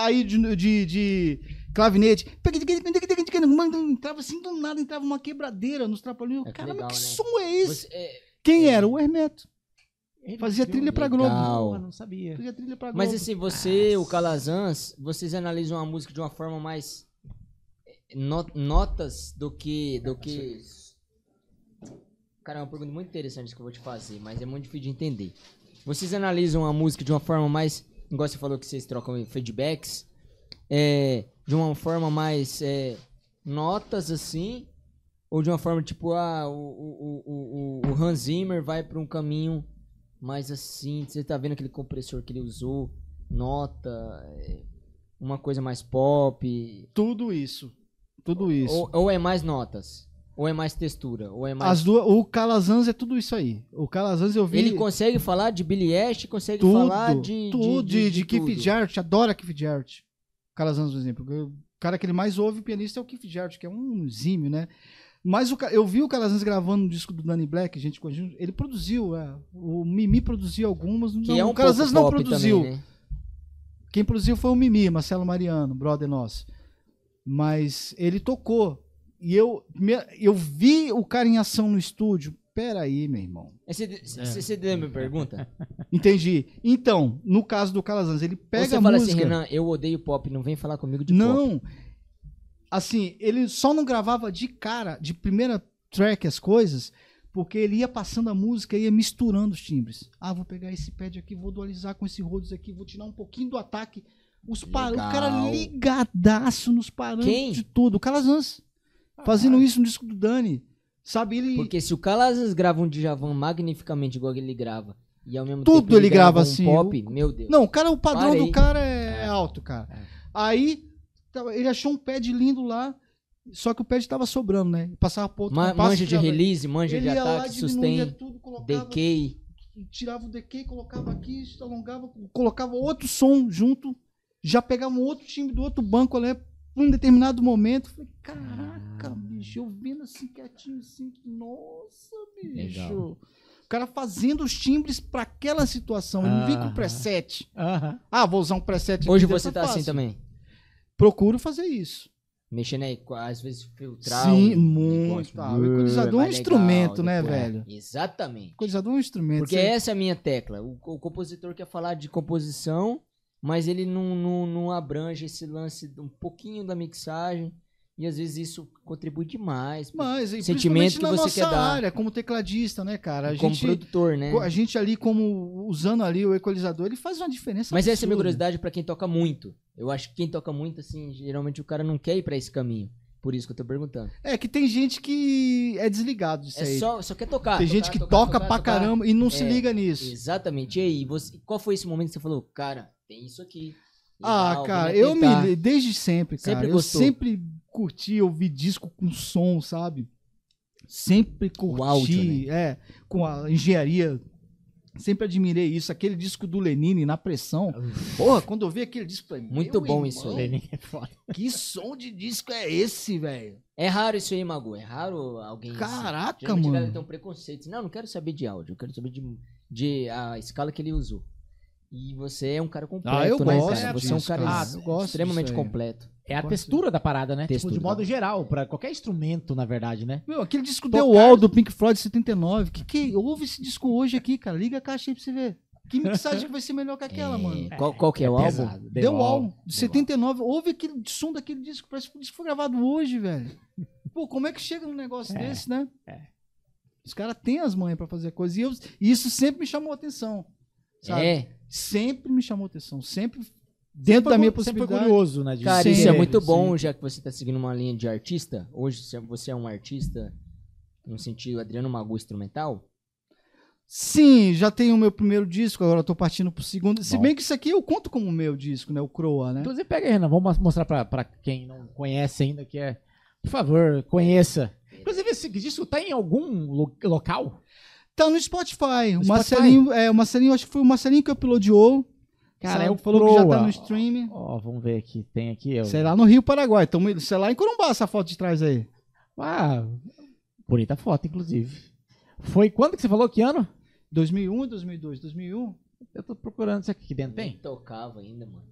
Aí de, de, de clavinete. Entrava assim do nada, entrava uma quebradeira nos trapalhões. É Caramba, legal, que né? som é esse? Você- é, Quem é. era? O Hermeto. Ele Fazia trilha pra Legal. Globo. Pô, não sabia. Fazia trilha pra Globo. Mas assim, você, o Calazans, vocês analisam a música de uma forma mais eh, no- notas do que do que Cara, é uma pergunta muito interessante que eu vou te fazer, mas é muito difícil de entender. Vocês analisam a música de uma forma mais, igual você falou que vocês trocam feedbacks, é, de uma forma mais é, notas assim, ou de uma forma tipo, ah, o, o, o, o, Hans Zimmer vai pra um caminho mais assim, você tá vendo aquele compressor que ele usou, nota, é, uma coisa mais pop, Tudo isso. Tudo isso. ou, ou é mais notas, ou é mais textura, ou é mais... As duas, o Calazans é tudo isso aí. O Calazans eu vi. Ele consegue falar de Billy Ash, consegue tudo, falar de... tudo de, de, Keith tudo. Jarrett, adora Keith Jarrett. Calazans, por exemplo. O cara que ele mais ouve pianista é o Keith Jarrett, que é um exímio, né? Mas o, eu vi o Calazans gravando no disco do Danny Black, gente, ele produziu, é, o Mimi produziu algumas, Que não, é um o Calazans não produziu. também, né? Quem produziu foi o Mimi, Marcelo Mariano, brother nosso. Mas ele tocou. E eu, eu vi o cara em ação no estúdio. Pera aí, meu irmão. É, Você, você, você lembra a pergunta? Entendi. Então, no caso do Calazans, ele pega você a fala música... assim, Renan, eu odeio pop, não vem falar comigo de pop. Não. Assim, ele só não gravava de cara, de primeira track as coisas, porque ele ia passando a música e ia misturando os timbres. Ah, vou pegar esse pad aqui, vou dualizar com esse Rhodes aqui, vou tirar um pouquinho do ataque. Os par... O cara ligadaço nos parâmetros de tudo. O Calazans. Fazendo isso no disco do Dani. Sabe, ele. Porque se o Calazans grava um Djavan magnificamente igual que ele grava, e ao mesmo Tudo tempo ele grava um assim, pop, meu Deus. Não, o cara, o padrão Para do cara é, É. alto, cara. É. Aí, tava- ele achou um pad lindo lá, só que o pad tava sobrando, né? Passava pro outro Ma- manja de release, manja ele de lá, ataque, diminuía sustain, tudo, colocava, decay. tirava o decay, colocava aqui, alongava, colocava outro som junto, já pegava um outro time do outro banco ali, em determinado momento. Falei, caraca, bicho, eu vendo assim quietinho, assim, nossa, bicho. Legal. O cara fazendo os timbres pra aquela situação, ele não vem com preset. Aham. Ah, vou usar um preset Hoje você tá faço. assim também. Procuro fazer isso. Mexendo aí, às vezes filtrar. Sim, um muito. Ah, o equalizador é um mais legal, instrumento, né, depois- velho? Exatamente. Equalizador é um instrumento. Porque Você- essa é a minha tecla. O, o compositor quer falar de composição, mas ele não, não, não abrange esse lance um pouquinho da mixagem. E às vezes isso contribui demais. Mas, e sentimento que na você nossa quer dar. área, como tecladista, né, cara? A como gente, produtor, né? a gente ali, como usando ali o equalizador, ele faz uma diferença Mas essa é a minha absurda. curiosidade pra quem toca muito. Eu acho que quem toca muito, assim, geralmente o cara não quer ir pra esse caminho. Por isso que eu tô perguntando. É que tem gente que é desligado disso É aí. só, só quer tocar. tem tocar, gente que tocar, toca tocar, pra caramba e não se É, liga nisso. Exatamente. E aí, você, qual foi esse momento que você falou, cara, tem isso aqui. Ah, cara, eu tentar." me. Desde sempre, cara. Sempre eu gostou. sempre curti ouvir disco com som, sabe? Sempre curti. áudio, né? É, com a engenharia. Sempre admirei isso. Aquele disco do Lenine na pressão. Porra, quando eu vi aquele disco, falei, Muito "Meu bom irmão, isso aí." Lenin é. Que som de disco é esse, velho? É raro isso aí, Magu. É raro alguém. assim. Caraca, Geralmente a galera mano. tem um preconceito. Não, não quero saber de áudio. Eu quero saber de, de a escala que ele usou. E você é um cara completo, Ah, eu né, gosto cara? Você é um disso, cara cara. ex- gosto extremamente disso completo. É a textura da parada, né? Textura. Tipo, de modo geral, pra qualquer instrumento, na verdade, né? Meu, aquele disco Tocar- The Wall do Pink Floyd 79. Que que ouve esse disco hoje aqui, cara? Liga a caixa aí pra você ver. Que mixagem que vai ser melhor que aquela, É, mano? Qual, qual que é, o álbum? pesado. The, Wall, de The 79. Ouve aquele som daquele disco. Parece que o disco foi gravado hoje, velho. Pô, como é que chega num negócio É. desse, né? É. Os caras têm as manhas pra fazer coisa. E, eu- e isso sempre me chamou atenção. Sabe? É, Sempre me chamou atenção. Sempre dentro Foi da minha cu- sempre foi possibilidade. curioso, né? de cara, ser- isso é muito sim. bom, já que você tá seguindo uma linha de artista. Hoje se você é um artista, no sentido Adriano Magu instrumental. Sim, já tenho o meu primeiro disco, agora eu tô partindo pro segundo. Se Bom. bem que isso aqui eu conto como meu disco, né? O Croa, né? Inclusive, pega aí, Renan. Vamos mostrar pra, pra quem não conhece ainda, que é. Por favor, conheça. Inclusive, esse disco tá em algum lo- local? Tá no Spotify. No O Marcelinho, é, o Marcelinho, acho que foi o Marcelinho que uploadou. Cara, é o falou que já tá no stream. Ó, vamos ver aqui. Tem aqui. eu- Sei lá no Rio Paraguai. Então, sei lá em Corumbá essa foto de trás aí. Ah, bonita foto, inclusive. Foi quando que você falou? Que ano? 2001, 2002, 2001. Eu tô procurando isso aqui. Que dentro tem? tocava ainda, mano.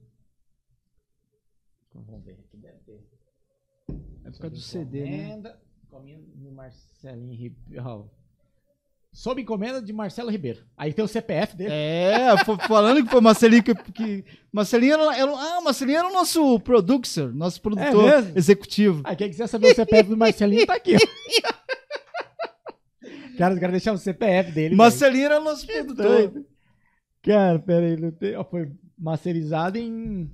Vamos ver. Aqui deve ter. Época do CD, né? Encomenda de Marcelinho Ribeiro. Sob encomenda de Marcelo Ribeiro. Aí tem o CPF dele. É, falando que foi Marcelinho que. que Marcelinho era, era- Ah, Marcelinho era o nosso producer, nosso produtor É executivo. Aí quem quiser saber o CPF do Marcelinho tá aqui. Cara, eu quero deixar o CPF dele. Marcelinho era o nosso produtor. doido. Cara, pera aí. não tem- ó, Foi masterizado em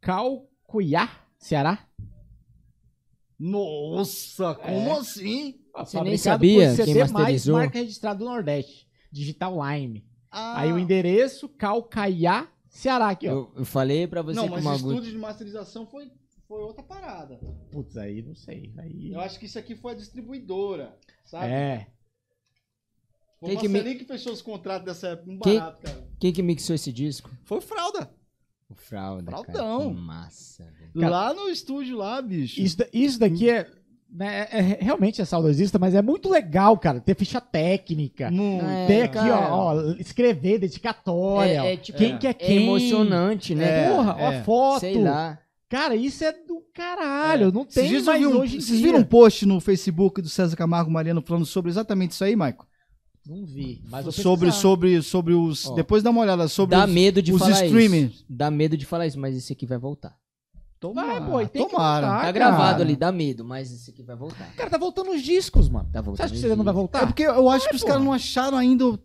Calcuiá, Ceará. Nossa, como É. assim? Você nem fabricado sabia por quem CD mais masterizou? marca registrada do Nordeste. Digital Lime. Ah, Aí o endereço, Calcaiá, Ceará aqui, ó. Eu, eu falei pra você Não, que o mas o estúdio de masterização foi, foi outra parada. Putz, aí não sei. Aí... Eu acho que isso aqui foi a distribuidora, sabe? É. Foi Quem o que que fechou os contratos dessa época, um Quem- barato, cara. Quem que mixou esse disco? Foi o Fralda. O Fralda. Cara. Fraldão. Que massa, velho. Cara, lá no estúdio lá, bicho. Isso, isso daqui é, é- é- realmente é saudosista, mas é muito legal, cara. Ter ficha técnica. Muito. É, ter aqui, cara. ó, ó, escrever, dedicatória. É, é tipo, quem é. que é é quem. emocionante, né? É, Porra, ó é. a foto. Sei lá. Cara, isso é do caralho. Não tem mais hoje em Vocês dia. viram um post no Facebook do César Camargo Mariano falando sobre exatamente isso aí, Maico? Não vi. Mas vou Sobre, sobre, sobre os. Ó, depois dá uma olhada sobre Dá os, medo de os falar streamers. isso. Dá medo de falar isso, mas esse aqui vai voltar. Tomara, Vai, pô, e tem que tomara. voltar. Tá gravado cara. ali, dá medo, mas esse aqui vai voltar. Cara, tá voltando os discos, mano. Tá Você voltando. acha que você não vai voltar? É porque eu acho que os caras não acharam ainda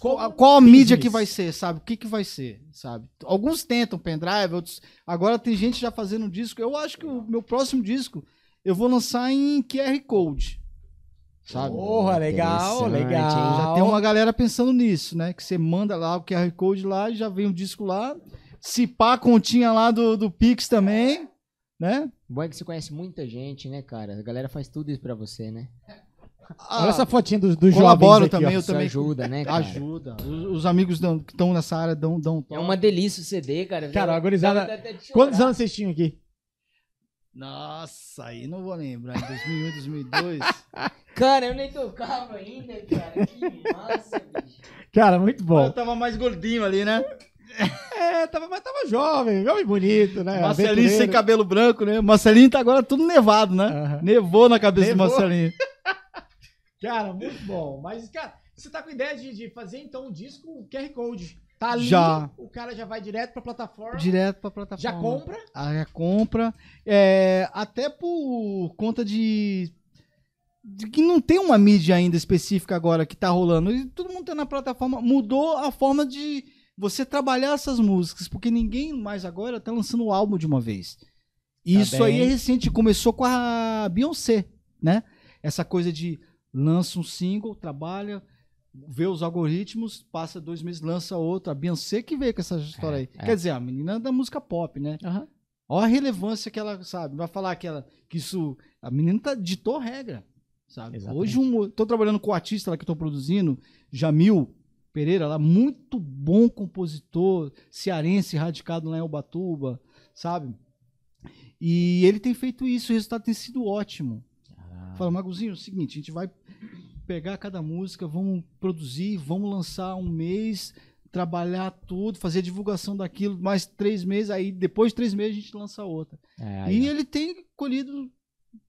qual, qual a mídia que vai ser, sabe? O que que vai ser, sabe? Alguns tentam pendrive, outros. Agora tem gente já fazendo um disco. Eu acho que o meu próximo disco eu vou lançar em QR Code. Sabe? Porra, legal, Interessante, legal. hein? Já tem uma galera pensando nisso, né? Que você manda lá o QR Code lá, já vem o disco lá. Se pá, a continha lá do, do Pix também, né? Bom é que você conhece muita gente, né, cara? A galera faz tudo isso pra você, né? Olha essa fotinha dos do colaboro jovens aqui, também, ó. eu Isso também. ajuda, né, cara? Ajuda. Os, os amigos dão- que estão nessa área dão, dão É uma delícia o CD, cara. Cara, a gurizada- dá até de chorar. Quantos anos vocês tinham aqui? Nossa, aí não vou lembrar. Em 2001, 2002. Cara, eu nem tocava ainda, cara. Que massa, bicho. Cara, muito bom. Eu tava mais gordinho ali, né? É, tava, mas tava jovem, jovem bonito, né? Marcelinho sem cabelo branco, né? Marcelinho tá agora tudo nevado, né? Aham. Nevou na cabeça Nevou. do Marcelinho. Cara, muito bom. Mas, cara, você tá com ideia de, de fazer então um disco QR Code. Tá ali, Já. o cara já vai direto pra plataforma, Direto pra plataforma. já compra. Aí a compra. É, até por conta de, de que não tem uma mídia ainda específica agora que tá rolando. E todo mundo tá na plataforma. Mudou a forma de você trabalhar essas músicas, porque ninguém mais agora tá lançando o álbum de uma vez. E Tá isso aí bem. é recente, começou com a Beyoncé, né? Essa coisa de lança um single, trabalha, vê os algoritmos, passa dois meses, lança outro. A Beyoncé que veio com essa história aí. é. Quer dizer, a menina da música pop, né? Olha a relevância que ela, sabe? Vai falar que, ela, que isso. A menina tá, ditou regra, sabe? Exatamente. Hoje, um, tô trabalhando com o artista lá que eu tô produzindo, Jamil Pereira, lá, muito bom compositor, cearense, radicado lá em Ubatuba, sabe? E ele tem feito isso, o resultado tem sido ótimo. Fala, Maguzinho, é o seguinte, a gente vai pegar cada música, vamos produzir, vamos lançar um mês, trabalhar tudo, fazer a divulgação daquilo, mais três meses, aí depois de três meses a gente lança outra. É, e ó. ele tem colhido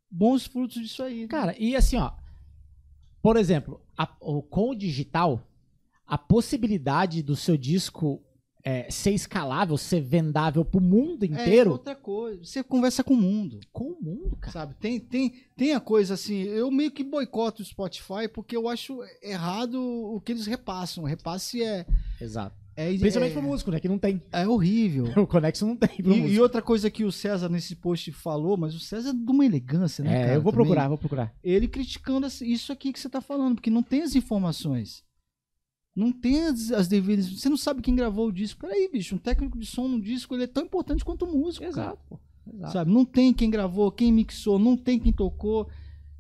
bons frutos disso aí. né? Cara, e assim, ó. Por exemplo, a- o, com o digital, a possibilidade do seu disco é, ser escalável, ser vendável pro mundo É inteiro. outra coisa. Você conversa com o mundo. Com o mundo, cara. Sabe? Tem, tem, tem a coisa assim, eu meio que boicoto o Spotify porque eu acho errado o que eles repassam. O repasse é. Exato. É, Principalmente é, pro músico, né? Que não tem. é horrível. O Conexo não tem pro E, e outra coisa que o César nesse post falou, mas o César é de uma elegância, né? É, cara, eu vou também. procurar, vou procurar. Ele criticando isso aqui que você tá falando, porque não tem as informações. Não tem as, as devidas. Você não sabe quem gravou o disco. Peraí, bicho, um técnico de som no disco ele é tão importante quanto o músico. cara. pô. Exato. Sabe? Não tem quem gravou, quem mixou, não tem quem tocou.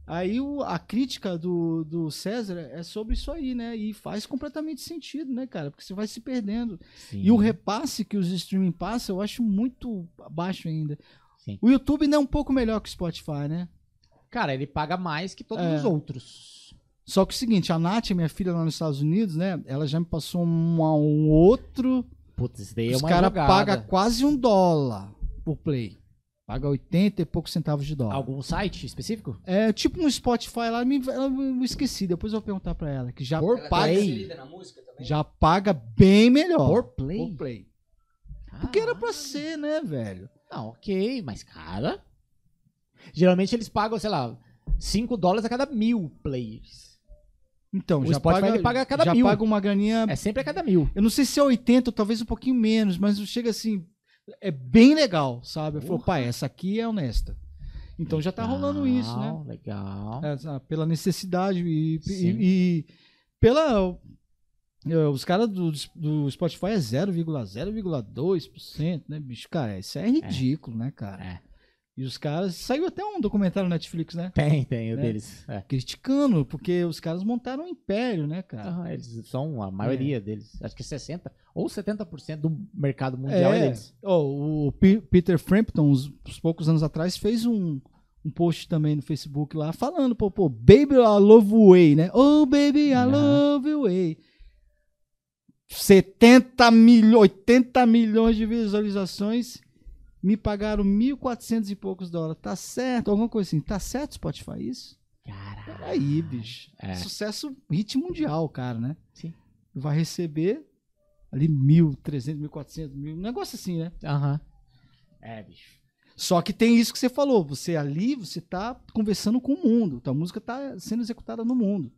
Aí o- a crítica do, do César é sobre isso aí, né? E faz completamente sentido, né, cara? Porque você vai se perdendo. Sim. E o repasse que os streaming passam, eu acho muito baixo ainda. Sim. O YouTube ainda é um pouco melhor que o Spotify, né? Cara, ele paga mais que todos É. os outros. Só que é o seguinte, a Nath, minha filha lá nos Estados Unidos, né? Ela já me passou um, um outro. Putz, isso daí é Os uma caras jogada. pagam quase um dólar por play. Paga 80 e poucos centavos de dólar. Algum site específico? É tipo um Spotify lá, me, ela me esqueci, depois eu vou perguntar pra ela, que já Por Ela paga, tá já paga bem melhor. Por play? Por play. Porque era pra Ah. ser, né, velho? Não, ok, mas cara. Geralmente eles pagam, sei lá, 5 dólares a cada mil players. Então, O já Spotify, paga, ele paga a cada já mil. paga uma graninha. É sempre a cada mil. Eu não sei se é 80, ou talvez um pouquinho menos, mas chega assim, é bem legal, sabe? Eu falo, pai, essa aqui é honesta. Então já tá rolando isso, né? Legal, Legal. Essa- pela necessidade e, e- e pela eh, os caras do, do Spotify é 0,0,2%, né, bicho? Cara, isso é ridículo, né, cara? É. E os caras. Saiu até um documentário na Netflix, né? Tem, tem o Né? deles. É. Criticando, porque os caras montaram um império, né, cara? Aham, eles são a maioria deles. Acho que 60% ou 70% do mercado mundial é, deles. Ó, o P- Peter Frampton, uns, uns poucos anos atrás, fez um, um post também no Facebook lá, falando, pô, pô, Baby, I love you way, né? Oh, baby, I Aham. love you way. 70 milhões, 80 milhões de visualizações, me pagaram 1.400 e poucos dólares. Tá certo? Alguma coisa assim. Tá certo, Spotify, isso? Caralho. Peraí, bicho. É. Sucesso hit mundial, cara, né? Sim. Vai receber ali 1.300, 1.400, mil, um negócio assim, né? Aham. É, bicho. Só que tem isso que você falou. Você ali, você tá conversando com o mundo. Tua música tá sendo executada no mundo,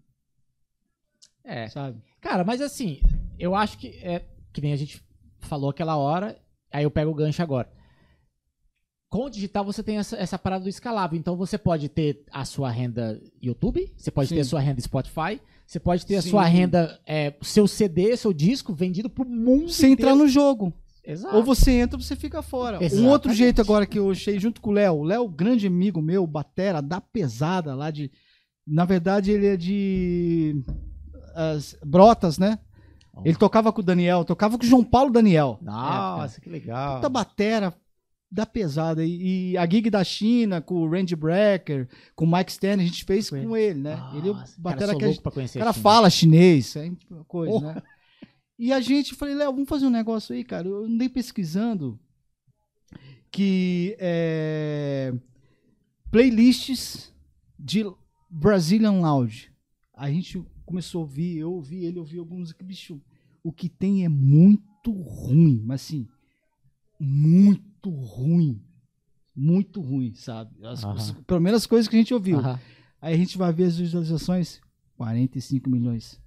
É. sabe? Cara, mas assim, eu acho que é que nem a gente falou aquela hora, aí eu pego o gancho agora. Com o digital você tem essa, essa parada do escalável, então você pode ter a sua renda YouTube, você pode Sim. ter a sua renda Spotify, você pode ter a Sim. sua renda, é, seu CD, seu disco vendido pro mundo Você entrar no jogo. Exato. Ou você entra ou você fica fora. Um Exatamente. outro jeito agora que eu achei junto com o Léo. O Léo, grande amigo meu, batera, da pesada lá de. Na verdade, ele é de. as Brotas, né? Ele tocava com o Daniel, tocava com o João Paulo Daniel. Nossa, que legal. Puta batera da pesada. E, e a gig da China com o Randy Brecker, com o Mike Stern, a gente fez com ele, né? ele Nossa, batera cara, conhecer o cara fala chinês, é coisa, Oh. né? E a gente, falei, Léo, vamos fazer um negócio aí, cara. Eu andei pesquisando que é, playlists de Brazilian Lounge. A gente começou a ouvir, eu ouvi ele, ouvi alguns, bicho, o que tem é muito ruim, mas assim, muito ruim. Muito ruim, sabe? As- Aham. as- pelo menos as coisas que a gente ouviu. Aham. Aí a gente vai ver as visualizações: 45 milhões,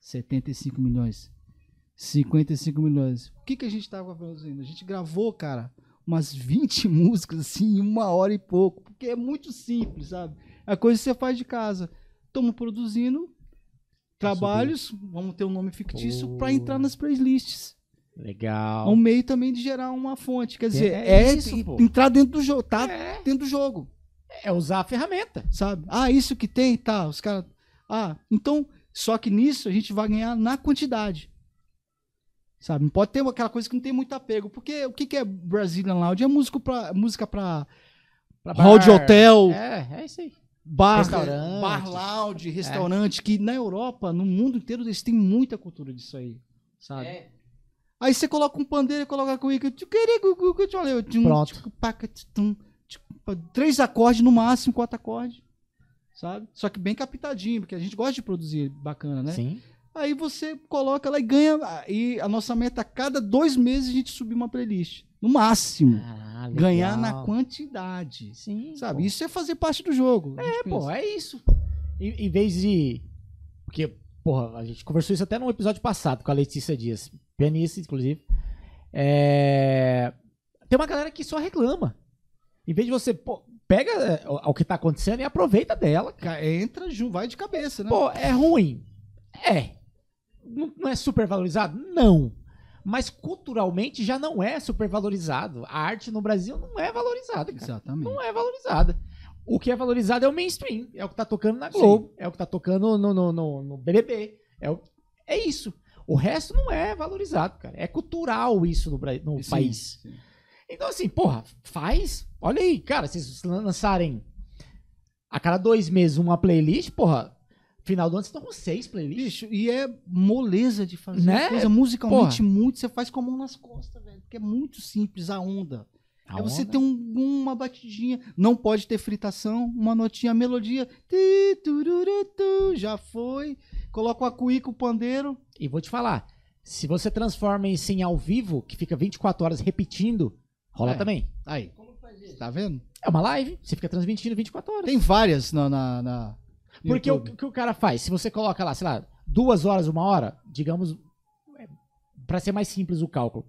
75 milhões, 55 milhões. O que, que a gente tava fazendo? A gente gravou, cara, umas 20 músicas assim, em uma hora e pouco, porque é muito simples, sabe? É a coisa que você faz de casa. Estamos produzindo trabalhos, vamos ter um nome fictício, para entrar nas playlists. É Legal. um meio também de gerar uma fonte. Quer dizer, É é, isso, pô. entrar dentro do jogo, tá É. dentro do jogo É usar a ferramenta. sabe? Ah, isso que tem, tá, os caras. Ah, então, só que nisso a gente vai ganhar na quantidade. Sabe? Não pode ter aquela coisa que não tem muito apego. Porque o que, que é Brazilian Lounge? É música pra, música pra Pra hall de hotel, É, é isso aí. bar, Restaurante. bar lounge, restaurante, que na Europa, no mundo inteiro, eles têm muita cultura disso aí. Sabe? É, Aí você coloca um pandeiro e coloca comigo. Pronto. Três acordes no máximo, quatro acordes. Sabe? Só que bem captadinho, porque a gente gosta de produzir bacana, né? Sim. Aí você coloca lá e ganha. E a nossa meta, a cada dois meses, a gente subir uma playlist. No máximo. Ah. Ganhar na quantidade. Sim. Sabe? pô. Isso é fazer parte do jogo. É, pô, é isso. Em, em vez de. Porque, porra, a gente conversou isso até num episódio passado com a Letícia Dias, pianista, inclusive. É, Tem uma galera que só reclama. Em vez de você, pô, pega é, o, o que tá acontecendo e aproveita dela. cara. Entra, ju- vai de cabeça, né? Pô, é ruim? É. Não, não é super valorizado? Não. Mas culturalmente já não é super valorizado. A arte no Brasil não é valorizada, cara Exatamente. não é valorizada. O que é valorizado é o mainstream. É o que tá tocando na Globo. É o que tá tocando no, no, no, no BBB. É, o- é isso. O resto não é valorizado, cara. É cultural isso no, no Sim, país. sim. Então, assim, porra, faz. Olha aí, cara, se vocês lançarem a cada dois meses uma playlist, porra, final do ano vocês estão com seis playlists. Bicho, e é moleza de fazer Né? coisa musicalmente muito, você faz com a mão nas costas, velho. Porque é muito simples a onda. A é você onda. ter um- uma batidinha, não pode ter fritação, uma notinha, melodia, ti, tururutu, já foi. Coloca o acuí com o pandeiro. E vou te falar, se você transforma isso em ao vivo, que fica 24 horas repetindo, rola É. também. Aí, tá vendo? É uma live, você fica transmitindo 24 horas. Tem várias na... na, na Porque o que o cara faz? Se você coloca lá, sei lá, duas horas, uma hora, digamos, é, pra ser mais simples o cálculo,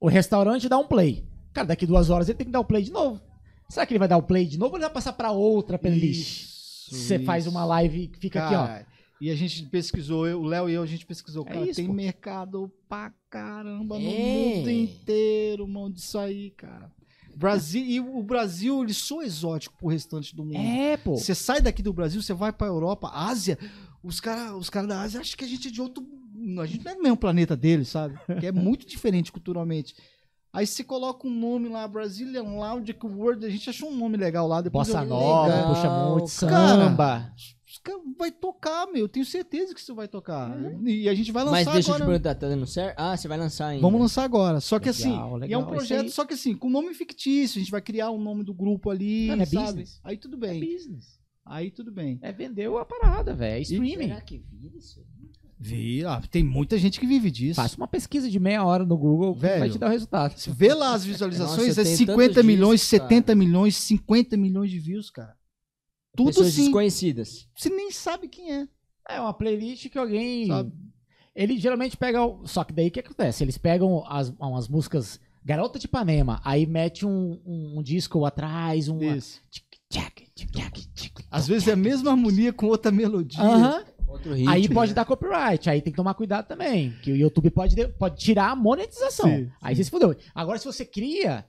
o restaurante dá um play. Cara, daqui duas horas ele tem que dar o play de novo. Será que ele vai dar o play de novo ou ele vai passar pra outra playlist? Você faz uma live que fica aqui, ó. Cara, E a gente pesquisou, eu- o Léo e eu, a gente pesquisou. É Cara, isso, tem pô. mercado pra caramba no É. mundo inteiro, mano, disso aí, cara. Brasil, e o Brasil, ele sou exótico pro restante do mundo. É, pô. Você sai daqui do Brasil, você vai pra Europa, Ásia, os caras os cara da Ásia acham que a gente é de outro. A gente não é do mesmo planeta deles, sabe? Que é muito diferente culturalmente. Aí você coloca um nome lá, Brazilian Lounge World, a gente achou um nome legal lá. Depois Bossa eu- nova, Legal, puxa muito, cara. samba. os caras vai tocar, meu. Eu tenho certeza que isso vai tocar. E a gente vai lançar Mas deixa eu agora. te perguntar, tá dando certo? Ah, você vai lançar ainda. Vamos lançar agora. Só que Legal, assim, e é legal, um isso projeto, só que assim, com nome fictício. A gente vai criar o nome do grupo ali, Não, não é sabe? business. Aí tudo É bem. business. Aí tudo bem. É vender a parada, velho. É streaming. Será que vira isso? Vira. Ah, tem muita gente que vive disso. Faça uma pesquisa de meia hora no Google Velho. vai te dar o resultado. Vê lá as visualizações, Nossa, é tenho 50 tanto milhões, disso, 70 milhões, 50 milhões de views, cara. Tudo Pessoas sim. desconhecidas. Você nem sabe quem é. É uma playlist que alguém. Sabe? Ele geralmente pega. o- Só que daí o que acontece? Eles pegam as, umas músicas Garota de Ipanema, aí mete um, um, um disco atrás, um. Isso. tic-tac, tic-tac, tic-tac. Às vezes é a mesma harmonia com outra melodia. Aham. Outro ritmo. Aí pode dar copyright, aí tem que tomar cuidado também. Que o YouTube pode, de- pode tirar a monetização. Sim, aí você se fudeu. Agora, se você cria.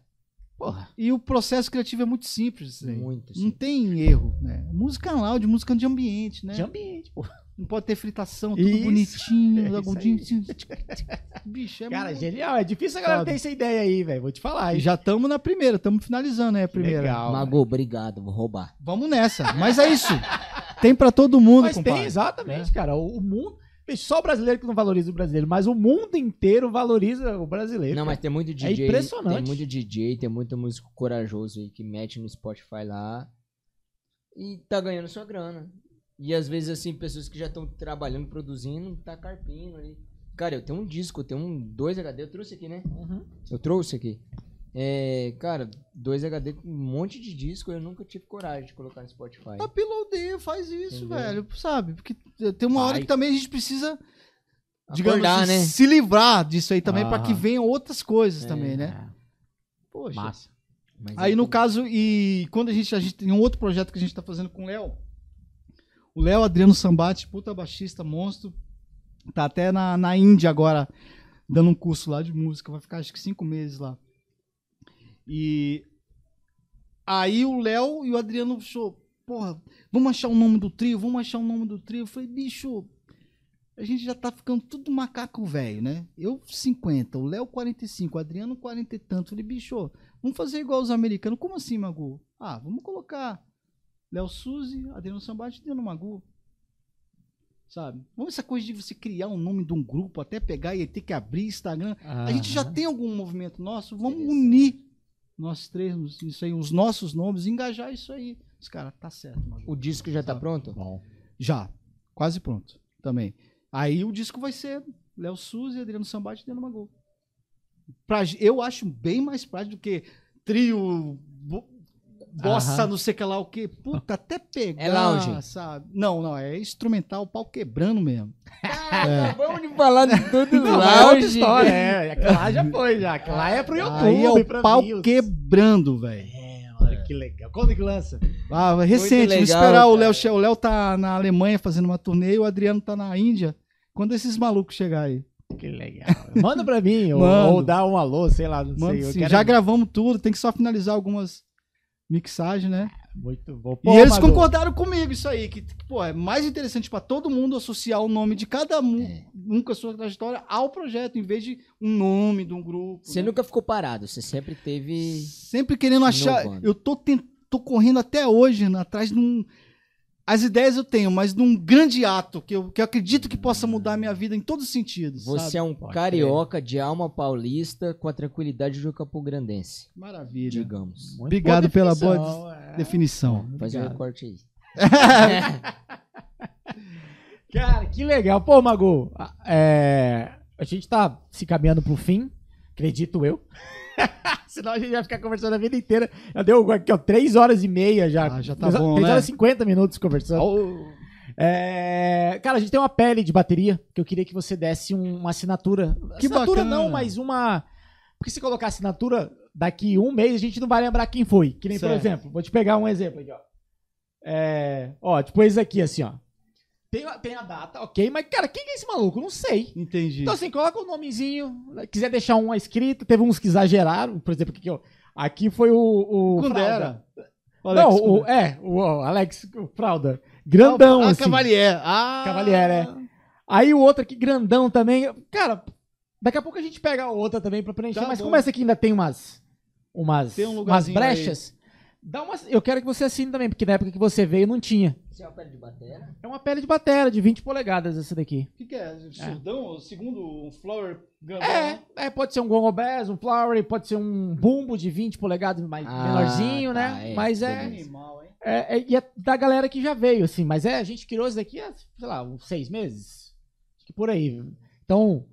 Porra. E o processo criativo é muito simples. né? Muito, Não sim. tem erro, né? Música loud, música de ambiente, né? De ambiente, porra. Não pode ter fritação, tudo Isso. bonitinho, É agudinho. Bicho, é Cara, muito- genial. É difícil a galera Sabe? ter essa ideia aí, velho. Vou te falar. E já estamos na primeira, estamos finalizando aí a primeira. Legal. Mago, obrigado, vou roubar. Vamos nessa. Mas é isso. Tem pra todo mundo, Mas compadre. tem, exatamente, cara. O, o mundo. Só o brasileiro que não valoriza o brasileiro, mas o mundo inteiro valoriza o brasileiro. Não, cara. mas tem muito DJ. impressionante. Tem muito DJ, tem muito músico corajoso aí que mete no Spotify lá e tá ganhando sua grana. E às vezes, assim, pessoas que já estão trabalhando, produzindo, tá carpindo ali. Cara, eu tenho um disco, eu tenho um 2 HD, eu trouxe aqui, né? Uhum. Eu trouxe aqui. É, cara, 2 HD com um monte de disco, eu nunca tive coragem de colocar no Spotify. Uploadeia, faz isso, Entendeu? velho. Sabe? Porque tem uma hora Vai. que também a gente precisa, digamos Acordar, assim, né? se livrar disso aí também, pra Aham. que venham outras coisas É. também, né? Poxa. massa. Mas Aí é no que- caso, e quando a gente, a gente tem um outro projeto que a gente tá fazendo com o Léo. O Léo Adriano Sambate, puta baixista, monstro. Tá até na, na Índia agora, dando um curso lá de música. Vai ficar acho que cinco meses lá. E aí o Léo e o Adriano achou, porra, vamos achar o nome do trio, vamos achar o nome do trio. Eu falei, bicho, a gente já tá ficando tudo macaco velho, né? Eu 50, o Léo 45, o Adriano 40 e tanto. Eu falei, bicho, Vamos fazer igual os americanos. Como assim, Magu? Ah, vamos colocar Léo Suzy, Adriano Sambate e Adriano Magu. Sabe? Vamos essa coisa de você criar um nome de um grupo, até pegar e ter que abrir Instagram. A gente já tem algum movimento nosso, vamos unir nós três, isso aí, os nossos nomes, engajar isso aí. Os caras, tá certo, Magu. O disco já tá Sabe? pronto? Bom. Já, quase pronto também. Aí o disco vai ser Léo Suzy, Adriano Sambate e Adriano Magol. Pra, eu acho bem mais prático do que trio, bossa, Aham. não sei o que lá o que. Puta, até pegar, É lounge. sabe? Não, não, é instrumental, pau quebrando mesmo. Ah, Vamos de falar de tudo Não, é outra lounge. história, é. Aquela lá já foi, já. Aquela lá é pro YouTube. Aí é o pau quebrando, velho. É, olha que legal. Quando que lança? Ah, recente, legal, vamos esperar o. Léo. che- O Léo tá na Alemanha fazendo uma turnê e o Adriano tá na Índia. Quando esses malucos chegar aí? Que legal. Manda pra mim, ou, Mando. ou dá um alô, sei lá, não Mano, sei. eu sim, quero- já gravamos tudo, tem que só finalizar algumas mixagens, né? Muito bom. e Pô, eles Amador, concordaram comigo isso aí, que, pô, é mais interessante pra todo mundo associar o nome de cada um, um com a sua trajetória ao projeto, em vez de um nome de um grupo. Você né? nunca ficou parado, você sempre teve. Sempre querendo achar. Inovando. Eu tô, tô correndo até hoje né, atrás de um. As ideias eu tenho, mas de um grande ato que eu, que eu acredito que possa mudar a minha vida em todos os sentidos. Você sabe? é um Pode carioca de alma paulista com a tranquilidade do Campo Grandense, Maravilha. digamos. muito Obrigado boa pela boa definição, é. Definição. Faz um recorte aí. Cara, que legal. Pô, Mago, a- é, a gente tá se caminhando pro fim, acredito eu. Senão a gente vai ficar conversando a vida inteira. Já deu aqui, ó, 3 horas e meia já. Ah, já tá 3 bom, 3 né? horas e 50 minutos conversando. É, cara, a gente tem uma pele de bateria que eu queria que você desse um- uma assinatura. Que assinatura bacana. não, mas uma. Porque se colocar assinatura, daqui um mês a gente não vai lembrar quem foi. Que nem, por Certo. exemplo, vou te pegar um exemplo aqui, ó. É, ó, tipo esse aqui, assim, ó. Tem, a- tem a data, ok, mas, cara, quem que é esse maluco? Não sei. Entendi. Então, assim, coloca o nomezinho. Quiser deixar um escrito, teve uns que exageraram. Por exemplo, aqui, ó. Aqui foi o. o Kundera. Não, o, é, o Alex Fralda. Grandão, Ah, assim. Cavalier. Ah, Cavalier, é. Aí o outro aqui, grandão também. Cara, daqui a pouco a gente pega a outra também pra preencher. Tá mas bom. como essa aqui ainda tem umas. Umas, Tem um umas brechas. Dá umas, eu quero que você assine também, porque na época que você veio não tinha. Você é uma pele de batera? É uma pele de batera, de 20 polegadas essa daqui. O que, que é? Surdão? Segundo um flower grandão? É, é, pode ser um Gongo Bass, um Flowery, pode ser um bumbo de 20 polegadas mais Ah, menorzinho, tá, né? é, Mas é. Animal, hein? é, é- E é da galera que já veio, assim. Mas é, a gente criou isso daqui há, sei lá, uns seis meses. Acho que por aí. Então,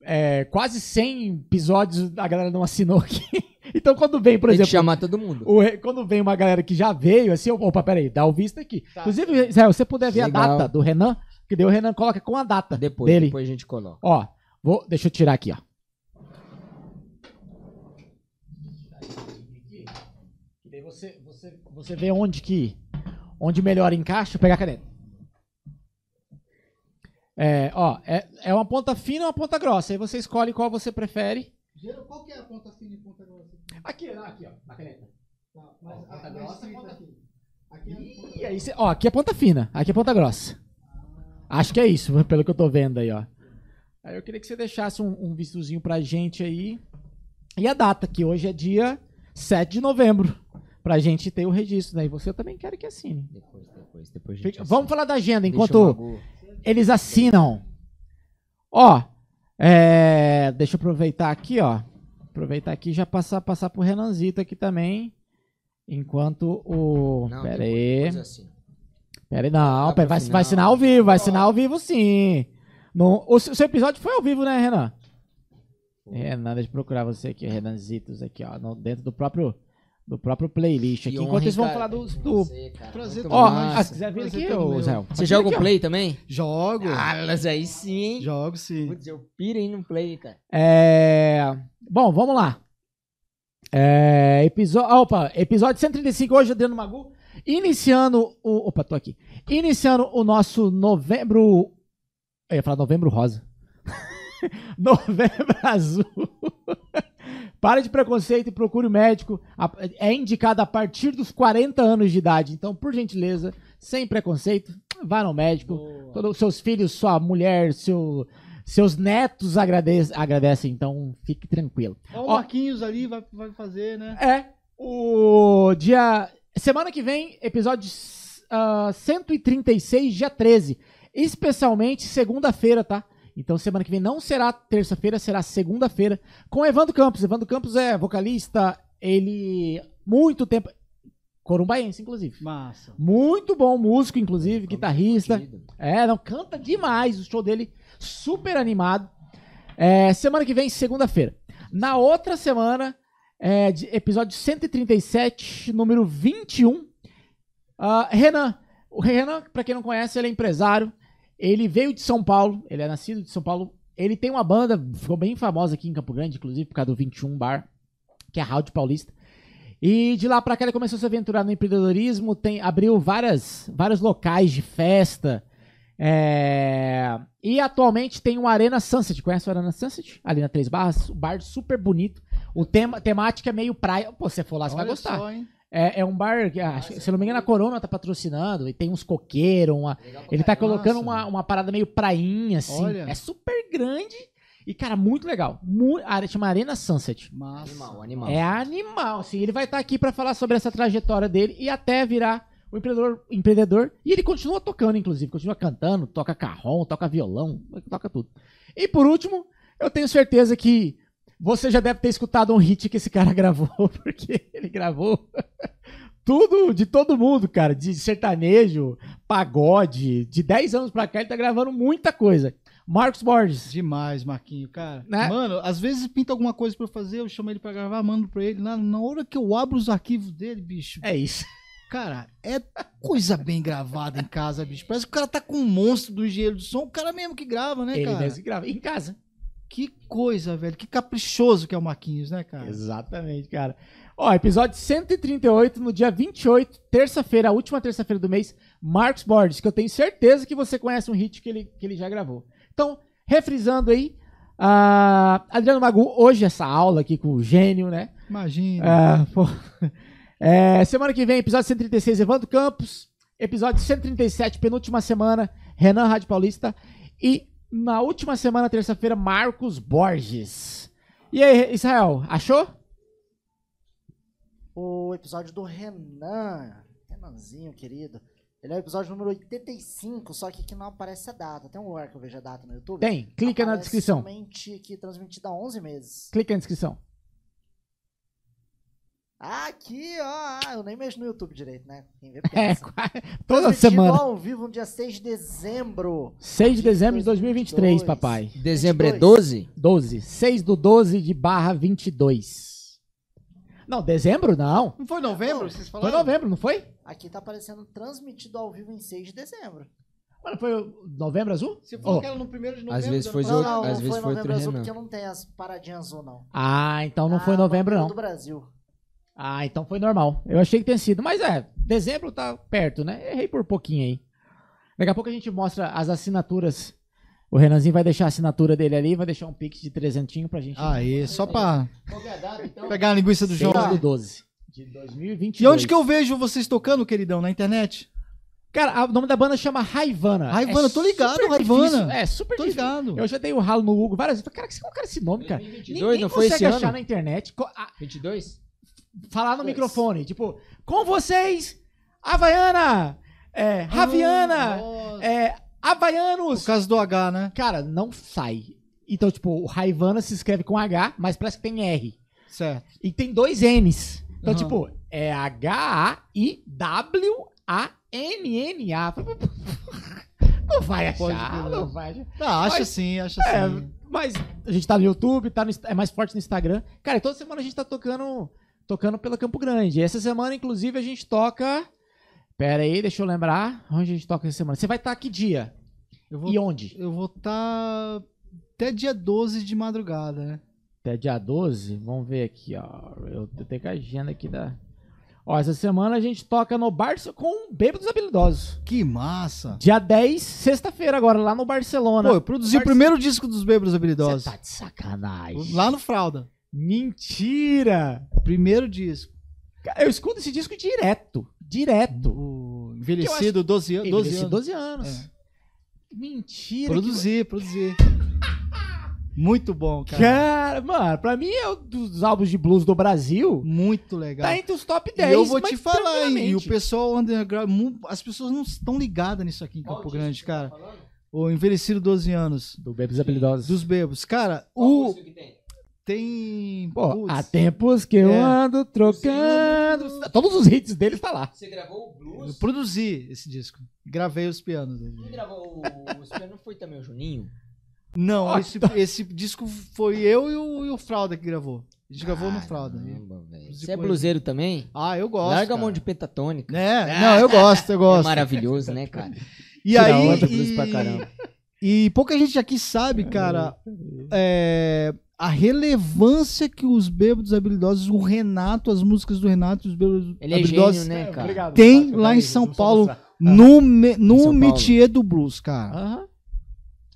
é, quase 100 episódios a galera não assinou aqui. Então, quando vem, por Tem que exemplo, chamar todo mundo. o quando vem uma galera que já veio, assim, opa, peraí, dá o visto aqui. Tá. Inclusive, Israel, se você puder ver Legal. a data do Renan, que daí o Renan coloca com a data Depois, dele. depois a gente coloca. Ó, vou, deixa eu tirar aqui, ó. E daí você, você, você vê onde que, onde melhor encaixa, pegar a caneta. É, ó, é, é uma ponta fina ou uma ponta grossa. Aí você escolhe qual você prefere. Qual que é a ponta fina e ponta grossa? Aqui, não, aqui, ó, na caneta. Tá, mas Ó, ponta a, grossa, a ponta fina. Aqui é E aí ó, aqui é ponta fina, aqui é ponta grossa. Acho que é isso, pelo que eu tô vendo aí, ó. Aí eu queria que você deixasse um, um vistozinho pra gente aí. E a data, que hoje é dia 7 de novembro. Pra gente ter o registro, né? E você eu também quero que assine. Depois, depois, depois a gente Fica- vamos falar da agenda enquanto eles assinam. Ó, é, deixa eu aproveitar aqui, ó. Aproveitar aqui e já passar, passar pro Renanzito aqui também. Enquanto o. Não, pera aí. assim. Pera aí, não, pera, vai, vai assinar ao vivo, vai assinar ao vivo sim. No, o, seu seu episódio foi ao vivo, né, Renan? Renan, deixa eu procurar você aqui, Renanzitos aqui, ó, no- dentro do próprio, do próprio playlist aqui. Enquanto eles vão falar. Do... Prazer todo Ó, ah, se quiser vir Prazer aqui, ô. Zé. Você joga um ó. play também? Jogo. Ah, mas aí sim, hein? Jogo sim. Putz, eu pirei no play, cara. É... Bom, vamos lá. É... Episódio... Opa, episódio 135 hoje, Adriano Magu. Iniciando o... Opa, tô aqui. Iniciando o nosso novembro... Eu ia falar novembro rosa. novembro azul. Pare de preconceito e procure o médico. A- É indicado a partir dos 40 anos de idade. Então, por gentileza, sem preconceito, vá no médico. Todos os seus filhos, sua mulher, seu, seus netos agradecem, agradecem, então fique tranquilo. Ó, o. Marquinhos ali vai, vai fazer, né? É, o dia. Semana que vem, episódio ah, 136, dia 13. Especialmente segunda-feira, tá? Então semana que vem não será terça-feira, será segunda-feira. Com Evandro Campos. Evandro Campos é vocalista, ele. Muito tempo. corumbaense, inclusive. Massa. Muito bom músico, inclusive, Tá guitarrista. É, não, canta demais. O show dele super animado. É, semana que vem, segunda-feira. Na outra semana, é, de- episódio 137, número 21. ah, Renan. O Renan, pra quem não conhece, ele é empresário. Ele veio de São Paulo. Ele é nascido de São Paulo. Ele tem uma banda, ficou bem famosa aqui em Campo Grande, inclusive por causa do 21 Bar, que é a Rádio Paulista. E de lá pra cá ele começou a se aventurar no empreendedorismo, tem, abriu várias, vários locais de festa. é, e atualmente tem o Arena Sunset. Conhece o Arena Sunset? Ali na Três Barras. Um bar super bonito. O tema, temática é meio praia. Pô, se você for lá, você vai Olha gostar. só, hein? É, é um bar, que, ah, se eu não me engano, a Corona tá patrocinando. E tem uns coqueiros. Uma, ele tá colocando Nossa. uma, uma parada meio prainha, assim. Olha. É super grande. E, cara, muito legal. Mu a área chama Arena Sunset. Massa. Animal, animal. É animal, assim. Ele vai estar aqui pra falar sobre essa trajetória dele e até virar o empreendedor, empreendedor. E ele continua tocando, inclusive. Continua cantando, toca carrom, toca violão, toca tudo. E por último, eu tenho certeza que você já deve ter escutado um hit que esse cara gravou, porque ele gravou tudo de todo mundo, cara. De sertanejo, pagode. De 10 anos pra cá, ele tá gravando muita coisa. Marcos Borges. Demais, Marquinho, cara. Né? Mano, às vezes pinta alguma coisa pra eu fazer, eu chamo ele pra gravar, mando pra ele. Na, na hora que eu abro os arquivos dele, bicho, É isso. cara, é coisa bem gravada em casa, bicho. Parece que o cara tá com um monstro do engenheiro do som, o cara mesmo que grava, né, ele cara? mesmo que grava. Em casa. Que coisa, velho. Que caprichoso que é o Marquinhos, né, cara? Exatamente, cara. Ó, episódio 138, no dia 28, terça-feira, a última terça-feira do mês, Marcos Borges, que eu tenho certeza que você conhece um hit que ele, que ele já gravou. Então, refrisando aí, ah, Adriano Magu, hoje essa aula aqui com o gênio, né? Imagina. Pô. É, semana que vem, episódio 136, Evandro Campos. Episódio 137, penúltima semana, Renan Rádio Paulista. E na última semana, terça-feira, Marcos Borges. E aí, Israel, achou? O episódio do Renan. Renanzinho, querido. Ele é o episódio número 85, só que aqui não aparece a data. Tem um lugar que eu vejo a data no YouTube? Tem, clica na Aparece descrição. Somente que transmitido há 11 meses. Clica na descrição. Ah, aqui, ó. Ah, eu nem mexo no YouTube direito, né? Quem vê É, toda Transmitido semana. ao vivo no dia 6 de dezembro. 6 de dezembro de 2023, 2022. papai. Dezembro é 22. 12? 12. 6 do 12 de barra 22. Não, dezembro não. Não foi novembro? Vocês falaram? Foi novembro, não foi? Aqui tá aparecendo transmitido ao vivo em 6 de dezembro. Mano, foi novembro azul? Você falou Oh. que era no primeiro de novembro. Às vezes né? foi Não, outro- não, às não vezes foi foi novembro outro azul, porque eu não tenho as paradinhas azul, não. Ah, então não foi Ah, novembro bagulho não. do Brasil. Ah, então foi normal. Eu achei que tinha sido. Mas é, dezembro tá perto, né? Errei por pouquinho aí. Daqui a pouco a gente mostra as assinaturas. O Renanzinho vai deixar a assinatura dele ali, vai deixar um pix de trezentinho pra gente. Aí, só pra é então? pegar a linguiça do João. 6 do 12 de 2022. E onde que eu vejo vocês tocando, queridão? Na internet? Cara, o nome da banda chama Raivana. Raivana, tô ligado, Raivana. É, super Tô difícil. ligado. Eu já dei o ralo no Google várias vezes. Falei, Cara, que qual cara esse nome, cara? 2022, Ninguém não foi consegue esse achar ano? na internet. Co- a- 22? Falar no microfone. Tipo, com vocês, Havaiana, é, Raviana, Nossa. é, Havaianos. Por causa do H, né? Cara, não sai. Então, tipo, o Raivana se escreve com H, mas parece que tem R. Certo. E tem dois N's. Então, Aham. tipo, é H-A-I-W-A-N-N-A. Não vai achar, não vai achar. Ah, acha Mas- sim, acha É, sim. mas a gente tá no YouTube, tá no é mais forte no Instagram. Cara, toda semana a gente tá tocando, tocando pela Campo Grande. Essa semana, inclusive, a gente toca. Pera aí, deixa eu lembrar. Onde a gente toca essa semana? Você vai estar que dia? Vou E onde? eu vou estar até dia 12 de madrugada, né? Até dia 12? Vamos ver aqui, ó. Eu, eu tenho que a agenda aqui da. Ó, essa semana a gente toca no Barça com Bêbados Habilidosos. Que massa. Dia 10, sexta-feira, agora, lá no Barcelona. Pô, eu produzi o primeiro disco dos Bêbados Você Habilidosos. tá de sacanagem. Lá no Fralda. Mentira! Primeiro disco. Cara, Eu escuto esse disco direto. Direto. O envelhecido 12, an- 12 12 anos. 12 anos. É. Mentira. Produzir, produzir. Muito bom, que- cara. Cara, mano, pra mim é um dos álbuns de blues do Brasil. Muito legal. Tá entre os top E 10. eu vou te falar, hein? E o pessoal underground, as pessoas não estão ligadas nisso aqui em Campo Grande, cara. O envelhecido 12 anos Do Bebes Habilidosos. dos bebos. Cara, o tem. Pô, putz, há tempos que eu É. ando trocando. Todos os hits dele tá lá. Você gravou o eu blues? produzi esse disco. Gravei os pianos dele. Quem gravou o, os pianos não foi também o Juninho? Não, Ó, esse, esse disco foi eu e o, e o Fralda que gravou. A gente gravou no Fralda. Produzi Você é bluseiro também? Ah, eu gosto. Larga a cara. mão de pentatônica. É, não, eu gosto, eu É gosto. maravilhoso, né, cara? E Tira aí, e, pra caramba. e pouca gente aqui sabe, cara, é, a relevância que os Bêbados Habilidosos, o Renato, as músicas do Renato, os Bêbados Ele é Habilidosos, gênio, né, cara? Obrigado, Tem Fábio. lá em São vamos só Paulo, no, me- no São Paulo. métier do blues, cara. Aham.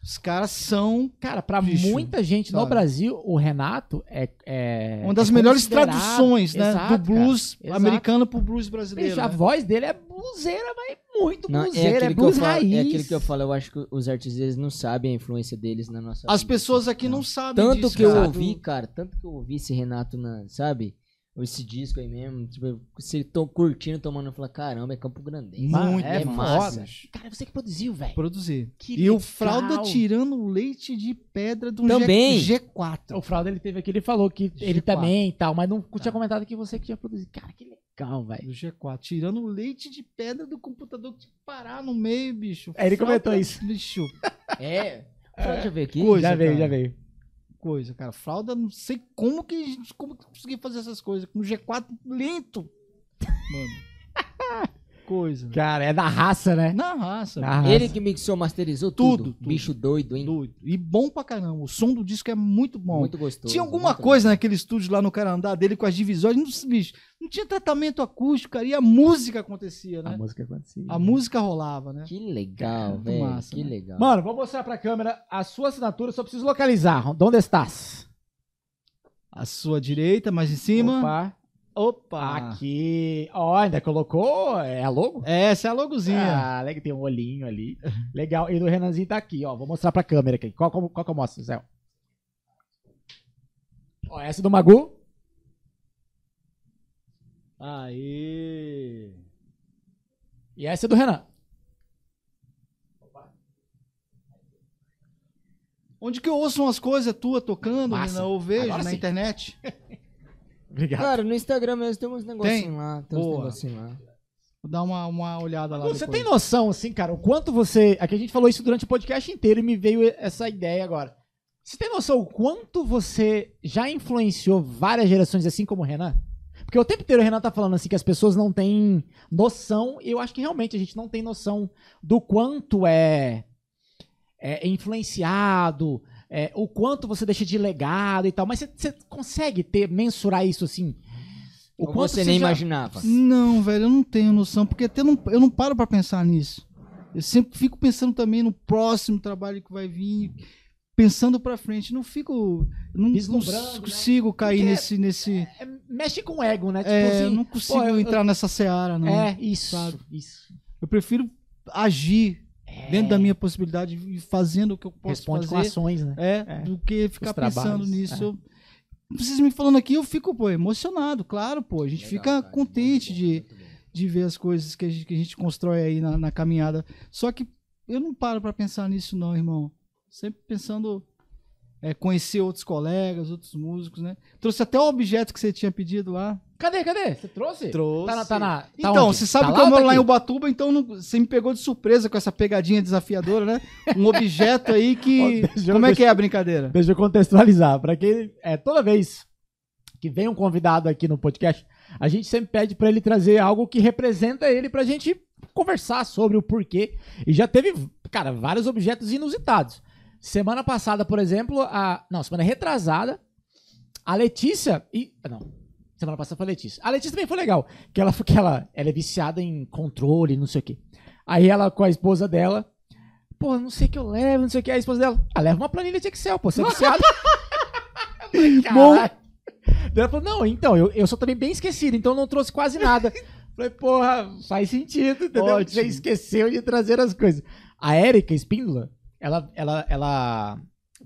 Os caras são Cara, pra Bicho, muita gente no sabe? Brasil, o Renato é. é uma das é melhores traduções, né? Exato, do blues cara. Exato. americano pro blues brasileiro. Bicho, a né? voz dele é bluseira, mas muito Não, é, bluseira, é, eu blues falo, raiz. é aquilo que eu falo, eu acho que os artistas eles não sabem a influência deles na nossa As vida. pessoas aqui não sabem Tanto disso, que eu cara. ouvi, cara, tanto que eu ouvi esse Renato, na, sabe? Esse disco aí mesmo, tipo, se tô curtindo, tomando, eu falo, caramba, é Campo Grande. Muito é massa. foda. Cara, você que produziu, velho. Produzir. Que E o legal. Fralda tirando leite de pedra do Também. G, G4. O Fralda, ele teve aqui, ele falou que ele G4. também e tal, mas não tinha Tá. comentado que você que tinha produzido. Cara, que legal, velho. Do G4. Tirando leite de pedra do computador que tinha que parar no meio, bicho. É, ele Fralda, comentou isso. Bicho, É. Deixa eu ver aqui. Coisa, já veio, cara. já veio. Coisa, cara. Fralda, não sei como que a gente como que conseguia fazer essas coisas. Com o G4 lento. Mano. Coisa. Cara, é da raça, né? Na raça. Na raça. Ele que mixou, masterizou tudo. Tudo, tudo. Bicho doido, hein? Doido. E bom pra caramba. O som do disco é muito bom. Muito gostoso. Tinha alguma coisa naquele estúdio lá no Canadá dele com as divisórias. Não, bicho, não tinha tratamento acústico, cara. E a música acontecia, né? A música acontecia. A música rolava, né? Que legal, velho. massa, Que né? legal. Mano, vou mostrar pra câmera a sua assinatura, só preciso localizar. Onde estás? A sua direita, mais em cima. Opa. Opa! Aqui. Ó, ainda colocou. É a logo? Essa é a logozinha. Ah, legal, tem um olhinho ali. Legal. E do Renanzinho tá aqui, ó. Vou mostrar pra câmera aqui. Qual, qual, qual que eu mostro, Zé? Ó, essa do Magu. Aê! E essa é do Renan. Onde que eu ouço umas coisas tuas tocando, Massa. Renan? Eu vejo Agora na sim. internet. Obrigado. Cara, no Instagram mesmo tem uns negocinhos lá. Tem uns Boa. negocinhos lá. Vou dar uma, uma olhada lá Você depois. tem noção, assim, cara, o quanto você. Aqui a gente falou isso durante o podcast inteiro e me veio essa ideia agora. Você tem noção o quanto você já influenciou várias gerações, assim como o Renan? Porque o tempo inteiro o Renan tá falando assim que as pessoas não têm noção, e eu acho que realmente a gente não tem noção do quanto é, é influenciado, é, o quanto você deixa de legado e tal. Mas você, consegue ter, mensurar isso assim? O Ou você nem imaginava. Não, velho, eu não tenho noção, porque até não, eu não paro pra pensar nisso. Eu sempre fico pensando também no próximo trabalho que vai vir, pensando pra frente. Não fico. eu Não, não né? consigo cair Porque- nesse. nesse É, mexe com o ego, né? Tipo é, assim, eu não consigo pô, eu- entrar nessa seara, não. É, isso, sabe? isso. Eu prefiro agir É. dentro da minha possibilidade e fazendo o que eu posso Responde com fazer. ações, né? É, É. do que ficar Os pensando trabalhos, nisso. é. Vocês me falando aqui, eu fico, pô, emocionado, claro, pô. A gente Legal, fica cara. contente bom, de, de ver as coisas que a gente, que a gente constrói aí na, na caminhada. Só que eu não paro pra pensar nisso, não, irmão. Sempre pensando. É, conhecer outros colegas, outros músicos, né? Trouxe até o objeto que você tinha pedido lá. Cadê, cadê? Você trouxe? Trouxe. Tá na. Tá na tá Então, onde? você sabe Tá que eu ou moro tá lá em? Ubatuba, então não- você me pegou de surpresa com essa pegadinha desafiadora, né? Um objeto aí que. Eu- Como é deixa- que é a brincadeira? Deixa eu contextualizar. Pra quem. É, toda vez que vem um convidado aqui no podcast, a gente sempre pede pra ele trazer algo que representa ele pra gente conversar sobre o porquê. E já teve, cara, vários objetos inusitados. Semana passada, por exemplo, a. Não, semana retrasada, a Letícia. E, não. Semana passada foi a Letícia. A Letícia também foi legal. Que ela, que ela, ela é viciada em controle, não sei o quê. Aí ela com a esposa dela. Pô, não sei o que eu levo, não sei o que. A esposa dela. Ah, leva uma planilha de Excel, pô. Você é "Caralho." Daí Ela falou, não, então, eu, eu sou também bem esquecido, então eu não trouxe quase nada. Falei, porra, faz sentido, entendeu? Ótimo. Você esqueceu de trazer as coisas. A Érica Espíndola, ela, ela, ela,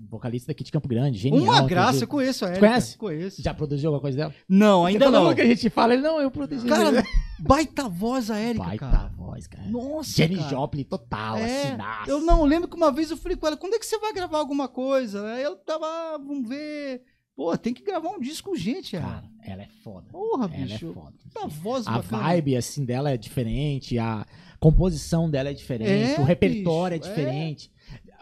vocalista daqui de Campo Grande, genial. Uma graça, eu conheço a Erika. conhece? Conheço. Já produziu alguma coisa dela? Não, Porque ainda todo não. que a gente fala, ele, não, eu produzi. Cara, baita voz a Erika, Baita cara. voz, cara. Nossa, Jenny cara. Joplin total, É, assinaço. Eu não lembro que uma vez eu falei com ela, quando é que você vai gravar alguma coisa? Aí eu tava, ah, vamos ver. Pô, tem que gravar um disco urgente, cara. Cara, ela é foda. Porra, Ela é bicho. foda. Tá voz A bacana. vibe, assim, dela é diferente, a composição dela é diferente, É, o repertório bicho, é é.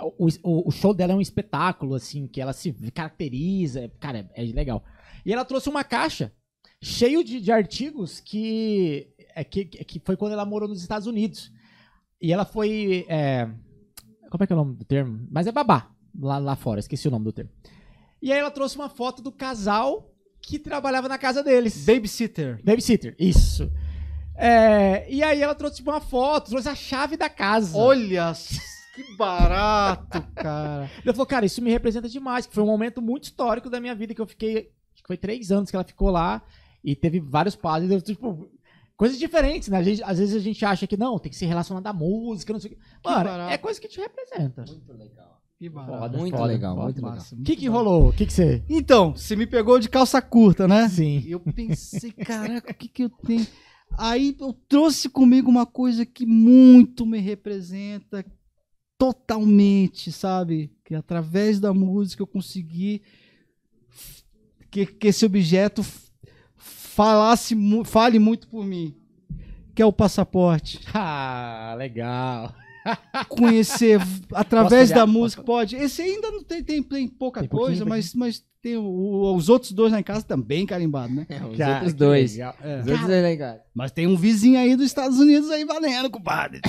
O, o- o show dela é um espetáculo, assim, que ela se caracteriza. Cara, é, é legal. E ela trouxe uma caixa cheio de, de artigos que, é, que, que foi quando ela morou nos Estados Unidos. E ela foi. é, como é que é o nome do termo? Mas é babá, lá, lá fora, esqueci o nome do termo. E aí ela trouxe uma foto do casal que trabalhava na casa deles. Babysitter. Babysitter, isso. É, e aí ela trouxe tipo, uma foto, trouxe a chave da casa. Olha, que barato, cara. Ela falou, cara, isso me representa demais, que foi um momento muito histórico da minha vida, que eu fiquei, acho que foi três anos que ela ficou lá, e teve vários padres, eu, tipo, coisas diferentes, né? Gente- às vezes a gente acha que não, tem que ser relacionado à música, não sei o que. Mano, barato. é coisa que te representa. Muito legal. Que barato. Foda, Muito foda, legal, foda. muito legal. Massa, O muito que que rolou? O que que você... Então, você me pegou de calça curta, né? Sim. Eu pensei, caraca, o que que eu tenho? Aí eu trouxe comigo uma coisa que muito me representa totalmente, sabe? Que através da música eu consegui que, que esse objeto falasse, fale muito por mim. Que é o passaporte. Ah, legal. Conhecer através da música, pode. Esse ainda não tem, tem, tem pouca Tem coisa, mas, mas tem o- o- os outros dois lá em casa também carimbados, né? É, os Cara, outros dois. legal. É. Os outros é legal. Mas tem um vizinho aí dos Estados Unidos aí valendo, compadre.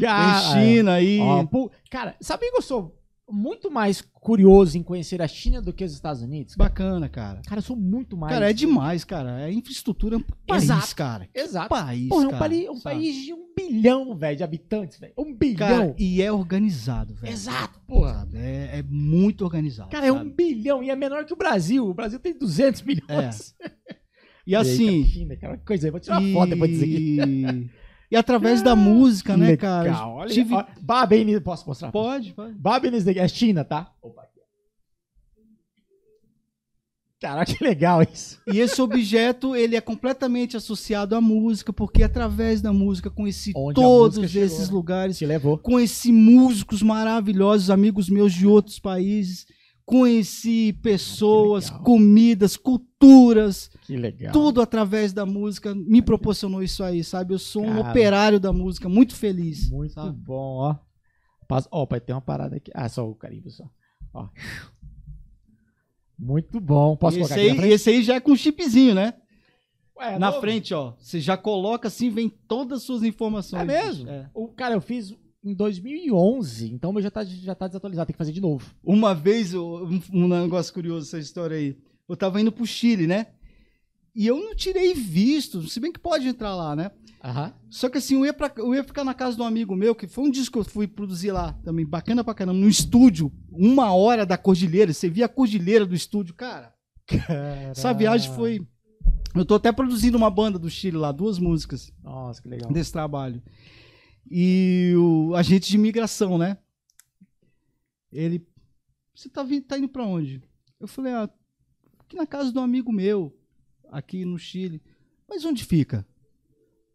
Cara, tem China aí. Cara, sabe que eu sou muito mais curioso em conhecer a China do que os Estados Unidos? Cara, Bacana, cara. Cara, eu sou muito mais. Cara, é demais, cara. É infraestrutura é um país, Exato. cara. Exato. País, Porra, é um, cara, pali- um sabe? país de um bilhão, velho, de habitantes, velho. Um bilhão. Cara, e é organizado, velho. Exato, porra. Sabe? É, é muito organizado. Cara, é um sabe? bilhão e é menor que o Brasil. O Brasil tem 200 milhões. E assim. Eita, China, cara, coisa aí. Vou tirar uma foto depois disso aqui. e... através da música, né, Legal, cara? Olha, Tive- Babem nisso. Posso mostrar? Pode, pode. Daqui. É China, tá? Opa, aqui. Caraca, que legal isso. E esse objeto, ele é completamente associado à música, porque através da música conheci Onde todos música chegou, esses né? lugares. Te levou. Conheci músicos maravilhosos, amigos meus de outros países. Conheci pessoas, comidas, culturas, Que legal. tudo através da música me proporcionou isso aí, sabe? Eu sou um Cara. operário da música, muito feliz. Muito sabe? bom, ó. Passa- Ó, pai, tem uma parada aqui. Ah, só o carimbo só. Ó. Muito bom. Posso esse, colocar aí, esse aí já é com chipzinho, né? Ué, é na novo? frente, ó. Você já coloca assim, vem todas as suas informações. É mesmo? É. O, cara, eu fiz em 2011, então meu já tá, já tá desatualizado, tem que fazer de novo. Uma vez, um, um negócio curioso essa história aí. Eu tava indo pro Chile, né? E eu não tirei visto, se bem que pode entrar lá, né? Aham. Só que assim, eu ia, pra, eu ia ficar na casa de um amigo meu, que foi um disco que eu fui produzir lá também, bacana pra caramba, no estúdio, uma hora da cordilheira, você via a cordilheira do estúdio, cara. Essa viagem foi. Eu tô até produzindo uma banda do Chile lá, duas músicas Nossa, que legal. desse trabalho. E o agente de imigração, né? Ele. Você tá, vindo, tá indo pra onde? Eu falei, ah, aqui na casa de um amigo meu, aqui no Chile. Mas onde fica?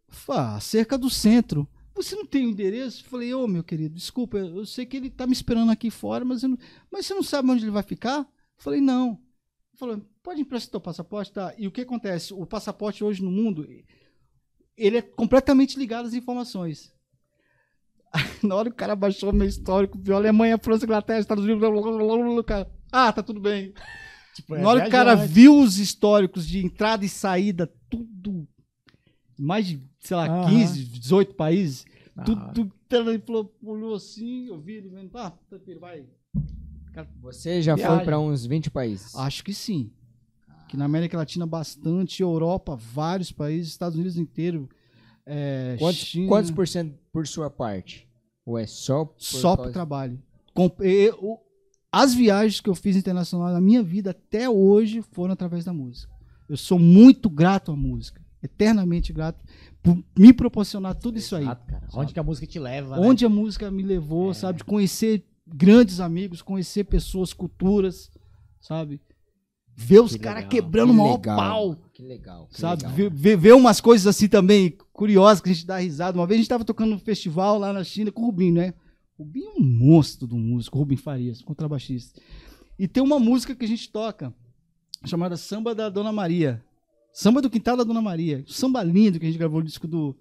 Fá, cerca do centro. Você não tem o endereço? Eu falei, ô meu querido, desculpa, eu sei que ele tá me esperando aqui fora, mas, não... mas você não sabe onde ele vai ficar? Eu falei, não. Ele falou, pode emprestar o passaporte? Tá. E o que acontece? O passaporte hoje no mundo, ele é completamente ligado às informações. Na hora que o cara baixou meu histórico, viu Alemanha, França, Inglaterra, Estados Unidos, blá, blá, blá, blá, blá, blá, cara, ah, tá tudo bem. Tipo, é Na hora que o cara viajante. viu os históricos de entrada e saída, tudo, mais de, sei lá, Aham. 15, 18 países, tudo, tudo, ele falou, olhou assim, eu vi ele vendo, ah, tranquilo, vai. Você já Viagem. foi pra uns 20 países. Acho que sim. Que na América Latina bastante, Europa, vários países, Estados Unidos inteiro, é, Quantos, China. quantos por cento por sua parte? Ou é só por Só causa- pro trabalho. As viagens que eu fiz internacional na minha vida até hoje foram através da música. Eu sou muito grato à música. Eternamente grato por me proporcionar tudo isso aí. Exato, cara. Onde que a música te leva, né? Onde a música me levou, É. sabe? De conhecer grandes amigos, conhecer pessoas, culturas, sabe? Ver os Que caras quebrando o Que maior legal. pau. Que legal. que Sabe? legal. Ver, ver- ver umas coisas assim também curiosas que a gente dá risada. Uma vez a gente tava tocando num festival lá na China com o Rubinho, né? O Rubinho é um monstro do músico, o Rubinho Farias, contrabaixista. E tem uma música que a gente toca, chamada Samba da Dona Maria. Samba do Quintal da Dona Maria. Samba lindo que a gente gravou no disco do,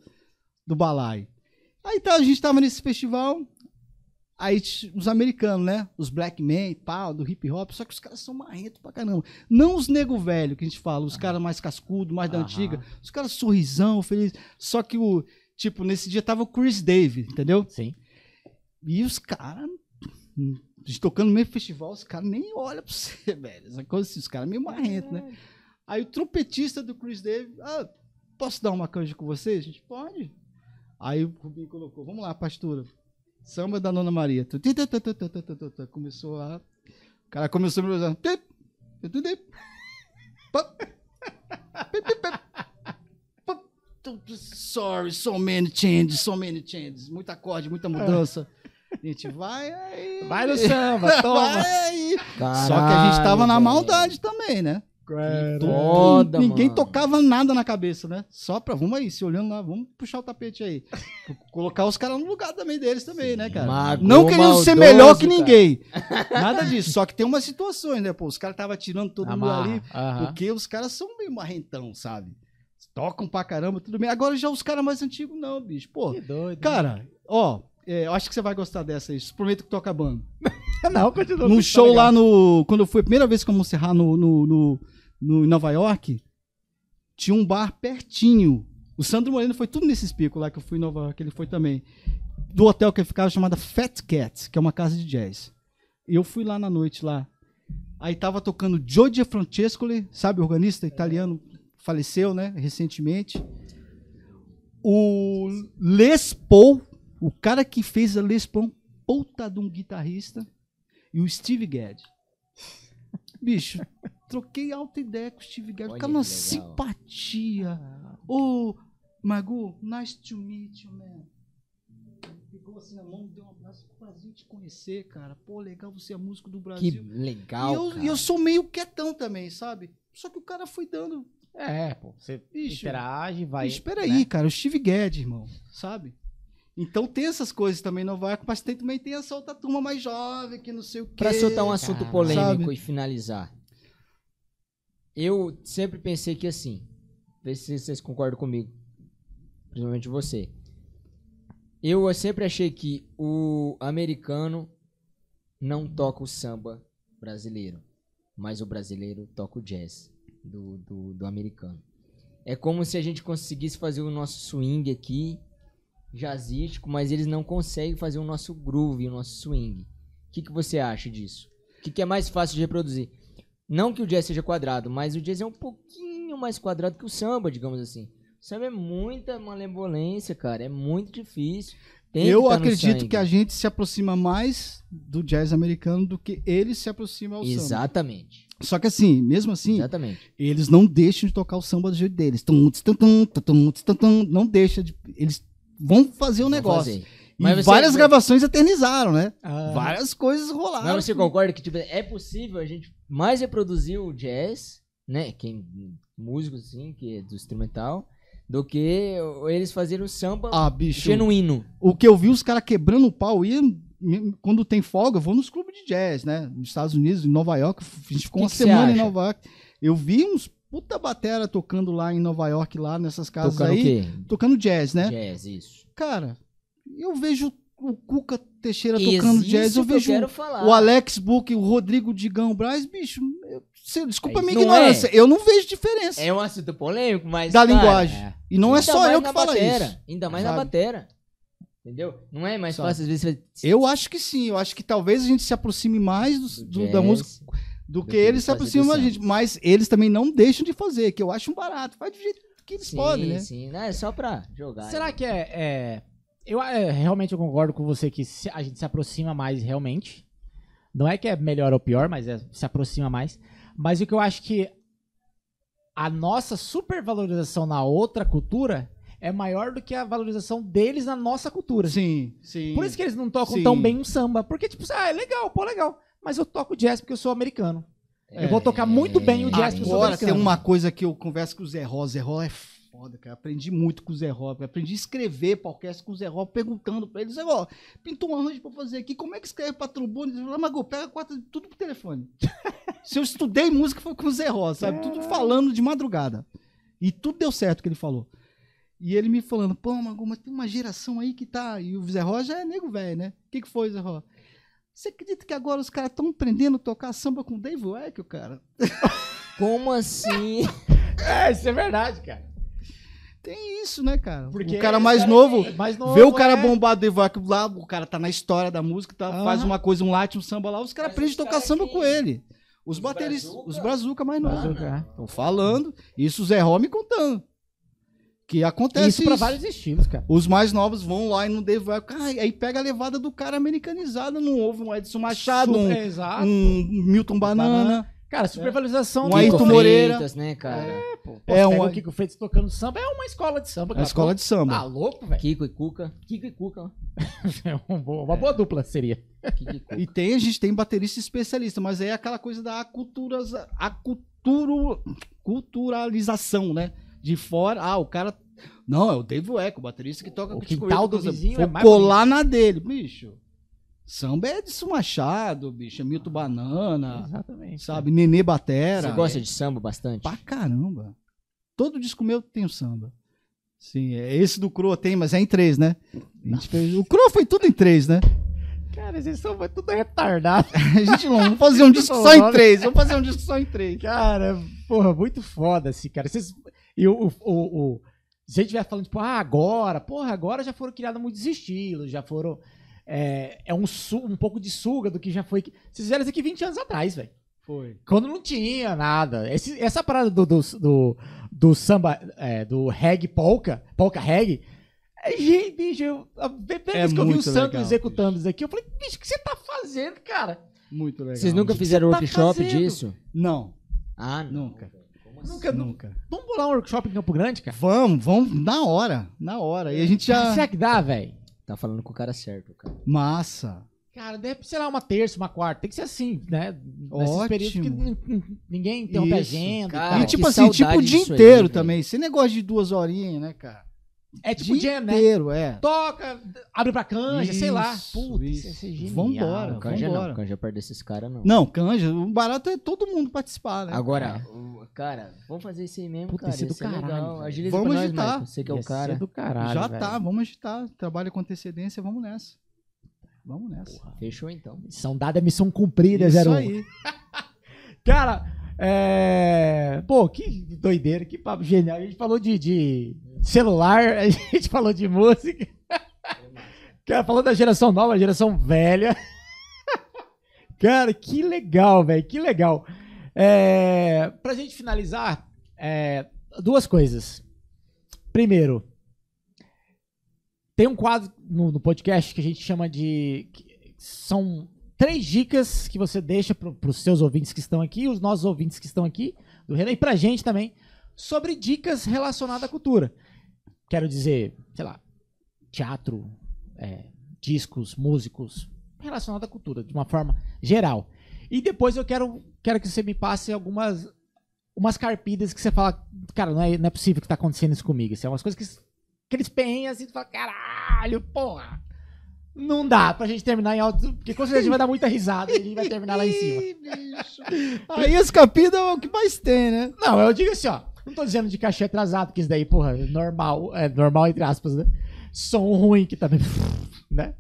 do Balai. Aí tá, a gente tava nesse festival, aí os americanos, né? Os black men, pau, do hip hop, só que os caras são marrentos pra caramba. Não os nego velho que a gente fala, os caras mais cascudo, mais da antiga. Os caras sorrisão, feliz. Só que o, tipo, nesse dia tava o Chris Davis, entendeu? Sim. E os caras, a gente tocando no mesmo festival, os caras nem olham pra você, velho. Essa coisa assim, os caras meio marrentos, né? Aí o trompetista do Chris Davis, ah, posso dar uma canja com vocês? A gente pode. Aí o Rubinho colocou, vamos lá, pastora. Samba da Nona Maria. Começou a. O cara começou a me usar. Sorry, so many changes, so many changes. Muito acorde, muita mudança. A gente vai aí. Vai no samba, toma. Vai aí. Caralho, Só que a gente tava na maldade também, né? Cara. Foda, Ninguém mano. tocava nada na cabeça, né? Só pra, vamos aí, se olhando lá, vamos puxar o tapete aí. Colocar os caras no lugar também deles também, né, cara? Mago Não querendo ser melhor que cara. ninguém. Nada disso. Só que tem umas situações, né? Pô, os caras estavam tirando todo mundo Amarra. ali. Aham. Porque os caras são meio marrentão, sabe? Tocam pra caramba, tudo bem. Agora já os caras mais antigos, não, bicho. Pô, Que doido. cara, ó, é, eu acho que você vai gostar dessa aí. Prometo que tô acabando. Não, continua. Num tá show legal. lá no. Quando eu fui a primeira vez que eu Monserrat no, no, no, no, em Nova York, tinha um bar pertinho. O Sandro Moreno foi tudo nesses picos lá que eu fui em Nova York, ele foi também. Do hotel que ele ficava chamada Fat Cat, que é uma casa de jazz. Eu fui lá na noite lá. Aí tava tocando Giorgio Francescoli, sabe, organista italiano, faleceu, né, recentemente. O Les Paul, o cara que fez a Les Paul, puta de um guitarrista, e o Steve Gadd. Bicho, troquei alta ideia com o Steve Gadd, cara uma que legal. simpatia. Ô, Magu, nice to meet you, man. Pegou assim na mão, deu um abraço, prazer te conhecer, cara. Pô, legal, você é músico do Que Brasil. legal, e eu, cara. e eu sou meio quietão também, sabe? Só que o cara foi dando. É, pô. Você Bicho, interage, vai. Espera né? aí, cara, o Steve Gadd, irmão, sabe? Então tem essas coisas também no Nova York, mas tem, também tem essa outra turma mais jovem, que não sei o quê. Pra soltar um assunto polêmico sabe? e finalizar. Eu sempre pensei que assim, vê se vocês concordam comigo, principalmente você. Eu sempre achei que o americano não toca o samba brasileiro, mas o brasileiro toca o jazz do, do, do americano. É como se a gente conseguisse fazer o nosso swing aqui, jazzístico, mas eles não conseguem fazer o nosso groove, o nosso swing. O que, que você acha disso? O que, que é mais fácil de reproduzir? Não que o jazz seja quadrado, mas o jazz é um pouquinho mais quadrado que o samba, digamos assim. O samba é muita malemolência, cara. É muito difícil. Tem eu que tá acredito que a gente se aproxima mais do jazz americano do que eles se aproximam ao samba. Exatamente. Só que assim, mesmo assim, Exatamente. eles não deixam de tocar o samba do jeito deles. Não deixa de. Eles vão fazer o Vou negócio. fazer. Mas você- várias gravações eternizaram, né? Ah, Várias coisas rolaram. Mas você concorda que tipo, é possível a gente mais reproduzir o jazz, né? Quem músicos assim, que é do instrumental, do que eles fazerem o samba Ah, bicho. genuíno. O que eu vi os caras quebrando o pau e quando tem folga, eu vou nos clubes de jazz, né? Nos Estados Unidos, em Nova York. A gente ficou Que uma que semana em? Nova York. Eu vi uns puta batera tocando lá em Nova York, lá nessas casas Tocando aí. o quê? Tocando jazz, né? Jazz, isso. Cara, eu vejo o Cuca Teixeira tocando jazz, eu vejo falar. o Alex Book, o Rodrigo Digão Braz, bicho, eu- desculpa É a minha isso, não ignorância, eu não vejo diferença. É um assunto polêmico, mas. Da cara, linguagem. é. E não é ainda só mais eu na que falo batera, isso. Ainda mais na sabe? batera. Entendeu? Não é mais Sabe? fácil, às vezes. Eu acho que sim, eu acho que talvez a gente se aproxime mais do- do- da jazz. música do que que eles se aproximam do da gente, mas eles também não deixam de fazer, que eu acho um barato, faz do jeito que eles Sim, podem, né? sim. Não, é só pra jogar. Será que é. é- eu é, realmente eu concordo com você que se- a gente se aproxima mais realmente. Não é que é melhor ou pior, mas é, se aproxima mais. Mas o que eu acho que a nossa supervalorização na outra cultura é maior do que a valorização deles na nossa cultura. Sim, sim. Por isso que eles não tocam Sim. tão bem um samba. Porque, tipo, ah, é legal, pô, legal. Mas eu toco jazz porque eu sou americano. É, Eu vou tocar muito bem o jazz porque eu sou Agora tem americano. uma coisa que eu converso com o Zé Rosa, Zé Rosa é foda, cara. Aprendi muito com o Zé Rob. Aprendi a escrever pra orquestra com o Zé Rob, perguntando pra ele, Zé Rob, pintou um arranjo pra fazer aqui, como é que escreve pra trombone? Ele falou, Mago, pega quatro, tudo pro telefone. Se eu estudei música foi com o Zé Rob, sabe? Tudo falando de madrugada. E tudo deu certo que ele falou. E ele me falando, pô, Mago, mas tem uma geração aí que tá. E o Zé Rob já é nego velho, né? O que, que foi, Zé Rob? Você acredita que agora os caras estão aprendendo a tocar samba com o Dave Weck, cara? Como assim? É, isso é verdade, cara. Tem isso, né, cara? Porque o cara mais cara novo, é mais novo, vê o cara é. bombado do Evac lá, o cara tá na história da música, tá, Aham. faz uma coisa, um latte, um samba lá, os caras aprendem a tocar cara samba que- com ele. Os, Os bateristas, os brazuca mais novos. Estão falando, isso o Zé Ró me contando. Que acontece Isso pra vários estilos, cara. Os mais novos vão lá e não ah, aí pega a levada do cara americanizado, não ouve um Edson Machado, um, Super- Exato. um Milton Banana. Cara, supervalorização Um do- Ayrton Moreira. Freitas, né, cara? Pô, É é um- o Kiko Freitas tocando samba, é uma escola de samba, É a cara. escola de samba. Tá louco, velho? Kiko e Cuca. Kiko e Cuca. ó. É uma boa, uma boa dupla seria. Kiko e Cuca. E tem, a gente tem baterista especialista, mas é aquela coisa da acultura, aculturo, culturalização, né? De fora, ah, o cara. Não, é o Dave Weck, o baterista que toca O quintal do vizinho Vou é mais colar na dele, bicho. Samba é Edson Machado, bicho, é Milton Banana, Exatamente. sabe? Nenê Batera. Você gosta de samba bastante? Pra caramba. Todo disco meu tem o samba. Sim, é, esse do Croa tem, mas é em três, né? Fez- o Croa foi tudo em três, né? Cara, esses são tudo retardado. A gente não, vamos fazer um disco só em três. Vamos fazer um disco só em três. Cara, porra, muito foda assim, cara. Vocês, e o, o, o, o- se a gente estiver falando, tipo, ah, agora, porra, agora já foram criados muitos estilos, já foram. É, é um, su, um pouco de suga do que já foi. Vocês fizeram isso aqui 20 anos atrás, velho. Foi. Quando não tinha nada. Esse- essa parada do, do, do, do samba, é, do reggae polka, polka reggae. é, Gente, bicho, eu, a primeira É vez que eu vi o Sandro legal, executando isso aqui, eu falei, bicho, o que você tá fazendo, cara? Muito legal. Vocês nunca fizeram você tá workshop fazendo? disso? Não, Ah, não. Nunca. Como assim? Nunca, nunca. Vamos bolar um workshop em Campo Grande, cara? Vamos, vamos na hora, na hora. E a gente já... Será que dá, velho? Tá falando com o cara certo, cara. Massa. Cara, deve ser lá uma terça, uma quarta. Tem que ser assim, né? Nesses Ótimo. períodos que ninguém interrompe a agenda. e cara. e tipo assim, tipo o dia disso aí, inteiro velho. também. Esse negócio de duas horinhas, né, cara? É tipo dia jam, né? inteiro, é. Toca, abre pra canja, sei lá. Isso, Putz, isso. isso genial. Vambora, Canja vambora. não. Canja perde esses caras, não. Não, canja, o barato é todo mundo participar, né? Agora, o- cara, vamos fazer isso aí mesmo, Puta, cara. do Isso é caralho, legal. Agiliza Vamos pra nós, agitar. Michael. Você que é o cara. ser do caralho, já velho. tá, vamos agitar. Trabalho com antecedência, vamos nessa. Vamos nessa. Fechou então. Missão dada, missão cumprida, Isso 01. aí. Cara, é... Pô, que doideira, que papo genial. A gente falou de, de celular, a gente falou de música. Cara, falou da geração nova, geração velha. Cara, que legal, velho, que legal. É... Pra gente finalizar, é, duas coisas. Primeiro, tem um quadro no, no podcast que a gente chama de... São três dicas que você deixa para os seus ouvintes que estão aqui, os nossos ouvintes que estão aqui, do Renan, e pra gente também, sobre dicas relacionadas à cultura. Quero dizer, sei lá, teatro, é, discos, músicos, relacionado à cultura, de uma forma geral. E depois eu quero, quero que você me passe algumas umas carpidas que você fala, cara, não é, não é possível que tá acontecendo isso comigo. Isso é umas coisas que, que eles penham assim, tu fala, caralho, porra. Não dá pra gente terminar em alto, porque com certeza a gente vai dar muita risada e a gente vai terminar lá em cima. Ih, bicho. Aí esse capítulo é o que mais tem, né? Não, eu digo assim, ó. Não tô dizendo de cachê atrasado, porque isso daí, porra, é normal. É normal, entre aspas, né? Som ruim que também. né?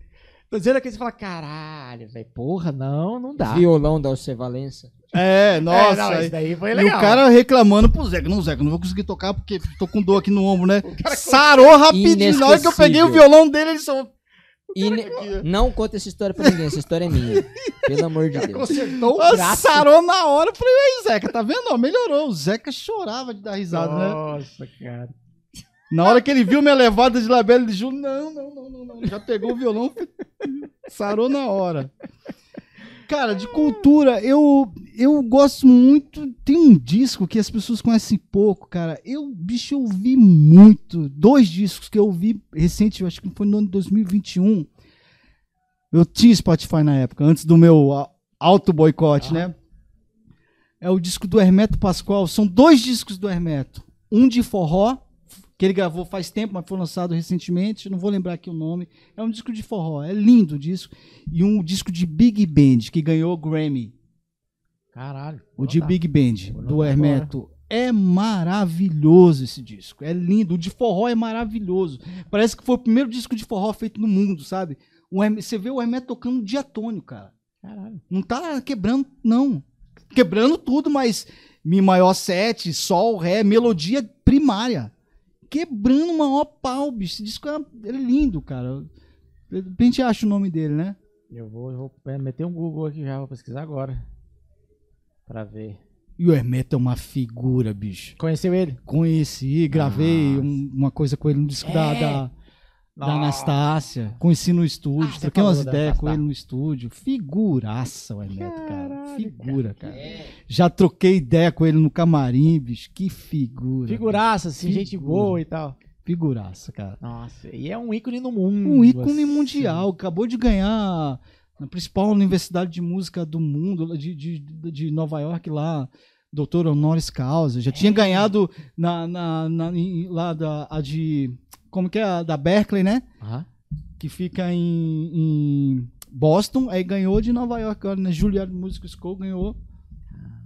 Tô dizendo que você fala, caralho, velho, porra, não, não dá. Violão da Alce Valença. É, É, nossa. não, aí- isso daí foi e legal. o cara reclamando pro Zeca. Não, Zeca, não vou conseguir tocar porque tô com dor aqui no ombro, né? cara Sarou rapidinho. Na hora que eu peguei o violão dele, ele só. E ne- não conta essa história pra ninguém, essa história é minha. Pelo amor de Deus. consertou o braço. Sarou na hora. Eu falei, aí, Zeca, tá vendo? Ó, melhorou. O Zeca chorava de dar risada, né? Nossa, cara. Na hora que ele viu minha levada de labela, ele juro, não, não, não, não, não. Já pegou o violão, sarou na hora. Cara, de cultura, eu, eu gosto muito. Tem um disco que as pessoas conhecem pouco, cara. Eu, bicho, eu ouvi muito. Dois discos que eu ouvi recente, eu acho que foi no ano de 2021. Eu tinha Spotify na época, antes do meu ah, auto-boicote, né? É o disco do Hermeto Pascoal. São dois discos do Hermeto. Um de forró, que ele gravou faz tempo, mas foi lançado recentemente. Não vou lembrar aqui o nome. É um disco de forró. É lindo o disco. E um disco de Big Band, que ganhou Grammy. Caralho. O de Tá. Big Band, Vou do Hermeto. É maravilhoso esse disco. É lindo. O de forró é maravilhoso. Parece que foi o primeiro disco de forró feito no mundo, sabe? O você vê o Hermeto tocando diatônio, cara. Caralho. Não tá quebrando, não. Quebrando tudo, mas Mi maior 7, Sol, Ré, melodia primária. Quebrando o maior pau, bicho. Esse disco é, é lindo, cara. De repente acha o nome dele, né? Eu vou, eu vou é, meter um Google aqui já, vou pesquisar agora. Pra ver. E o Hermeto é uma figura, bicho. Conheceu ele? Conheci, gravei Nossa. um- uma coisa com ele no disco É? da, da Nossa. Anastácia. Conheci no estúdio, Ah, troquei umas da ideias com ele no estúdio. Figuraça o Hermeto, cara. Figura, cara. É, Já troquei ideia com ele no camarim, bicho. Que figura. Figuraça, assim, gente Figura. boa e tal. Figuraça, cara. Nossa, e é um ícone no mundo. Um ícone assim. mundial. Acabou de ganhar na principal universidade de música do mundo, de, de, de Nova York lá. Doutor honoris causa. Já É. tinha ganhado na, na, na- lá da a de. Como que é? A da Berkeley, né? Aham. Que fica em, em Boston. Aí ganhou de Nova York agora, né? Juilliard Music School ganhou.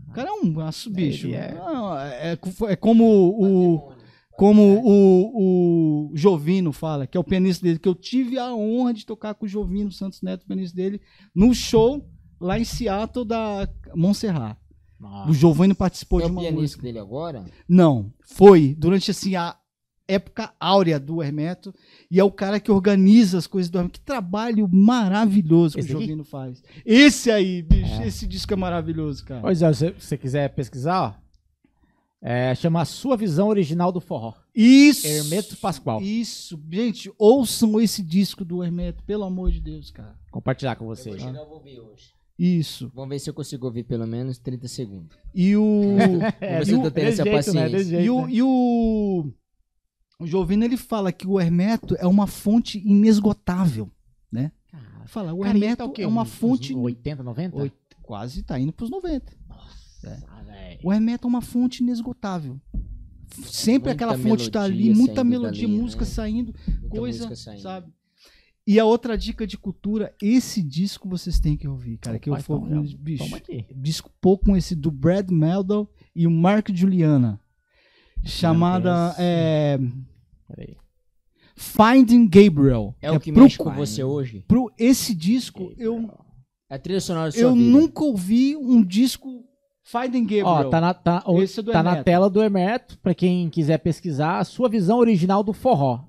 O cara é um aço, bicho. Ele é- Não, é, é como o, como o, o Jovino fala, que é o pianista dele, que eu tive a honra de tocar com o Jovino Santos Neto, pianista dele, no show lá em Seattle da Montserrat. O Jovino participou é de o uma pianista música. dele agora? Não, foi durante assim a época áurea do Hermeto e é o cara que organiza as coisas do Hermeto. Que trabalho maravilhoso que Esse o aqui? Jovino faz. Esse aí, bicho, É. esse disco é maravilhoso, cara. Pois é, se você quiser pesquisar, ó. É, chama A Sua Visão Original do Forró. Isso. Hermeto Pascoal. Isso, gente, ouçam esse disco do Hermeto, pelo amor de Deus, cara. Compartilhar com Eu você. vou chegar, eu vou ouvir hoje. Isso. Vamos ver se eu consigo ouvir pelo menos 30 segundos. E o É, ver se eu o- tô tendo desse essa jeito, paciência. Né? Jeito, e o, né? e o o Jovino ele fala que o Hermeto é uma fonte inesgotável, né? Cara, Fala, o cara, ele Hermeto tá o é uma fonte uns 80, 90? Oit- quase tá indo pros 90. Nossa, velho. O Hermeto é uma fonte inesgotável. Sempre aquela fonte tá ali, muita melodia, dali, música né? saindo, Muita coisa, música saindo. sabe? E a outra dica de cultura, esse disco vocês têm que ouvir, cara, que eu for, então já- bicho, disco pouco com esse do Brad Meldau e o Mark Juliana, chamada é, Peraí. Finding Gabriel. É o que pro- mexe com você hoje? pro esse disco eu É a trilha sonora da sua eu vida. nunca ouvi um disco Finding Gabriel. Ó, tá na, tá, o- Esse é do tá na tela do Hermeto, pra quem quiser pesquisar, a sua visão original do forró.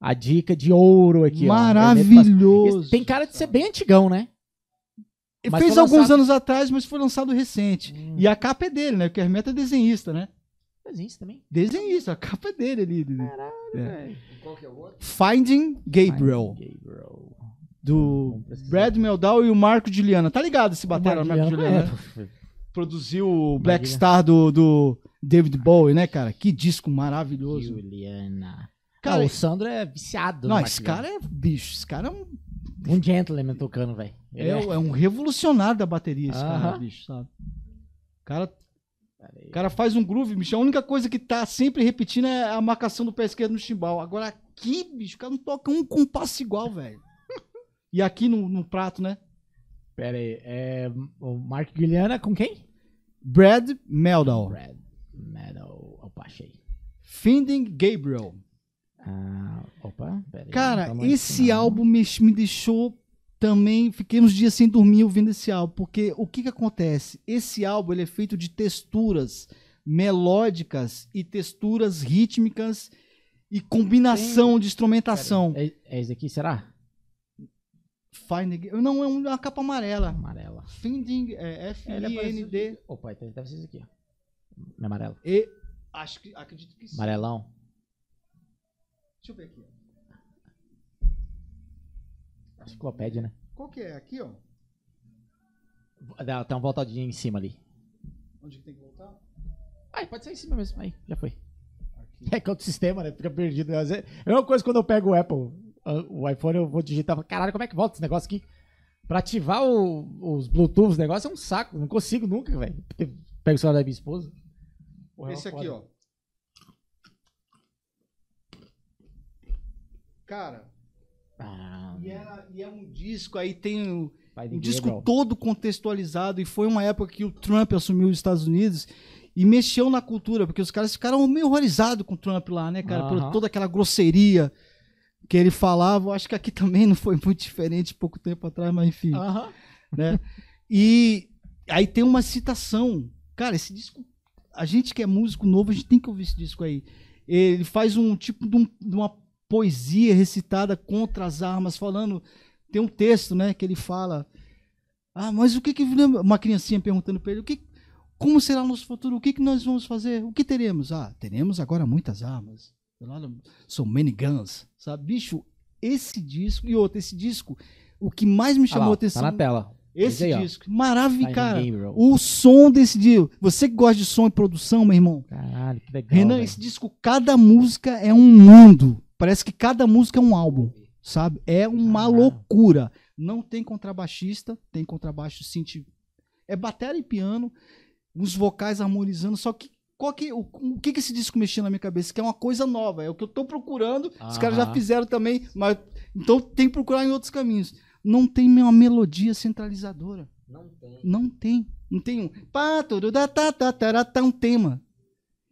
A dica de ouro aqui, ó. Maravilhoso. Pascoal. Tem cara de ser bem antigão, né? Mas fez foi alguns lançado- anos atrás, mas foi lançado recente. Hum. E a capa é dele, né? Porque o Hermeto é desenhista, né? Isso também. Desenhista, a capa é dele ali. É. velho. Qual que é o outro? Finding Gabriel, Gabriel. do. Brad Meldau e o Marco Juliana. Tá ligado esse batera, O Marco Juliana? É, Produziu o Black Juliana. Star do, do David Bowie, né, cara? Que disco maravilhoso. Juliana. Cara, Cara, o Sandro é viciado. Não, esse cara é bicho. Esse cara é um, Um gentleman tocando, velho. Ele é, é um revolucionário da bateria, esse cara, Aham. bicho, sabe? O cara. O cara faz um groove, bicho. A única coisa que tá sempre repetindo é a marcação do pé esquerdo no chimbal. Agora aqui, bicho, o cara não toca um compasso igual, velho. E aqui no, no prato, né? Pera aí. É, o Mark Juliana com quem? Brad Meldau. Brad Meadow. Opa, achei. Finding Gabriel. Ah, opa, pera aí. Cara, Tamo esse álbum me, me deixou também. Fiquei uns dias sem dormir ouvindo esse álbum. Porque o que que acontece? Esse álbum ele é feito de texturas melódicas e texturas rítmicas e combinação de instrumentação. É, é esse aqui, será? Finding, não, é uma capa amarela. Amarela. Finding, é É, ele F-I-N-D. Opa, então deve ser esse aqui, ó. É amarelo. E acho que acredito que sim. Amarelão. Deixa eu ver aqui. Enciclopédia, né? Qual que é? Aqui, ó. Dá, tem uma voltadinha em cima ali. Onde que tem que voltar? Ai, pode ser em cima mesmo. Aí, já foi. Aqui. É que é outro sistema, né? Fica perdido. Às vezes- É uma coisa quando eu pego o Apple, a- o iPhone, eu vou digitar. Caralho, como é que volta esse negócio aqui? Pra ativar o- os Bluetooth, os negócios é um saco. Não consigo nunca, velho. Pego o celular da minha esposa. Porra, Esse aqui, foda. ó. Cara, Ah, e, era- e é um disco, aí tem o- um disco Gabriel. todo contextualizado. E foi uma época que o Trump assumiu os Estados Unidos e mexeu na cultura, porque os caras ficaram meio horrorizados com o Trump lá, né, cara? Por toda aquela grosseria que ele falava. Acho que aqui também não foi muito diferente pouco tempo atrás, mas enfim. Né? E aí tem uma citação. Cara, esse disco. A gente que é músico novo, a gente tem que ouvir esse disco aí. Ele faz um tipo de, um- de uma poesia recitada contra as armas, falando. Tem um texto, né, que ele fala. Ah, mas o que que. Uma criancinha perguntando pra ele: o que, como será o nosso futuro? O que, que nós vamos fazer? O que teremos? Ah, teremos agora muitas armas. So many guns. Sabe, bicho, esse disco. E outro, esse disco. O que mais me Ah chamou lá, a atenção. Tá na tela. Esse aí, disco, maravilhoso, cara. O som desse disco. Você que gosta de som e produção, meu irmão. Caralho, que legal. Renan, velho. esse disco, cada música é um mundo. Parece que cada música é um álbum, sabe? É uma Ah. loucura. Não tem contrabaixista, tem contrabaixo synth. É bateria e piano, os vocais harmonizando, só que qual que, o, o que que esse disco mexeu na minha cabeça? Que é uma coisa nova, é o que eu tô procurando. Os caras já fizeram também, mas então tem que procurar em outros caminhos. Não tem uma melodia centralizadora. Não tem. Não tem. Não tem um. Pá, tá, tá, tará, tá, um tema.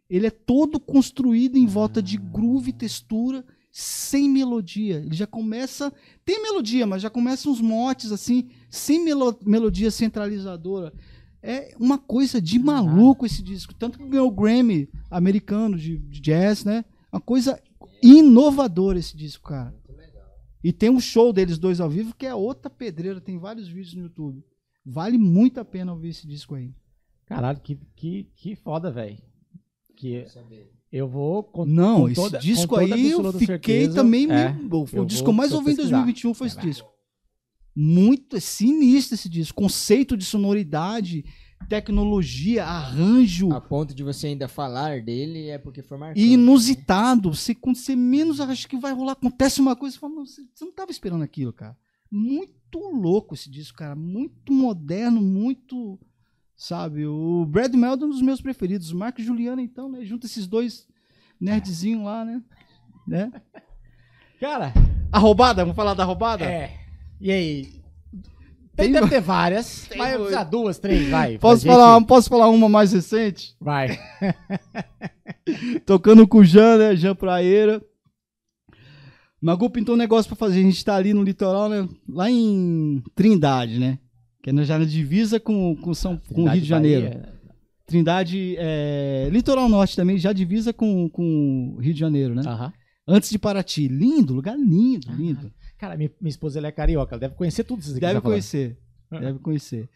Ele é todo construído em volta de groove, textura, sem melodia. Ele já começa. Tem melodia, mas já começa uns motes assim, sem melo- melodia centralizadora. É uma coisa de maluco esse disco. Tanto que ganhou o Grammy americano de, de jazz, né? Uma coisa inovadora esse disco, cara. E tem um show deles dois ao vivo que é outra pedreira. Tem vários vídeos no YouTube. Vale muito a pena ouvir esse disco aí. Caralho, que, que, que foda, velho. Que eu vou. Com, Não, com esse toda- disco com toda aí eu fiquei certeza, também. é, meio- o disco que vou eu mais ouvi em pesquisar. 2021 foi esse disco. Muito é sinistro esse disco. Conceito de sonoridade, tecnologia, arranjo. A ponto de você ainda falar dele é porque foi marcante. E inusitado. Você, quando você menos acha que vai rolar, acontece uma coisa, você fala, "Não, você, você não estava esperando aquilo, cara. Muito louco esse disco, cara. Muito moderno, muito. Sabe? O Brad Meldo é um dos meus preferidos. O Marco e Juliana, então, né? Junta esses dois nerdzinhos lá, né? né? Cara, A roubada? Vamos falar da roubada? é. E aí? Tem- deve ter várias, Tem mas duas, três, vai. Posso falar, gente- posso falar uma mais recente? Vai. Tocando com o Jean, né? Jean Praeira. Magu pintou um negócio pra fazer. A gente tá ali no litoral, né? Lá em Trindade, né? Que é já na divisa com, com, São, com o Rio de Janeiro. Bahia. Trindade, é, litoral norte também, já divisa com, com o Rio de Janeiro, né? Aham. Antes de Paraty. Lindo, lugar lindo, Ah, lindo. Cara, minha, minha esposa ela é carioca, ela deve conhecer tudo isso aqui. Deve tá conhecer. Deve conhecer.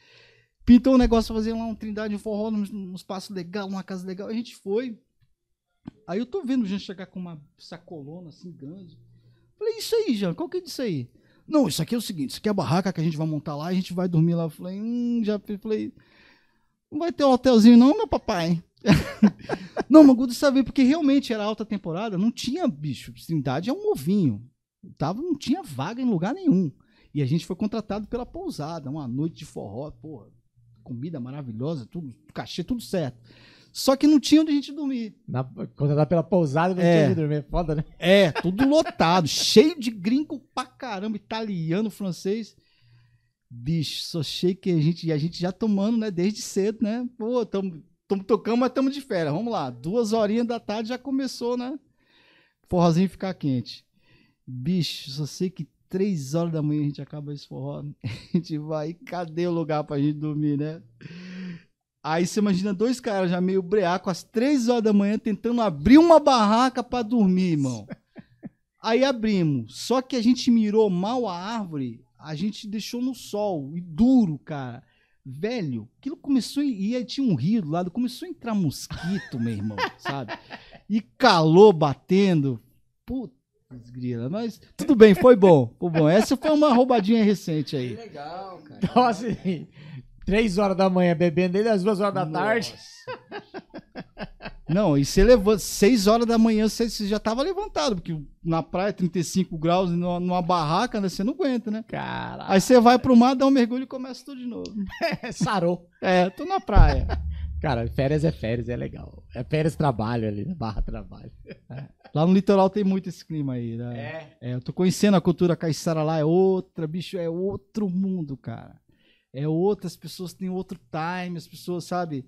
Pintou um negócio pra fazer lá um Trindade, um forró, num, num espaço legal, numa casa legal. A gente foi. Aí eu tô vendo o Jean chegar com uma sacolona assim grande. Falei, isso aí, Jean, qual que é disso aí? Não, isso aqui é o seguinte, isso aqui é a barraca que a gente vai montar lá, a gente vai dormir lá. Eu falei, hum, já falei. Não vai ter um hotelzinho, não, meu papai. não, Magudo saber, porque realmente era alta temporada, não tinha bicho. Trindade é um ovinho. Tava, não tinha vaga em lugar nenhum. E a gente foi contratado pela pousada, uma noite de forró, porra, comida maravilhosa, tudo, cachê, tudo certo. Só que não tinha onde a gente dormir. Na, contratado pela pousada, não É. tinha onde dormir. Foda, né? É, tudo lotado, cheio de gringo pra caramba, italiano, francês. Bicho, só achei que a gente, a gente já tomando, né, desde cedo, né? Pô, tamo, tamo tocando, mas tamo de férias. Vamos lá, duas horinhas da tarde já começou, né? Forrozinho ficar quente. Bicho, só sei que três horas da manhã a gente acaba esse forró. A gente vai, cadê o lugar pra gente dormir, né? Aí você imagina dois caras já meio breaco às três horas da manhã tentando abrir uma barraca pra dormir, irmão. Aí abrimos. Só que a gente mirou mal a árvore, a gente deixou no sol e duro, cara. Velho, aquilo começou a- e aí tinha um rio do lado, começou a entrar mosquito, meu irmão, sabe? E calor batendo. Putz, grila, mas tudo bem, foi bom. Foi bom. Essa foi uma roubadinha recente Que aí. Então, legal, cara. assim, três horas da manhã bebendo desde as duas horas da tarde. Não, e você levanta, 6 horas da manhã você, você já tava levantado, porque na praia 35 graus, numa, numa barraca, né, você não aguenta, né? Caralho. Aí você vai pro mar, dá um mergulho e começa tudo de novo. Sarou. É, tô na praia. Cara, férias é férias, é legal. É férias trabalho ali, né? barra trabalho. Lá no litoral tem muito esse clima aí, né? É, eu tô conhecendo a cultura caiçara lá, é outra, bicho, é outro mundo, cara. É outra, as pessoas têm outro time, as pessoas, sabe?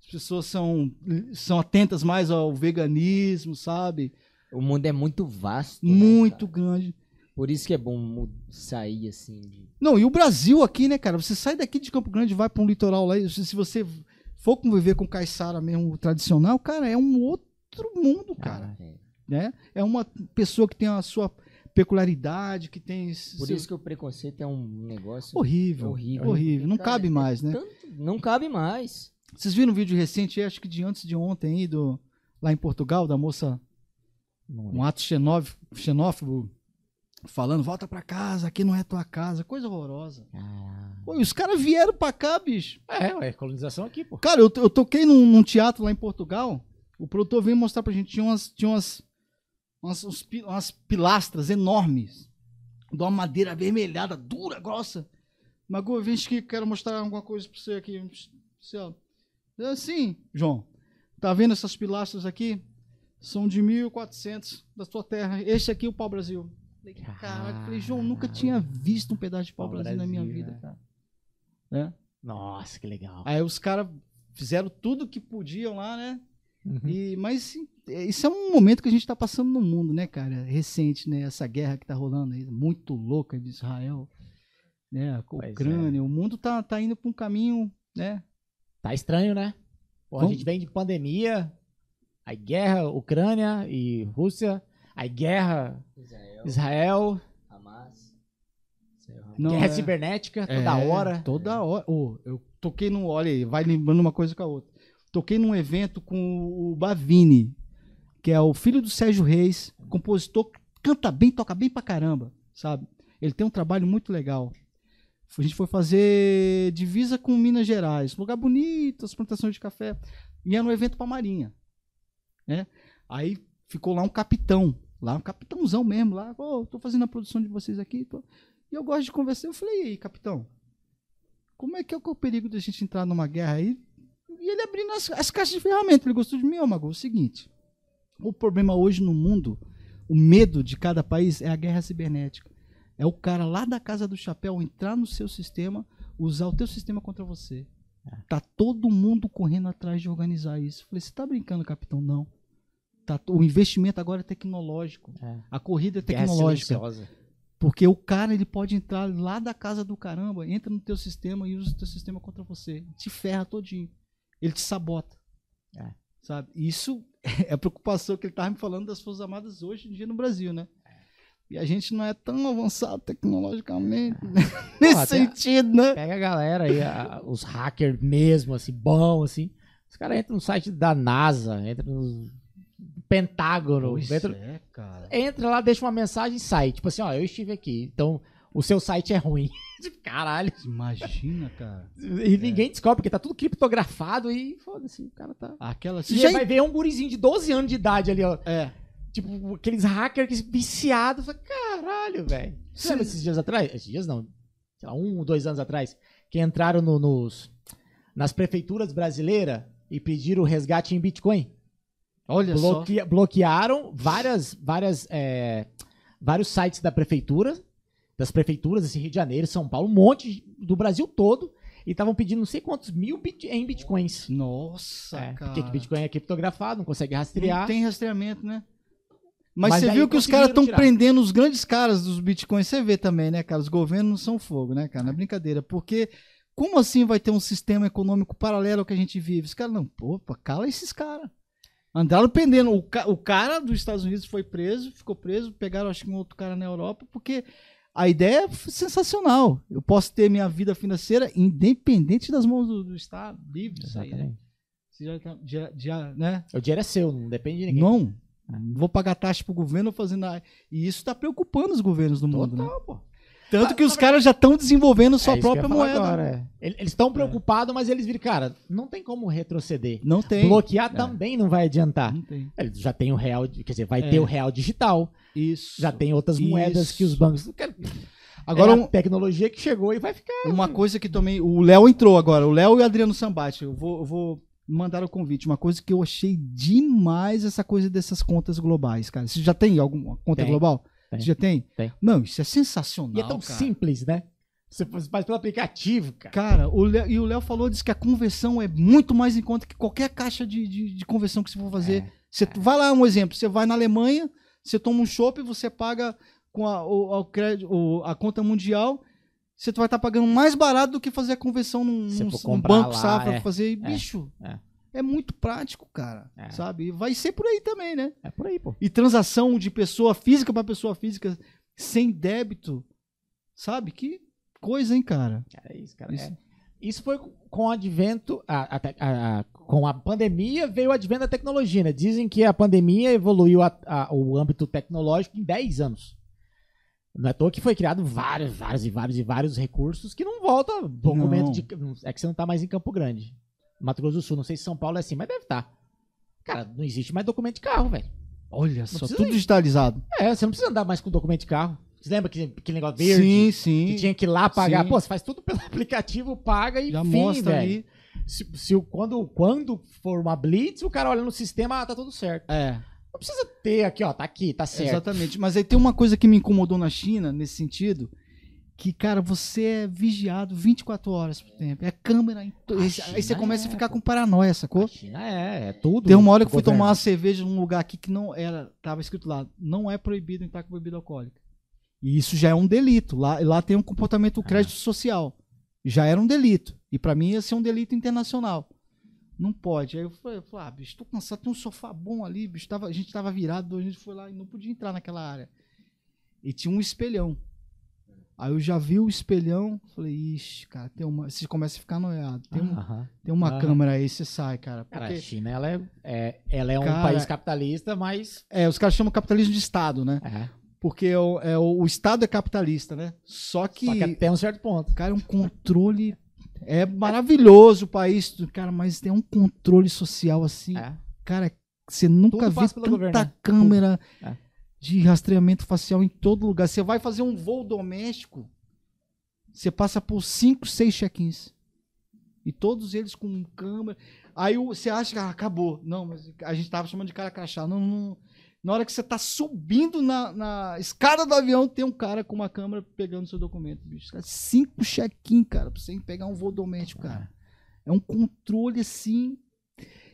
As pessoas são, são atentas mais ao veganismo, sabe? O mundo é muito vasto. né, Muito cara? grande. Por isso que é bom sair assim. de- Não, e o Brasil aqui, né, cara? Você sai daqui de Campo Grande e vai para um litoral lá, se você for conviver com caiçara mesmo tradicional, cara, é um outro mundo, cara. É. Né? É uma pessoa que tem a sua peculiaridade, que tem. Por seu- isso que o preconceito é um negócio Horrível. horrível. Horrível. Não cabe é mais, né? tanto- não cabe mais. Vocês viram um vídeo recente, acho que de antes de ontem aí, do, lá em Portugal, da moça, um ato xenóf- xenófobo, falando, volta pra casa, aqui não é tua casa, coisa horrorosa. Ah, Pô, e os caras vieram pra cá, bicho. É, ué, colonização aqui, pô. Cara, eu, eu toquei num, num teatro lá em Portugal, o produtor veio mostrar pra gente, tinha umas, tinha umas, umas, uns umas pilastras enormes, de uma madeira avermelhada, dura, grossa. Mago, vem aqui, quero mostrar alguma coisa pra você aqui. Ó. É assim, João, tá vendo essas pilastras aqui? São de 1400 da sua terra. Este aqui é o pau-brasil. Caraca, falei, João, nunca tinha visto um pedaço de pau-brasil na minha vida, né? cara. Né? Nossa, que legal. Aí os caras fizeram tudo que podiam lá, né? Uhum. E, mas é, isso é um momento que a gente está passando no mundo, né, cara? Recente, né? Essa guerra que tá rolando aí, muito louca de Israel, né? A Pois é. Ucrânia, o mundo tá, tá indo para um caminho, né? Tá estranho, né? Pô, a gente vem de pandemia, aí guerra, Ucrânia e Rússia, aí guerra, Israel, Israel, Hamas. Não, guerra é- cibernética, toda É, hora. Toda hora. Ô, eu toquei num. Olha aí, vai lembrando uma coisa com a outra. Toquei num evento com o Bavini, que é o filho do Sérgio Reis, compositor, canta bem, toca bem pra caramba, sabe? Ele tem um trabalho muito legal. A gente foi fazer divisa com Minas Gerais, lugar bonito, as plantações de café. E era um evento pra Marinha, né? Aí ficou lá um capitão, lá um capitãozão mesmo, lá, ô, tô fazendo a produção de vocês aqui, tô... E eu gosto de conversar. Eu falei, e aí, capitão? Como é que é o perigo da gente entrar numa guerra aí? E ele abrindo as, as caixas de ferramentas. Ele gostou de mim, ó, Mago. É o seguinte: o problema hoje no mundo, o medo de cada país é a guerra cibernética. É o cara lá da casa do chapéu entrar no seu sistema, usar o teu sistema contra você. Tá todo mundo correndo atrás de organizar isso. Eu falei, você tá brincando, capitão? Não. Tá, o investimento agora é tecnológico. É. A corrida é tecnológica. Porque o cara ele pode entrar lá da casa do caramba, entra no teu sistema e usa o teu sistema contra você. Te ferra todinho. Ele te sabota. É. Sabe? Isso é a preocupação que ele tava me falando das Forças Armadas hoje em dia no Brasil, né? E a gente não é tão avançado tecnologicamente né? nesse até- sentido, né? Pega a galera aí, a- os hackers mesmo, assim, bom, assim. Os caras entram no site da NASA, entram no Pentágono, Pois entra, é, cara. entra lá, deixa uma mensagem e sai. Tipo assim, ó, eu estive aqui, então o seu site é ruim. Tipo, Caralho. Imagina, cara. E ninguém descobre, porque tá tudo criptografado e foda-se, o cara tá. Aquela. E já... vai ver um gurizinho de 12 anos de idade ali, ó. É. Tipo, aqueles hackers viciados. Fala, Caralho, velho. Você lembra esses dias atrás? Esses dias não. Sei lá, um ou dois anos atrás. Que entraram no- nos, nas prefeituras brasileiras e pediram o resgate em Bitcoin. Olha só. Bloquea- bloquearam várias, várias, é, vários sites da prefeitura, das prefeituras, assim, Rio de Janeiro, São Paulo, um monte do Brasil todo. E estavam pedindo não sei quantos mil bit, em bitcoins. Nossa, É, cara. porque que Bitcoin é criptografado, não consegue rastrear. Não tem rastreamento, né? Mas, Mas você viu que os caras estão prendendo os grandes caras dos bitcoins. Você vê também, né, cara? Os governos não são fogo, né, cara? Não é brincadeira. Porque como assim vai ter um sistema econômico paralelo ao que a gente vive? Os caras, não, pô, pô, cala esses caras. Andaram prendendo. O, ca- o cara dos Estados Unidos foi preso, ficou preso, pegaram, acho que um outro cara na Europa, porque a ideia é sensacional. Eu posso ter minha vida financeira independente das mãos do, do Estado, livre. Isso aí, né? Exatamente. Já, tá- já, já, né? O dinheiro é seu, não depende de ninguém. Não. Não vou pagar taxa pro governo fazendo. E isso tá preocupando os governos do mundo, né? Total, pô. Tanto que os caras já estão desenvolvendo sua É própria moeda. agora, é. Eles estão preocupados, mas eles viram, cara, não tem como retroceder. Não tem. Bloquear É. também não vai adiantar. Não tem. Eles já tem o real, quer dizer, vai É. ter o real digital, Isso. já tem outras moedas Isso. que os bancos. Agora, Agora, é um- a tecnologia que chegou e vai ficar. uma coisa que também. O Léo entrou agora. O Léo e o Adriano Sambate. Eu vou, eu vou me mandaram o convite. Uma coisa que eu achei demais essa coisa dessas contas globais, cara. Você já tem alguma conta Tem. global? Tem. Você já tem? Tem. Não, isso é sensacional. E é tão cara. simples, né? Você faz pelo aplicativo, cara. Cara, o Léo- e o Léo falou, disse que a conversão é muito mais em conta que qualquer caixa de, de, de conversão que você for fazer. É, Você vai lá, um exemplo, você vai na Alemanha, você toma um chopp, você paga com a, o, o crédito, o- a conta mundial, você vai estar pagando mais barato do que fazer a conversão num, num- banco lá, safra, é. fazer, e, É, bicho, é. É. muito prático, cara, É. sabe? E vai ser por aí também, né? É por aí, pô. E transação de pessoa física para pessoa física sem débito, sabe? Que coisa, hein, cara? É isso, cara. Isso. É. Isso foi com o advento, a- a a- com a pandemia veio o advento da tecnologia, né? Dizem que a pandemia evoluiu o âmbito tecnológico em 10 anos. Não é à toa que foi criado vários, vários e vários e vários recursos que não voltam. Documento Não. de. É que você não tá mais em Campo Grande. Mato Grosso do Sul, não sei se São Paulo é assim, mas deve estar. Cara, não existe mais documento de carro, velho. Olha só, precisa tudo ir. digitalizado. É, você não precisa andar mais com documento de carro. Você lembra que aquele negócio verde? Sim, sim. Que tinha que ir lá pagar. Sim. Pô, você faz tudo pelo aplicativo, paga e Já fim, mostra velho. ali. Se, se quando, quando for uma blitz, o cara olha no sistema, ah, tá tudo certo. É, Não precisa ter aqui, ó, tá aqui, tá certo. exatamente. Mas aí tem uma coisa que me incomodou na China, nesse sentido, que, cara, você é vigiado 24 horas por tempo. É câmera. Em aí você começa é, a ficar pô. com paranoia, sacou? A China é, é tudo. Tem uma hora que eu fui governo. tomar uma cerveja num lugar aqui que não era, tava escrito lá, não é proibido entrar com bebida alcoólica. E isso já é um delito. Lá, lá tem um comportamento crédito social. Já era um delito. E pra mim ia ser um delito internacional. Não pode. Aí eu falei, eu falei, ah, bicho, tô cansado, tem um sofá bom ali, bicho. Tava, a gente tava virado, a gente foi lá e não podia entrar naquela área. E tinha um espelhão. Aí eu já vi o espelhão, falei, ixi, cara, tem uma. Você começa a ficar noiado. Tem, um- tem uma Ah. câmera aí, você sai, cara. Cara, Porque- a China, ela é, é- ela é um Cara, país capitalista, mas... É, os caras chamam capitalismo de Estado, né? É, Porque é o, é o, o Estado é capitalista, né? Só que, só que até um certo ponto. cara, é um controle. É maravilhoso o país, cara, mas tem um controle social assim. É. Cara, você nunca Tudo viu tanta governo, né? câmera. É. de rastreamento facial em todo lugar. Você vai fazer um voo doméstico, você passa por cinco, seis check-ins. E todos eles com câmera. Aí você acha que ah, acabou. Não, mas a gente tava chamando de cara crachá. Não, não. Na hora que você tá subindo na, na escada do avião, tem um cara com uma câmera pegando seu documento, bicho. Cinco check-in, cara, pra você pegar um voo doméstico, cara. É um controle assim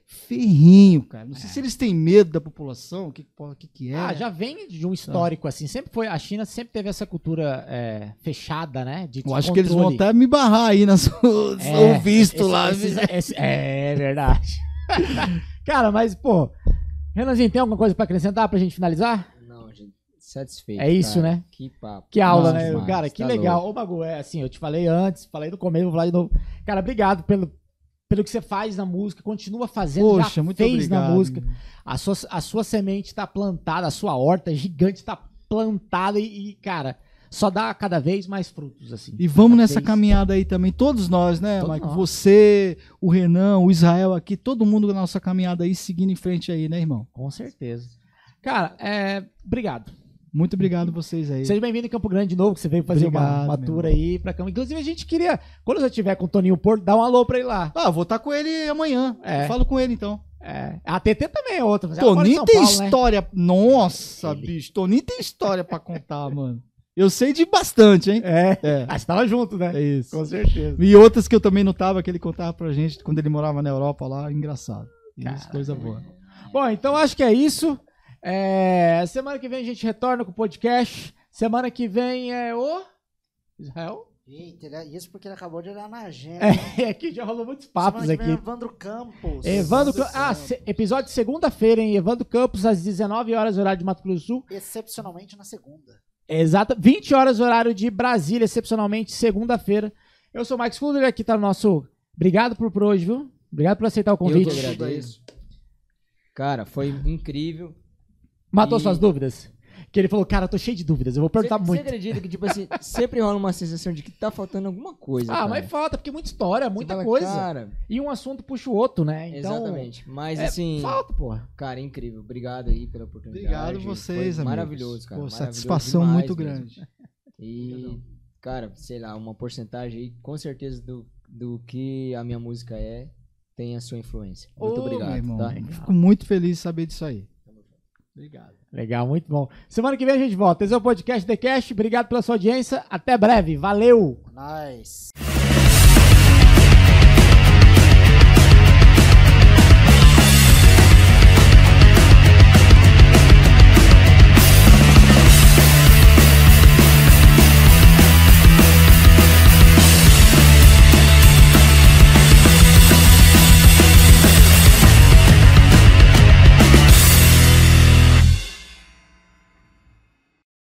ferrinho, cara. Não sei se eles têm medo da população, o que, que, que é. Ah, já vem de um histórico assim. Sempre foi. A China sempre teve essa cultura é, fechada, né? De Eu acho que eles vão até me barrar aí na sua, É, visto esse- lá. esses- esse- é verdade. Cara, mas, pô. Renanzinho, tem alguma coisa pra acrescentar pra gente finalizar? Não, gente, satisfeito. É isso, cara. né? Que papo. Que aula, Nossa, né? demais, cara, que tá legal. louco. Ô, Bagu, é assim, eu te falei antes, falei no começo, vou falar de novo. Cara, obrigado pelo, pelo que você faz na música, continua fazendo, Poxa, já muito fez obrigado. na música. A sua, a sua semente tá plantada, a sua horta gigante tá plantada e, e, cara, só dá cada vez mais frutos, assim. E vamos nessa vez- caminhada aí também, todos nós, né, Todos Mike? nós. Você, o Renan, o Israel aqui, todo mundo na nossa caminhada aí, seguindo em frente aí, né, irmão? Com certeza. Cara, é, obrigado. Muito obrigado vocês aí. Seja bem-vindo em Campo Grande de novo, que você veio fazer uma, Obrigado, uma meu tour aí pra Campo. Inclusive, a gente queria, quando você estiver com o Toninho Porto, dá um alô pra ele lá. Ah, vou estar com ele amanhã. É. Eu Falo com ele então. É, a TT também é outra. Toninho tem Paulo, né? história. Nossa, Ele. bicho. Toninho tem história pra contar, mano. Eu sei de bastante, hein? É. É. Ah, você tava junto, né? É isso. Com certeza. E outras que eu também não tava, que ele contava pra gente quando ele morava na Europa lá. Engraçado. Isso, Cara. coisa boa. Bom, então acho que é isso. É, Semana que vem a gente retorna com o podcast. Semana que vem é o. Israel? Eita, ele- isso porque ele acabou de olhar na agenda. É, aqui já rolou muitos papos Semana que vem, aqui. Evandro Campos. Evandro, ah, Campos. se- episódio de segunda-feira, hein? Evandro Campos, às 19 horas, horário de Mato Grosso do Sul. Excepcionalmente na segunda. Exato, 20 horas, horário de Brasília, excepcionalmente, segunda-feira. Eu sou o Max Fuller, aqui tá o nosso. Obrigado por, por hoje, viu? Obrigado por aceitar o Eu convite. que agradeço. Cara, foi incrível. Matou E- suas dúvidas? Que ele falou, cara, eu tô cheio de dúvidas, eu vou perguntar Você muito. acredita que, tipo assim, sempre rola uma sensação de que tá faltando alguma coisa. Ah, cara. mas falta, porque muita história, Você muita fala, coisa. Cara, E um assunto puxa o outro, né? Então, exatamente. Mas é, assim, falta, porra. cara, incrível. Obrigado aí pela oportunidade. Obrigado vocês, Foi amigos. Maravilhoso, cara. Pô, maravilhoso satisfação demais muito mesmo. grande. E, cara, sei lá, uma porcentagem aí, com certeza, do, do que a minha música é, tem a sua influência. Muito Ô, obrigado, meu irmão, tá? Fico muito feliz de saber disso aí. Obrigado. Legal, muito bom. Semana que vem a gente volta. Esse é o podcast The Cash. Obrigado pela sua audiência. Até breve. Valeu! Nice.